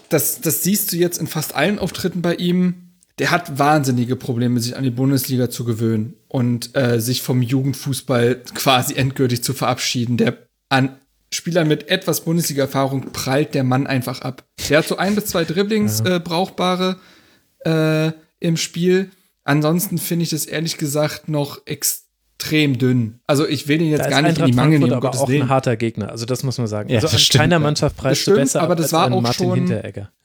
das, das siehst du jetzt in fast allen Auftritten bei ihm der hat wahnsinnige Probleme, sich an die Bundesliga zu gewöhnen und äh, sich vom Jugendfußball quasi endgültig zu verabschieden. Der an Spielern mit etwas Bundesliga-Erfahrung prallt der Mann einfach ab. Der hat so ein bis zwei Dribblings äh, brauchbare äh, im Spiel. Ansonsten finde ich das ehrlich gesagt noch extrem dünn. Also ich will ihn jetzt gar nicht in die Mangel nehmen. aber auch ein harter Gegner. Also das muss man sagen. Ja, also an stimmt, keiner Mannschaft preist du besser aber das als war auch Martin schon, Hinteregger.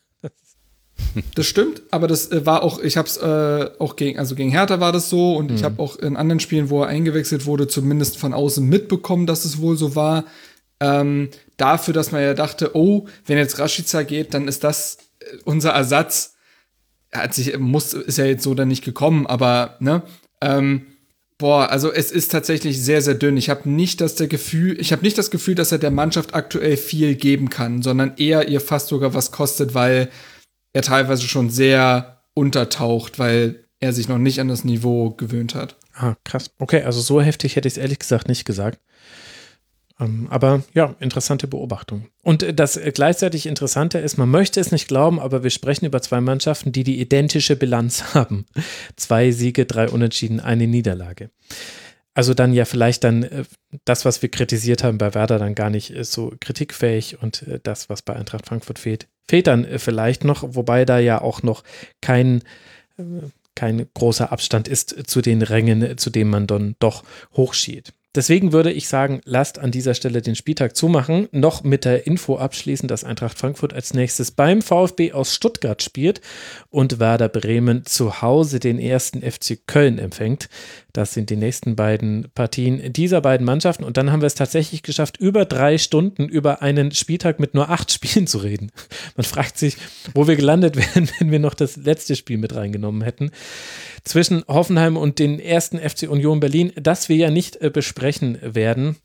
Das stimmt, aber das äh, war auch, ich habe es äh, auch gegen, also gegen Hertha war das so und mhm. ich habe auch in anderen Spielen, wo er eingewechselt wurde, zumindest von außen mitbekommen, dass es wohl so war. Ähm, dafür, dass man ja dachte, oh, wenn jetzt Rashica geht, dann ist das äh, unser Ersatz. Er hat sich, muss, ist ja jetzt so dann nicht gekommen, aber ne, ähm, boah, also es ist tatsächlich sehr, sehr dünn. Ich habe nicht das der Gefühl, ich habe nicht das Gefühl, dass er der Mannschaft aktuell viel geben kann, sondern eher ihr fast sogar was kostet, weil er teilweise schon sehr untertaucht, weil er sich noch nicht an das Niveau gewöhnt hat. Ah, krass. Okay, also so heftig hätte ich es ehrlich gesagt nicht gesagt. Ähm, aber ja, interessante Beobachtung. Und das gleichzeitig Interessante ist, man möchte es nicht glauben, aber wir sprechen über zwei Mannschaften, die die identische Bilanz haben. Zwei Siege, drei Unentschieden, eine Niederlage. Also dann ja vielleicht dann äh, das, was wir kritisiert haben bei Werder, dann gar nicht so kritikfähig und äh, das, was bei Eintracht Frankfurt fehlt, fehlt dann äh, vielleicht noch, wobei da ja auch noch kein, äh, kein großer Abstand ist zu den Rängen, zu denen man dann doch hochschielt. Deswegen würde ich sagen, lasst an dieser Stelle den Spieltag zumachen. Noch mit der Info abschließen, dass Eintracht Frankfurt als nächstes beim VfB aus Stuttgart spielt und Werder Bremen zu Hause den ersten FC Köln empfängt. Das sind die nächsten beiden Partien dieser beiden Mannschaften. Und dann haben wir es tatsächlich geschafft, über drei Stunden über einen Spieltag mit nur acht Spielen zu reden. Man fragt sich, wo wir gelandet wären, wenn wir noch das letzte Spiel mit reingenommen hätten. Zwischen Hoffenheim und den ersten FC Union Berlin, das wir ja nicht äh, besprechen werden.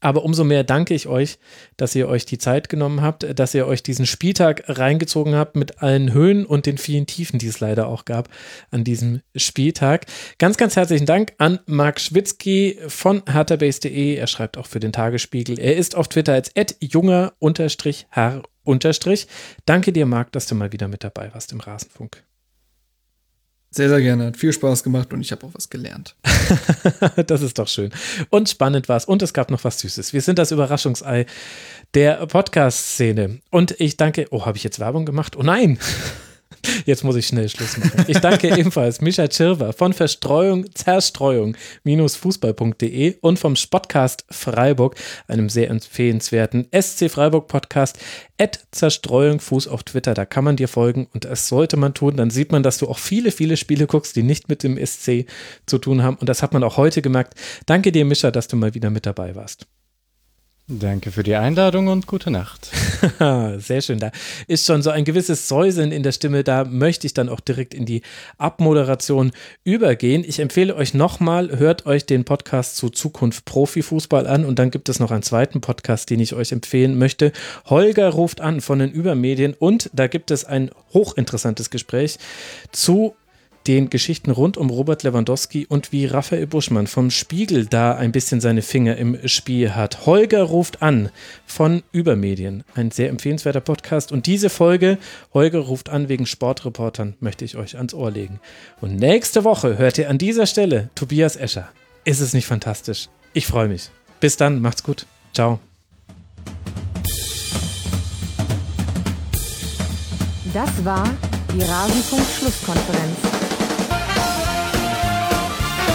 Aber umso mehr danke ich euch, dass ihr euch die Zeit genommen habt, dass ihr euch diesen Spieltag reingezogen habt mit allen Höhen und den vielen Tiefen, die es leider auch gab an diesem Spieltag. Ganz, ganz herzlichen Dank an Marc Schwitzky von herterbase.de. Er schreibt auch für den Tagesspiegel. Er ist auf Twitter als junger-herr- Danke dir, Marc, dass du mal wieder mit dabei warst im Rasenfunk. Sehr, sehr gerne. Hat viel Spaß gemacht und ich habe auch was gelernt. das ist doch schön. Und spannend war es. Und es gab noch was Süßes. Wir sind das Überraschungsei der Podcast-Szene. Und ich danke. Oh, habe ich jetzt Werbung gemacht? Oh nein! Jetzt muss ich schnell Schluss machen. Ich danke ebenfalls Micha Tschirwer von Verstreuung, Zerstreuung-fußball.de und vom Spotcast Freiburg, einem sehr empfehlenswerten SC Freiburg Podcast, at Zerstreuung Fuß auf Twitter. Da kann man dir folgen und das sollte man tun. Dann sieht man, dass du auch viele, viele Spiele guckst, die nicht mit dem SC zu tun haben. Und das hat man auch heute gemerkt. Danke dir, Mischa, dass du mal wieder mit dabei warst. Danke für die Einladung und gute Nacht. Sehr schön. Da ist schon so ein gewisses Säuseln in der Stimme. Da möchte ich dann auch direkt in die Abmoderation übergehen. Ich empfehle euch nochmal, hört euch den Podcast zu Zukunft Profifußball an und dann gibt es noch einen zweiten Podcast, den ich euch empfehlen möchte. Holger ruft an von den Übermedien und da gibt es ein hochinteressantes Gespräch zu den Geschichten rund um Robert Lewandowski und wie Raphael Buschmann vom Spiegel da ein bisschen seine Finger im Spiel hat. Holger ruft an von Übermedien. Ein sehr empfehlenswerter Podcast. Und diese Folge, Holger ruft an wegen Sportreportern, möchte ich euch ans Ohr legen. Und nächste Woche hört ihr an dieser Stelle Tobias Escher. Ist es nicht fantastisch? Ich freue mich. Bis dann, macht's gut. Ciao. Das war die Rasenfunk-Schlusskonferenz